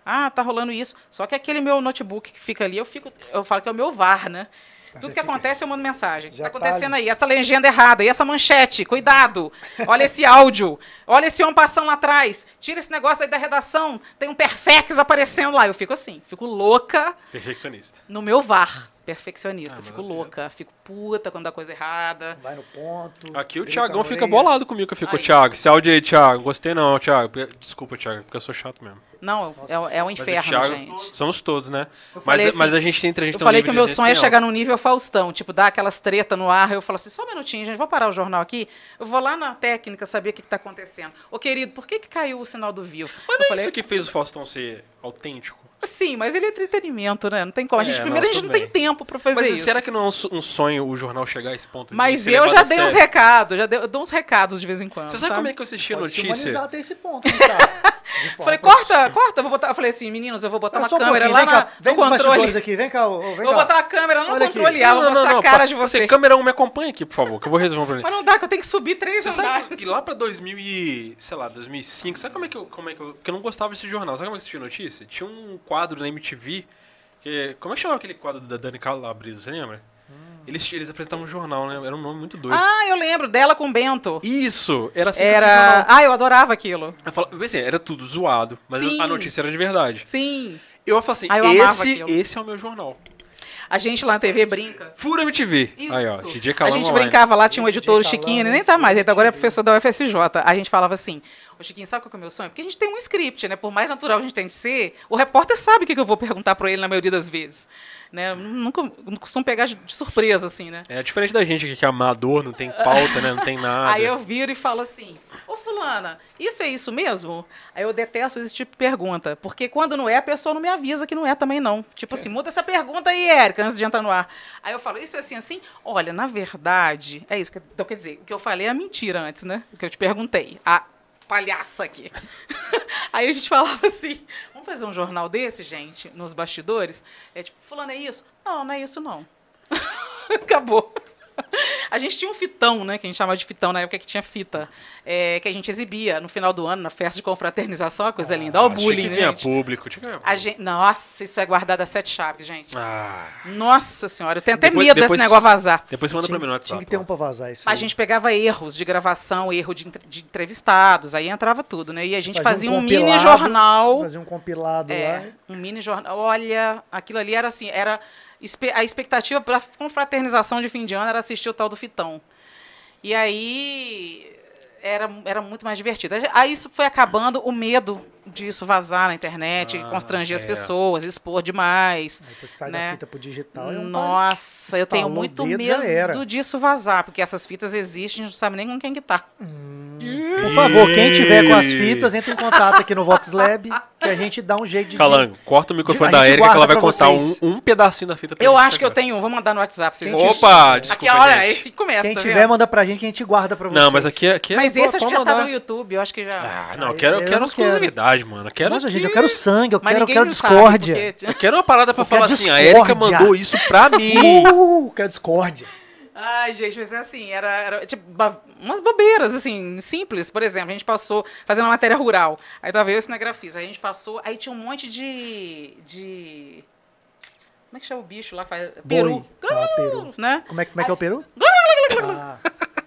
Ah, tá rolando isso. Só que aquele meu notebook que fica ali, eu fico, eu falo que é o meu VAR, né? Tudo você que fica- acontece eu mando mensagem. Já tá tá acontecendo ali. aí, essa legenda errada, e essa manchete, cuidado. Olha esse áudio, olha esse homem passando lá atrás. Tira esse negócio aí da redação, tem um perfex aparecendo lá. Eu fico assim, fico louca Perfeccionista. no meu VAR. Perfeccionista, Ah, fico assim, louca, fico puta quando dá coisa errada. Vai no ponto. Aqui o Thiagão fica bolado comigo que eu fico, Aí. Thiago. Esse áudio aí, Thiago. Gostei não, Thiago. Desculpa, Thiago, porque eu sou chato mesmo. Não, é, é um Mas o inferno, Thiago, gente. somos todos, né? Eu Mas, falei assim, mas a gente tem entre a gente Eu tem um falei que o meu sonho é chegar no nível Faustão, tipo, dar aquelas treta no ar. Eu falo assim, só um minutinho, gente, vou parar o jornal aqui. Eu vou lá na técnica saber o que está acontecendo. Ô, querido, por que, que caiu o sinal do vivo? Mas não é falei, isso que fez o Faustão ser autêntico? sim, mas ele é entretenimento, né? Não tem como. A gente, É, primeiro, não, a gente não tem bem. tempo para fazer Mas isso. será que não é um so- um sonho o jornal chegar a esse ponto de Mas eu já dei uns sério? recados, já dei, eu dou uns recados de vez em quando. Você sabe como é que eu assisti a Pode notícia? até esse ponto, hein, cara? De forma- Falei, corta, corta, eu vou botar. Eu falei assim, meninos, eu vou botar Espera uma um câmera lá vem na, cá, vem no controle. aqui, vem cá, ô, vem Vou cá. botar uma câmera lá no Olha aqui. controle A, vou mostrar a cara de você. Você, câmera 1, me acompanha aqui, por favor, que eu vou resolver um problema. Mas não dá, que eu tenho que subir três Você sabe andares. que lá pra 2000 e, sei lá, 2005, sabe como é que eu, como é que eu, porque eu não gostava desse jornal, sabe como é que eu assisti notícia? Tinha um quadro na MTV, que, como é que chamava aquele quadro da Dani Calabresa, você lembra? Eles, eles apresentavam um jornal, né? Era um nome muito doido. Ah, eu lembro dela com o Bento. Isso! Era assim Era. Ah, eu adorava aquilo. Eu falava, assim, era tudo zoado, mas Sim. a notícia era de verdade. Sim. Eu falava assim, Ah, eu amava esse, esse é o meu jornal. A gente lá na TV brinca. Fura MTV. Aí, ó, Isso. DJ A gente Online. brincava lá, tinha um editor, o Chiquinho, ele nem tá mais, ele agora é professor da UFSJ. A gente falava assim, ô Chiquinho, sabe qual que é o meu sonho? Porque a gente tem um script, né? Por mais natural que a gente tem de ser, o repórter sabe o que eu vou perguntar pra ele na maioria das vezes. Né? Nunca, não costumo pegar de surpresa, assim, né? É diferente da gente que é amador, não tem pauta, né? Não tem nada. Aí eu viro e falo assim, ô fulana, isso é isso mesmo? Aí eu detesto esse tipo de pergunta, porque quando não é, a pessoa não me avisa que não é também não. Tipo assim, muda essa pergunta aí, Érica, antes de entrar no ar. Aí eu falo, isso é assim, assim? Olha, na verdade, é isso. Então, quer dizer, o que eu falei é a mentira antes, né? O que eu te perguntei. A palhaça aqui. aí a gente falava assim, vamos fazer um jornal desse, gente, nos bastidores? É tipo, fulano, é isso? Não, não é isso não. Acabou. A gente tinha um fitão, né? Que a gente chamava de fitão na época que tinha fita. é, que a gente exibia no final do ano, na festa de confraternização, uma coisa linda. Olha o Ah, tinha bullying, que né? vinha gente? público, tinha A gente- Nossa, isso é guardado a sete chaves, gente. Ah. Nossa senhora, eu tenho até Depois- medo depois- desse negócio vazar. Depois você manda pra Tinha, mim no tinha WhatsApp. que ter um pra vazar isso A aí. gente pegava erros de gravação, erro de, de entrevistados, aí entrava tudo, né? E a gente Fazia fazia, um um, mini jornal. Fazer um compilado lá. É, um mini jornal. Olha, aquilo ali era assim, era a expectativa para confraternização de fim de ano era assistir o tal do E aí era, era muito mais divertido. Aí isso foi acabando o medo disso vazar na internet, Ah, constranger as é. pessoas, expor demais. Aí você sai né? da fita pro digital. é um Nossa, eu tenho muito medo disso vazar, porque essas fitas existem, a gente não sabe nem com quem que tá. Por favor, quem tiver com as fitas, entre em contato aqui no Vox Lab, que a gente dá um jeito de. Calango, corta o microfone a da Erika que ela vai contar um, um pedacinho da fita pra Eu gente acho que eu tenho um, vou mandar no WhatsApp vocês. Opa, Aqui, desculpa, olha, gente. esse começa, Quem tá tiver, vendo? manda pra gente que a gente guarda pra vocês. Não, mas aqui, aqui Mas é esse acho que já tá no YouTube, eu acho que já. Ah, não, eu quero, eu quero não exclusividade, mano. Eu quero Nossa, aqui- gente, eu quero sangue, eu Mas quero, eu quero discórdia. porque- Eu quero uma parada pra Eu falar assim, a Erika mandou isso pra mim. Uh, quero discórdia. Ai, gente, mas é assim, era, era, tipo, umas bobeiras, assim, simples. Por exemplo, a gente passou fazendo uma matéria rural. Aí tava eu e o cinegrafista. Aí a gente passou, aí tinha um monte de. de. Como é que chama o bicho lá? que faz- Peru. Ah, peru. Né? Como é, como é que é o peru? Ah,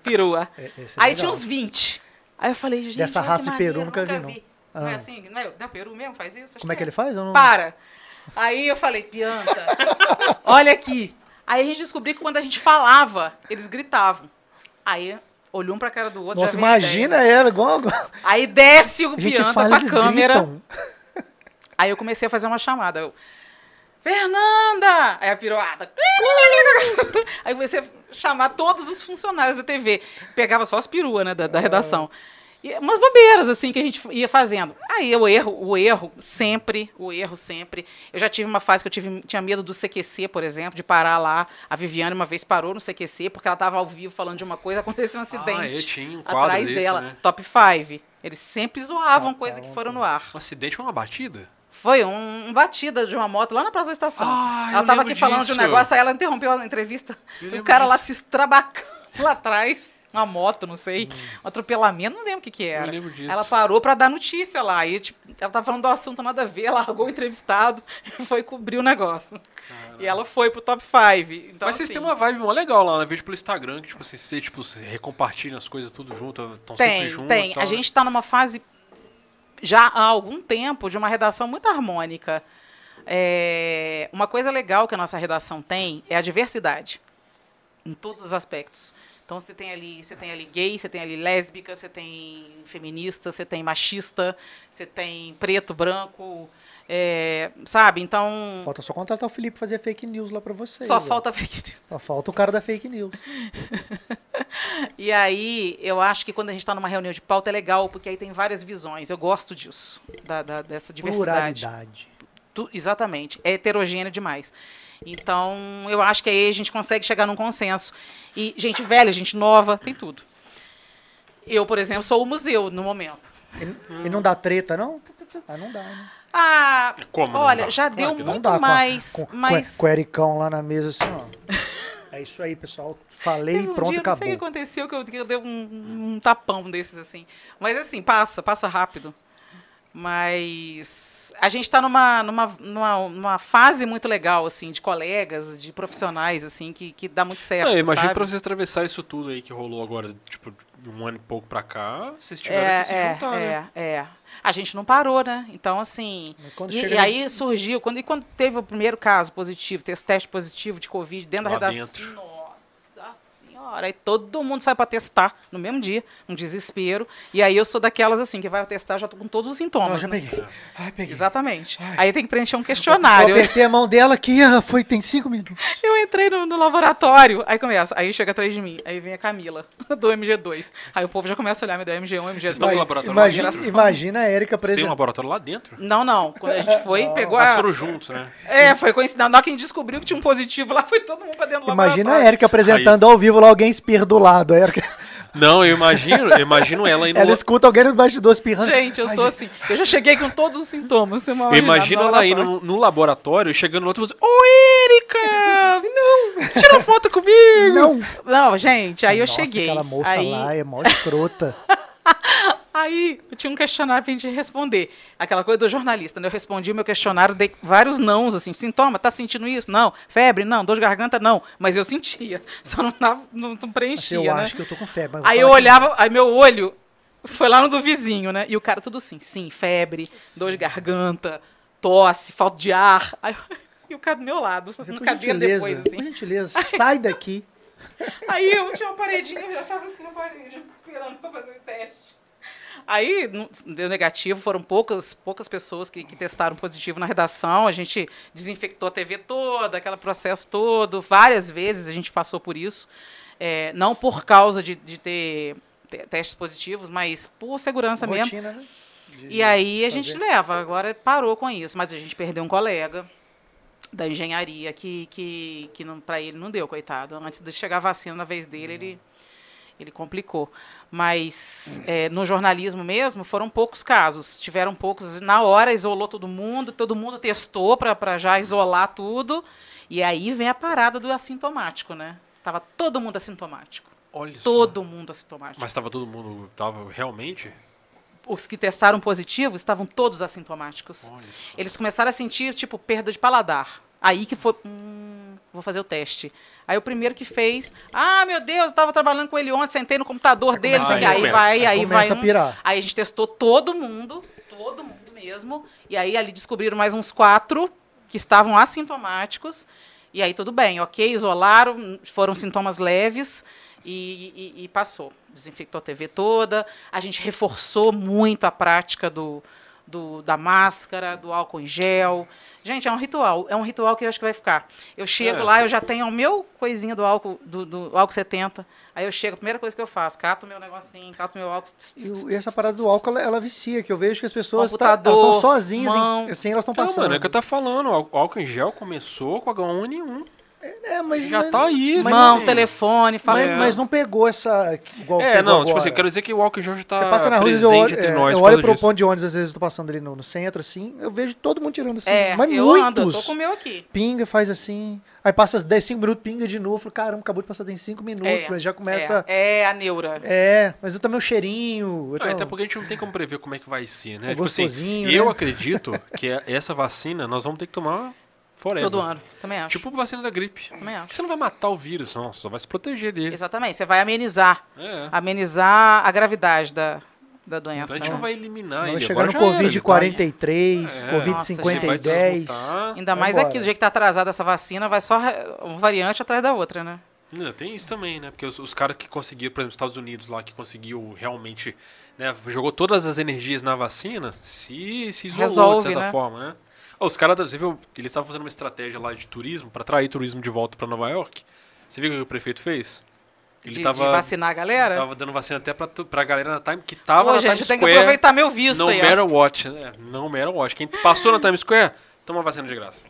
Perua. é- é Aí legal. tinha uns 20. Aí eu falei, gente. Dessa que raça de peru, nunca vi, não. Não é Ah. assim? Não é, não é peru mesmo? Faz isso? Acho Como é que é. ele faz? Não... Para. Aí eu falei, Pianta, olha aqui. Aí a gente descobriu que quando a gente falava, eles gritavam. Aí olhou um pra cara do outro. Nossa, imagina ideia. ela, igual. igual- Aí desce o Pianta fala, com a câmera. gritam. Aí eu comecei a fazer uma chamada. Eu, Fernanda! Aí a piroada. Aí comecei a chamar todos os funcionários da TV. Pegava só as peruas, né, da, da redação. E umas bobeiras, assim, que a gente ia fazendo. Aí o erro, o erro, sempre, o erro sempre. Eu já tive uma fase que eu tive, tinha medo do CQC, por exemplo, de parar lá. A Viviane uma vez parou no CQC, porque ela estava ao vivo falando de uma coisa, aconteceu um acidente. Ah, eu tinha um quadro atrás desse, dela. né? Top 5. Eles sempre zoavam Ah, coisas que tá, foram tá. no ar. Um acidente ou uma batida? Foi um, um batida de uma moto lá na Praça da Estação. Ah, ela eu tava lembro aqui falando de um disso. negócio, aí ela interrompeu a entrevista. Eu E o cara lá disso. se estrabacando lá atrás. Uma moto, não sei, um atropelamento, não lembro o que que Eu era. lembro disso. Ela parou pra dar notícia lá. E, tipo, ela tava falando do assunto nada a ver, largou o entrevistado e foi cobrir o negócio. E ela foi pro top 5. Então, Mas vocês assim, têm uma vibe mó legal lá, né? Vejo pelo Instagram que, tipo assim, você tipo, você recompartilha as coisas tudo junto, estão sempre Tem, juntos. tem. tal, A né? gente tá numa fase já há algum tempo de uma redação muito harmônica. É, uma coisa legal que a nossa redação tem é a diversidade em todos os aspectos. Então você tem ali, você tem ali gay, você tem ali lésbica, você tem feminista, você tem machista, você tem preto, branco, é, sabe? Então Falta só contratar o Felipe fazer fake news lá pra vocês. só ó. falta fake news. Só falta o cara da fake news. E aí, eu acho que quando a gente está numa reunião de pauta é legal, porque aí tem várias visões. Eu gosto disso, da, da- dessa diversidade. Pluralidade. Tu- exatamente. É heterogêneo demais. Então, eu acho que aí a gente consegue chegar num consenso. E gente velha, gente nova, tem tudo. Eu, por exemplo, sou o museu no momento. E, e não dá treta, não? Ah, não dá, né? Ah, Como olha, já Claro deu muito dá com a- mais. com, com, mas com o Ericão lá na mesa assim, ó. É isso aí, pessoal. Falei, Teve um pronto, dia, Não sei o que acabou. aconteceu, que eu, que eu dei um, um tapão desses, assim. Mas, assim, passa, passa rápido. Mas a gente está numa, numa, numa, numa fase muito legal, assim, de colegas, de profissionais, assim, que, que dá muito certo, É, sabe? pra vocês atravessarem isso tudo aí que rolou agora, tipo, de um ano e pouco pra cá, vocês tiveram que se é, juntar, é, né? é. A gente não parou, né? Então, assim. Mas quando E, e aí surgiu, quando, e quando teve o primeiro caso positivo, teve teste positivo de Covid dentro Lá da redação. dentro. Nossa senhora! Aí todo mundo sai pra testar no mesmo dia, um desespero. E aí eu sou daquelas assim, que vai testar, já tô com todos os Não, sintomas. já né? peguei. Ai, peguei. Exatamente. Ai. Aí tem que preencher um Eu questionário. apertei a mão dela aqui, ah, foi, tem cinco minutos. Eu entrei no, no laboratório, aí começa, aí chega atrás de mim, aí vem a Camila, do MG2. Aí o povo já começa a olhar, me deu MG1, Vocês MG2. estão no laboratório lá imagina, dentro? imagina a Erika Vocês têm um laboratório lá dentro? Não, não. Quando a gente foi, pegou Mas a. foram juntos, né? É, foi coincidência. Na hora que a gente descobriu que tinha um positivo lá, foi todo mundo pra dentro do Imagina a laboratório. Erika apresentando ao vivo lá, alguém espirra do lado. A Erika, Não, eu imagino, eu imagino ela indo ela escuta alguém no bastidor espirrando. Gente, eu Ai, sou gente, assim. Eu já cheguei com todos os sintomas. Você Eu imagino ela indo no, no laboratório, chegando lá e falando assim, Ô, Erika! Não! Tira foto comigo! Não. Não, gente, aí eu Nossa, cheguei. aquela moça aí, lá é mó escrota. aí eu tinha um questionário pra gente responder. Aquela coisa do jornalista, né? Eu respondi o meu questionário, dei vários nãos, assim, sintoma, tá sentindo isso? Não. Febre? Não. Dor de garganta? Não. Mas eu sentia. Só não, tava, não, não Assim, preenchia, eu né? acho que eu tô com febre. mas Aí eu olhava, aí meu olho foi lá no do vizinho, né? E o cara tudo assim, sim, febre, dor de garganta, tosse, falta de ar. Aí, e o cara do meu lado, não. no Por cadeira gentileza, depois, por assim. gentileza, sai daqui. Aí eu tinha uma paredinha, eu já tava assim na parede, esperando pra fazer o teste. Aí deu negativo, foram poucas, poucas pessoas que, que testaram positivo na redação. A gente desinfectou a TV toda, aquele processo todo. Várias vezes a gente passou por isso. É, não por causa de, de ter te- testes positivos, mas por segurança mesmo. Rotina, né? De- E aí a gente leva, agora parou com isso, mas a gente perdeu um colega da engenharia que, que, que para ele não deu, coitado. Antes de chegar a vacina na vez dele, ele, ele complicou. Mas é, no jornalismo mesmo, foram poucos casos. Tiveram poucos. Na hora isolou todo mundo, todo mundo testou para já isolar tudo. E aí vem a parada do assintomático, né? Tava todo mundo assintomático. Olha só. Todo mundo assintomático. Mas tava todo mundo, tava realmente? Os que testaram positivo estavam todos assintomáticos. Só. Eles começaram a sentir, tipo, perda de paladar. Aí que foi, hum, vou fazer o teste. Aí o primeiro que fez, ah, meu Deus, eu estava trabalhando com ele ontem, sentei no computador dele, começa- sei que aí aí começa. vai, Aí aí vai. um-. Aí a gente testou todo mundo, todo mundo mesmo. E aí ali descobriram mais uns quatro que estavam assintomáticos. E aí tudo bem, ok, isolaram, foram sintomas leves e, e- e passou. Desinfectou a TV toda. A gente reforçou muito a prática do, do- da máscara, do álcool em gel. Gente, é um ritual. É um ritual que eu acho que vai ficar. Eu chego É. lá, eu já tenho o meu coisinha do álcool, do, do álcool 70. Aí eu chego, a primeira coisa que eu faço, cato meu negocinho, cato meu álcool. E, e essa parada do álcool, ela, ela vicia, que eu vejo que as pessoas tá, estão sozinhas, mão. em, assim elas estão passando. mano, é que eu tô falando, o álcool em gel começou com H1N1. É, mas. Já mas- tá aí, mas- Mão, assim. telefone, fala. Mas, É. mas não pegou essa. Igual É, não, tipo agora. assim, quero dizer que o gel já tá Você passa na rua, eu presente olho, entre é, nós. eu olho pro disso. ponto de ônibus, às vezes eu tô passando ali no, no centro, assim, eu vejo todo mundo tirando assim. É, mas eu muitos. ando, eu tô com o meu aqui. Pinga, faz assim. Aí passa 10, 5 minutos, pinga de novo. Falo, caramba, acabou de passar, tem 5 minutos, É, mas já começa. É, é a neura. É, mas eu também o cheirinho. eu Ah, tenho- até porque a gente não tem como prever como é que vai ser, né? É tipo assim, e eu né? acredito que a- essa vacina nós vamos ter que tomar forever. Todo ano. Também acho. Tipo vacina da gripe. Também acho. Você não vai matar o vírus, não. Você só vai se proteger dele. Exatamente. Você vai amenizar. É. Amenizar a gravidade da, da doença. Então a gente né? não vai eliminar ele. chegar ele tá 43, aí. É. Covid Nossa, 50 vai e 10. transmutar. Ainda mais embora. aqui, do jeito que tá atrasada essa vacina, vai só uma variante atrás da outra, né? Não, tem isso também, né? Porque os, os caras que conseguiram, por exemplo, os Estados Unidos lá, que conseguiu realmente, né, jogou todas as energias na vacina, se, se isolou Resolve, de certa né? forma, né? Ó, os caras, você viu, eles estavam fazendo uma estratégia lá de turismo, pra atrair turismo de volta pra Nova York. Você viu o que o prefeito fez? Ele De, tava, de vacinar a galera. tava dando vacina até pra, tu- pra galera na Time, que tava Pô, na gente, Times tem que Square. aproveitar meu visto não aí, ó. matter what, né? Não matter what. Quem passou na Times Square, toma vacina de graça.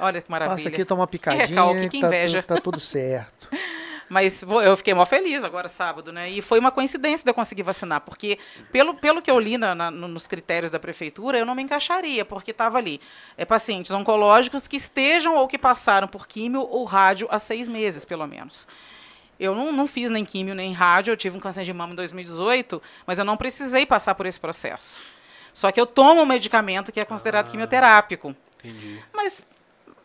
Olha que Passa maravilha. aqui, toma uma picadinha. recalque, que tá, inveja. Tá, tá tudo certo. Mas eu fiquei mó feliz agora sábado, né? E foi uma coincidência de eu conseguir vacinar, porque pelo, pelo que eu li na- na- no- nos critérios da prefeitura, eu não me encaixaria, porque estava ali é, pacientes oncológicos que estejam ou que passaram por químio ou rádio há seis meses, pelo menos. Eu não, não fiz nem químio nem rádio, eu tive um câncer de mama em 2018, mas eu não precisei passar por esse processo. Só que eu tomo um medicamento que é considerado Ah. quimioterápico, Entendi. mas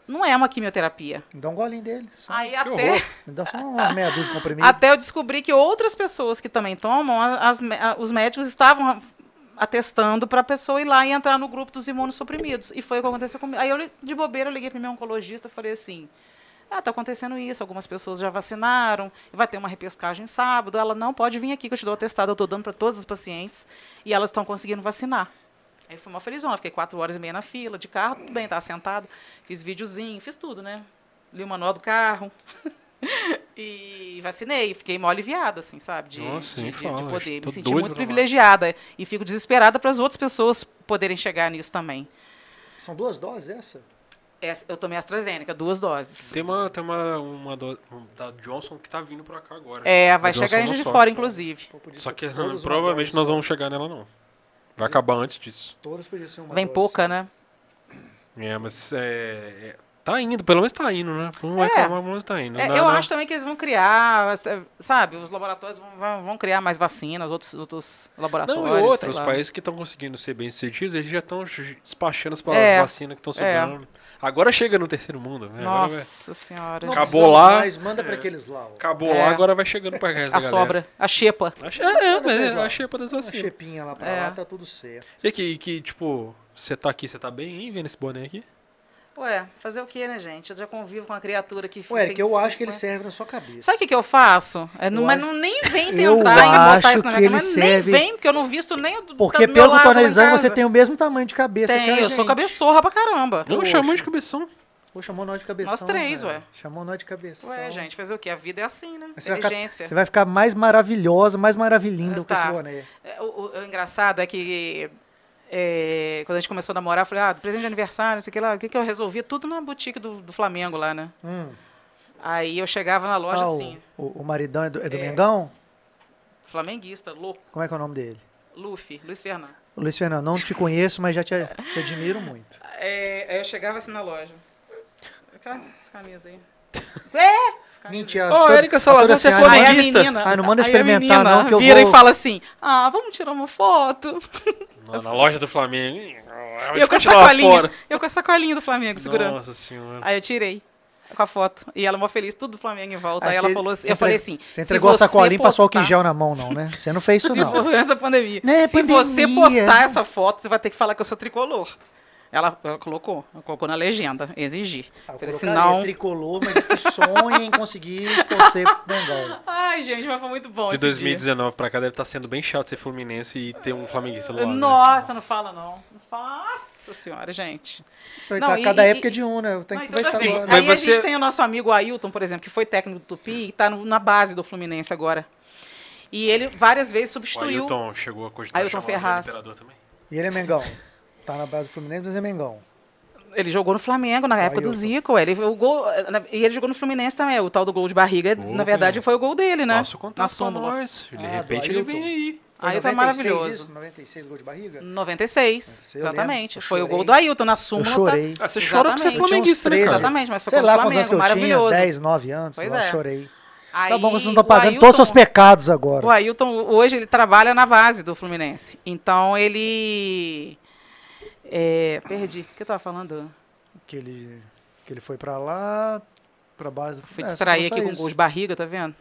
não é uma quimioterapia. Me dá um golinho dele. Só. Aí Que até horror. Me dá só umas meia dúzia de comprimido. Até eu descobri que outras pessoas que também tomam, as os médicos estavam atestando para a pessoa ir lá e entrar no grupo dos imunossuprimidos. E foi o que aconteceu comigo. Aí eu, de bobeira, eu liguei para meu oncologista e falei assim, ah, tá acontecendo isso, algumas pessoas já vacinaram, vai ter uma repescagem sábado, ela não pode vir aqui que eu te dou o atestado, eu estou dando para todos os pacientes, e elas estão conseguindo vacinar. Aí fui uma felizona, fiquei quatro horas e meia na fila de carro, tudo bem, tá sentado, fiz videozinho, fiz tudo, né? Li o manual do carro, e vacinei, fiquei mó aliviada, assim, sabe? De, Nossa, de, de- fala, de poder. Me senti muito privilegiada e fico desesperada para as outras pessoas poderem chegar nisso também. São duas doses essa? Essa- eu tomei AstraZeneca, duas doses. Tem uma, tem uma, uma do- um da Johnson que tá vindo pra cá agora. É, vai chegar em não Juiz de Fora, só. inclusive. Só que uma provavelmente nós vamos chegar nela não. Vai acabar antes disso. Todas podiam ser uma Vem dose pouca, só. né? É, mas é, é, tá indo, pelo menos tá indo, né? Não vai É. acabar, pelo menos tá indo. É, Na- eu na- acho também que eles vão criar, eh, sabe, os laboratórios vão, vão- criar mais vacinas, outros, outros laboratórios. Não, e outros lá. países que estão conseguindo ser bem sucedidos, eles já estão despachando as É, vacinas que estão sobrando. Agora chega no terceiro mundo. Né? Vai- Nossa senhora. Não Acabou lá. mais, manda pra É. aqueles lá. ó. acabou É. lá, agora vai chegando pra resto a galera. sobra, a xepa. A É, mas é a xepa das A vacinas. chepinha lá pra É. lá, tá tudo certo. E que, que, tipo, você tá aqui, você tá bem, hein, vendo esse boné aqui? Ué, fazer o quê, né, gente? Eu já convivo com uma criatura que Ué, tem que eu acho que ele 50. serve na sua cabeça. Sabe o que, que eu faço? É, não, Eu mas acho- não, nem vem eu tentar em botar acho isso na que minha ele cabeça. Nem serve- vem, porque eu não visto nem o do Porque do meu pelo que eu tô analisando, você tem o mesmo tamanho de cabeça que Tem, eu sou gente. cabeçorra pra caramba. Não, chamou de cabeção. Pô, chamou nós de cabeção. Nós três, velho. ué. Chamou nós de cabeção. Ué, gente, fazer o quê? A vida é assim, né? Você vai, ficar, Inteligência. você vai ficar mais maravilhosa, mais maravilhinda Ah, com esse tá. boné. É, O, o- o engraçado é que é, quando a gente começou a namorar, eu falei, ah, presente de aniversário, não sei o que lá, o que, que eu resolvia? Tudo na boutique do, do Flamengo lá, né? Hum. Aí eu chegava na loja Ah, assim, o, o maridão é do, é do É. Mengão? flamenguista, louco, Como é que é o nome dele? Luffy, Luiz Fernando. Luiz Fernando, não te conheço, mas já te, te admiro muito. É, aí eu chegava assim na loja. Aquelas camisas aí. É! Mentira. Ô, toda- Érica Salazar, você é assim, Aí a flamenguista? menina, Ah, não manda aí a experimentar, menina não, que eu vira vou- e fala assim, ah, vamos tirar uma foto. Na, na loja do Flamengo. Ih, E eu com a sacolinha, fora. eu com a sacolinha do Flamengo segurando. Nossa senhora. Aí eu tirei com a foto. E ela mó feliz, tudo do Flamengo em volta. Ah, Aí ela você- falou assim, você eu falei assim, Você se entregou a você sacolinha e passou álcool em postar- gel na mão, não, né? Você não fez isso, Se não. for antes da pandemia. Né, Se você pandemia. postar essa foto, você vai ter que falar que eu sou tricolor. Ela, ela colocou, ela colocou na legenda, exigir. Ah, eu Falei, senão... tricolor, mas diz que sonha em conseguir torcer pro Mengão. Ai, gente, mas foi muito bom De esse dia. 2019 pra cá deve estar sendo bem chato ser Fluminense e ter um flamenguista lado. né? Nossa, não fala não. Nossa senhora, gente. Vai Não, tá e- cada e- época de um, né? Tem Não, que e vez. agora. Mas Aí a você- gente tem o nosso amigo Ailton, por exemplo, que foi técnico do Tupi e tá no- na base do Fluminense agora. E ele várias vezes O substituiu. Ailton chegou a cogitar Ailton chamar o Ferraz. Imperador também. E ele é Mengão. Tá na base do Fluminense, mas é Mengão. Ele jogou no Flamengo na época do. Zico. Ele, o gol, e ele jogou no Fluminense também. O tal do gol de barriga, Opa. na verdade, foi o gol dele, né? Passa o contato na súmula. nós. De Ah, repente do ele vem aí. Aí foi 96 maravilhoso. Isso, 96 gol de barriga? 96, Eu exatamente. Foi o gol do Ailton na Eu súmula. chorei. Ah, você chora porque você é flamenguista, né, 13. cara? Exatamente, mas foi Sei lá o quantos anos que eu Flamengo, tinha, maravilhoso. 10, 9 anos, Pois eu é. chorei. Aí, Tá bom, vocês não estão o pagando Ailton- todos os seus pecados agora. O Ailton, hoje, ele trabalha na base do Fluminense. Então, ele... é, perdi. O que eu tava falando? Que ele, que ele foi pra lá, pra base. Fui É, distrair aqui com isso. de barriga, tá vendo?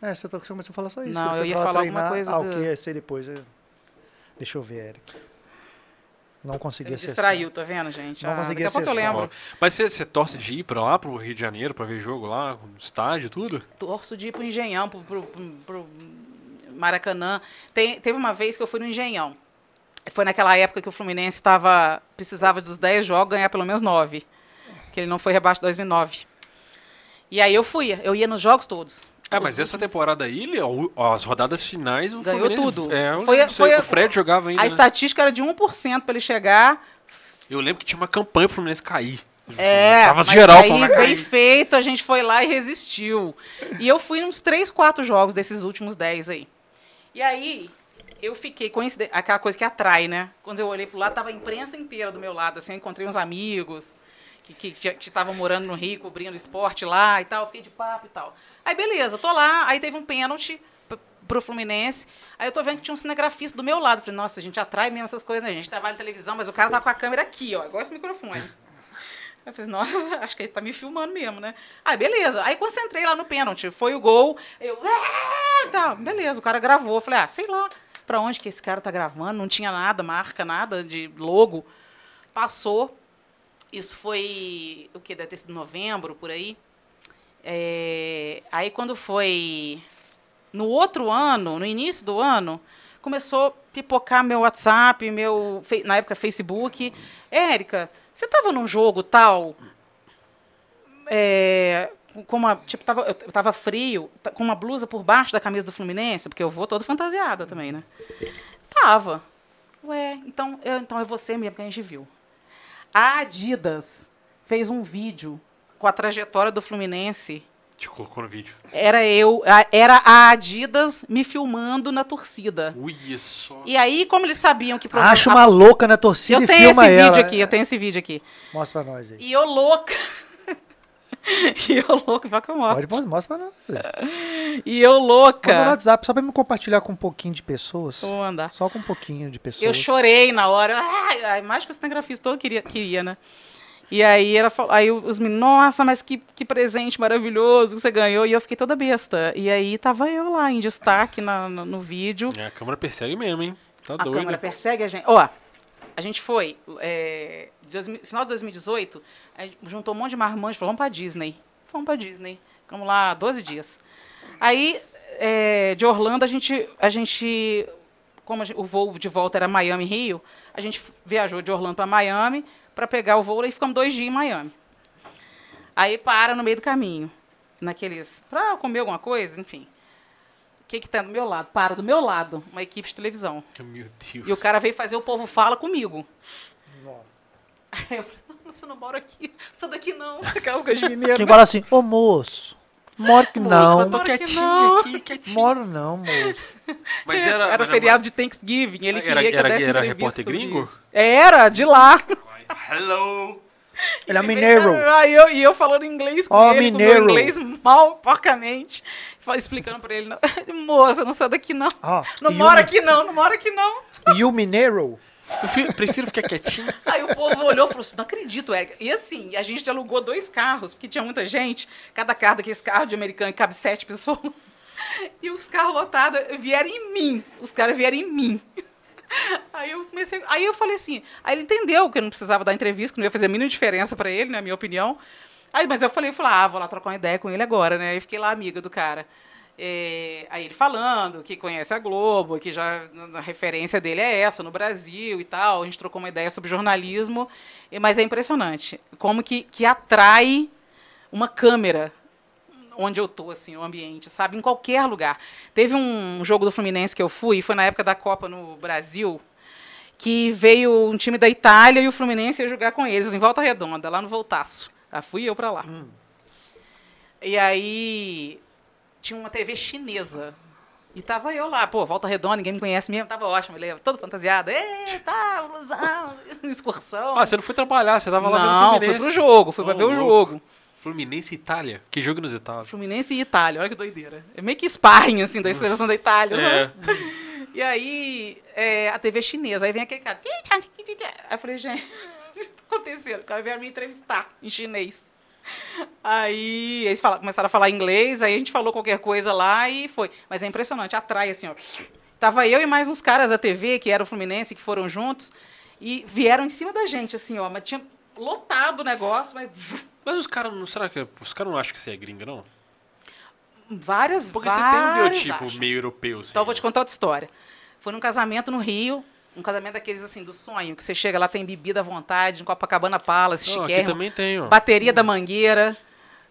É, você, tá, você começou a falar só isso. Não, eu ia falar alguma treinar. coisa Ah, do- o que ia ser depois? eu- Deixa eu ver, Érica. Não consegui Ele acessar. distraiu, tá vendo, gente? Não Ah, consegui daqui a pouco eu acessar. lembro. Mas você, você torce de ir pra lá, pro Rio de Janeiro, pra ver jogo lá, no estádio, tudo? Torço de ir pro Engenhão, pro, pro- pro- pro Maracanã. Tem- teve uma vez que eu fui no Engenhão. Foi naquela época que o Fluminense tava, precisava dos 10 jogos ganhar pelo menos 9. Que ele não foi rebaixo em 2009. E aí eu fui, eu ia nos jogos todos. Ah, mas essa temporada aí, as rodadas finais, o Ganhou Fluminense... tudo. É, Foi- sei, foi a- o Fred jogava ainda, A né? estatística era de 1% para ele chegar. Eu lembro que tinha uma campanha pro Fluminense cair. É, Tava geral aí, bem cair. feito, a gente foi lá e resistiu. E eu fui nos 3, 4 jogos desses últimos 10 aí. E aí, eu fiquei, coincide- aquela coisa que atrai, né? Quando eu olhei pro lado, tava a imprensa inteira do meu lado, assim, eu encontrei uns amigos que estavam morando no Rio, cobrindo esporte lá e tal, fiquei de papo e tal. Aí, beleza, tô lá, aí teve um pênalti pro Fluminense, aí eu tô vendo que tinha um cinegrafista do meu lado, falei, nossa, a gente atrai mesmo essas coisas, né? A gente trabalha em televisão, mas o cara tá com a câmera aqui, ó, igual esse microfone. Eu falei, nossa, acho que ele tá me filmando mesmo, né? Aí, beleza. Aí concentrei lá no pênalti. Foi o gol. Eu, "Ah!" tá, beleza. O cara gravou. Eu falei, ah, sei lá pra onde que esse cara tá gravando. Não tinha nada, marca, nada de logo. Passou. Isso foi, o que? Deve ter sido novembro, por aí. É, aí, quando foi no outro ano, no início do ano, começou a pipocar meu WhatsApp, meu, na época, Facebook. Érica, você estava num jogo tal, é, com uma, tipo, tava, eu tava frio, ta- com uma blusa por baixo da camisa do Fluminense, porque eu vou todo fantasiada também, né? Tava. Ué, então, eu, então é você mesmo que a gente viu. A Adidas fez um vídeo com a trajetória do Fluminense Te colocou no vídeo. era eu, a- era a Adidas me filmando na torcida. Ui, só. E aí, como eles sabiam que Acha a- uma louca na torcida eu e tenho esse ela. vídeo aqui, eu tenho esse vídeo aqui. Mostra pra nós aí. E eu louca. e eu louca, vai que eu mostro. Pode, mostra, mostra pra nós. E eu Manda no louca. WhatsApp só pra me compartilhar com um pouquinho de pessoas. Vou mandar. Só com um pouquinho de pessoas. Eu chorei na hora. A imagem que o cinegrafista todo queria, queria, né? E aí, ela, fal- aí os meninos, nossa, mas que, que presente maravilhoso que você ganhou. E eu fiquei toda besta. E aí tava eu lá em destaque na- no, no vídeo. É, a câmera persegue mesmo, hein? Tá A doido. câmera persegue a gente. Ó, a gente foi, é, de 2000 final de 2018, a gente juntou um monte de marmanjos e falou, vamos pra Disney. Vamos pra Disney. Ficamos lá 12 dias. Aí, é, de Orlando, a gente, a gente como o voo de volta era Miami-Rio, a gente viajou de Orlando para Miami para pegar o voo e ficamos dois dias em Miami. Aí para no meio do caminho, naqueles, para comer alguma coisa, enfim. O que que tá do meu lado? Para do meu lado, uma equipe de televisão. Meu Deus. E o cara veio fazer o povo fala comigo. Aí eu falei, não, você não mora aqui, sou daqui não. Aquelas coisas de mineiro. Quem fala assim, ô moço, moro que não. eu tô quietinho não. aqui, quietinho. Moro não, moço. Mas era... Era mas feriado de Thanksgiving, ele Era- queria que eu era- desse era repórter gringo? isso. Era, de lá. Hello. Ele é mineiro. Aí eu, e eu falando inglês com Ó, ele, com mineiro. meu inglês mal, porcamente. Explicando pra ele, moça, não sou daqui não. Ó, Não mora aqui não, não mora aqui não. E o mineiro? Prefiro, prefiro ficar quietinho. Aí o povo olhou e falou assim: não acredito, Érica. E assim, a gente alugou dois carros, porque tinha muita gente. Cada carro daqueles carros de americano cabe sete pessoas. E os carros lotados vieram em mim. Os caras vieram em mim. Aí eu comecei. Aí eu falei assim. Aí ele entendeu que eu não precisava dar entrevista, que não ia fazer a mínima diferença pra ele, na minha opinião. Aí, mas eu falei, eu falei, ah, vou lá trocar uma ideia com ele agora, né? Aí fiquei lá amiga do cara. É, aí ele falando que conhece a Globo, que já a referência dele é essa no Brasil e tal. A gente trocou uma ideia sobre jornalismo, mas é impressionante como que, que atrai uma câmera onde eu tô, assim, o ambiente, sabe? Em qualquer lugar. Teve um jogo do Fluminense que eu fui, foi na época da Copa no Brasil, que veio um time da Itália e o Fluminense ia jogar com eles em Volta Redonda, lá no Voltaço. Ah, fui eu para lá. E aí tinha uma TV chinesa. E tava eu lá, pô, Volta Redonda, ninguém me conhece mesmo, tava ótimo, ele todo fantasiado. Eita, blusão, excursão. Ah, você não foi trabalhar, você tava lá Não, vendo Fluminense. pro jogo, fui pra Ô, ver o jogo. Fluminense e Itália. Que jogo inusitado. Fluminense e Itália, olha que doideira. É meio que sparring, assim, da seleção da Itália, É. E aí, é, a TV chinesa, aí vem aquele cara. Aí eu falei, gente, o que tá acontecendo? O cara veio me entrevistar em chinês. Aí eles falaram- começaram a falar inglês, aí a gente falou qualquer coisa lá e foi. Mas é impressionante, atrai assim, ó. Tava eu e mais uns caras da TV, que eram Fluminense, que foram juntos, e vieram em cima da gente, assim, ó. Mas tinha lotado o negócio, mas Mas os caras não. Será que. Os caras não acham que você é gringa, não? várias, Porque você tem um biotipo acham. meio europeu, assim. Então eu vou te contar outra história. Foi num casamento no Rio, um casamento daqueles assim, do sonho, que você chega lá, tem bebida à vontade, em Copacabana Palace, chiquérrimo, também tem, ó. bateria da mangueira,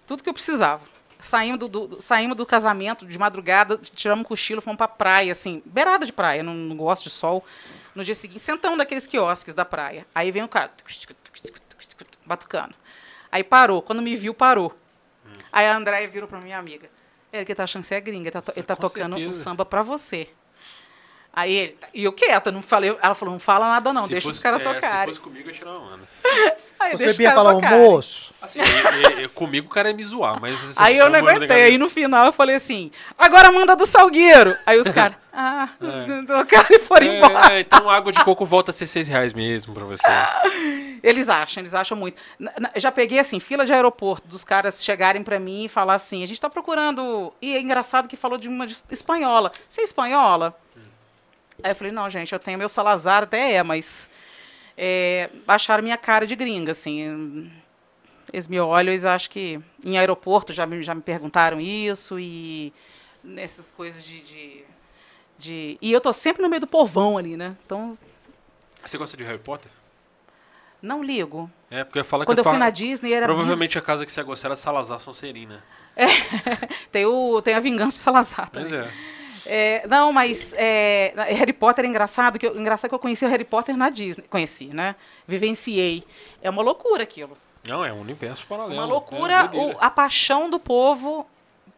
tudo que eu precisava. Saímos do, do- saímos do casamento de madrugada, tiramos um cochilo, fomos pra praia, assim, beirada de praia, não, não gosto de sol. No dia seguinte, sentamos daqueles quiosques da praia. Aí vem o cara, batucando. Aí parou, quando me viu, parou. Aí a Andréia virou pra minha amiga. Ele que tá achando que você é gringa, ele tá, ele tá tocando o certeza. samba pra você. Aí ele, e eu quieta, não falei, ela falou, não fala nada não, Se deixa fosse- os caras é, tocarem. Se fosse comigo, eu ia tirar uma onda. Aí, Você ia falar, o tocarem. moço. Assim, e- e- e- comigo o cara ia me zoar, mas. Aí eu não aguentei, aí no final eu falei assim, agora manda do Salgueiro. Aí os caras, ah, É. tocaram e foram embora. É, então água de coco volta a ser 6 reais mesmo pra você. Eles acham, eles acham muito. Já peguei assim, fila de aeroporto, dos caras chegarem pra mim e falar assim: a gente tá procurando. E é engraçado que falou de uma espanhola. Você é espanhola? Aí eu falei: não, gente, eu tenho meu Salazar, até é, mas. É, acharam minha cara de gringa, assim. Eles me olham, eles acham que. Em aeroporto já me, já me perguntaram isso e. Nessas coisas de. de de- e eu tô sempre no meio do povão ali, né? Então, Você gosta de Harry Potter? não ligo. É, porque eu falar Quando que eu fui tua- na Disney era Provavelmente a casa que você gosta era Salazar Sonserina. Tem, o, tem a vingança de Salazar Mas também. é. É, não, mas é, Harry Potter é engraçado, que eu, engraçado que eu conheci o Harry Potter na Disney. Conheci, né? Vivenciei. É uma loucura aquilo. Não, é um universo paralelo. Uma é loucura doideira. o- a paixão do povo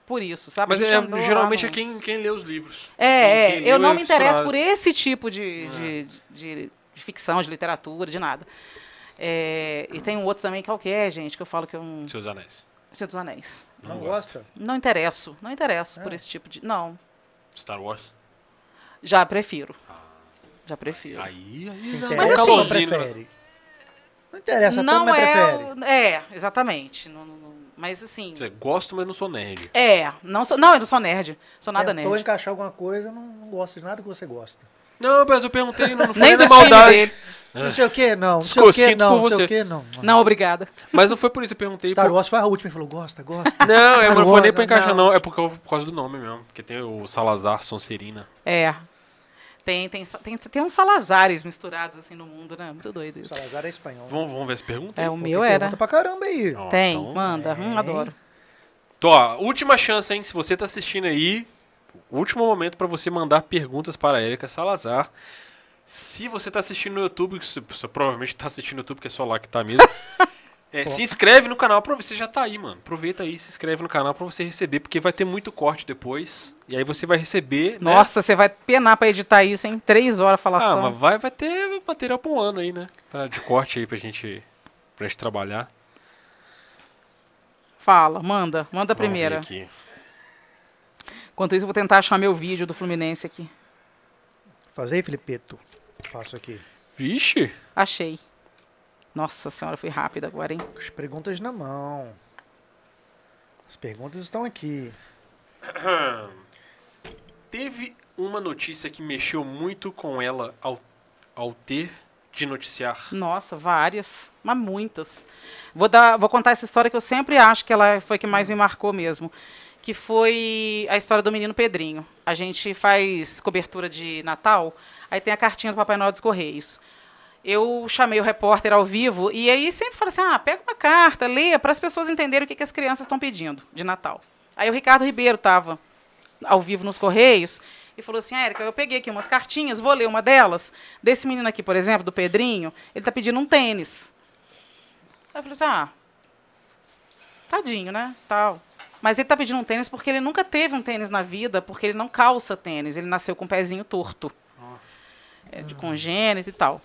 por isso, sabe? Mas é, geralmente é quem, quem lê os livros. É, Quem- é, quem eu não é me interesso por esse tipo de, É. de, de- de ficção, de literatura, de nada. É, e tem um outro também que é o que é, gente, que eu falo que é um Seus anéis. Senhor dos Anéis. Não, Não gosta? Não interesso, não interesso por É. esse tipo de. Não, Star Wars. já prefiro. Já prefiro. Aí, aí. Se interessa um Mas no prefere? Não interessa, não mas é, prefere. é, exatamente. Não- não- não- mas assim, Você gosta, mas não sou nerd. é, não sou, não, eu não sou nerd, sou nada Tentou nerd. encaixar alguma coisa, não, não gosto de nada que você gosta. Não, mas eu perguntei, não, não foi Nem time maldade. dele. Não sei o que, não. Não sei Ficou o que, não. por Não sei o que, não. Não, obrigada. Mas não foi por isso, eu perguntei. Star por- Wars foi a última, ele falou, gosta, gosta. Não, eu não foi Wars, nem pra encaixar, não. não. É porque eu- por causa do nome mesmo. Porque tem o Salazar Sonserina. É. Tem, tem, tem, tem uns Salazares misturados assim no mundo, né? Muito doido isso. Salazar é espanhol. Vamos, vamos ver essa pergunta? É, o meu tem era. Pergunta pra caramba aí. Ó, Tem, então- manda. Hum, adoro. Então, ó, última chance, hein? Se você tá assistindo aí, último momento pra você mandar perguntas para a Erika Salazar. Se você tá assistindo no YouTube, que você, você provavelmente tá assistindo no YouTube, que é só lá que tá mesmo. é, se inscreve no canal, pra você já tá aí, mano. Aproveita aí, se inscreve no canal pra você receber, porque vai ter muito corte depois. E aí você vai receber. né? Nossa, você vai penar pra editar isso, hein? Três horas Ah, falação. mas vai, vai ter material pra um ano aí, né? Pra, de corte aí pra gente, pra gente trabalhar. Fala, manda. Manda a primeira. aqui. Enquanto isso, eu vou tentar achar meu vídeo do Fluminense aqui. Faz aí, Felipeto. Faço aqui. Vixe. Achei. Nossa senhora, fui rápida agora, hein? As perguntas na mão. As perguntas estão aqui. Teve uma notícia que mexeu muito com ela ao, ao ter de noticiar. Nossa, várias, mas muitas. Vou, dar, vou contar essa história que eu sempre acho que ela foi a que mais me marcou mesmo. Que foi a história do menino Pedrinho. A gente faz cobertura de Natal, aí tem a cartinha do Papai Noel dos Correios. Eu chamei o repórter ao vivo e aí sempre fala assim: ah, pega uma carta, lê, para as pessoas entenderem o que, que as crianças estão pedindo de Natal. Aí o Ricardo Ribeiro estava ao vivo nos Correios e falou assim: Érica, eu peguei aqui umas cartinhas, vou ler uma delas. Desse menino aqui, por exemplo, do Pedrinho, ele está pedindo um tênis. Aí eu falei assim: ah, tadinho, né? Tal. Mas ele está pedindo um tênis porque ele nunca teve um tênis na vida, porque ele não calça tênis. Ele nasceu com o pezinho torto. É, de congênito e tal.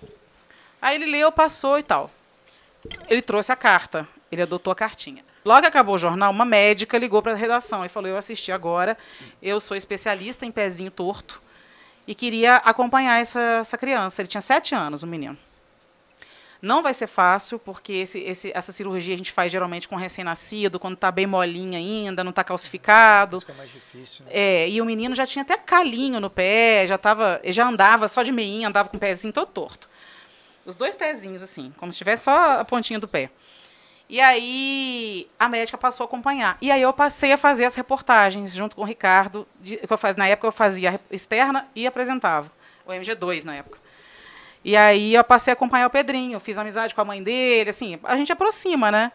Aí ele leu, passou e tal. Ele trouxe a carta. Ele adotou a cartinha. Logo que acabou o jornal, uma médica ligou para a redação e falou: Eu assisti agora, eu sou especialista em pezinho torto e queria acompanhar essa, essa criança. Ele tinha sete anos, o menino. Não vai ser fácil, porque esse, esse, essa cirurgia a gente faz geralmente com recém-nascido, quando está bem molinho ainda, não está calcificado. Isso é mais difícil. Né? É, e o menino já tinha até calinho no pé, já tava, já andava só de meinha, andava com o pezinho todo torto. Os dois pezinhos, assim, como se tivesse só a pontinha do pé. E aí a médica passou a acompanhar. E aí eu passei a fazer as reportagens junto com o Ricardo. De, que eu faz, na época eu fazia externa e apresentava. O MG2 na época. E aí eu passei a acompanhar o Pedrinho, fiz amizade com a mãe dele, assim, a gente aproxima, né?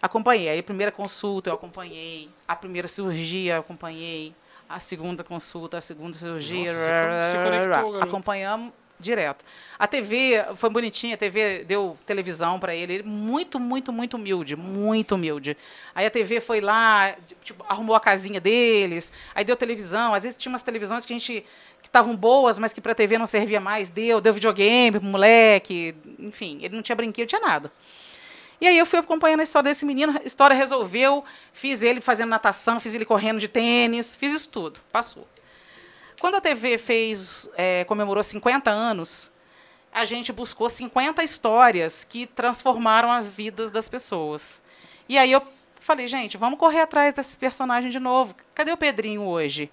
Acompanhei. Aí a primeira consulta eu acompanhei, a primeira cirurgia eu acompanhei, a segunda consulta, a segunda cirurgia, Nossa, você conectou, garoto. acompanhamos direto. A TV foi bonitinha, a TV deu televisão para ele, muito, muito, muito humilde, muito humilde. Aí a TV foi lá, tipo, arrumou a casinha deles, aí deu televisão, às vezes tinha umas televisões que a gente que estavam boas, mas que para TV não servia mais, deu, deu videogame pro moleque, enfim, ele não tinha brinquedo, tinha nada. E aí eu fui acompanhando a história desse menino, a história resolveu, fiz ele fazendo natação, fiz ele correndo de tênis, fiz isso tudo, passou. Quando a TV fez, é, comemorou 50 anos, a gente buscou 50 histórias que transformaram as vidas das pessoas. E aí eu falei, gente, vamos correr atrás desse personagem de novo. Cadê o Pedrinho hoje?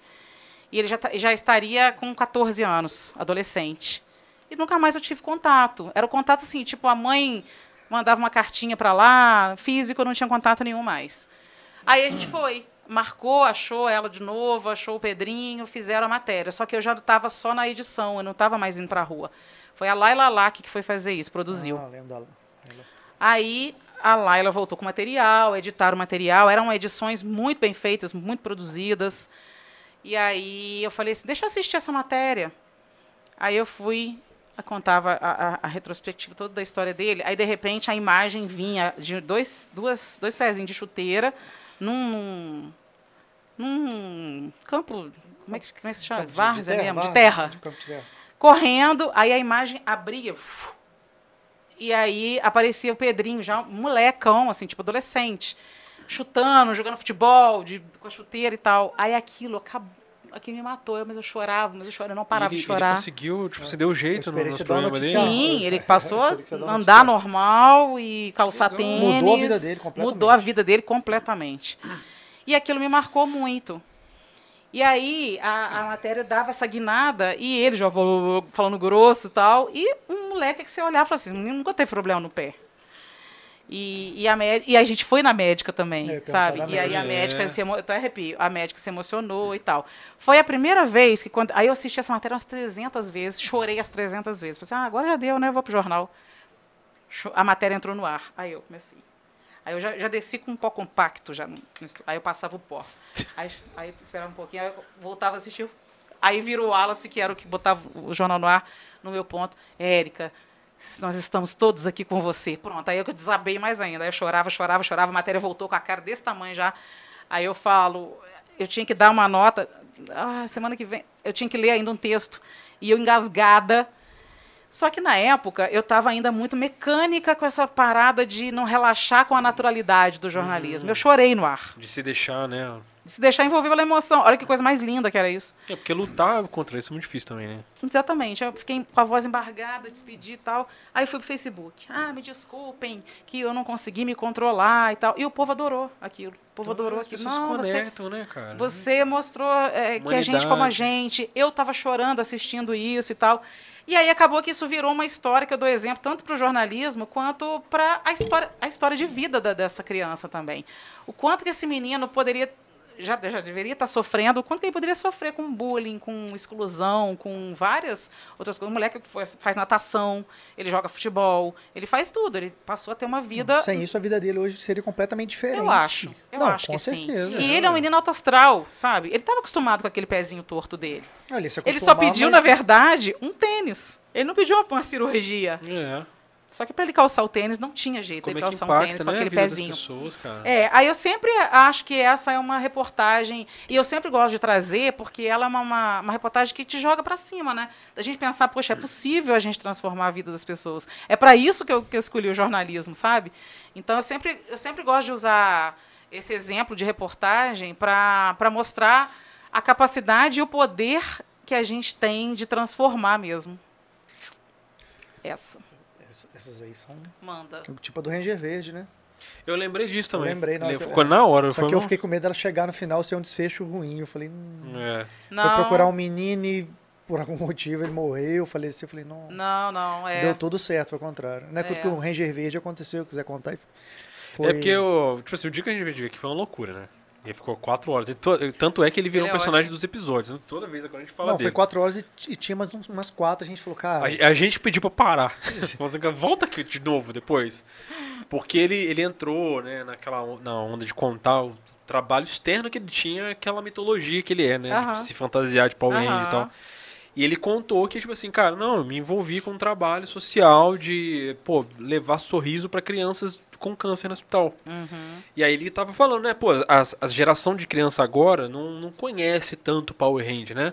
E ele já, tá- já estaria com 14 anos, adolescente. E nunca mais eu tive contato. Era o contato assim, tipo, a mãe mandava uma cartinha para lá, físico, eu não tinha contato nenhum mais. Aí a gente foi, marcou, achou ela de novo, achou o Pedrinho, fizeram a matéria. Só que eu já estava só na edição, eu não estava mais indo para a rua. Foi a Laila Lack que foi fazer isso, produziu. Ah, lembro da Laila. Aí a Laila voltou com o material, editaram o material, eram edições muito bem feitas, muito produzidas. E aí eu falei assim, deixa eu assistir essa matéria. Aí eu fui, eu contava a, a- a retrospectiva toda da história dele. Aí de repente a imagem vinha de dois, duas, dois pezinhos de chuteira num, num campo, como é que, como é que se chama? Várzea terra, mesmo, de terra de campo de terra. correndo, aí a imagem abria. E aí aparecia o Pedrinho, já um molecão, assim, tipo adolescente, chutando, jogando futebol, de, com a chuteira e tal. Aí aquilo acabou. Aquilo me matou, eu- mas eu chorava, mas eu chorava, eu não parava ele, de chorar. Ele conseguiu, tipo, você deu jeito no, nos programas dele? Sim, ele é, passou a da andar normal e calçar legal. tênis. Mudou a vida dele completamente. Mudou a vida dele completamente. E aquilo me marcou muito. E aí a, a matéria dava essa guinada e ele já falou, falando grosso e tal. E um moleque que você olhava e falava assim, "Menino nunca teve problema no pé. E, e, a, e a gente foi na médica também, É, eu sabe? E aí a médica. É. se emo... eu tô arrepio, a médica se emocionou e tal. Foi a primeira vez que quando aí eu assisti essa matéria umas 300 vezes, chorei as 300 vezes. Falei assim, ah, agora já deu, né? Vou pro jornal. A matéria entrou no ar. Aí eu comecei. Aí eu já, já desci com um pó compacto já. Aí eu passava o pó. Aí, aí esperava um pouquinho, aí eu voltava a assistir. Aí virou o Wallace, que era o que botava o jornal no ar, no meu ponto. Érica, nós estamos todos aqui com você. Pronto, aí eu desabei mais ainda. Aí eu chorava, chorava, chorava, a matéria voltou com a cara desse tamanho já. Aí eu falo, eu tinha que dar uma nota. Ah, semana que vem, eu tinha que ler ainda um texto. E eu engasgada. Só que na época eu estava ainda muito mecânica com essa parada de não relaxar com a naturalidade do jornalismo. Eu chorei no ar. De se deixar, né? De se deixar envolver pela emoção. Olha que coisa mais linda que era isso. É porque lutar contra isso é muito difícil também, né? Exatamente. Eu fiquei com a voz embargada, despedi e tal. Aí fui pro Facebook. Ah, me desculpem que eu não consegui me controlar e tal. E o povo adorou aquilo. O povo adorou As aquilo. pessoas Não, você, conectam, né, cara? você mostrou é, que a gente como a gente. Eu estava chorando assistindo isso e tal. E aí acabou que isso virou uma história que eu dou exemplo tanto para o jornalismo quanto para a história, a história de vida da- dessa criança também. O quanto que esse menino poderia já, já deveria estar sofrendo, quanto que ele poderia sofrer com bullying, com exclusão, com várias outras coisas. Um moleque que faz, faz natação, ele joga futebol, ele faz tudo. Ele passou a ter uma vida. Sem isso, a vida dele hoje seria completamente diferente. Eu acho. Eu Não, acho com que certeza. sim. E ele é um menino alto astral, sabe? Ele estava acostumado com aquele pezinho torto dele. Olha, se Ele só pediu, mas- na verdade, um tênis. Ele não pediu uma, uma cirurgia. É. Só que para ele calçar o tênis, não tinha jeito Como de é calçar um tênis impacta, com né, aquele pezinho. pessoas, cara. É, aí eu sempre acho que essa é uma reportagem, e eu sempre gosto de trazer, porque ela é uma, uma, uma reportagem que te joga pra cima, né? Da gente pensar, poxa, é possível a gente transformar a vida das pessoas. É para isso que eu, que eu escolhi o jornalismo, sabe? Então eu sempre, eu sempre gosto de usar esse exemplo de reportagem para mostrar a capacidade e o poder que a gente tem de transformar mesmo. Essa. Essas- aí são Manda. tipo a do Ranger Verde, né? Eu lembrei disso Eu também. lembrei na hora que- ficou na hora. Só foi que eu uma- fiquei com medo dela chegar no final ser um desfecho ruim. Eu falei, hum, É. Não, foi procurar um menino e por algum motivo ele morreu. Eu falei assim, eu falei, não, não, não, é. deu tudo certo, foi o contrário. Não é, É. que o Ranger Verde aconteceu, quiser contar. Foi... É porque, o, tipo assim, o dia que a gente veio aqui foi uma loucura, né? Ele ficou quatro horas. E to- tanto é que ele virou Ele um é personagem ótimo. dos episódios. né? Toda vez agora a gente fala Não, dele. foi quatro horas e, e tinha mais uns- umas quatro. A gente falou, cara, A, a gente pediu pra parar. Assim, Volta aqui de novo depois. Porque ele, ele entrou né, naquela na onda de contar o trabalho externo que ele tinha, aquela mitologia que ele é, né? Aham. De se fantasiar de Power Ranger e Aham. tal. E ele contou que, tipo assim, cara, não, eu me envolvi com um trabalho social de, pô, levar sorriso pra crianças com câncer no hospital. Uhum. E aí ele tava falando, né, pô, as- a geração de criança agora não, não conhece tanto Power Ranger, né?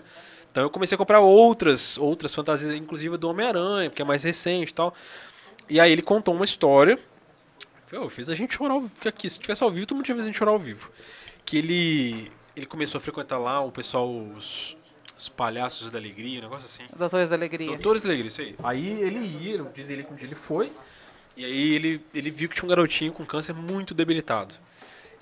Então eu comecei a comprar outras, outras fantasias, inclusive do Homem-Aranha, porque é mais recente e tal. E aí ele contou uma história. Eu fiz a gente chorar ao vivo, porque aqui, se tivesse ao vivo, todo mundo tinha visto a gente chorar ao vivo. Que ele, ele começou a frequentar lá o pessoal, os, os palhaços da alegria, um negócio assim. Doutores da Alegria. Doutores da Alegria, isso aí. Aí ele ia, diz ele que um dia ele foi, e aí ele, ele viu que tinha um garotinho com câncer muito debilitado.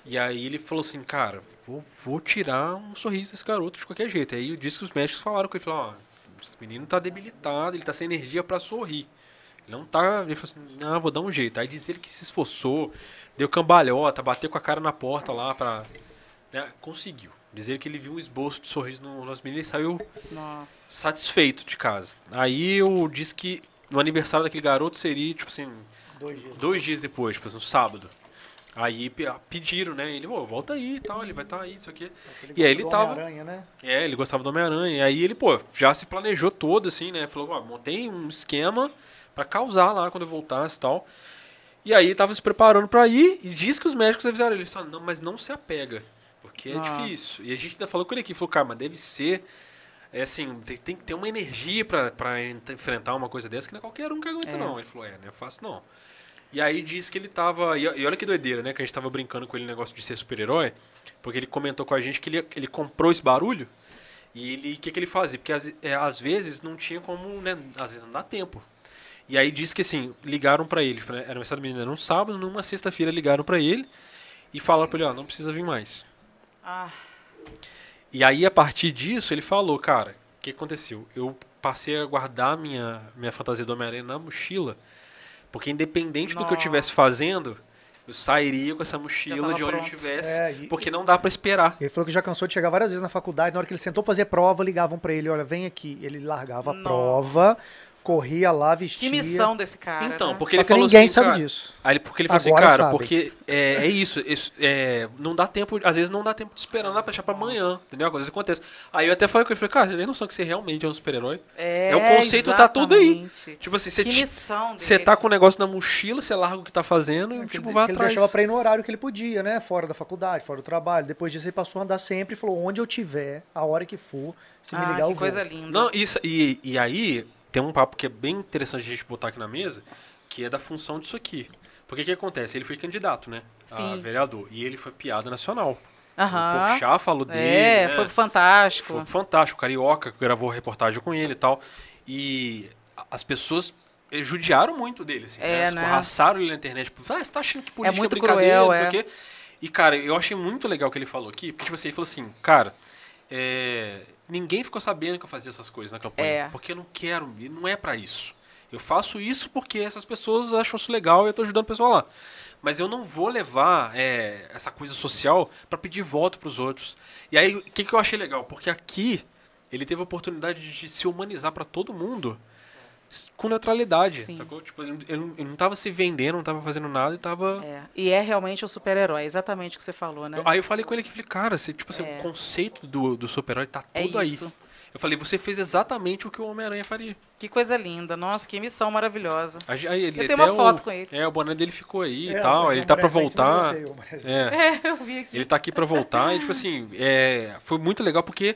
E aí ele falou assim, cara, vou, vou tirar um sorriso desse garoto de qualquer jeito. Aí eu disse que os médicos falaram com ele, falaram, ó, esse menino tá debilitado, ele tá sem energia pra sorrir. Ele não tá. Ele falou assim, não, vou dar um jeito. Aí diz ele que se esforçou, deu cambalhota, bateu com a cara na porta lá pra. né, conseguiu. Diz ele que ele viu um esboço de sorriso no nosso menino e saiu Nossa. satisfeito de casa. Aí eu disse que no aniversário daquele garoto seria, tipo assim, dois dias. dois dias depois, tipo assim, um sábado. Aí pe- pediram, né? Ele, pô, volta aí e tal, ele vai estar aí, isso aqui. E aí ele do tava- Homem-Aranha, né? É, ele gostava do Homem-Aranha. E aí ele, pô, já se planejou todo, assim, né? Falou, ó, montei um esquema pra causar lá quando eu voltasse e tal. E aí tava se preparando pra ir e diz que os médicos avisaram ele. Ele falou, não, mas não se apega, porque é Nossa. difícil. E a gente ainda falou com ele aqui, falou, cara, mas deve ser... É assim, tem, tem que ter uma energia en- enfrentar uma coisa dessa que não é qualquer um que aguenta, É. não. Ele falou, é, não é fácil não. E aí disse que ele tava. E, e olha que doideira, né? Que a gente tava brincando com ele no negócio de ser super-herói. Porque ele comentou com a gente que ele, ele comprou esse barulho. E ele. O que, que ele fazia? Porque às, é, às vezes não tinha como, né? Às vezes não dá tempo. E aí disse que assim, ligaram pra ele. Tipo, né, era aniversário do menino, era um sábado, numa sexta-feira ligaram pra ele e falaram pra ele, ó, não precisa vir mais. Ah, E aí, a partir disso, ele falou, cara, o que aconteceu? Eu passei a guardar minha, minha fantasia do Homem-Aranha na mochila, porque independente do que eu estivesse Nossa. fazendo, eu sairia com essa mochila de onde eu pronto. estivesse, É, e- porque não dá pra esperar. Ele falou que já cansou de chegar várias vezes na faculdade. Na hora que ele sentou pra fazer prova, ligavam pra ele: olha, vem aqui. Ele largava a Nossa. prova, corria lá, vestia. que missão desse cara. Então, né? porque Só ele que falou ninguém assim, sabe cara, disso. Aí ele, porque ele falou Agora assim, cara, sabe. porque é, é isso, isso, é, não dá tempo, às vezes não dá tempo de esperar, não dá pra deixar pra amanhã, entendeu? Coisas acontecem. Aí eu até falei com ele, falei, cara, você tem noção que você realmente é um super-herói? É, É, o conceito tá todo aí. exatamente. Tipo assim, você, Que missão dele. você tá com o negócio na mochila, você larga o que tá fazendo e, tipo, ele, vai que ele atrás. deixava pra ir no horário que ele podia, né? Fora da faculdade, fora do trabalho. Depois disso, ele passou a andar sempre e falou: onde eu tiver, a hora que for, se me ah, ligar, eu que vou. coisa linda. Não, isso, e, e aí tem um papo que é bem interessante a gente botar aqui na mesa, que é da função disso aqui. Porque o que acontece? Ele foi candidato, né? A Sim. vereador. E ele foi piada nacional. O Aham. Porchat falou dele, É, né? foi fantástico. Foi fantástico. O Carioca gravou reportagem com ele e tal. E a- as pessoas judiaram muito dele, assim, É, né? né? Escorraçaram ele na internet. Tipo, ah, você tá achando que política é, muito brincadeira, cruel, não sei é. o quê. E, cara, eu achei muito legal o que ele falou aqui, porque, tipo assim, ele falou assim, cara, é, ninguém ficou sabendo que eu fazia essas coisas na campanha, É. porque eu não quero, e não é pra isso. Eu faço isso porque essas pessoas acham isso legal e eu tô ajudando o pessoal lá. Mas eu não vou levar é, essa coisa social pra pedir voto pros outros. E aí, o que, que eu achei legal? Porque aqui ele teve a oportunidade de se humanizar pra todo mundo com neutralidade, Sim. sacou? Tipo, ele, ele não- ele não tava se vendendo, não tava fazendo nada e tava... É, e é realmente o super-herói, exatamente o que você falou, né? Eu- Aí eu falei com ele que falei, cara, você, tipo assim, É. o conceito do, do super-herói tá É todo aí. isso. Eu falei, você fez exatamente o que o Homem-Aranha faria. Que coisa linda. Nossa, que missão maravilhosa. A Aí ele Eu tenho uma foto o, com ele. É, o boné dele ficou aí É, e tal. Ele tá pra voltar. você, Homem-Aranha. É, É, eu vi aqui. ele tá aqui pra voltar e, tipo assim, é, foi muito legal porque eu-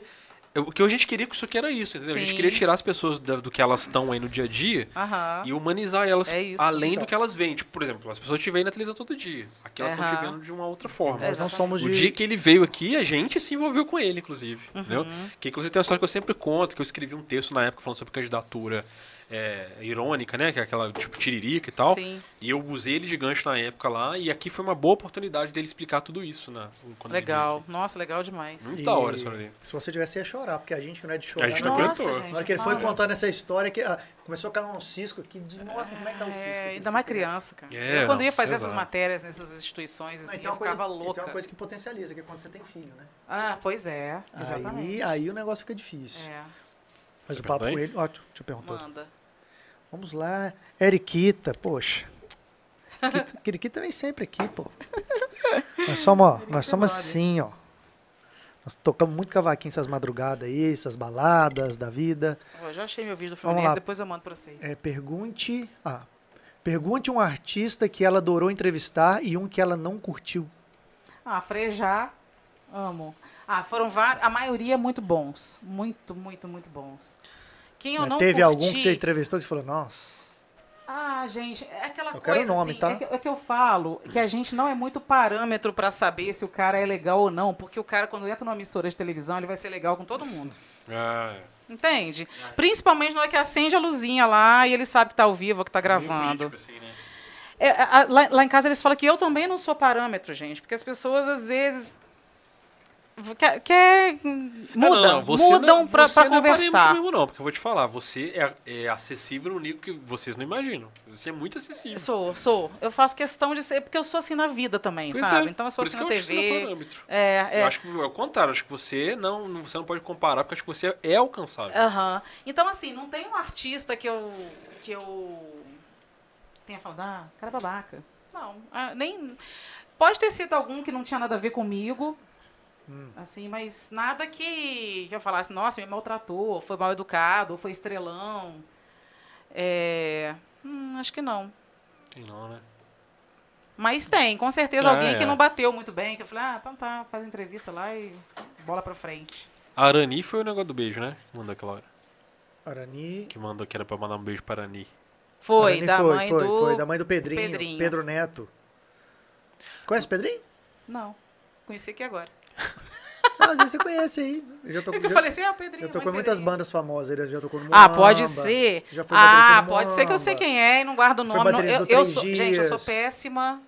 o que a gente queria com isso aqui era isso, entendeu? A gente Sim. queria tirar as pessoas do que elas estão aí no dia a dia Aham. e humanizar elas É isso. além Então. do que elas veem. Tipo, por exemplo, as pessoas te veem na televisão todo dia. Aqui elas estão te Aham. vendo de uma outra forma. Nós não somos O de... dia que ele veio aqui, a gente se envolveu com ele, inclusive. Entendeu? Uhum. Que inclusive tem uma história que eu sempre conto, que eu escrevi um texto na época falando sobre candidatura é, irônica, né? Que é aquela tipo tiririca e tal. Sim, E eu usei ele de gancho na época lá, e aqui foi uma boa oportunidade dele explicar tudo isso, né? legal. Nossa, legal demais. Muito E da hora isso ali. Se você tivesse, ia chorar, porque a gente que não é de chorar. A gente não aguentou. Na hora que ele foi fala. contando essa história, que ah, começou a cair um cisco aqui. De, nossa, como é que é o cisco? É, ainda mais criança, cara. É, eu, quando ia fazer essas matérias nessas instituições, assim, e tem eu uma coisa- ficava e Tem louca. uma coisa que potencializa, que é quando você tem filho, né? Ah, pois é, exatamente. Aí, aí o negócio fica difícil. É, Mas Você o papo com ele... Ó, deixa eu perguntar. manda. Vamos lá. Eriquita, poxa. Eriquita- vem sempre aqui, pô. Nós somos, ó, nós somos brother. assim, ó. Nós tocamos muito cavaquinho essas madrugadas aí, essas baladas da vida. Eu já achei meu vídeo do Fluminense, depois eu mando pra vocês. É, pergunte. Ah, pergunte um artista que ela adorou entrevistar e um que ela não curtiu. Ah, Frejá, amo. Ah, foram vários, a maioria muito bons. Muito, muito, muito bons. Quem eu Né? não Teve curti... algum que você entrevistou que você falou, nossa. Ah, gente, é aquela Eu quero coisa nome, assim, tá? é, que, é que eu falo, que a gente não é muito parâmetro pra saber se o cara é legal ou não, porque o cara quando entra numa emissora de televisão, ele vai ser legal com todo mundo. Ah, Entende? Principalmente na hora que acende a luzinha lá e ele sabe que tá ao vivo, que tá é. Gravando. político, assim, né? É, a- lá, lá em casa eles falam que eu também não sou parâmetro, gente, porque as pessoas às vezes quer, quer- mudam, não, não, você mudam não, pra, você pra não é conversar. mesmo, não, porque eu vou te falar, você é, é acessível no nível que vocês não imaginam. Você é muito acessível. Sou, sou. Eu faço questão de ser, porque eu sou assim na vida também, Pois sabe? é, Então eu sou por assim na é TV. É, Eu é. acho que é o contrário, acho que você não, você não pode comparar, porque acho que você é alcançável. Aham. Então, assim, não tem um artista que eu. que eu tenha falado, ah, cara babaca. Não. ah, nem. Pode ter sido algum que não tinha nada a ver comigo. Assim, mas nada que, que eu falasse, nossa, me maltratou, foi mal educado, foi estrelão. É. hum, acho que não. Tem não, né? Mas tem, com certeza, É, alguém que é. não bateu muito bem, que eu falei, ah, então tá, faz entrevista lá e bola pra frente. A Arani foi o negócio do beijo, né? Que mandou aquela hora. Arani. Que mandou que era pra mandar um beijo para a Arani. Foi, Arani da foi, mãe foi, do. foi, da mãe do Pedrinho, Pedrinho. Pedro Neto. Conhece o Pedrinho? Não, conheci aqui agora. Não, às vezes você conhece aí. Eu já tô, É que eu já- falei assim, é o Pedrinho. já tocou mãe em muitas bandas famosas, ele já tocou no Ah, Muamba, pode ser. Já foi Ah, pode ser que eu sei quem é e não guardo o nome. Não, eu, eu sou, gente, eu sou péssima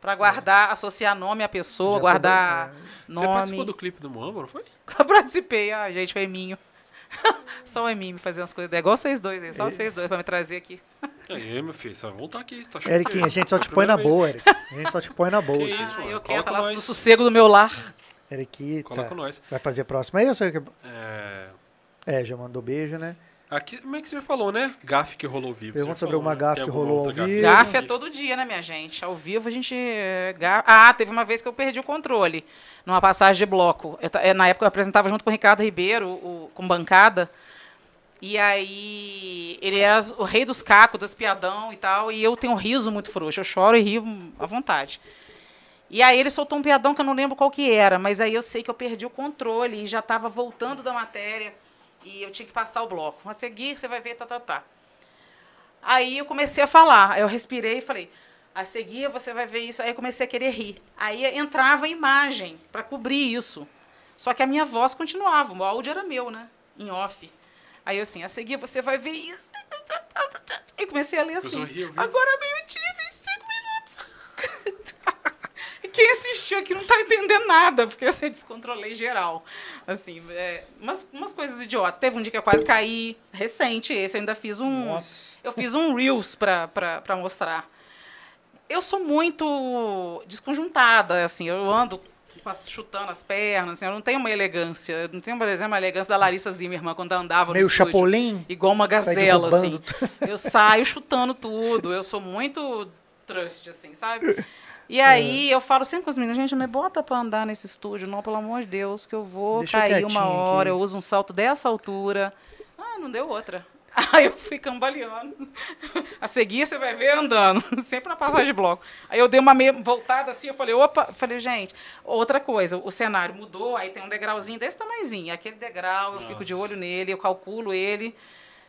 pra guardar, associar nome à pessoa, Já guardar é. Você participou nome. do clipe do Muamba, não foi? Eu participei, ah, gente, foi Eminho. só o Eminho me fazer umas coisas. É igual vocês dois aí, só vocês dois pra me trazer aqui. Aí, meu filho, só vai voltar aqui. Você tá que- a gente só te põe na boa, Eric. A gente só te põe na boa. Que aqui. isso, ah, mano. eu Cola quero com lá no sossego do meu lar. Eriquita. Cola com nós. Vai fazer a próxima aí ou você... É... É, já mandou beijo, né? Aqui, como é que você já falou, né? Gafe que rolou ao vivo. Pergunta sobre falou, uma né? gafe que rolou ao vivo. Gafe é todo dia, né, minha gente? Ao vivo a gente. é, Ah, teve uma vez que eu perdi o controle numa passagem de bloco. Eu é, na época eu apresentava junto com o Ricardo Ribeiro, o- com bancada. E aí ele era o rei dos cacos, das piadão e tal. E eu tenho um riso muito frouxo. Eu choro e rio à vontade. E aí ele soltou um piadão que eu não lembro qual que era, mas aí eu sei que eu perdi o controle e já estava voltando da matéria e eu tinha que passar o bloco. A seguir você vai ver, tá, tá, tá. Aí eu comecei a falar, aí eu respirei e falei, a seguir você vai ver isso. Aí eu comecei a querer rir. Aí entrava a imagem para cobrir isso. Só que a minha voz continuava, o áudio era meu, né? Em off. Aí eu assim, a seguir você vai ver isso. E comecei a ler assim. Agora meio-dia e 25 minutos. Quem assistiu aqui não tá entendendo nada, porque assim, eu descontrolei geral. Assim, é, umas, umas coisas idiotas. Teve um dia que eu quase caí, recente esse, eu ainda fiz um. Nossa. Eu fiz um Reels pra, pra, pra mostrar. Eu sou muito desconjuntada, assim, eu ando chutando as pernas, assim, eu não tenho uma elegância. Eu não tenho, por exemplo, a elegância da Larissa Zimmermann quando andava Meio no estúdio. chapolim. Igual uma gazela, assim. Eu saio chutando tudo. Eu sou muito trust, assim, sabe? E aí eu falo sempre com os meninos, gente, não me bota pra andar nesse estúdio, não, pelo amor de Deus, que eu vou Deixa cair uma hora, aqui. eu uso um salto dessa altura. Ah, não deu outra. Aí eu fui cambaleando. A seguir você vai ver andando, sempre na passagem de bloco. Aí eu dei uma meia voltada assim, eu falei, opa, falei, gente, outra coisa, o cenário mudou, aí tem um degrauzinho desse tamanhozinho. Aquele degrau, eu fico de Nossa. olho nele, eu calculo ele.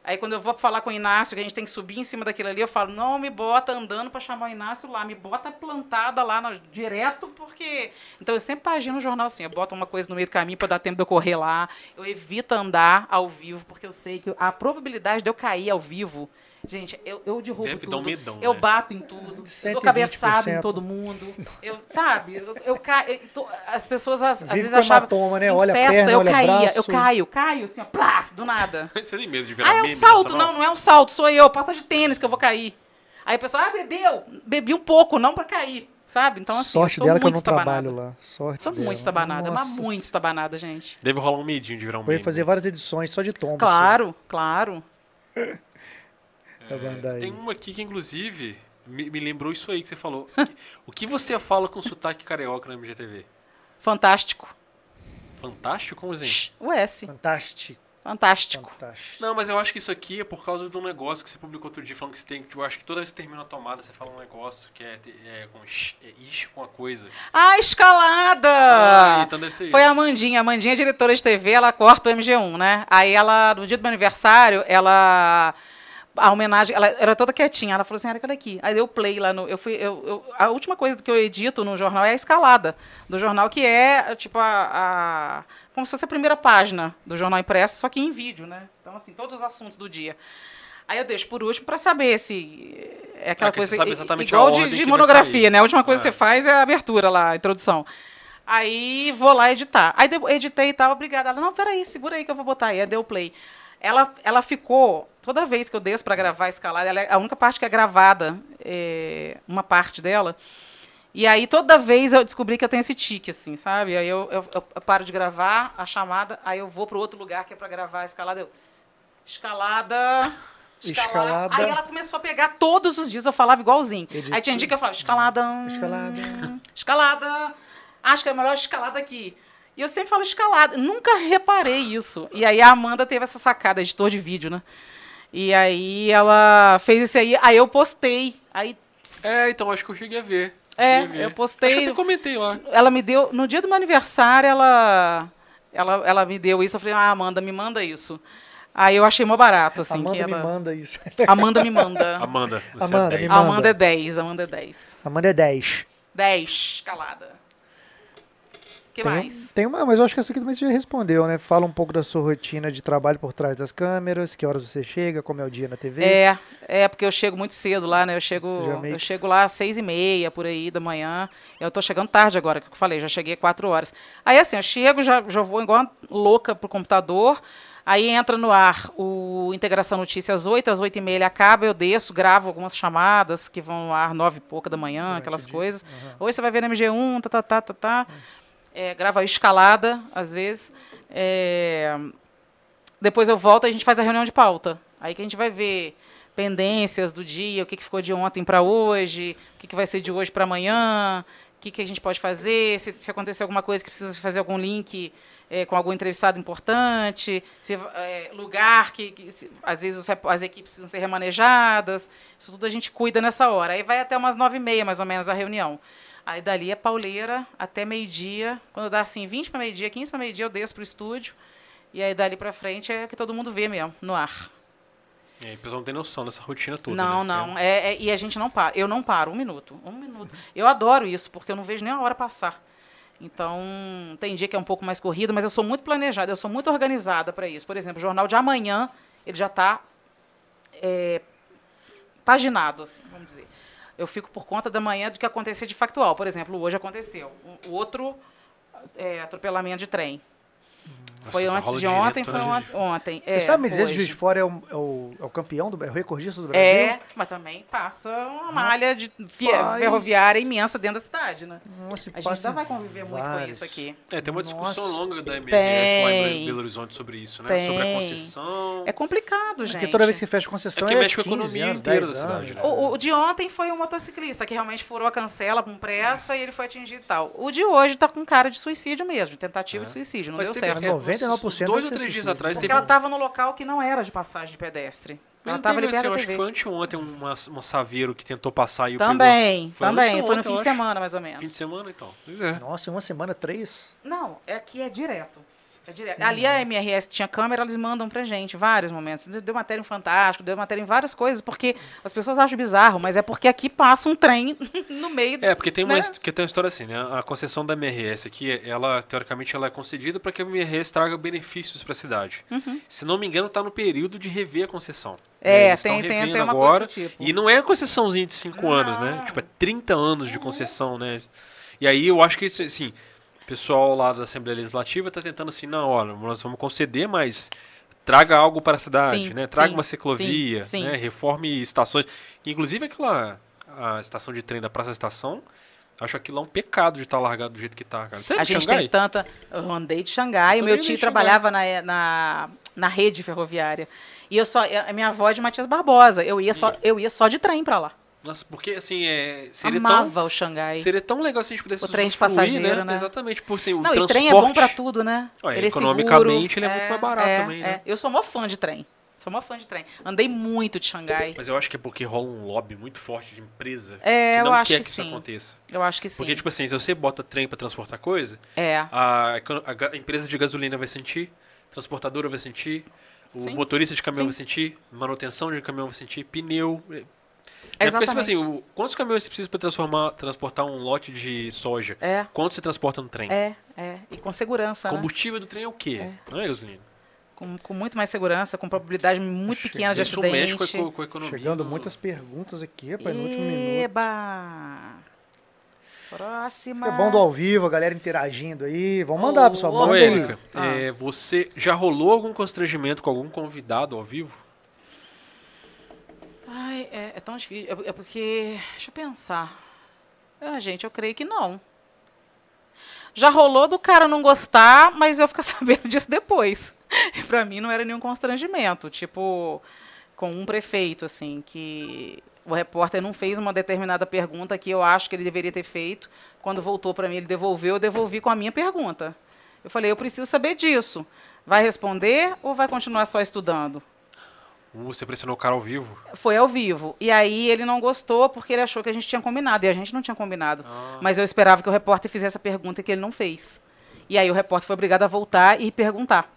Aí quando eu vou falar com o Inácio, que a gente tem que subir em cima daquilo ali, eu falo, não me bota andando para chamar o Inácio lá, me bota plantada lá na- direto, porque. Então eu sempre pagino no jornal assim, eu boto uma coisa no meio do caminho para dar tempo de eu correr lá. Eu evito andar ao vivo, porque eu sei que a probabilidade de eu cair ao vivo. Gente, eu, eu derrubo Deve tudo. um medão, eu né? bato em tudo. Eu dou 120%. cabeçada em todo mundo. Eu, sabe? Eu, eu caio. eu tô- as pessoas às, às vezes achavam. hematoma, né? em Olha a festa, perna, eu olha caía, braço. eu caio, caio assim, ó, plaf, do nada. Você tem medo de virar Ah, é um salto. Não, não é um salto, sou eu, porta de tênis que eu vou cair. Aí o pessoal, ah, bebeu. Bebi um pouco, não pra cair, sabe? Então, assim, Sorte dela que eu muito não estabanada. trabalho lá. Sorte Sou dela. muito estabanada, mas Nossa. muito estabanada, gente. Deve rolar um medinho de virar um Eu ia fazer várias edições só de tombo. Claro, claro. Da banda aí. Tem uma aqui que, inclusive, me, me lembrou isso aí que você falou. o que você fala com sotaque carioca no MGTV? Fantástico. Fantástico? Como assim? O S. Fantástico. Fantástico. Fantástico. Não, mas eu acho que isso aqui é por causa de um negócio que você publicou outro dia falando que você tem. Tipo, eu acho que toda vez que termina a tomada, você fala um negócio que é, é com é ish com a coisa. Ah, escalada! Ah, então deve ser Foi isso. a Amandinha. A Amandinha é diretora de TV, ela corta o MG1, né? Aí ela, no dia do meu aniversário, ela. A homenagem, ela era toda quietinha. Ela falou assim: olha, olha aqui. Aí deu play lá no. Eu fui, eu, eu- a última coisa que eu edito no jornal é a escalada do jornal, que é tipo a. a- como se fosse a primeira página do jornal impresso, só que em vídeo, né? Então, assim, todos os assuntos do dia. Aí eu deixo por último para saber se é aquela que você coisa sabe exatamente igual de, de monografia, né? A última coisa É. que você faz é a abertura lá, a introdução. Aí vou lá editar. Aí editei e tal, obrigada. Ela, não, peraí, segura aí que eu vou botar aí. Aí deu play. Ela, ela ficou, toda vez que eu desço para gravar a escalada, ela é a única parte que é gravada, é, uma parte dela. E aí toda vez eu descobri que eu tenho esse tique, assim, sabe? Aí eu, eu- eu- paro de gravar a chamada, aí eu vou para outro lugar que é para gravar a escalada. Eu, escalada. Escalada. Aí ela começou a pegar todos os dias, eu falava igualzinho. Edito. Aí tinha dia que eu falava, escalada. Escalada. Escalada. Acho que é melhor escalada aqui. E eu sempre falo escalada. Nunca reparei isso. E aí a Amanda teve essa sacada, editor de vídeo, né? E aí ela fez isso aí. Aí eu postei. Aí É, então acho que eu cheguei a ver. É, Cheguei a ver. eu postei- Acho que eu até comentei lá. ela me deu. No dia do meu aniversário, ela. Ela, ela me deu isso. Eu falei, ah, Amanda, me manda isso. Aí eu achei mó barato, assim. Amanda que me ela... manda isso. Amanda me manda. Amanda, você Amanda, é me 10. manda. Amanda é 10, Amanda é 10. Amanda é 10. 10, escalada. Que Tem, mais? tem uma, mas eu acho que essa aqui também você já respondeu, né? Fala um pouco da sua rotina de trabalho por trás das câmeras, que horas você chega, como é o dia na TV. É, é porque eu chego muito cedo lá, né? Eu chego, meio eu chego lá às seis e meia, por aí, da manhã. Eu tô chegando tarde agora, que eu falei, já cheguei quatro horas. Aí, assim, eu chego, já, já vou igual uma louca pro computador. Aí entra no ar o Integração Notícias às oito, às oito e meia ele acaba, eu desço, gravo algumas chamadas que vão no ar nove e pouca da manhã, Durante aquelas coisas. Aham. Hoje você vai ver na MG1, tá, tá, tá, tá, tá. É, grava escalada, às vezes. É, depois eu volto e a gente faz a reunião de pauta. Aí que a gente vai ver pendências do dia, o que, que ficou de ontem para hoje, o que, que vai ser de hoje para amanhã, o que, que a gente pode fazer, se, se acontecer alguma coisa que precisa fazer algum link é, com algum entrevistado importante, se, é, lugar que, que se- às vezes os as equipes precisam ser remanejadas, isso tudo a gente cuida nessa hora. Aí vai até umas nove e meia, mais ou menos, a reunião. Aí dali é pauleira até meio-dia. Quando dá assim, 20 para meio-dia, 15 para meio-dia, eu desço pro estúdio. E aí dali para frente é que todo mundo vê mesmo, no ar. E aí, o pessoal não tem noção dessa rotina toda. não, né? não. É, é- e a gente não para. Eu não paro. Um minuto. Um minuto. Eu adoro isso, porque eu não vejo nem a hora passar. Então, tem dia que é um pouco mais corrido, mas eu sou muito planejada, eu sou muito organizada para isso. Por exemplo, o jornal de amanhã, ele já está paginado, assim, vamos dizer. Eu fico por conta da manhã do que acontecer de factual. Por exemplo, hoje aconteceu. Um, outro é, atropelamento de trem foi Nossa, antes de ontem, foi né? on ontem. Você é, sabe me dizer se o Juiz de Fora é o, é, o, é o, campeão, do, é o recordista do é, Brasil? É, mas também passa uma malha de ferroviária imensa dentro da cidade, né? Nossa, a gente ainda vai conviver vários. muito com isso aqui. É, tem uma discussão Nossa. longa da MLS tem. lá em Belo Horizonte sobre isso, né? Tem. Sobre a concessão. É complicado, gente. Porque toda vez que fecha concessão é, que é mexe com a economia anos, inteira da cidade. Né? O, o, de ontem foi um motociclista que realmente furou a cancela com pressa e ele foi atingido e tal. O de hoje tá com cara de suicídio mesmo, tentativa de é. suicídio, não mas deu certo. 90 esses dois é ou três dias atrás. Porque teve ela estava um... no local que não era de passagem de pedestre. Ela estava liberada. Eu assim, acho que foi anteontem uma, uma Saveiro que tentou passar e também, o pegou. Foi também, foi no fim de semana, mais ou menos. Fim de semana, então. Pois é. Nossa, uma semana, três? Não, é que é direto. É direto. Ali a MRS tinha câmera, eles mandam pra gente vários momentos. Deu matéria em Fantástico, deu matéria em várias coisas, porque as pessoas acham bizarro, mas é porque aqui passa um trem no meio. É, porque tem uma, né? his- que tem uma história assim, né? A concessão da MRS aqui, ela, teoricamente, ela é concedida para que a MRS traga benefícios para a cidade. Se não me engano, tá no período de rever a concessão. Uhum. É, Eles tem- tem- tem uma agora. tipo. E não é concessãozinha de 5 anos, né? Não. Tipo, é 30 anos de concessão, né? E aí eu acho que, assim, pessoal lá da Assembleia Legislativa tá tentando assim, não, olha, nós vamos conceder, mas traga algo para a cidade, Sim, né? Traga sim, uma ciclovia, sim, né? Reforme estações. Inclusive aquela a estação de trem da Praça da Estação, acho aquilo lá um pecado de estar largado do jeito que tá, cara. Você é A gente Xangai? tem tanta. Eu andei de Xangai, meu tio trabalhava na, na, na rede ferroviária. E eu só. A minha avó é de Matias Barbosa. Eu ia só, eu ia só de trem pra lá. Nossa, porque assim, é, seria tão Amava o Xangai. Seria tão legal se a gente pudesse O trem de usufruir, passageiro, né? Exatamente, por assim, o Não, transporte. trem é bom pra tudo, né? Ó, Ele é economicamente, seguro. ele é muito mais barato é, também, né? é. Eu sou mó fã de trem. Sou mó fã de trem. Andei muito de Xangai. Mas eu acho que é porque rola um lobby muito forte de empresa É, que não quer que que, isso aconteça. Eu acho que sim. Porque, tipo assim, se você bota trem pra transportar coisa, é. a, a a empresa de gasolina vai sentir, a transportadora vai sentir, o Sim. motorista de caminhão Sim. vai sentir, manutenção de caminhão vai sentir, pneu. É porque, tipo assim, o- quantos caminhões você precisa pra transformar, transportar um lote de soja? É, Quanto você transporta no trem? é, é. E com segurança, né? Combustível do trem é o quê? Não é gasolina? Com, com muito mais segurança, com probabilidade muito pequena de Isso acidente. mexe com a, com a economia. Chegando do- muitas perguntas aqui, rapaz, no último minuto. Eba! Próxima. Isso é bom do ao vivo, a galera interagindo aí. Vamos mandar, pessoal. Ô, Manda. Érica, Ah. é, você já rolou algum constrangimento com algum convidado ao vivo? Ai, é, é tão difícil. É, é porque. Deixa eu pensar. Ah, gente, eu creio que não. Já rolou do cara não gostar, mas eu ficar sabendo disso depois. Pra mim não era nenhum constrangimento. Tipo, com um prefeito, assim, que o repórter não fez uma determinada pergunta que eu acho que ele deveria ter feito. Quando voltou pra mim, ele devolveu, eu devolvi com a minha pergunta. Eu falei, eu preciso saber disso. Vai responder ou vai continuar só estudando? Uh, Você pressionou o cara ao vivo? Foi ao vivo. E aí ele não gostou porque ele achou que a gente tinha combinado. E a gente não tinha combinado. Ah. Mas eu esperava que o repórter fizesse a pergunta que ele não fez. E aí o repórter foi obrigado a voltar e perguntar.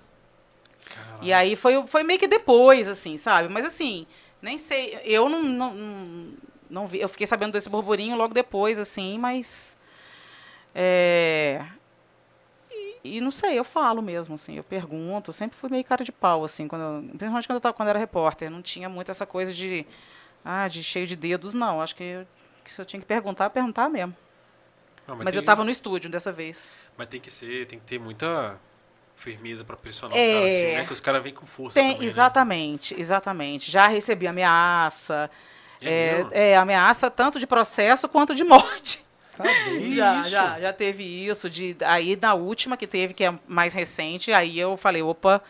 E aí foi, foi meio que depois, assim, sabe? Mas assim, nem sei. Eu não, não, não, não vi. Eu fiquei sabendo desse burburinho logo depois, assim, mas. É. E, não sei, eu falo mesmo, assim, eu pergunto, sempre fui meio cara de pau, assim, quando eu- principalmente quando eu, tava, quando eu era repórter, não tinha muito essa coisa de, ah, de cheio de dedos, não, acho que, eu- que se eu tinha que perguntar, perguntar mesmo. Não, Mas, eu tem- estava no estúdio dessa vez. Mas tem que ser, tem que ter muita firmeza pra pressionar É. os caras assim, né? Que os caras vêm com força Tem, também, né? exatamente, exatamente. Já recebi ameaça, É é, é, ameaça tanto de processo quanto de morte. Tá doido. Já, isso? já, já teve isso. De, aí na última que teve, que é mais recente, aí eu falei, opa,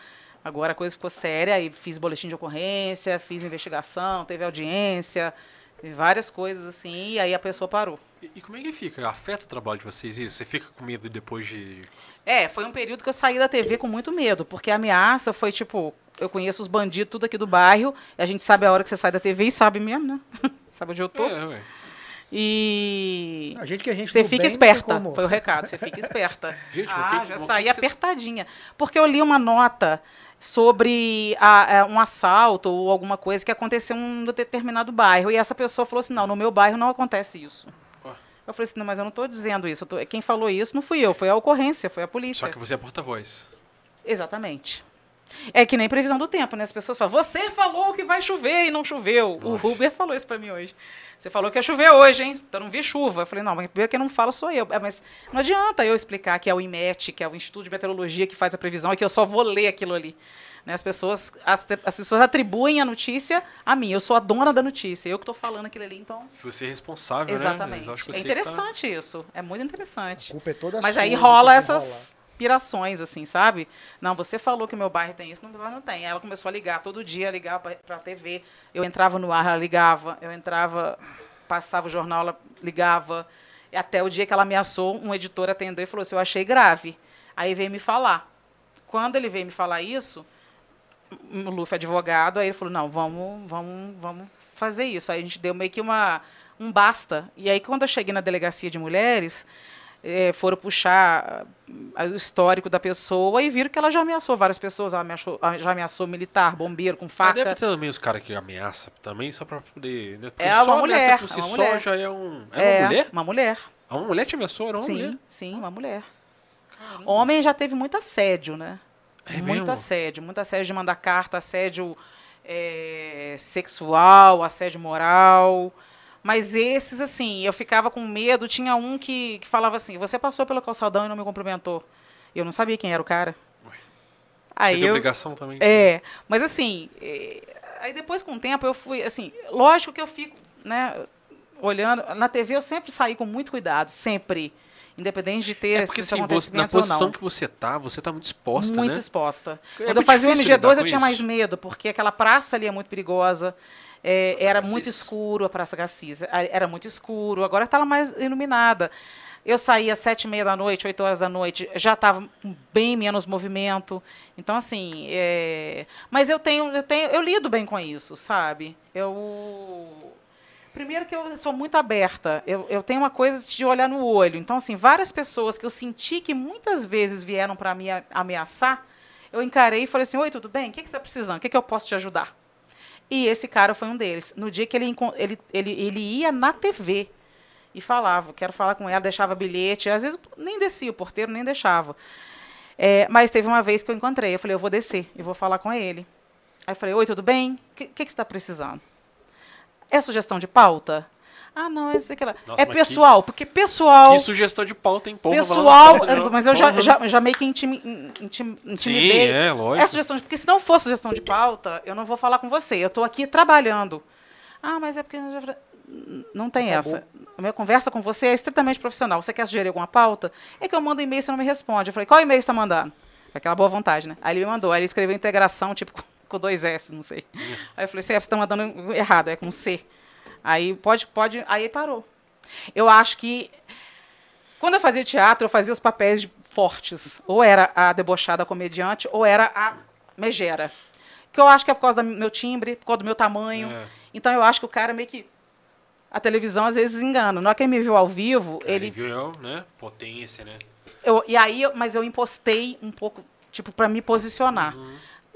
agora a coisa ficou séria. Aí fiz boletim de ocorrência, fiz investigação, teve audiência, teve várias coisas assim, e aí a pessoa parou. E, e como é que fica? Afeta o trabalho de vocês isso? Você fica com medo depois de... É, foi um período que eu saí da TV com muito medo, porque a ameaça foi tipo, eu conheço os bandidos tudo aqui do bairro, e a gente sabe a hora que você sai da TV e sabe mesmo, né? sabe onde eu tô. É, ué. E A gente que a gente Você fica bem, esperta. Foi o recado, você fica esperta. Gente, ah, que- já que saí que você- apertadinha. Porque eu li uma nota sobre a- a- um assalto ou alguma coisa que aconteceu em um determinado bairro. E essa pessoa falou assim: não, no meu bairro não acontece isso. Ué. Eu falei assim: não, mas eu não estou dizendo isso. eu tô- Quem falou isso não fui eu, foi a ocorrência, foi a polícia. Só que você é porta-voz. Exatamente. É que nem previsão do tempo, né? As pessoas falam, você falou que vai chover e não choveu. Nossa. O Uber falou isso pra mim hoje. Você falou que ia chover hoje, hein? Então não vi chuva. Eu falei, não, mas primeiro quem não fala sou eu. É, mas não adianta eu explicar que é o IMET, que é o Instituto de Meteorologia que faz a previsão e que eu só vou ler aquilo ali. Né? As, pessoas, as, as pessoas atribuem a notícia a mim. Eu sou a dona da notícia. Eu que estou falando aquilo ali, então. Você é responsável, Exatamente. né? Que É que tá- interessante isso. É muito A interessante. culpa é toda Mas sua, aí né, rola que essas. Pirações, assim, sabe? Não, você falou que meu bairro tem isso, não, não tem. Ela começou a ligar todo dia, ligar pra, pra TV. Eu entrava no ar, ela ligava. Eu entrava, passava o jornal, ela ligava. Até o dia que ela ameaçou, um editor atendeu e falou assim, eu achei grave. Aí veio me falar. Quando ele veio me falar isso, o Luffy é advogado, aí ele falou, não, vamos, vamos, vamos fazer isso. Aí a gente deu meio que uma, um basta. E aí quando eu cheguei na delegacia de mulheres, eh, foram puxar ah, o histórico da pessoa e viram que ela já ameaçou várias pessoas. Ela ameaçou, ah, já ameaçou militar, bombeiro, com Mas faca. deve ter também os caras que ameaçam também, só pra poder. né? Porque É uma só ameaça mulher, por si é uma só mulher. já é um. É uma mulher? Uma mulher. Uma mulher te ameaçou? Era uma sim, mulher. sim, uma mulher. Homem já teve muito assédio, né? É muito mesmo? assédio, muito assédio de mandar carta, assédio eh, sexual, assédio moral. Mas esses, assim, eu ficava com medo. Tinha um que, que falava assim: você passou pelo calçadão e não me cumprimentou. Eu não sabia quem era o cara. Ué. Aí Você tem eu, obrigação também? é, mas assim, eh, aí depois com o tempo eu fui, assim, lógico que eu fico, né, olhando, na TV eu sempre saí com muito cuidado, sempre, independente de ter É porque esses assim, você, na posição que você tá, você tá muito exposta, muito né? exposta. É Quando eu muito fazia o difícil lidar MG2 com eu tinha mais isso. medo, porque aquela praça ali é muito perigosa. É, era muito escuro a Praça Gassis. a- Era muito escuro, agora está mais iluminada. Eu saía às sete e meia da noite, oito horas da noite, já estava com bem menos movimento. Então, assim, é, mas eu tenho, eu tenho, eu lido bem com isso, sabe? Eu Primeiro que eu sou muito aberta, eu, eu tenho uma coisa de olhar no olho. Então, assim, várias pessoas que eu senti que muitas vezes vieram para me ameaçar, eu encarei e falei assim, oi, tudo bem? O que, que você está precisando? O que, que eu posso te ajudar? E esse cara foi um deles. No dia que ele, ele, ele, ele ia na TV e falava, quero falar com ela, deixava bilhete, às vezes nem descia, o porteiro nem deixava. É, mas teve uma vez que eu encontrei, eu falei, eu vou descer e vou falar com ele. Aí eu falei, oi, tudo bem? O que, que, que você está precisando? É sugestão de pauta? Ah, não, é isso aqui lá. Nossa, É pessoal, porque pessoal. Que sugestão de pauta, hein, porra? Pessoal, não. mas eu já, já, já meio que intimi, intim, Sim, intimidei. é, É lógico. sugestão de, porque se não for sugestão de pauta, eu não vou falar com você. Eu estou aqui trabalhando. Ah, mas é porque não tem Acabou. essa. A minha conversa com você é estritamente profissional. Você quer sugerir alguma pauta? É que eu mando e-mail e você não me responde. Eu falei, qual e-mail você está mandando? Aquela boa vontade, né? Aí ele me mandou. Aí ele escreveu integração, tipo, com- com dois S, não sei. Aí eu falei, você está mandando errado, é com C. Aí pode, pode. Aí parou. Eu acho que quando eu fazia teatro, eu fazia os papéis de- fortes. Ou era a debochada comediante, ou era a megera. Que eu acho que é por causa do meu timbre, por causa do meu tamanho. É. Então eu acho que o cara meio que. A televisão às vezes engana. Na hora que ele me viu ao vivo, Ele ele. viu, né? Potência, né? Eu, e aí, mas eu impostei um pouco, tipo, pra me posicionar.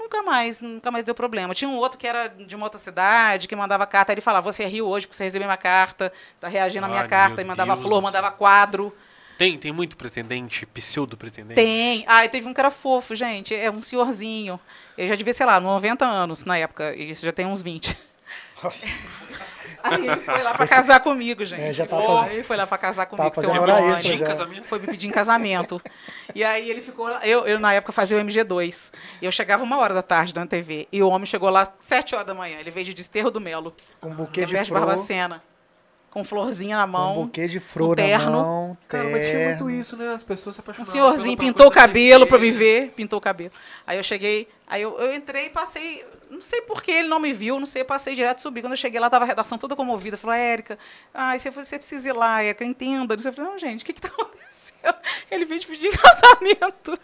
Nunca mais, nunca mais deu problema. Tinha um outro que era de uma outra cidade, que mandava carta, ele falava, você riu hoje porque você recebeu minha carta, tá reagindo à minha Ai, carta, e mandava Deus. flor, mandava quadro. Tem, tem muito pretendente, pseudo pretendente. Tem. Ah, e teve um que era fofo, gente. É um senhorzinho. Ele já devia, sei lá, 90 anos na época. E isso já tem uns 20. Nossa. Aí ele foi lá pra casar comigo, gente. É, já tá foi, fazendo- ele foi lá pra casar tá comigo, seu Ele hora foi extra pedir em já. casamento. Foi me pedir em casamento. E aí ele ficou lá. Eu, eu, na época, fazia o MG2. E eu chegava uma hora da tarde na TV. E o homem chegou lá sete horas da manhã. Ele veio de Desterro do Melo. Com um buquê de flor. Barbacena. Com florzinha na Com mão. um buquê de flor na terno. mão. Cara, mas tinha terno. muito isso, né? As pessoas se Um apaixonavam. senhorzinho pela- pela pintou o cabelo TV. pra me ver, pintou o cabelo. Aí eu cheguei, aí eu, eu entrei e passei, não sei por que ele não me viu, não sei, eu passei direto, subi. Quando eu cheguei lá, tava a redação toda comovida. Falou, Érica, ai, você, você precisa ir lá, Érica, entenda. Eu falei, não, gente, o que que tá acontecendo? Ele veio te pedir em casamento.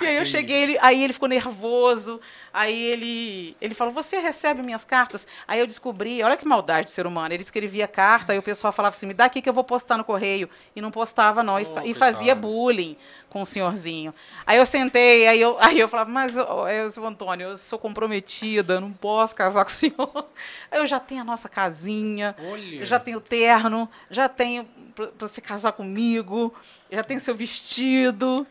e aí eu cheguei, ele, aí ele ficou nervoso, aí ele, ele falou, você recebe minhas cartas? Aí eu descobri, olha que maldade do ser humano, ele escrevia carta, aí o pessoal falava assim, me dá aqui que eu vou postar no correio. E não postava, não, e, Oh, fa- e fazia bullying com o senhorzinho. Aí eu sentei, aí eu, aí eu falava, mas, ô, eu, Antônio, eu sou comprometida, eu não posso casar com o senhor. Eu já tenho a nossa casinha, Olha. já tenho terno, já tenho para você casar comigo, já tenho seu vestido.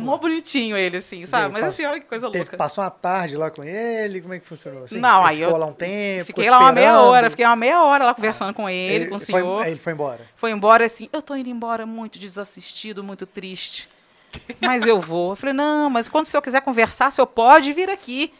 Mó bonitinho ele, assim, sabe? aí, Mas assim, olha que coisa Teve, louca. passou uma tarde lá com ele? Como é que funcionou? Assim, Não, ele aí ficou eu lá um tempo, Fiquei lá uma meia hora, fiquei uma meia hora lá conversando com ele, com o foi- senhor. aí ele foi embora. Foi embora assim, eu tô indo embora muito desassistido, muito triste. Mas eu vou. Eu falei, não, mas quando o senhor quiser conversar, o senhor pode vir aqui.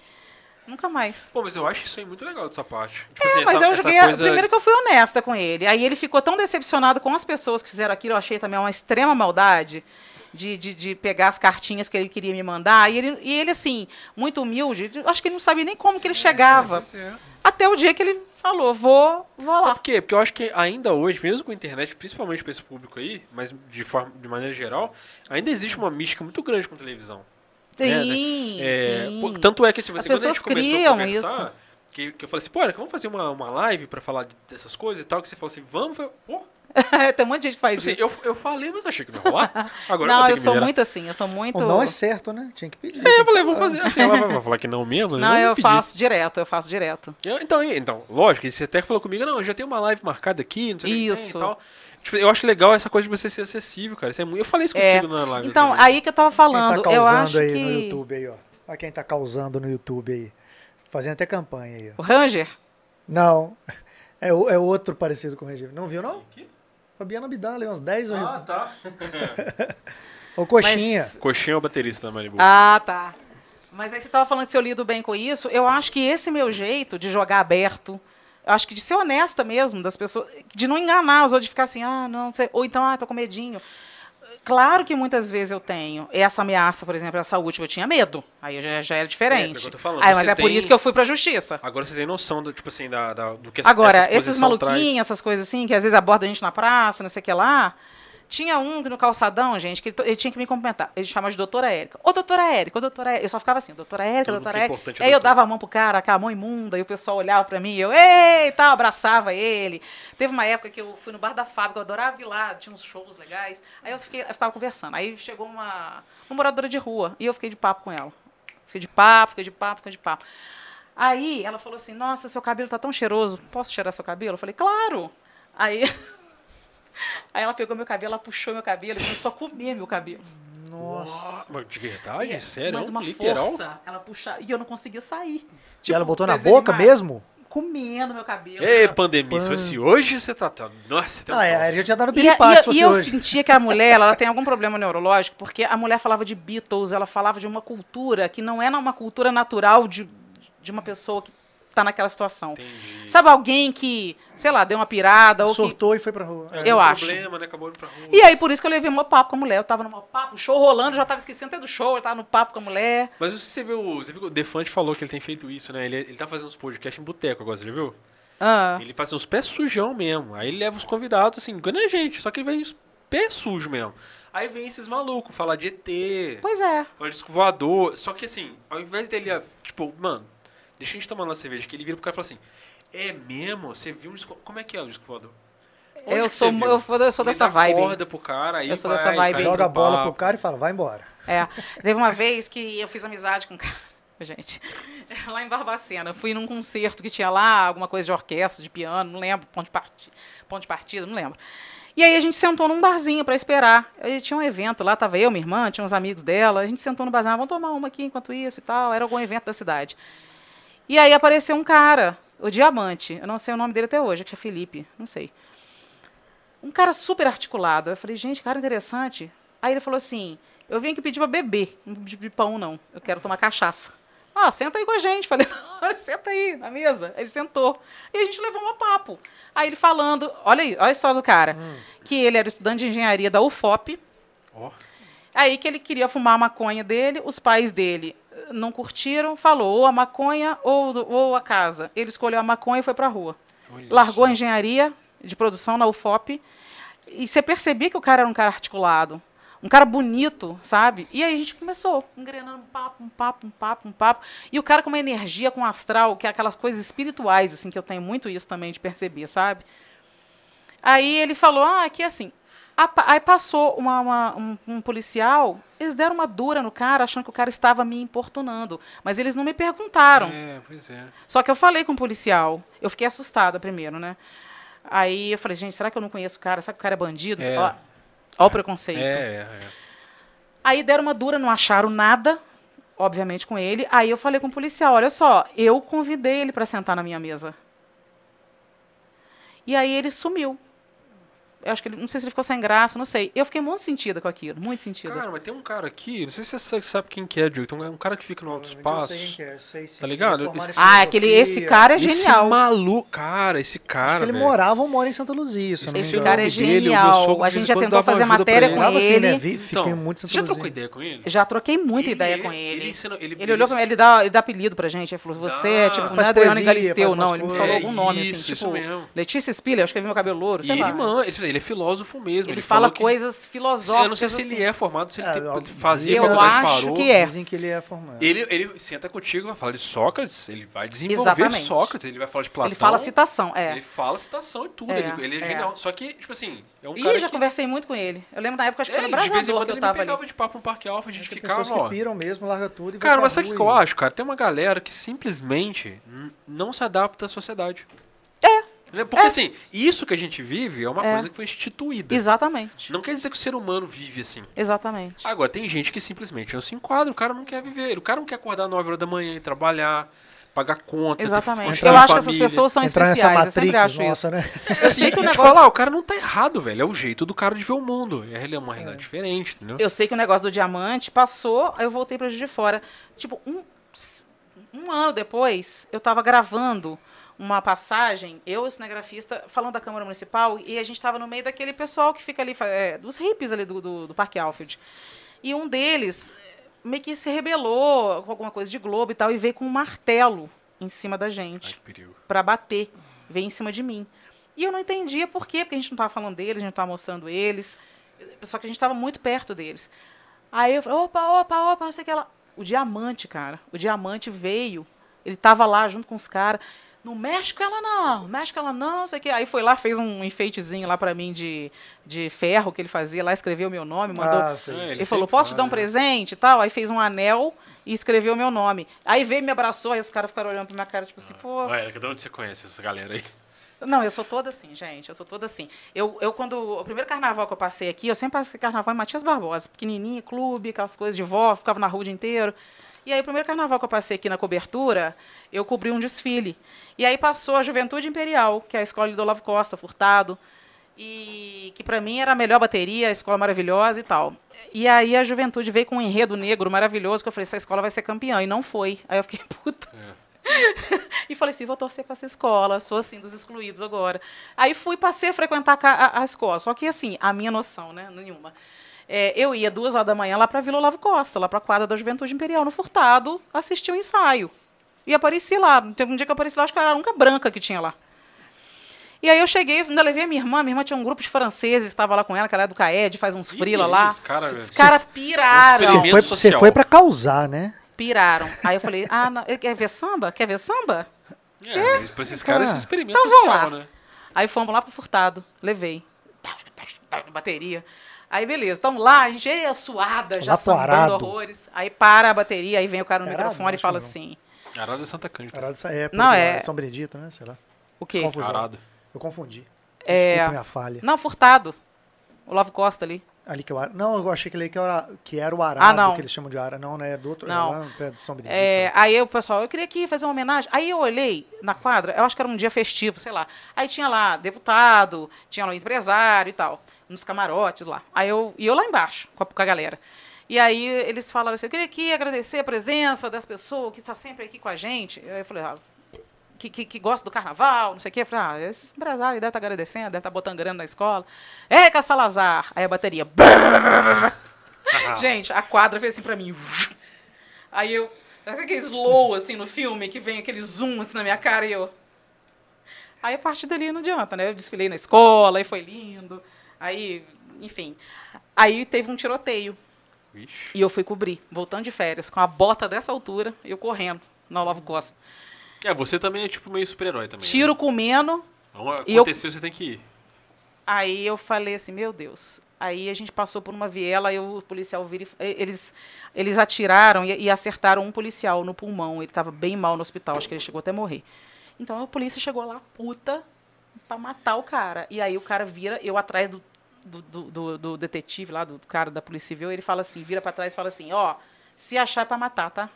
Nunca mais. Pô, mas eu acho isso aí muito legal dessa parte. Tipo É, assim, mas essa, eu joguei. coisa... Primeiro que eu fui honesta com ele. Aí ele ficou tão decepcionado com as pessoas que fizeram aquilo, eu achei também uma extrema maldade. De, de, de pegar as cartinhas que ele queria me mandar. E ele, e ele, assim, muito humilde, acho que ele não sabia nem como que ele chegava. Pois é. Até o dia que ele falou, vou, vou lá. Sabe por quê? Porque eu acho que ainda hoje, mesmo com a internet, principalmente para esse público aí, mas de, forma, de maneira geral, ainda existe uma mística muito grande com televisão. Sim, É, sim. tanto é que, tipo, As assim, quando a gente pessoas começou a criam conversar, que, que eu falei assim, pô, Erika, vamos fazer uma, uma live pra falar de- dessas coisas e tal, que você falou assim, vamos, eu falei, pô, Tem um monte de gente que faz assim, isso. eu, eu falei, mas achei que não ia rolar. Agora não, eu vou eu sou virar. muito assim, eu sou muito. O não é certo, né? Tinha que pedir. É, eu falei, vamos fazer. Assim, ela vai falar que não mesmo? Não, vou eu pedir. faço direto, eu faço direto. Eu- então, então, lógico, e você até falou comigo, não, eu já tenho uma live marcada aqui, não sei o que tem Isso. e tal. Tipo, eu acho legal essa coisa de você ser acessível, cara. Isso é muito... Eu falei isso É, contigo na live. Então, aí que eu tava Quem falando, tá eu causando acho aí que. no YouTube aí, ó. Olha quem tá causando no YouTube aí. Fazendo até campanha aí, ó. O Ranger? Não. É, é outro parecido com o Regime. Não viu, não? Aqui? Fabiana Abdala, umas 10 vezes. Ah, tá. Ô, Coxinha. Mas- Coxinha é o baterista da Malibu. Ah, tá. Mas aí você tava falando que se eu lido bem com isso, eu acho que esse meu jeito de jogar aberto, acho que de ser honesta mesmo, das pessoas, de não enganar os outros, de ficar assim, ah, não, sei, ou então, ah, tô com medinho. Claro que muitas vezes eu tenho. Essa ameaça, por exemplo, essa última, eu tinha medo. Aí eu já, já era É, diferente. eu tô falando, Aí, mas é por tem- isso que eu fui pra justiça. Agora você tem noção, do, tipo assim, da, da- do que Agora, esses maluquinhos, traz. essas coisas assim, que às vezes aborda a gente na praça, não sei o que lá. Tinha um no calçadão, gente, que ele, ele tinha que me cumprimentar. Ele chama de doutora Érica. Ô, doutora Érica, ô, doutora Érica. Eu só ficava assim, doutora Érica, doutora é Érica. é Aí eu doutora. dava a mão pro cara, com a mão imunda, e o pessoal olhava pra mim, e eu, ei, tal, abraçava ele. Teve uma época que eu fui no bar da fábrica, eu adorava ir lá, tinha uns shows legais. Aí eu, fiquei, eu ficava conversando. Aí chegou uma, uma moradora de rua, e eu fiquei de papo com ela. Fiquei de papo, fiquei de papo, fiquei de papo. Aí ela falou assim: Nossa, seu cabelo tá tão cheiroso, posso cheirar seu cabelo? Eu falei: Claro. Aí, aí ela pegou meu cabelo, ela puxou meu cabelo e começou a comer meu cabelo. Nossa. Mas de verdade? Sério? Mas uma Literal? força. Ela puxa e eu não conseguia sair. e Tipo, ela botou na boca animado. mesmo? Comendo meu cabelo. Ei, pandemia, se fosse hoje, você tá... tá nossa, você tem um Ah, é, aí já dado E, piripaque e- se fosse e eu hoje. sentia que a mulher ela tem algum problema neurológico, porque a mulher falava de Beatles, ela falava de uma cultura que não é uma cultura natural de, de uma pessoa que está naquela situação. Entendi. Sabe alguém que, sei lá, deu uma pirada ou que Surtou e foi pra rua. É. Eu acho. problema, né? Acabou indo pra rua. E aí, por isso que eu levei meu papo com a mulher. Eu tava no meu papo, o show rolando, já tava esquecendo até do show, eu tava no papo com a mulher. Mas você viu, você viu que o Defante falou que ele tem feito isso, né? Ele, ele tá fazendo uns podcasts em boteco agora, você já viu? Ah, Ele faz uns pés sujão mesmo. Aí ele leva os convidados, assim, a gente, só que ele vem os pés sujos mesmo. Aí vem esses malucos falar de ET, pois é. falar de disco voador. Só que assim, ao invés dele, tipo, mano, deixa a gente tomar uma cerveja, que ele vira pro cara e fala assim: É mesmo? Você viu um disco. Como é que é o disco voador? Onde Eu sou, eu, sou- eu sou Ele dessa dá vibe. corda pro cara, aí Eu sou vai, dessa vibe Joga a bola pro cara e fala, vai embora. É. Teve uma vez que eu fiz amizade com um cara, gente, lá em Barbacena. Eu fui num concerto que tinha lá, alguma coisa de orquestra, de piano, não lembro, ponto de, parti ponto de partida, não lembro. E aí a gente sentou num barzinho para esperar. Aí tinha um evento lá, tava eu, minha irmã, tinha uns amigos dela. A gente sentou no barzinho, ah, vamos tomar uma aqui enquanto isso e tal. Era algum evento da cidade. E aí apareceu um cara, o Diamante. Eu não sei o nome dele até hoje, acho que é Felipe, não sei. Um cara super articulado. Eu falei, gente, cara interessante. Aí ele falou assim: eu vim aqui pedir pra beber, não pedir pão, não. Eu quero tomar cachaça. Ah, senta aí com a gente. Falei, senta aí na mesa. Ele sentou. E a gente levou um papo. Aí ele falando, olha aí, olha a história do cara. Que ele era estudante de engenharia da UFOP. Ó, Aí que ele queria fumar a maconha dele, os pais dele não curtiram, falou ou a maconha ou, ou a casa. Ele escolheu a maconha e foi pra rua. olha Largou só. a engenharia de produção na UFOP. E você percebia que o cara era um cara articulado. Um cara bonito, sabe? E aí a gente começou, engrenando um papo, um papo, um papo, um papo. E o cara com uma energia, com um astral, que é aquelas coisas espirituais, assim, que eu tenho muito isso também de perceber, sabe? Aí ele falou, ah, aqui é assim. Aí passou uma- uma- um, um policial, eles deram uma dura no cara, achando que o cara estava me importunando. Mas eles não me perguntaram. É, pois é. Só que eu falei com o policial. Eu fiquei assustada primeiro, né? Aí eu falei, gente, será que eu não conheço o cara? Será que o cara é bandido? É. Ó, ó o preconceito. É, é, é. Aí deram uma dura, não acharam nada, obviamente, com ele. Aí eu falei com o policial: olha só, eu convidei ele para sentar na minha mesa. E aí ele sumiu. Eu acho que ele, não sei se ele ficou sem graça, não sei. Eu fiquei muito sentida com aquilo, muito sentida. Cara, mas tem um cara aqui, não sei se você sabe quem que é, Diogo. Tem um cara que fica no alto espaço. Eu sei quem que é, sei sim. Tá ligado? Ele é Esse- ah, aquele, esse cara é Esse genial. maluco, cara, esse cara, Acho que ele morava ou mora em Santa Luzia, Esse cara é nome dele, genial. sogro A gente já tentou fazer matéria ele. com assim, ele. né? Vi- Fiquei Então, muito você já trocou Luzia. ideia com ele? Já troquei muita ideia Ele- com ele. Ele, ensinou- ele, Ele olhou pra mim, ele dá, ele dá apelido pra gente. Ele falou, você é tipo, não é Adriano Galisteu, não. Ele me falou É algum nome, isso, assim, isso tipo, mesmo. Letícia Spiller, eu escrevi meu cabelo louro, sei ele, lá. ele, ele é filósofo mesmo. Ele, fala falou que- coisas filosóficas. Eu não sei se ele assim. é formado, se ele É, fazia eu faculdade acho parou. que é. Dizem que ele é formado. Ele, ele senta contigo, vai falar de Sócrates, ele vai desenvolver Exatamente. Sócrates, ele vai falar de Platão. Ele fala citação, é. Ele fala citação e tudo, É, ele, ele é, é. genial. Só que, tipo assim, é um Ih, cara já que... conversei muito com ele. Eu lembro na época, acho que É, no ele, de vez em quando ele me pegava ali. de papo no Parque Alfa, a gente ficava, pessoas ó... que piram mesmo, larga tudo e Cara, mas sabe o que eu acho, cara? Tem uma galera que simplesmente não se adapta à sociedade. É. Porque assim, isso que a gente vive é uma É. coisa que foi instituída. Exatamente. Não quer dizer que o ser humano vive assim. Exatamente. Agora, tem gente que simplesmente não se enquadra, o cara não quer viver. O cara não quer acordar 9 horas da manhã e trabalhar, pagar conta, Exatamente. construir Eu acho que essas família. pessoas são Entrar nessa especiais. Eu sempre Matrix, acho isso. nossa, né? Assim, sei que o te negócio- falar, o cara não tá errado, velho. É o jeito do cara de ver o mundo. É uma realidade diferente, entendeu? Eu sei que o negócio do diamante passou, aí eu voltei pra Juiz de Fora. Tipo, um, um ano depois, eu tava gravando uma passagem, eu o cinegrafista, falando da Câmara Municipal, e a gente tava no meio daquele pessoal que fica ali, é, dos hippies ali do, do, do Parque Alfield. E um deles eh, meio que se rebelou com alguma coisa de Globo e tal, e veio com um martelo em cima da gente pra bater, veio em cima de mim. E eu não entendia por quê, porque a gente não estava falando deles, a gente não estava mostrando eles, só que a gente estava muito perto deles. Aí eu falei, opa, opa, opa, não sei o que lá. O diamante, cara, o diamante veio, ele tava lá junto com os caras. Não mexe com ela não, mexe com ela não, não sei o que. Aí foi lá, fez um enfeitezinho lá pra mim de, de ferro que ele fazia lá, escreveu meu nome, mandou Ah, sei. É, ele falou, sempre posso te dar um né? presente e tal? Aí fez um anel e escreveu meu nome. Aí veio, me abraçou, aí os caras ficaram olhando pra minha cara, tipo assim, pô. Ué, de onde você conhece essa galera aí? Não, eu sou toda assim, gente. Eu sou toda assim. Eu, eu quando. O primeiro carnaval que eu passei aqui, eu sempre passei carnaval em Matias Barbosa, pequenininha, clube, aquelas coisas de vó, ficava na rua o dia inteiro. E aí, o primeiro carnaval que eu passei aqui na cobertura, eu cobri um desfile. E aí passou a Juventude Imperial, que é a escola do Olavo Costa, Furtado. E que pra mim era a melhor bateria, a escola maravilhosa e tal. E aí a juventude veio com um enredo negro maravilhoso, que eu falei, essa escola vai ser campeã. E não foi. Aí eu fiquei puta. E falei assim, vou torcer para essa escola, sou assim dos excluídos agora. Aí fui, passei a frequentar ca- a, a escola, só que assim, a minha noção, né, nenhuma. É, eu ia duas horas da manhã lá para Vila Olavo Costa, lá para a quadra da Juventude Imperial, no Furtado, assistir o ensaio. E apareci lá, teve um dia que eu apareci lá, acho que era a única branca que tinha lá. E aí eu cheguei, ainda levei a minha irmã, minha irmã tinha um grupo de franceses, estava lá com ela, que ela é do CAED, faz uns frila lá. Os cara, caras piraram. experimento Foi- você foi pra causar, né? Piraram. Aí eu falei, ah, não, quer ver samba? Quer ver samba? É, mas pra esses caras, Cara. esse experimento Então vamos social, lá. né? Aí fomos lá pro Furtado, levei. Bateria. Aí beleza, estamos lá, a gente é suada, já sambando Arado. horrores. Aí para a bateria, aí vem o cara no Arado, microfone e fala não. assim: Arada é Santa Cândida. Era dessa época. Não, do é- São Benedito, né? Sei lá. o quê? Confusão. Arado. Eu confundi. É. Desculpa minha falha. Não, Furtado. O Lavo Costa ali. Ali que eu, não, eu achei que, ali que, era, que era o arado, Ah, não. que eles chamam de arado. Não, né? É do outro. Não. É lá no pé do São Benedito. É, aí o pessoal, eu queria aqui fazer uma homenagem. Aí eu olhei na quadra, eu acho que era um dia festivo, sei lá. Aí tinha lá deputado, tinha lá um empresário e tal, nos camarotes lá. Aí eu, e eu lá embaixo, com a, com a galera. E aí eles falaram assim, eu queria aqui agradecer a presença das pessoas que estão sempre aqui com a gente. Aí eu falei, ah, que, que, que gosta do carnaval, não sei o quê. Eu falei, ah, esse empresário deve estar agradecendo, deve estar botando grana na escola. Érica Salazar. Aí a bateria. Gente, a quadra fez assim pra mim. Aí eu. Sabe aquele slow assim no filme que vem aquele zoom assim na minha cara e eu. Aí a partir dali não adianta, né? Eu desfilei na escola, aí foi lindo. Aí, enfim. Aí teve um tiroteio Vixe. e eu fui cobrir, voltando de férias, com a bota dessa altura, eu correndo na Olavo Costa. É, você também é tipo meio super-herói também. Tiro Né? comendo, Então, E eu- aconteceu, você tem que ir. Aí eu falei assim, meu Deus. Aí a gente passou por uma viela e o policial vira e, e- eles eles atiraram e, e acertaram um policial no pulmão. Ele estava bem mal no hospital, acho que ele chegou até a morrer. Então a polícia chegou lá puta pra matar o cara. E aí o cara vira, eu atrás do do, do, do- detetive lá, do cara da polícia civil, ele fala assim, vira pra trás e fala assim, ó, se achar é pra matar, tá?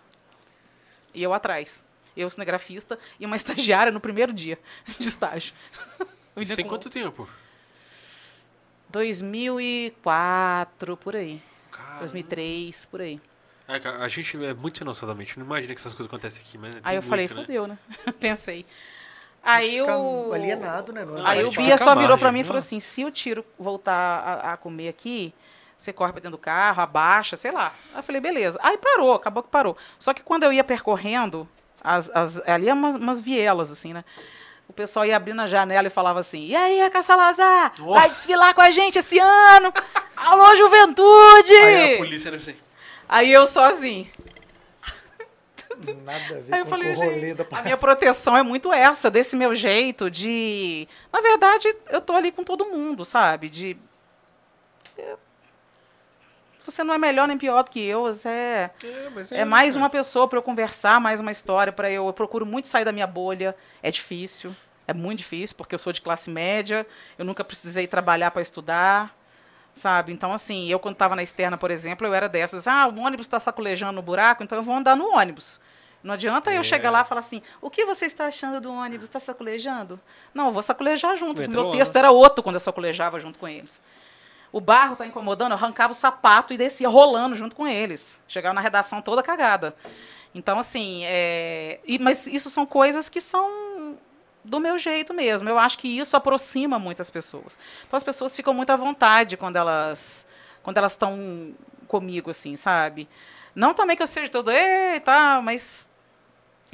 E eu atrás. Eu, cinegrafista, e uma estagiária no primeiro dia de estágio. Isso tem quanto tempo? 2004, por aí. Cara, 2003, por aí. É, a gente é muito sem noção da mente. Não imagina que essas coisas acontecem aqui, mas. Aí eu falei, muito, né? fudeu, né? Pensei. Aí o... alienado, né? Não Aí o Bia só virou margem, pra mim e falou assim, se o tiro voltar a, a comer aqui, você corre pra dentro do carro, abaixa, sei lá. Aí eu falei, beleza. Aí parou, acabou que parou. Só que quando eu ia percorrendo, as, as, ali é umas, umas vielas, assim, né? O pessoal ia abrindo a janela e falava assim, e aí, Aca Salazar, Oh. vai desfilar com a gente esse ano? Alô, juventude! Aí a polícia, né? Assim, Aí eu sozinho. Nada a ver Aí eu com falei, o rolê gente, da a minha proteção é muito essa, desse meu jeito de... Na verdade, eu tô ali com todo mundo, sabe? De... eu- Você não é melhor nem pior do que eu, você é... é, mas É mais uma pessoa para eu conversar, mais uma história para eu. Eu procuro muito sair da minha bolha. É difícil, é muito difícil, porque eu sou de classe média, eu nunca precisei trabalhar para estudar, sabe? Então, assim, eu quando estava na externa, por exemplo, eu era dessas. Ah, o ônibus está sacolejando no buraco, então eu vou andar no ônibus. Não adianta eu É. chegar lá e falar assim: o que você está achando do ônibus? Está sacolejando? Não, eu vou sacolejar junto. Entra Meu texto era outro quando eu sacolejava junto com eles. O barro tá incomodando, eu arrancava o sapato e descia rolando junto com eles. Chegava na redação toda cagada. Então, assim, é... e- mas isso são coisas que são do meu jeito mesmo. Eu acho que isso aproxima muitas pessoas. Então as pessoas ficam muito à vontade quando elas quando elas estão comigo, assim, sabe? Não também que eu seja todo, ei, tá, mas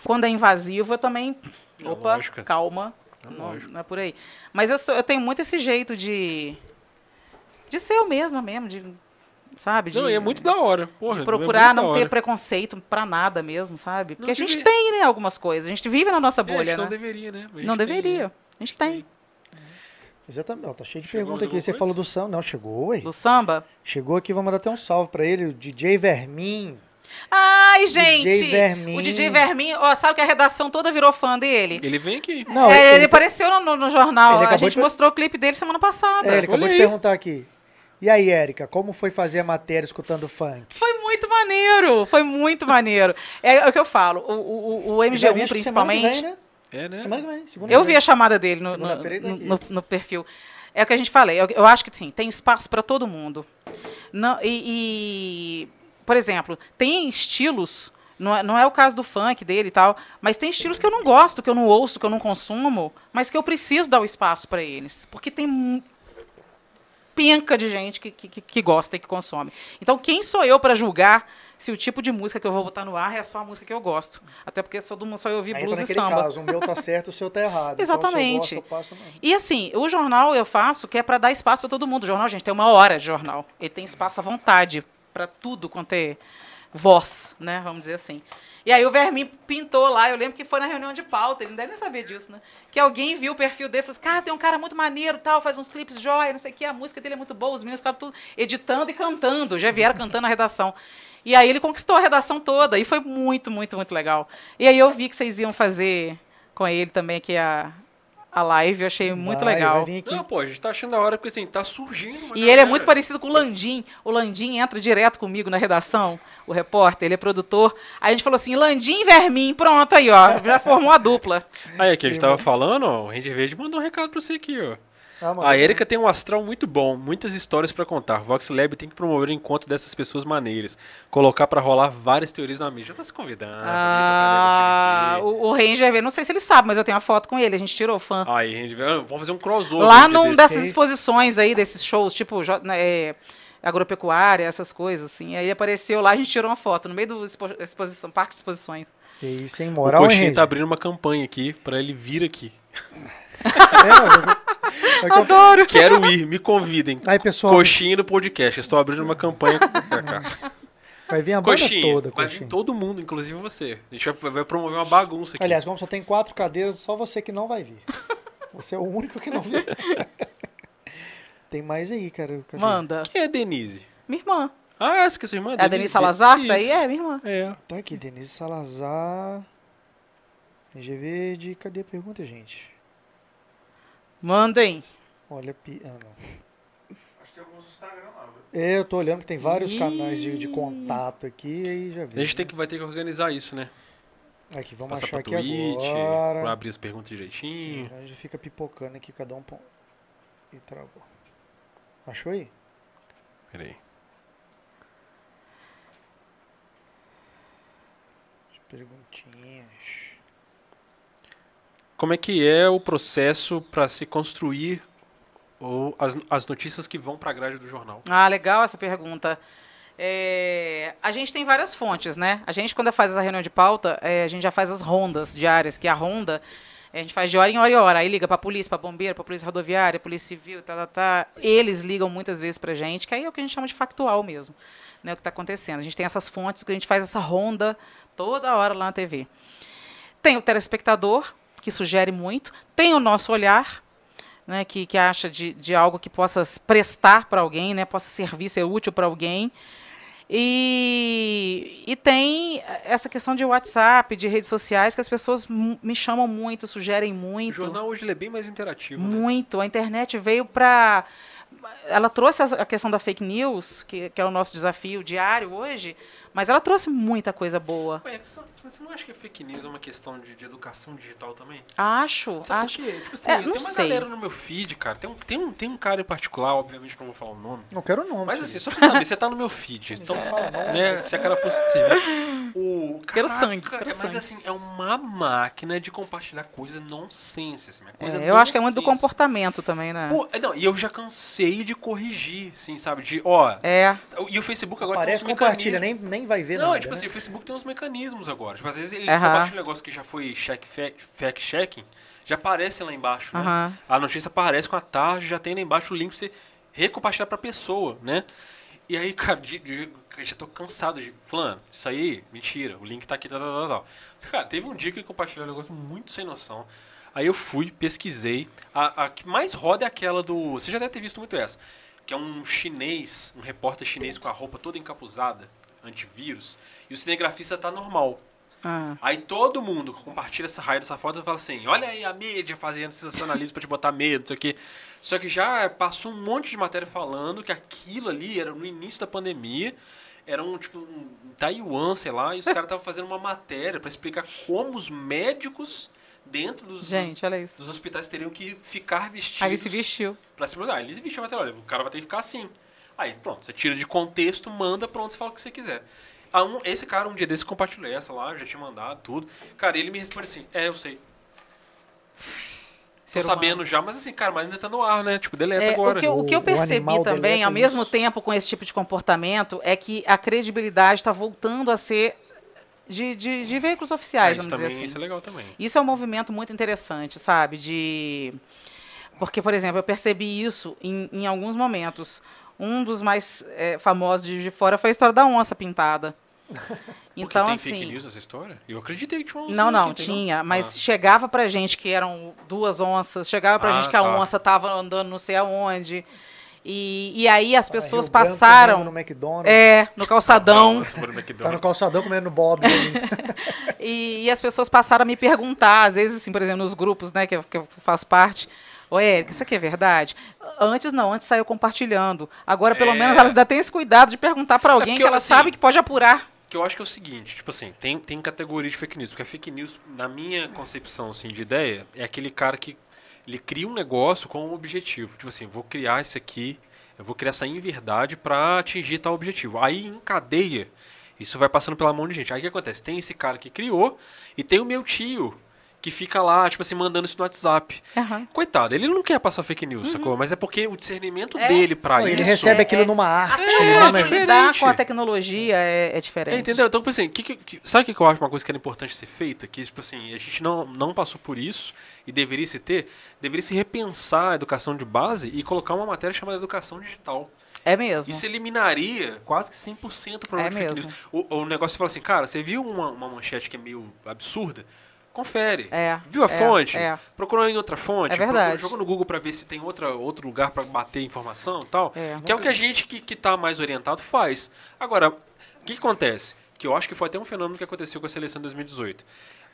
quando é invasivo, eu também. É Opa, calma. É Não, lógico. não é por aí. Mas eu, sou- eu tenho muito esse jeito de. De ser eu mesma mesmo, de. Sabe? De, Não, e é muito da hora. Porra, de é procurar não ter preconceito pra nada mesmo, sabe? Porque Não a gente devia- tem, né, algumas coisas. A gente vive na nossa É, a bolha, gente não né? deveria, né? Não tem, deveria. né? A gente tem. Exatamente. Ó, tá cheio de Chegou pergunta mais aqui. Você falou do samba. Não, chegou, ué. Do samba. Chegou aqui, vamos dar até um salve pra ele, o DJ Vermin. Ai, gente! Vermin. O DJ Vermin, ó, sabe que a redação toda virou fã dele? Ele vem aqui. Não, É, ele, ele, apareceu no, no- jornal. Ele A gente de- mostrou o clipe dele semana passada. é, ele acabou Olha de perguntar aqui. E aí, Érica, como foi fazer a matéria escutando funk? Foi muito maneiro, foi muito maneiro. É, o que eu falo, o, o, o Já MG1 vi, acho que semana que principalmente. vem, né? É, né? Semana que vem. segunda Eu vi a chamada dele no, no, tá no- no perfil. É o que a gente falei. Eu, eu acho que sim, tem espaço para todo mundo. Não, e, e, por exemplo, tem estilos. Não é, não é o caso do funk dele e tal, mas tem estilos que eu não gosto, que eu não ouço, que eu não consumo, mas que eu preciso dar o espaço para eles. Porque tem penca de gente que, que, que- gosta e que consome. Então, quem sou eu para julgar se o tipo de música que eu vou botar no ar é só a música que eu gosto? Até porque todo mundo só eu ouvir Aí blues e samba. caso, o meu tá certo, o seu tá errado. Exatamente. Então, eu gosto, eu. E assim, o jornal eu faço que é para dar espaço para todo mundo. O jornal, gente, tem uma hora de jornal. Ele tem espaço à vontade para tudo quanto é voz, né? Vamos dizer assim. E aí o Vermin pintou lá, eu lembro que foi na reunião de pauta, ele não deve nem saber disso, né? Que alguém viu o perfil dele e falou assim, cara, tem um cara muito maneiro, tal, faz uns clipes jóia, não sei o que, a música dele é muito boa, os meninos ficaram tudo editando e cantando, já vieram cantando na redação. E aí ele conquistou a redação toda, e foi muito, muito, muito legal. E aí eu vi que vocês iam fazer com ele também aqui a, a live, eu achei muito Vai, legal. Vai. Não, pô, a gente tá achando da hora porque assim, tá surgindo. uma E ele é galera. muito parecido com o Landim. O Landim entra direto comigo na redação, o repórter, ele é produtor. Aí a gente falou assim, Landim e Vermin, pronto aí, ó, já formou a dupla. Aí, aqui, a gente tava falando, ó, o Ranger Verde mandou um recado pra você aqui, ó. Ah. A Erika tem um astral muito bom, muitas histórias pra contar. Vox Lab tem que promover o encontro dessas pessoas maneiras. Colocar pra rolar várias teorias na mídia. Já tá se convidando. Ah, o, o Ranger, V, não sei se ele sabe, mas eu tenho a foto com ele, a gente tirou fã. Aí, Ranger Verde, ah, vamos fazer um crossover. Lá um dia num desse. dessas exposições aí, desses shows, tipo né, é, agropecuária, essas coisas, assim. Aí apareceu lá, a gente tirou uma foto no meio do expo- exposição, parque de exposições. Que isso, hein? O Moral, hein, Coxinha tá abrindo uma campanha aqui pra ele vir aqui. É, mano, eu- Adoro! Quero ir, me convidem. Aí, pessoal, Coxinha no podcast. Estou abrindo uma campanha pra cá. vai vir a banda Coxinha, toda, vai Coxinha. vir todo mundo, inclusive você. A gente vai, vai promover uma bagunça aqui. Aliás, como só tem quatro cadeiras, só você que não vai vir. Você é o único que não vem. tem mais aí, cara. Cadê? Manda. quem é a Denise? Minha irmã. Ah, essa que é sua irmã? É a Denise Salazar, que tá aí? É, minha irmã. É. Tá aqui, Denise Salazar. RG Verde. Cadê a pergunta, gente? Mandem. Olha, pi... ah, não. Acho que tem alguns no Instagram lá? É, eu tô olhando que tem vários Ih. canais de, de contato aqui e já vi. A gente tem que, vai ter que organizar isso, né? Aqui, vamos Passar achar pra aqui Twitch, agora. pra abrir as perguntas direitinho. A gente fica pipocando aqui, cada um põe. E travou. Achou aí? Peraí. Perguntinhas. Como é que é o processo para se construir ou as, as notícias que vão para a grade do jornal? Ah, legal essa pergunta. É, a gente tem várias fontes, né? A gente, quando faz essa reunião de pauta, é, a gente já faz as rondas diárias, que a ronda a gente faz de hora em hora em hora. Aí liga pra polícia, pra bombeiro, pra polícia rodoviária, polícia civil, tá, tá, tá. Eles ligam muitas vezes pra gente, que aí é o que a gente chama de factual mesmo, né? O que tá acontecendo. A gente tem essas fontes que a gente faz essa ronda toda hora lá na TV. Tem o telespectador, que sugere muito. Tem o nosso olhar, né, que, que acha de, de algo que possa prestar para alguém, né, possa servir, ser útil para alguém. E, e tem essa questão de WhatsApp, de redes sociais, que as pessoas me chamam muito, sugerem O muito. jornal hoje é bem mais interativo. né? Muito. A internet veio para. Ela trouxe a questão da fake news, que, que é o nosso desafio diário hoje, mas ela trouxe muita coisa boa. Ué, você- não acha que a fake news é uma questão de, de educação digital também? Acho, Sabe acho. por quê? Tipo assim, É, tem uma sei. galera no meu feed, cara. Tem um, tem, um, tem um cara em particular, obviamente não vou falar o nome. Não quero nome. Mas assim, só pra você saber, você tá no meu feed. Então, né, se a cara ver. O, Quero caraca, sangue, quero é, Mas sangue. assim, é uma máquina de compartilhar coisa nonsense. Assim, uma coisa É, eu acho que é muito do nonsense. comportamento também, né? Pô, é, não, e eu já cansei de corrigir, assim, sabe? De, ó. É. E o Facebook agora Parece tem uns compartilha, mecanismos. nem, nem vai ver Não, nada, é tipo né? assim, o Facebook tem uns mecanismos agora. Tipo, às vezes ele compartilha um negócio que já foi check, fact- fact-checking, já aparece lá embaixo, né? A notícia aparece com a tarde, já tem lá embaixo o link pra você recompartilhar pra pessoa, né? E aí, cara, de, de- eu já tô cansado de. Fulano, isso aí, mentira, o link tá aqui, tal, tal, tal, tal. Cara, teve um dia que ele compartilhou um negócio muito sem noção. Aí eu fui, pesquisei. A, a que mais roda é aquela do. Você já deve ter visto muito essa. Que é um chinês, um repórter chinês com a roupa toda encapuzada, antivírus, e o cinegrafista tá normal. Ah. Aí todo mundo compartilha essa raia dessa foto e fala assim: olha aí a mídia fazendo sensacionalismo pra te botar medo, não sei o quê. Só que já passou um monte de matéria falando que aquilo ali era no início da pandemia, era um tipo um, em Taiwan, sei lá, e os caras estavam fazendo uma matéria pra explicar como os médicos dentro dos, Gente, olha isso. dos hospitais teriam que ficar vestidos. Aí ele se vestiu. Pra cima, ah, eles vestiu a matéria, olha, o cara vai ter que ficar assim. Aí, pronto, você tira de contexto, manda pra onde você fala o que você quiser. Ah, um- esse cara, um dia desse, compartilhou essa lá, eu já tinha mandado tudo. Cara, ele me responde assim, é, eu sei. Ser Tô humano. sabendo já, mas assim, cara, mas ainda tá no ar, né? Tipo, deleta É, agora. o, que eu, o que eu percebi também, ao mesmo isso. tempo com esse tipo de comportamento, é que a credibilidade está voltando a ser de, de, de veículos Ah, oficiais, isso vamos também, dizer assim. isso é legal também. Isso é um movimento muito interessante, sabe? De. Porque, por exemplo, eu percebi isso em, em alguns momentos. Um dos mais eh, famosos de, de fora foi a história da onça pintada. Então, Porque tem assim. fake news essa história? Eu acreditei que tinha uns Não, não, tinha, mas Ah. chegava pra gente que eram duas onças, chegava pra Ah, gente que a tá. onça tava andando não sei aonde. E, e aí as pessoas Rio Branco passaram. comendo no McDonald's. É, no calçadão. Nossa, Tá no calçadão comendo no Bob. ali. E, e as pessoas passaram a me perguntar, às vezes, assim, por exemplo, nos grupos, né, que eu, que eu faço parte. Ô, Érica, isso aqui é verdade? Antes não, antes saiu compartilhando. Agora, pelo É. menos, elas ainda têm esse cuidado de perguntar pra alguém porque, que ela assim, sabe que pode apurar. que eu acho que é o seguinte, tipo assim, tem, tem categoria de fake news, porque a fake news, na minha concepção assim, de ideia, é aquele cara que ele cria um negócio com um objetivo. Tipo assim, vou criar isso aqui, eu vou criar essa inverdade pra atingir tal objetivo. Aí em cadeia, isso vai passando pela mão de gente. Aí o que acontece? Tem esse cara que criou e tem o meu tio que fica lá, tipo assim, mandando isso no WhatsApp. Aham. Coitado, ele não quer passar fake news, sacou? Mas é porque o discernimento É. dele pra Não, isso... ele recebe É, aquilo é. numa arte. É, diferente. lidar com a tecnologia é, é diferente. É, entendeu? Então, tipo assim, que, que- que- sabe o que que eu acho uma coisa que era importante ser feita? Que, tipo assim, a gente não, não passou por isso e deveria se ter, deveria se repensar a educação de base e colocar uma matéria chamada educação digital. É mesmo. Isso eliminaria quase que 100% o problema É de fake mesmo. news. O, o negócio você fala assim, cara, você viu uma, uma manchete que é meio absurda? Confere. É, Viu a é, fonte? é. Procurou em outra fonte? É verdade. Procura, joga no Google pra ver se tem outra, outro lugar pra bater informação e tal. É. Que é o que a gente que, que tá mais orientado faz. Agora, o que, que acontece? Que eu acho que foi até um fenômeno que aconteceu com a seleção de 2018.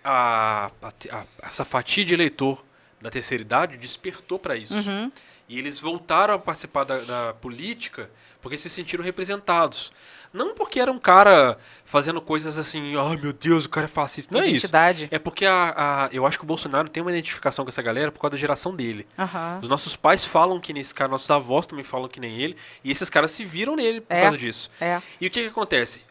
A, a- a- essa fatia de eleitor da terceira idade despertou para isso. Uhum. E eles voltaram a participar da, da política porque se sentiram representados. Não porque era um cara fazendo coisas assim, ai meu Deus, o cara é fascista. Não é isso. Identidade. É porque a, a- eu acho que o Bolsonaro tem uma identificação com essa galera por causa da geração dele. Aham. Os nossos pais falam que nesse cara, nossos avós também falam que nem ele, e esses caras se viram nele por É. causa disso. É. E o que, que acontece?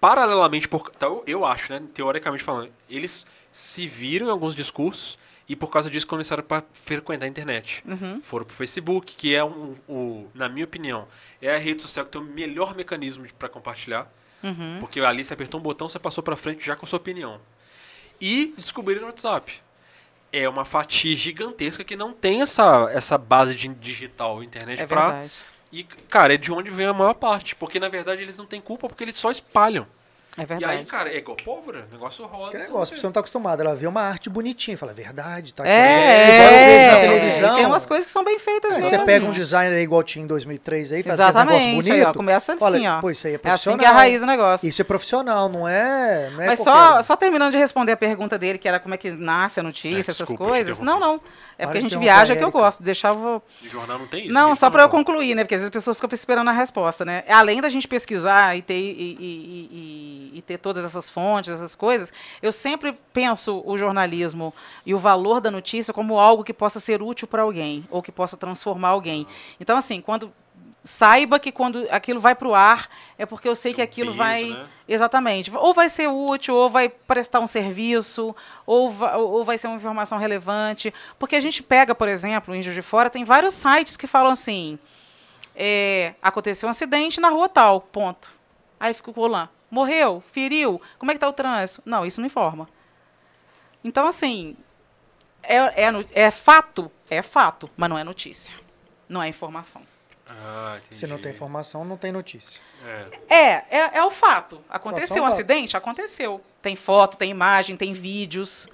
Paralelamente, por, eu, eu acho, né, teoricamente falando, eles se viram em alguns discursos e por causa disso começaram a frequentar a internet. Uhum. Foram pro Facebook, que é, um, o, na minha opinião, é a rede social que tem o melhor mecanismo para compartilhar. Uhum. Porque ali você apertou um botão, você passou pra frente já com a sua opinião. E descobriram o WhatsApp. É uma fatia gigantesca que não tem essa, essa base de digital, internet É pra. E, cara, é de onde vem a maior parte. Porque, na verdade, eles não têm culpa porque eles só espalham. É E verdade. aí, cara, é igual pólvora. O negócio roda. Que negócio, não você não tá acostumado. Ela vê uma arte bonitinha, fala, é verdade, tá aqui. É, igual eu vejo na é, televisão. Tem umas coisas que são bem feitas Aí mesmo. você pega um designer aí igual tinha em 2003 aí, faz aquele Exatamente. negócio Aí, ó, bonito. começa assim, Olha, ó. pô, isso aí é É assim profissional. que é a raiz do negócio. Isso é profissional, não é, não é Mas qualquer só, um. só terminando de responder a pergunta dele, que era como é que nasce a notícia, É, essas desculpa, coisas. Não, não. É Para porque a de gente viaja que eu gosto. Deixava. E jornal não tem isso. Não, só pra eu concluir, né? Porque às vezes as pessoas ficam esperando a resposta, né? Além da gente pesquisar e ter, e, e- ter todas essas fontes, essas coisas, eu sempre penso o jornalismo e o valor da notícia como algo que possa ser útil para alguém ou que possa transformar alguém. Então, assim, quando saiba que quando aquilo vai para o ar é porque eu sei que Um aquilo peso, vai né? Exatamente. Ou vai ser útil, ou vai prestar um serviço, ou vai, ou vai ser uma informação relevante. Porque a gente pega, por exemplo, em Juiz de Fora, tem vários sites que falam assim: é, aconteceu um acidente na rua tal, ponto. Aí fica o lá. Morreu? Feriu? Como é que está o trânsito? Não, isso não informa. Então, assim, é, é, é fato? É fato, mas não é notícia. Não é informação. Ah, entendi. Se não tem informação, não tem notícia. É. É, é, é o fato. Aconteceu um fato. acidente? Aconteceu. Tem foto, tem imagem, tem vídeos.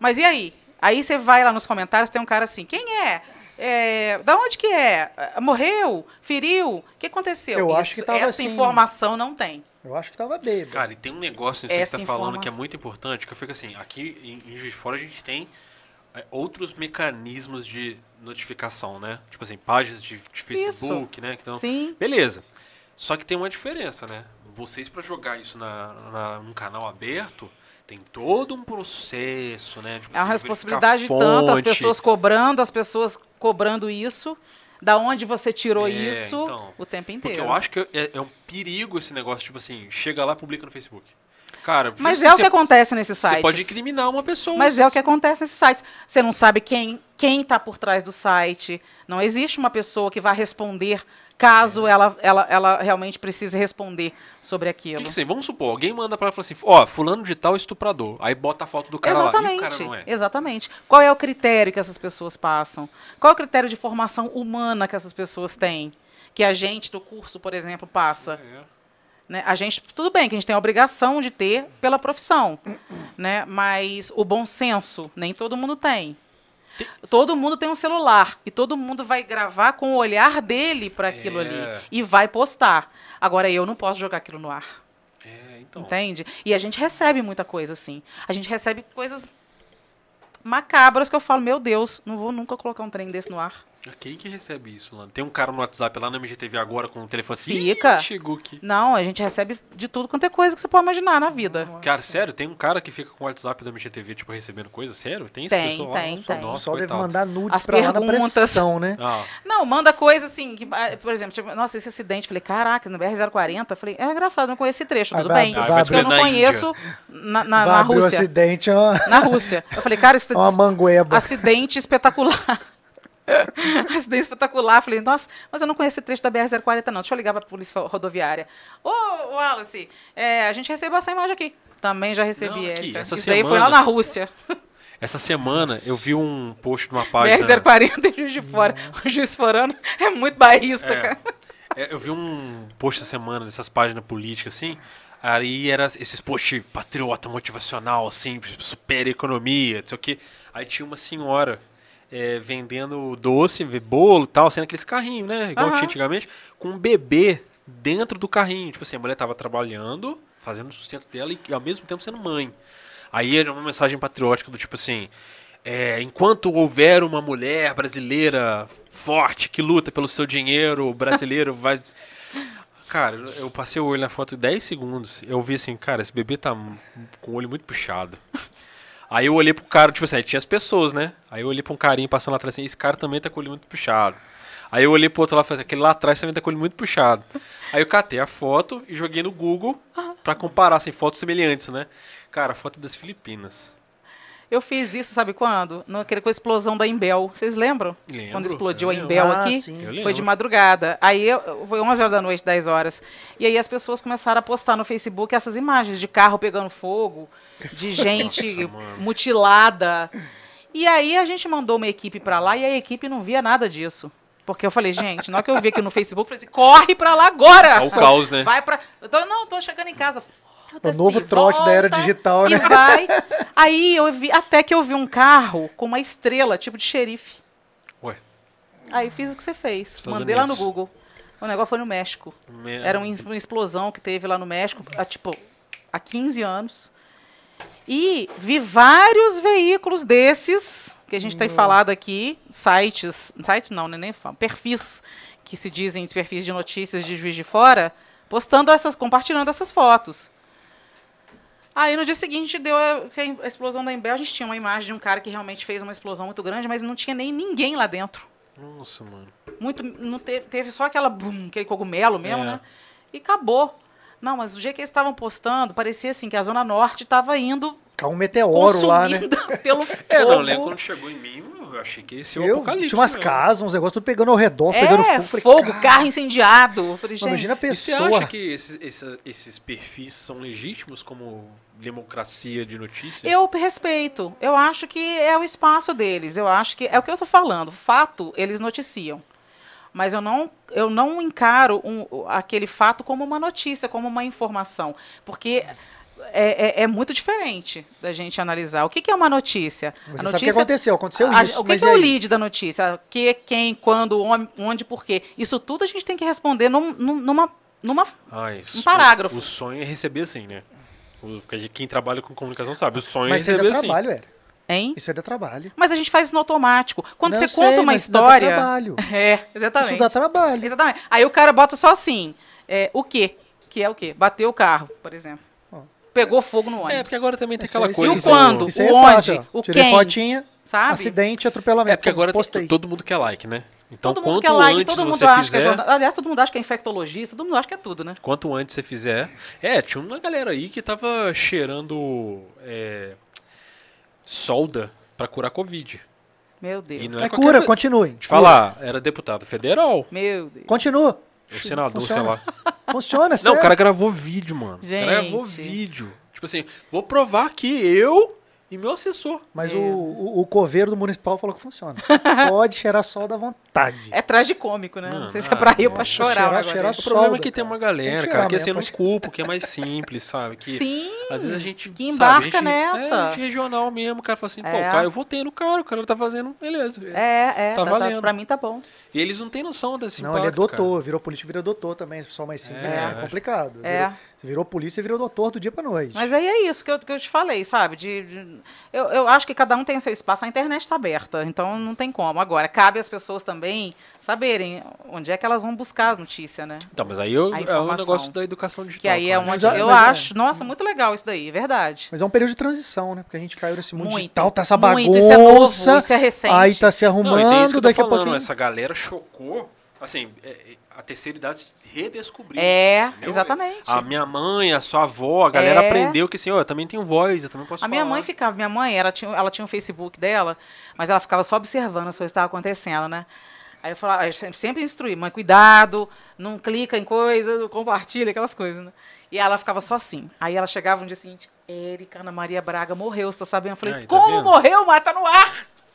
Mas e aí? Aí você vai lá nos comentários, tem um cara assim, quem é? É, da onde que é? Morreu? Feriu? O que aconteceu? Eu acho que tava essa assim- informação não tem. Eu acho que tava bêbado. Cara, e tem um negócio nisso que você tá falando que é muito importante, que eu fico assim, aqui em, em Juiz de Fora a gente tem é, outros mecanismos de notificação, né? Tipo assim, páginas de, de Facebook, né? Que tão- Sim. Beleza. Só que tem uma diferença, né? Vocês pra jogar isso na, na, num canal aberto, tem todo um processo, né? Tipo É uma assim, responsabilidade tanto, as pessoas cobrando, as pessoas cobrando isso. Da onde você tirou É, isso então. o tempo inteiro. Porque eu acho que é, é um perigo esse negócio, tipo assim, chega lá e publica no Facebook. Cara, Mas é o que acontece nesses sites. Você pode incriminar uma pessoa. Mas é o que acontece nesses sites. Você não sabe quem quem está por trás do site. Não existe uma pessoa que vai responder caso ela, ela, ela realmente precise responder sobre aquilo. que, que assim, vamos supor, alguém manda pra ela e fala assim, ó, fulano de tal é estuprador. Aí bota a foto do cara lá. E o Exatamente, cara não é. exatamente. Qual é o critério que essas pessoas passam? Qual é o critério de formação humana que essas pessoas têm? Que a gente do curso, por exemplo, passa. É. né? A gente, tudo bem que a gente tem a obrigação de ter pela profissão, né? Mas o bom senso nem todo mundo tem. Tem- Todo mundo tem um celular e todo mundo vai gravar com o olhar dele para aquilo É. ali e vai postar. Agora eu não posso jogar aquilo no ar, É, então. entende? E a gente recebe muita coisa assim. A gente recebe coisas macabras que eu falo, meu Deus, não vou nunca colocar um trem desse no ar. Quem que recebe isso, Lano? Tem um cara no WhatsApp lá na MGTV agora com o telefone assim. Fica. "Ih, Chegou aqui. Não, a gente recebe de tudo quanto é coisa que você pode imaginar na vida. Cara, sério, tem um cara que fica com o WhatsApp da MGTV, tipo, recebendo coisa? Sério? Tem esse Tem, pessoal lá? tem, Nossa, tem. O Nossa, pessoal deve mandar nudes As pra lá na perguntas. pressão, né? Ah, Não, manda coisa assim, que, ah, por exemplo, tipo, nossa, esse acidente, falei, caraca, no BR-040, falei, é engraçado, não conheço esse trecho, Aí tudo vai- bem, vai porque eu não na conheço na, na, Vai na Rússia, acidente, é uma, na Rússia. Eu falei, cara, isso é uma mangueba. acidente espetacular. acidente espetacular, falei, nossa, mas eu não conheço esse trecho da BR-040 não, deixa eu ligar pra polícia rodoviária. Ô, Wallace, é, a gente recebeu essa imagem aqui. Também já recebi, Não, aqui, essa Isso daí foi lá semana- na Rússia. essa semana eu vi um post numa página. BR-040 em Juiz de Fora. O Juiz Forano é muito bairrista, É. cara. É, eu vi um post essa semana dessas páginas políticas, assim. Aí era esses posts patriota, motivacional, assim, super economia, não sei o quê. Aí tinha uma senhora é, vendendo doce, bolo e tal, sendo aqueles carrinhos, né? Igual Aham. tinha antigamente, com um bebê dentro do carrinho. Tipo assim, a mulher tava trabalhando, fazendo o sustento dela e ao mesmo tempo sendo mãe. Aí era uma mensagem patriótica do tipo assim. é, enquanto houver uma mulher brasileira forte que luta pelo seu dinheiro, o brasileiro vai. Cara, eu passei o olho na foto 10 segundos. Eu vi assim, cara, esse bebê tá com o olho muito puxado. Aí eu olhei pro cara, tipo assim, tinha as pessoas, né? Aí eu olhei pra um carinha passando lá atrás assim, esse cara também tá com o olho muito puxado. Aí eu olhei pro outro lá e falei, aquele lá atrás também tá com o olho muito puxado. Aí eu catei a foto e joguei no Google pra comparar, assim, fotos semelhantes, né? Cara, foto das Filipinas. Eu fiz isso, sabe quando? Naquele com a explosão da Imbel. Vocês lembram? Lembro, Quando explodiu a. Imbel Ah, aqui? sim. Foi de madrugada. Aí eu- foi 11 horas da noite, 10 horas. E aí as pessoas começaram a postar no Facebook essas imagens de carro pegando fogo, de gente Nossa, mutilada. E aí a gente mandou uma equipe pra lá e a equipe não via nada disso. Porque eu falei, gente, na hora que eu vi aqui no Facebook, eu falei assim, corre pra lá agora! Tá o caos, né? Vai pra. Não, tô chegando em casa. O novo trote da era digital, E né? vai. Aí eu vi, até que eu vi um carro com uma estrela, tipo de xerife. Ué, Aí fiz o que você fez. Estados Mandei lá no Unidos. Google. O negócio foi no México. me- Era um uma, explosão que teve lá no México, há, tipo, há 15 anos. E vi vários veículos desses, que a gente tem falado aqui, sites, sites não, né, nem falo, perfis, que se dizem perfis de notícias de Juiz de Fora, postando essas, compartilhando essas fotos. Aí no dia seguinte deu a, a explosão da Embel, a gente tinha uma imagem de um cara que realmente fez uma explosão muito grande, mas não tinha nem ninguém lá dentro Nossa, mano. muito não teve, teve só aquela bum, aquele cogumelo mesmo, É. né? E acabou. Não, mas o jeito que eles estavam postando, parecia assim que a zona norte estava indo Caiu um meteoro lá, né? pelo fogo. É, não, lembro quando chegou em mim, eu achei que esse é o Eu, apocalipse. tinha umas mesmo. casas, uns negócios tudo pegando ao redor, É, pegando fogo. Falei, fogo, "Cara, carro incendiado. Falei, gente, Imagina a E você pessoa. acha que esses, esses, esses perfis são legítimos como democracia de notícia? eu respeito. Eu acho que é o espaço deles. Eu acho que é o que eu tô falando. Fato, eles noticiam. Mas eu não, eu não encaro um- aquele fato como uma notícia, como uma informação. Porque é, é- é muito diferente da gente analisar. O que, que é uma notícia? Você sabe o que aconteceu, aconteceu A- isso. o que, mas que é o lead da notícia? Que, quem, quando, onde, por quê? Isso tudo a gente tem que responder num- num- numa, numa. Ah, isso. Um parágrafo. O, o sonho é receber assim, né? O, quem trabalha com comunicação sabe. O sonho Mas é isso receber é assim. trabalho, era. Hein? Isso é trabalho. Mas a gente faz isso no automático. Quando Não, você eu sei, conta uma mas isso dá história. trabalho. É, exatamente. Isso dá trabalho. Exatamente. Aí o cara bota só assim: é, o quê? Que é o quê? Bateu o carro, por exemplo. Pegou fogo no ônibus. É, porque agora também tem Isso aquela coisa. E o isso do- quando? Isso o é onde? O Tirei quem? fotinha, Sabe? acidente, atropelamento. É, porque agora postei. todo mundo quer like, né? Então, todo mundo quanto like, antes todo mundo você acha que é fizer, jornal... Aliás, todo mundo acha que é infectologista, todo mundo acha que é tudo, né? quanto antes você fizer. É, tinha uma galera aí que tava cheirando é, solda pra curar Covid. Meu Deus. E não é, É qualquer cura, continue. Te falar, era deputado federal, Meu Deus. Continua. Ou senador, Funciona. sei lá. Funciona, Não, sério. o cara gravou vídeo, mano. O cara gravou vídeo. Tipo assim, vou provar que eu e meu assessor. Mas É. o, o, o coveiro do municipal falou que funciona. Pode cheirar sol da vontade. É tragicômico, né? Não, Não, sei se ah, é pra rir ou pra nossa, chorar. cheirar- cheirar. O problema é que tem uma cara. Tem galera, que cara, que assim, eu não culpo, que é mais simples, sabe? Que Sim. às vezes a gente. que sabe, embarca a gente, nessa. É, gente regional mesmo, o cara fala assim, pô, É. cara, eu votei no cara, o cara tá fazendo, beleza. É, é. Tá Tá, valendo. pra mim tá bom. E eles não têm noção desse Não, impacto, ele é doutor, cara. virou político, virou doutor também. Pessoal mais simples É. é, complicado. É. Virou, virou polícia e virou doutor do dia pra noite. Mas aí é isso que eu, que eu te falei, sabe? De, de- eu, eu acho que cada um tem o seu espaço, a internet está aberta, então não tem como. Agora, cabe às pessoas também saberem onde é que elas vão buscar as notícias, né? Então, mas aí eu, A é o informação. negócio da educação digital. Que aí é onde Mas a- eu mas é- acho, nossa, muito legal isso daí, é verdade. Mas é um período de transição, né? Porque a gente caiu nesse mundo Muito, digital, tá essa bagunça. muito, isso é novo, isso é recente. Aí tá se Não, arrumando, e tem isso que eu tô daqui a falando, pouquinho. essa galera chocou, assim, é, é, a terceira idade redescobriu. É, entendeu? exatamente. A minha mãe, a sua avó, a galera É. aprendeu que assim, ó, eu também tenho voz, eu também posso A minha falar. mãe ficava, minha mãe, ela tinha, ela tinha um Facebook dela, mas ela ficava só observando as coisas que estavam acontecendo, né? Aí eu falava, eu sempre, sempre instruí, mãe, cuidado, não clica em coisa, não compartilha, aquelas coisas, né? E ela ficava só assim. Aí ela chegava no dia seguinte, Érica, Ana Maria Braga morreu, você tá sabendo? Eu falei, tá como vendo? morreu? Mas tá no ar!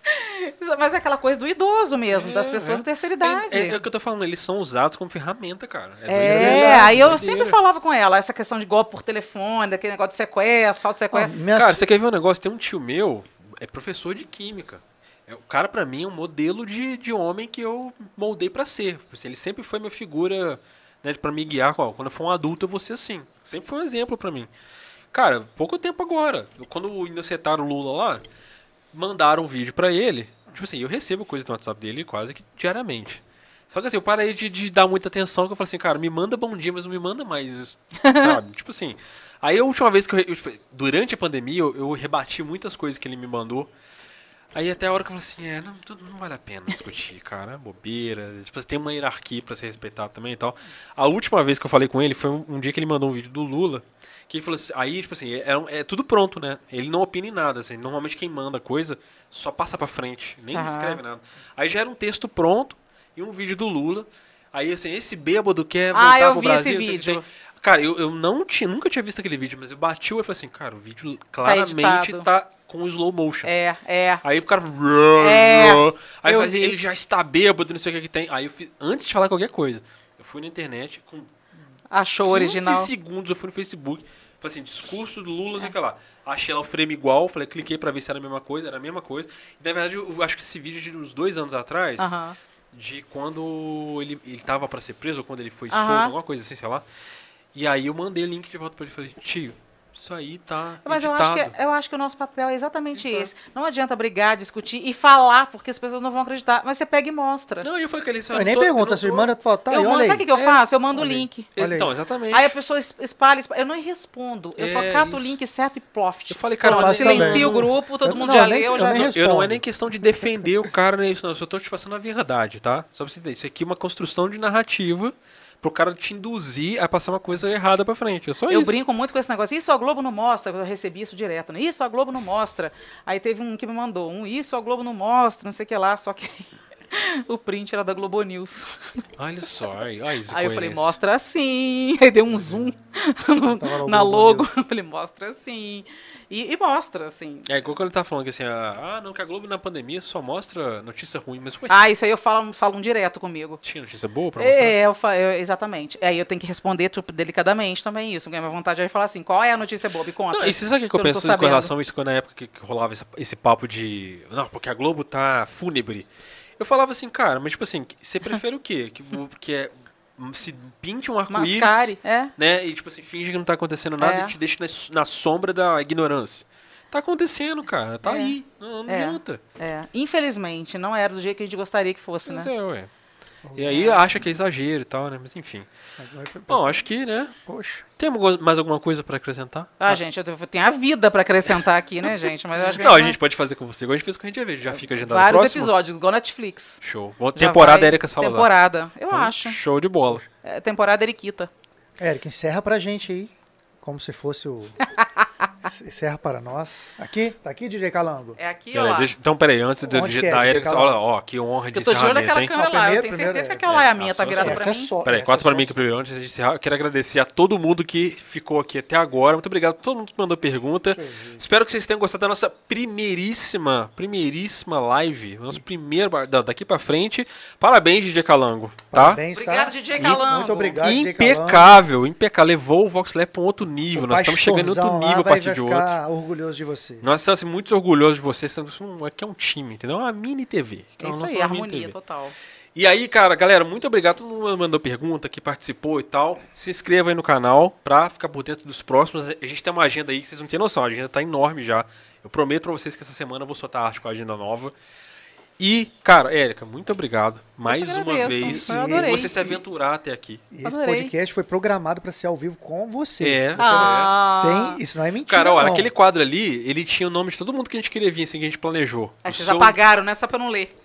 Mas é aquela coisa do idoso mesmo, das É, pessoas é. da terceira idade. É, é o que eu tô falando, eles são usados como ferramenta, cara. É, É, aí eu doideira. sempre falava com ela, essa questão de golpe por telefone, daquele negócio de sequestro, falta de sequestro. minha Cara, você quer ver um negócio? Tem um tio meu, é professor de química. É, o cara, pra mim, é um modelo de, de homem que eu moldei pra ser. Ele sempre foi minha figura né, pra me guiar. Ó, quando eu for um adulto, eu vou ser assim. Sempre foi um exemplo pra mim. Cara, pouco tempo agora. Eu, quando inocentaram o Lula lá, mandaram um vídeo pra ele. Tipo assim, eu recebo coisa no WhatsApp dele quase que diariamente. Só que assim, eu parei de, de dar muita atenção, que eu falei assim, cara, me manda bom dia, mas não me manda mais, sabe? tipo assim. Aí a última vez que eu, eu, tipo, durante a pandemia, eu, eu rebati muitas coisas que ele me mandou. Aí até a hora que eu falei assim, é, não, tudo não vale a pena discutir, cara, é bobeira. Tipo, tem uma hierarquia pra ser respeitado também e tal. A última vez que eu falei com ele foi um, um dia que ele mandou um vídeo do Lula, que falou assim, aí, tipo assim, é, é tudo pronto, né? Ele não opina em nada, assim. Normalmente quem manda coisa só passa pra frente, nem Aham. escreve nada. Aí já era um texto pronto e um vídeo do Lula. Aí, assim, esse bêbado quer Ah, voltar eu pro vi Brasil. esse vídeo. tem. Cara, eu, eu não tinha, nunca tinha visto aquele vídeo, mas eu bati e falei assim, cara, o vídeo claramente editado. tá com slow motion. É, é. Aí o cara. É, aí eu faz, vi. ele já está bêbado, não sei o que, que tem. Aí eu fiz, antes de falar qualquer coisa, eu fui na internet, com Achou 15 original. segundos eu fui no Facebook. Falei assim, discurso do Lula, não sei o que lá. Achei lá o frame igual, falei, cliquei pra ver se era a mesma coisa, era a mesma coisa. E na verdade, eu acho que esse vídeo é de uns dois anos atrás, Aham. de quando ele, ele tava pra ser preso, ou quando ele foi Aham. solto, alguma coisa assim, sei lá. E aí eu mandei o link de volta pra ele e falei, tio, isso aí tá Mas eu acho, que, eu acho que o nosso papel é exatamente Então. esse. Não adianta brigar, discutir e falar, porque as pessoas não vão acreditar. Mas você pega e mostra. Não, eu falei que ele Eu nem pergunta, sua irmã fala, tá eu mando, sabe o que, que eu É. faço? Eu mando o link. Então, exatamente. Aí a pessoa es- espalha, espalha. Eu não respondo. Eu só É, cato o isso. link certo e ploft. Eu falei, cara, Pronto, eu o grupo, todo eu- mundo não, já leu, eu já viu. Eu não é nem questão de defender o cara, nem isso, não. Eu só tô te passando a verdade, tá? Só pra você entender. Isso aqui é uma construção de narrativa pro cara te induzir a passar uma coisa errada pra frente. É só Eu isso. brinco muito com esse negócio. Isso a Globo não mostra. Eu recebi isso direto, né? Isso a Globo não mostra. Aí teve um que me mandou um. Isso a Globo não mostra, não sei o que lá. Só que o print era da Globo News. Olha só, aí, olha eu falei, mostra assim. Aí deu um zoom no- na logo. Eu falei, mostra assim. E, e mostra, assim. É igual quando ele tá falando que assim, ah, ah, não, que a Globo na pandemia só mostra notícia ruim, mas ué, Ah, isso aí eu falo, falam direto comigo. tinha notícia boa pra mostrar? É, eu fa- eu- exatamente. Aí eu tenho que responder tipo, delicadamente também isso. Minha vontade é falar assim, qual é a notícia boa? Me conta. Não, e você sabe o que, eu eu penso com relação a isso quando na época que, que rolava esse, esse papo de. Não, porque a Globo tá fúnebre. Eu falava assim, cara, mas tipo assim, você prefere o quê? Que, que é. Se pinte um arco-íris. É. né? E tipo assim, finge que não tá acontecendo nada É. e te deixa na, na sombra da ignorância. Tá acontecendo, cara. Tá É. aí. Não, não É. adianta. É. Infelizmente, não era do jeito que a gente gostaria que fosse, Mas né? é, ué. E aí acha que é exagero e tal, né? Mas enfim. Bom, acho que, né? Poxa. Tem mais alguma coisa pra acrescentar? Ah, gente, eu tenho- a vida pra acrescentar aqui, né, gente? Mas eu acho que Não, a gente pode fazer com você, igual a gente fez com a gente ver. Já fica agendado Vários próximo. episódios, igual Netflix. Show. Já temporada vai- Erika Salazar. Temporada, eu Então, acho. Show de bola. É, temporada Eriquita. Érica, encerra pra gente aí. Como se fosse o. encerra para nós. Aqui? Tá aqui, DJ Calango? É aqui, ó então, peraí, antes de, Onde é? Deixa Erika, eu olha, ó, que honra de Eu tô de olho encerramento, naquela câmera lá. Eu tenho certeza que é- aquela lá é a é, minha, a tá sua- virada pra é mim. só. Peraí, quatro é para mim que primeiro. Antes de encerrar, eu quero agradecer a todo mundo que ficou aqui até agora. Muito obrigado a todo mundo que mandou pergunta. Espero que vocês tenham gostado da nossa primeiríssima, primeiríssima live. Nosso primeiro, daqui pra frente. Parabéns, DJ Calango, tá? Parabéns, Obrigado, tá? DJ E- Calango. Muito obrigado, DJ Calango. Impecável, impecável. Levou o Voxlab pra um outro nível. Nós estamos chegando em outro nível a partir de outro. orgulhoso de você. Nós estamos assim, muito orgulhosos de vocês. Estamos, um- aqui é um time, entendeu? É uma mini TV. que É o isso aí, é harmonia TV. total. E aí, cara, galera, muito obrigado. Todo mundo mandou pergunta, que participou e tal. Se inscreva aí no canal pra ficar por dentro dos próximos. A gente tem uma agenda aí que vocês não têm noção. A agenda tá enorme já. Eu prometo pra vocês que essa semana eu vou soltar arte com a agenda nova. E, cara, Érica, muito obrigado mais uma vez por você se aventurar até aqui. E esse Adorei. podcast foi programado pra ser ao vivo com você. É, Você Ah. não- Sem, isso não é mentira. Cara, olha, aquele quadro ali, ele tinha o nome de todo mundo que a gente queria vir, assim, que a gente planejou. Aí O vocês seu- apagaram, né? Só pra não ler.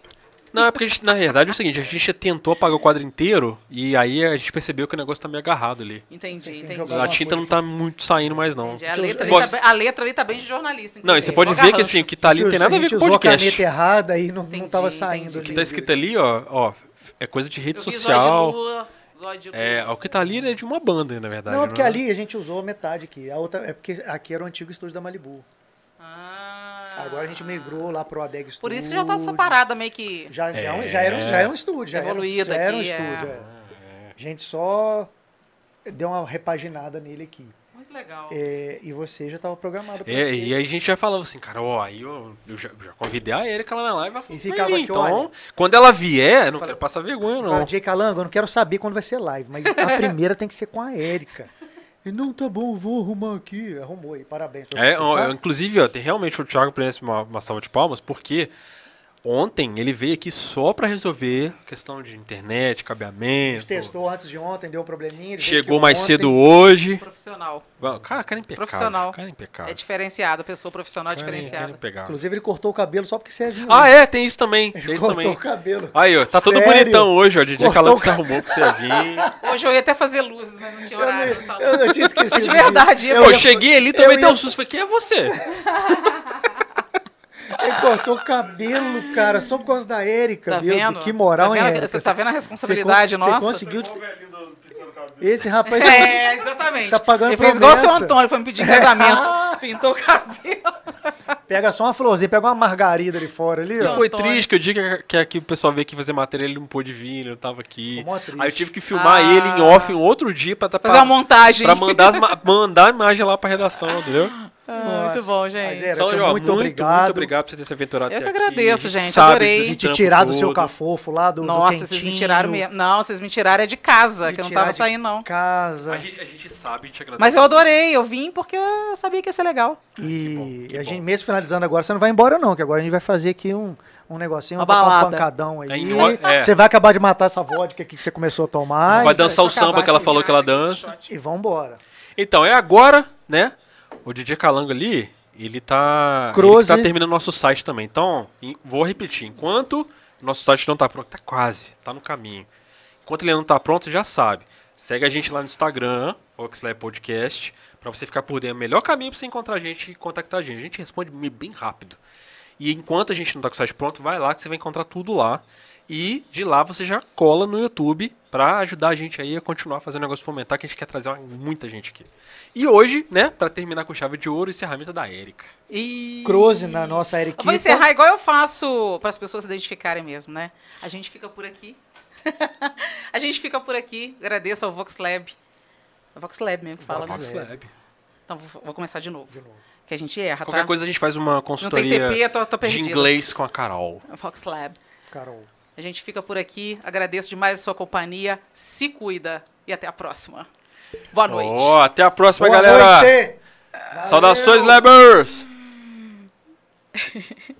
Não, é porque a gente, na verdade é o seguinte, a gente tentou apagar o quadro inteiro e aí a gente percebeu que o negócio tá meio agarrado ali. Entendi, entendi. A tinta não tá muito saindo mais, não. Entendi. A, letra ali tá, bem- a letra ali tá bem de jornalista. Não, e inclusive. você pode ver que assim, o que tá ali não tem nada a ver gente com usou a podcast. caneta errada e não, não Entendi, tava entendi. saindo. O que tá escrito ali, ó, ó, é coisa de rede social. É, o que tá ali é de uma banda, na verdade. Não, é porque é? ali a gente usou metade aqui. A outra é porque aqui era o antigo estúdio da Malibu. Ah. Agora a gente migrou lá pro Adeg Studio. Por isso que já tá essa parada meio que... Já, já, é um- É. já, era, um- já era um estúdio. Já Evoluído era, já era um aqui, é. estúdio. é. A gente só deu uma repaginada nele aqui. Muito legal. É, e você já estava programado pra É, e aí a gente já falava assim, cara, ó, aí eu, eu já, já convidei a Erika lá na live. ela falou, E ficava "Vai vir, aqui, então, olha." quando ela vier, eu não Fala- quero passar vergonha, não. Jay Calango, eu não quero saber quando vai ser live, mas a primeira tem que ser com a Érica. Ele, não, tá bom, vou arrumar aqui. Arrumou aí, parabéns. É, ó, tá? inclusive, ó, tem realmente o Thiago merece uma, uma salva de palmas, porque ontem ele veio aqui só pra resolver questão de internet, A gente cabeamento. testou antes de ontem, deu um probleminha. Chegou mais ontem. cedo hoje. Profissional. Cara, cara impecável. Profissional. Cara impecável. É diferenciado, pessoa profissional Cara, diferenciada. cara. Inclusive, ele cortou o cabelo só porque você é vinho. Ah, é, tem isso também. Tem Ele isso cortou também. o cabelo. Aí, ó, tá todo Sério? bonitão hoje, ó. DJ Cortou Calango o se arrumou pra você vir. Hoje eu ia até fazer luzes, mas não tinha Eu, horário no não, salão. eu não tinha esquecido. De verdade, eu ia- cheguei ali também, eu tem um susto. Falei, quem é você? Ele cortou o cabelo, cara, só por causa da Érica, Tá viu? vendo? Que moral, tá hein, vendo? Érica? Você tá vendo a Você responsabilidade você nossa? conseguiu... Pintando cabelo. Esse rapaz... É, exatamente. Tá pagando Ele fez igual o seu. Antônio, foi me pedir casamento. Pintou o cabelo. Pega só uma florzinha, pega uma margarida ali fora, ali, ó. foi Antônio. triste que o dia que, que aqui o pessoal veio aqui fazer matéria, ele não pôde vir, ele não tava aqui. Aí eu tive que filmar Ah. ele em off em outro dia pra, tá- Fazer uma montagem. pra mandar, as ma- mandar a imagem lá pra redação, entendeu? Ah, muito bom, gente. Érica, Então, ó, muito, muito, obrigado. muito obrigado por você ter se aventurado Eu até que aqui. agradeço, A gente, sabe adorei. De trampo tirar do seu cafofo lá, do, do Nossa, quentinho. vocês me tiraram mesmo. Não, vocês me tiraram é de casa, De que eu não tava de saindo, não. Casa. A gente, a gente sabe, a gente agradece. Mas eu adorei, eu vim porque eu sabia que ia ser legal. E bom, que a bom. gente, mesmo finalizando agora, você não vai embora não, que agora a gente vai fazer aqui um, um negocinho, Uma um papo- um balada. pancadão aí. É, é. Você vai acabar de matar essa vodka aqui que você começou a tomar Vai e, dançar o samba que ela falou que ela dança. e vambora. Então, é agora, né? O DJ Calango ali, ele tá. Ele tá terminando nosso site também. Então, em- vou repetir. Enquanto nosso site não tá pronto, tá quase, tá no caminho. Enquanto ele não tá pronto, você já sabe. Segue a gente lá no Instagram, Foxlab Podcast, pra você ficar por dentro. O melhor caminho pra você encontrar a gente e contactar a gente. A gente responde bem rápido. E enquanto a gente não tá com o site pronto, vai lá que você vai encontrar tudo lá. E de lá você já cola no YouTube pra ajudar a gente aí a continuar fazendo o negócio fomentar, que a gente quer trazer uma- muita gente aqui. E hoje, né, pra terminar com chave de ouro, encerramento da Érica. E... Croze na nossa Eu Eriquita. vou encerrar igual eu faço para as pessoas se identificarem mesmo, né? A gente fica por aqui. a gente fica por aqui. Agradeço ao Vox Lab. É o Vox Lab mesmo que fala, né? Vox Lab. Então vou, vou começar de novo. De novo. Que a gente erra, Qualquer tá? coisa a gente faz uma Não tem consultoria TP, eu tô, tô de inglês com a Carol. Vox Lab. Carol. A gente fica por aqui. Agradeço demais a sua companhia. Se cuida e até a próxima. Boa noite. Ó, até a próxima, Boa galera. noite! Saudações, Labers!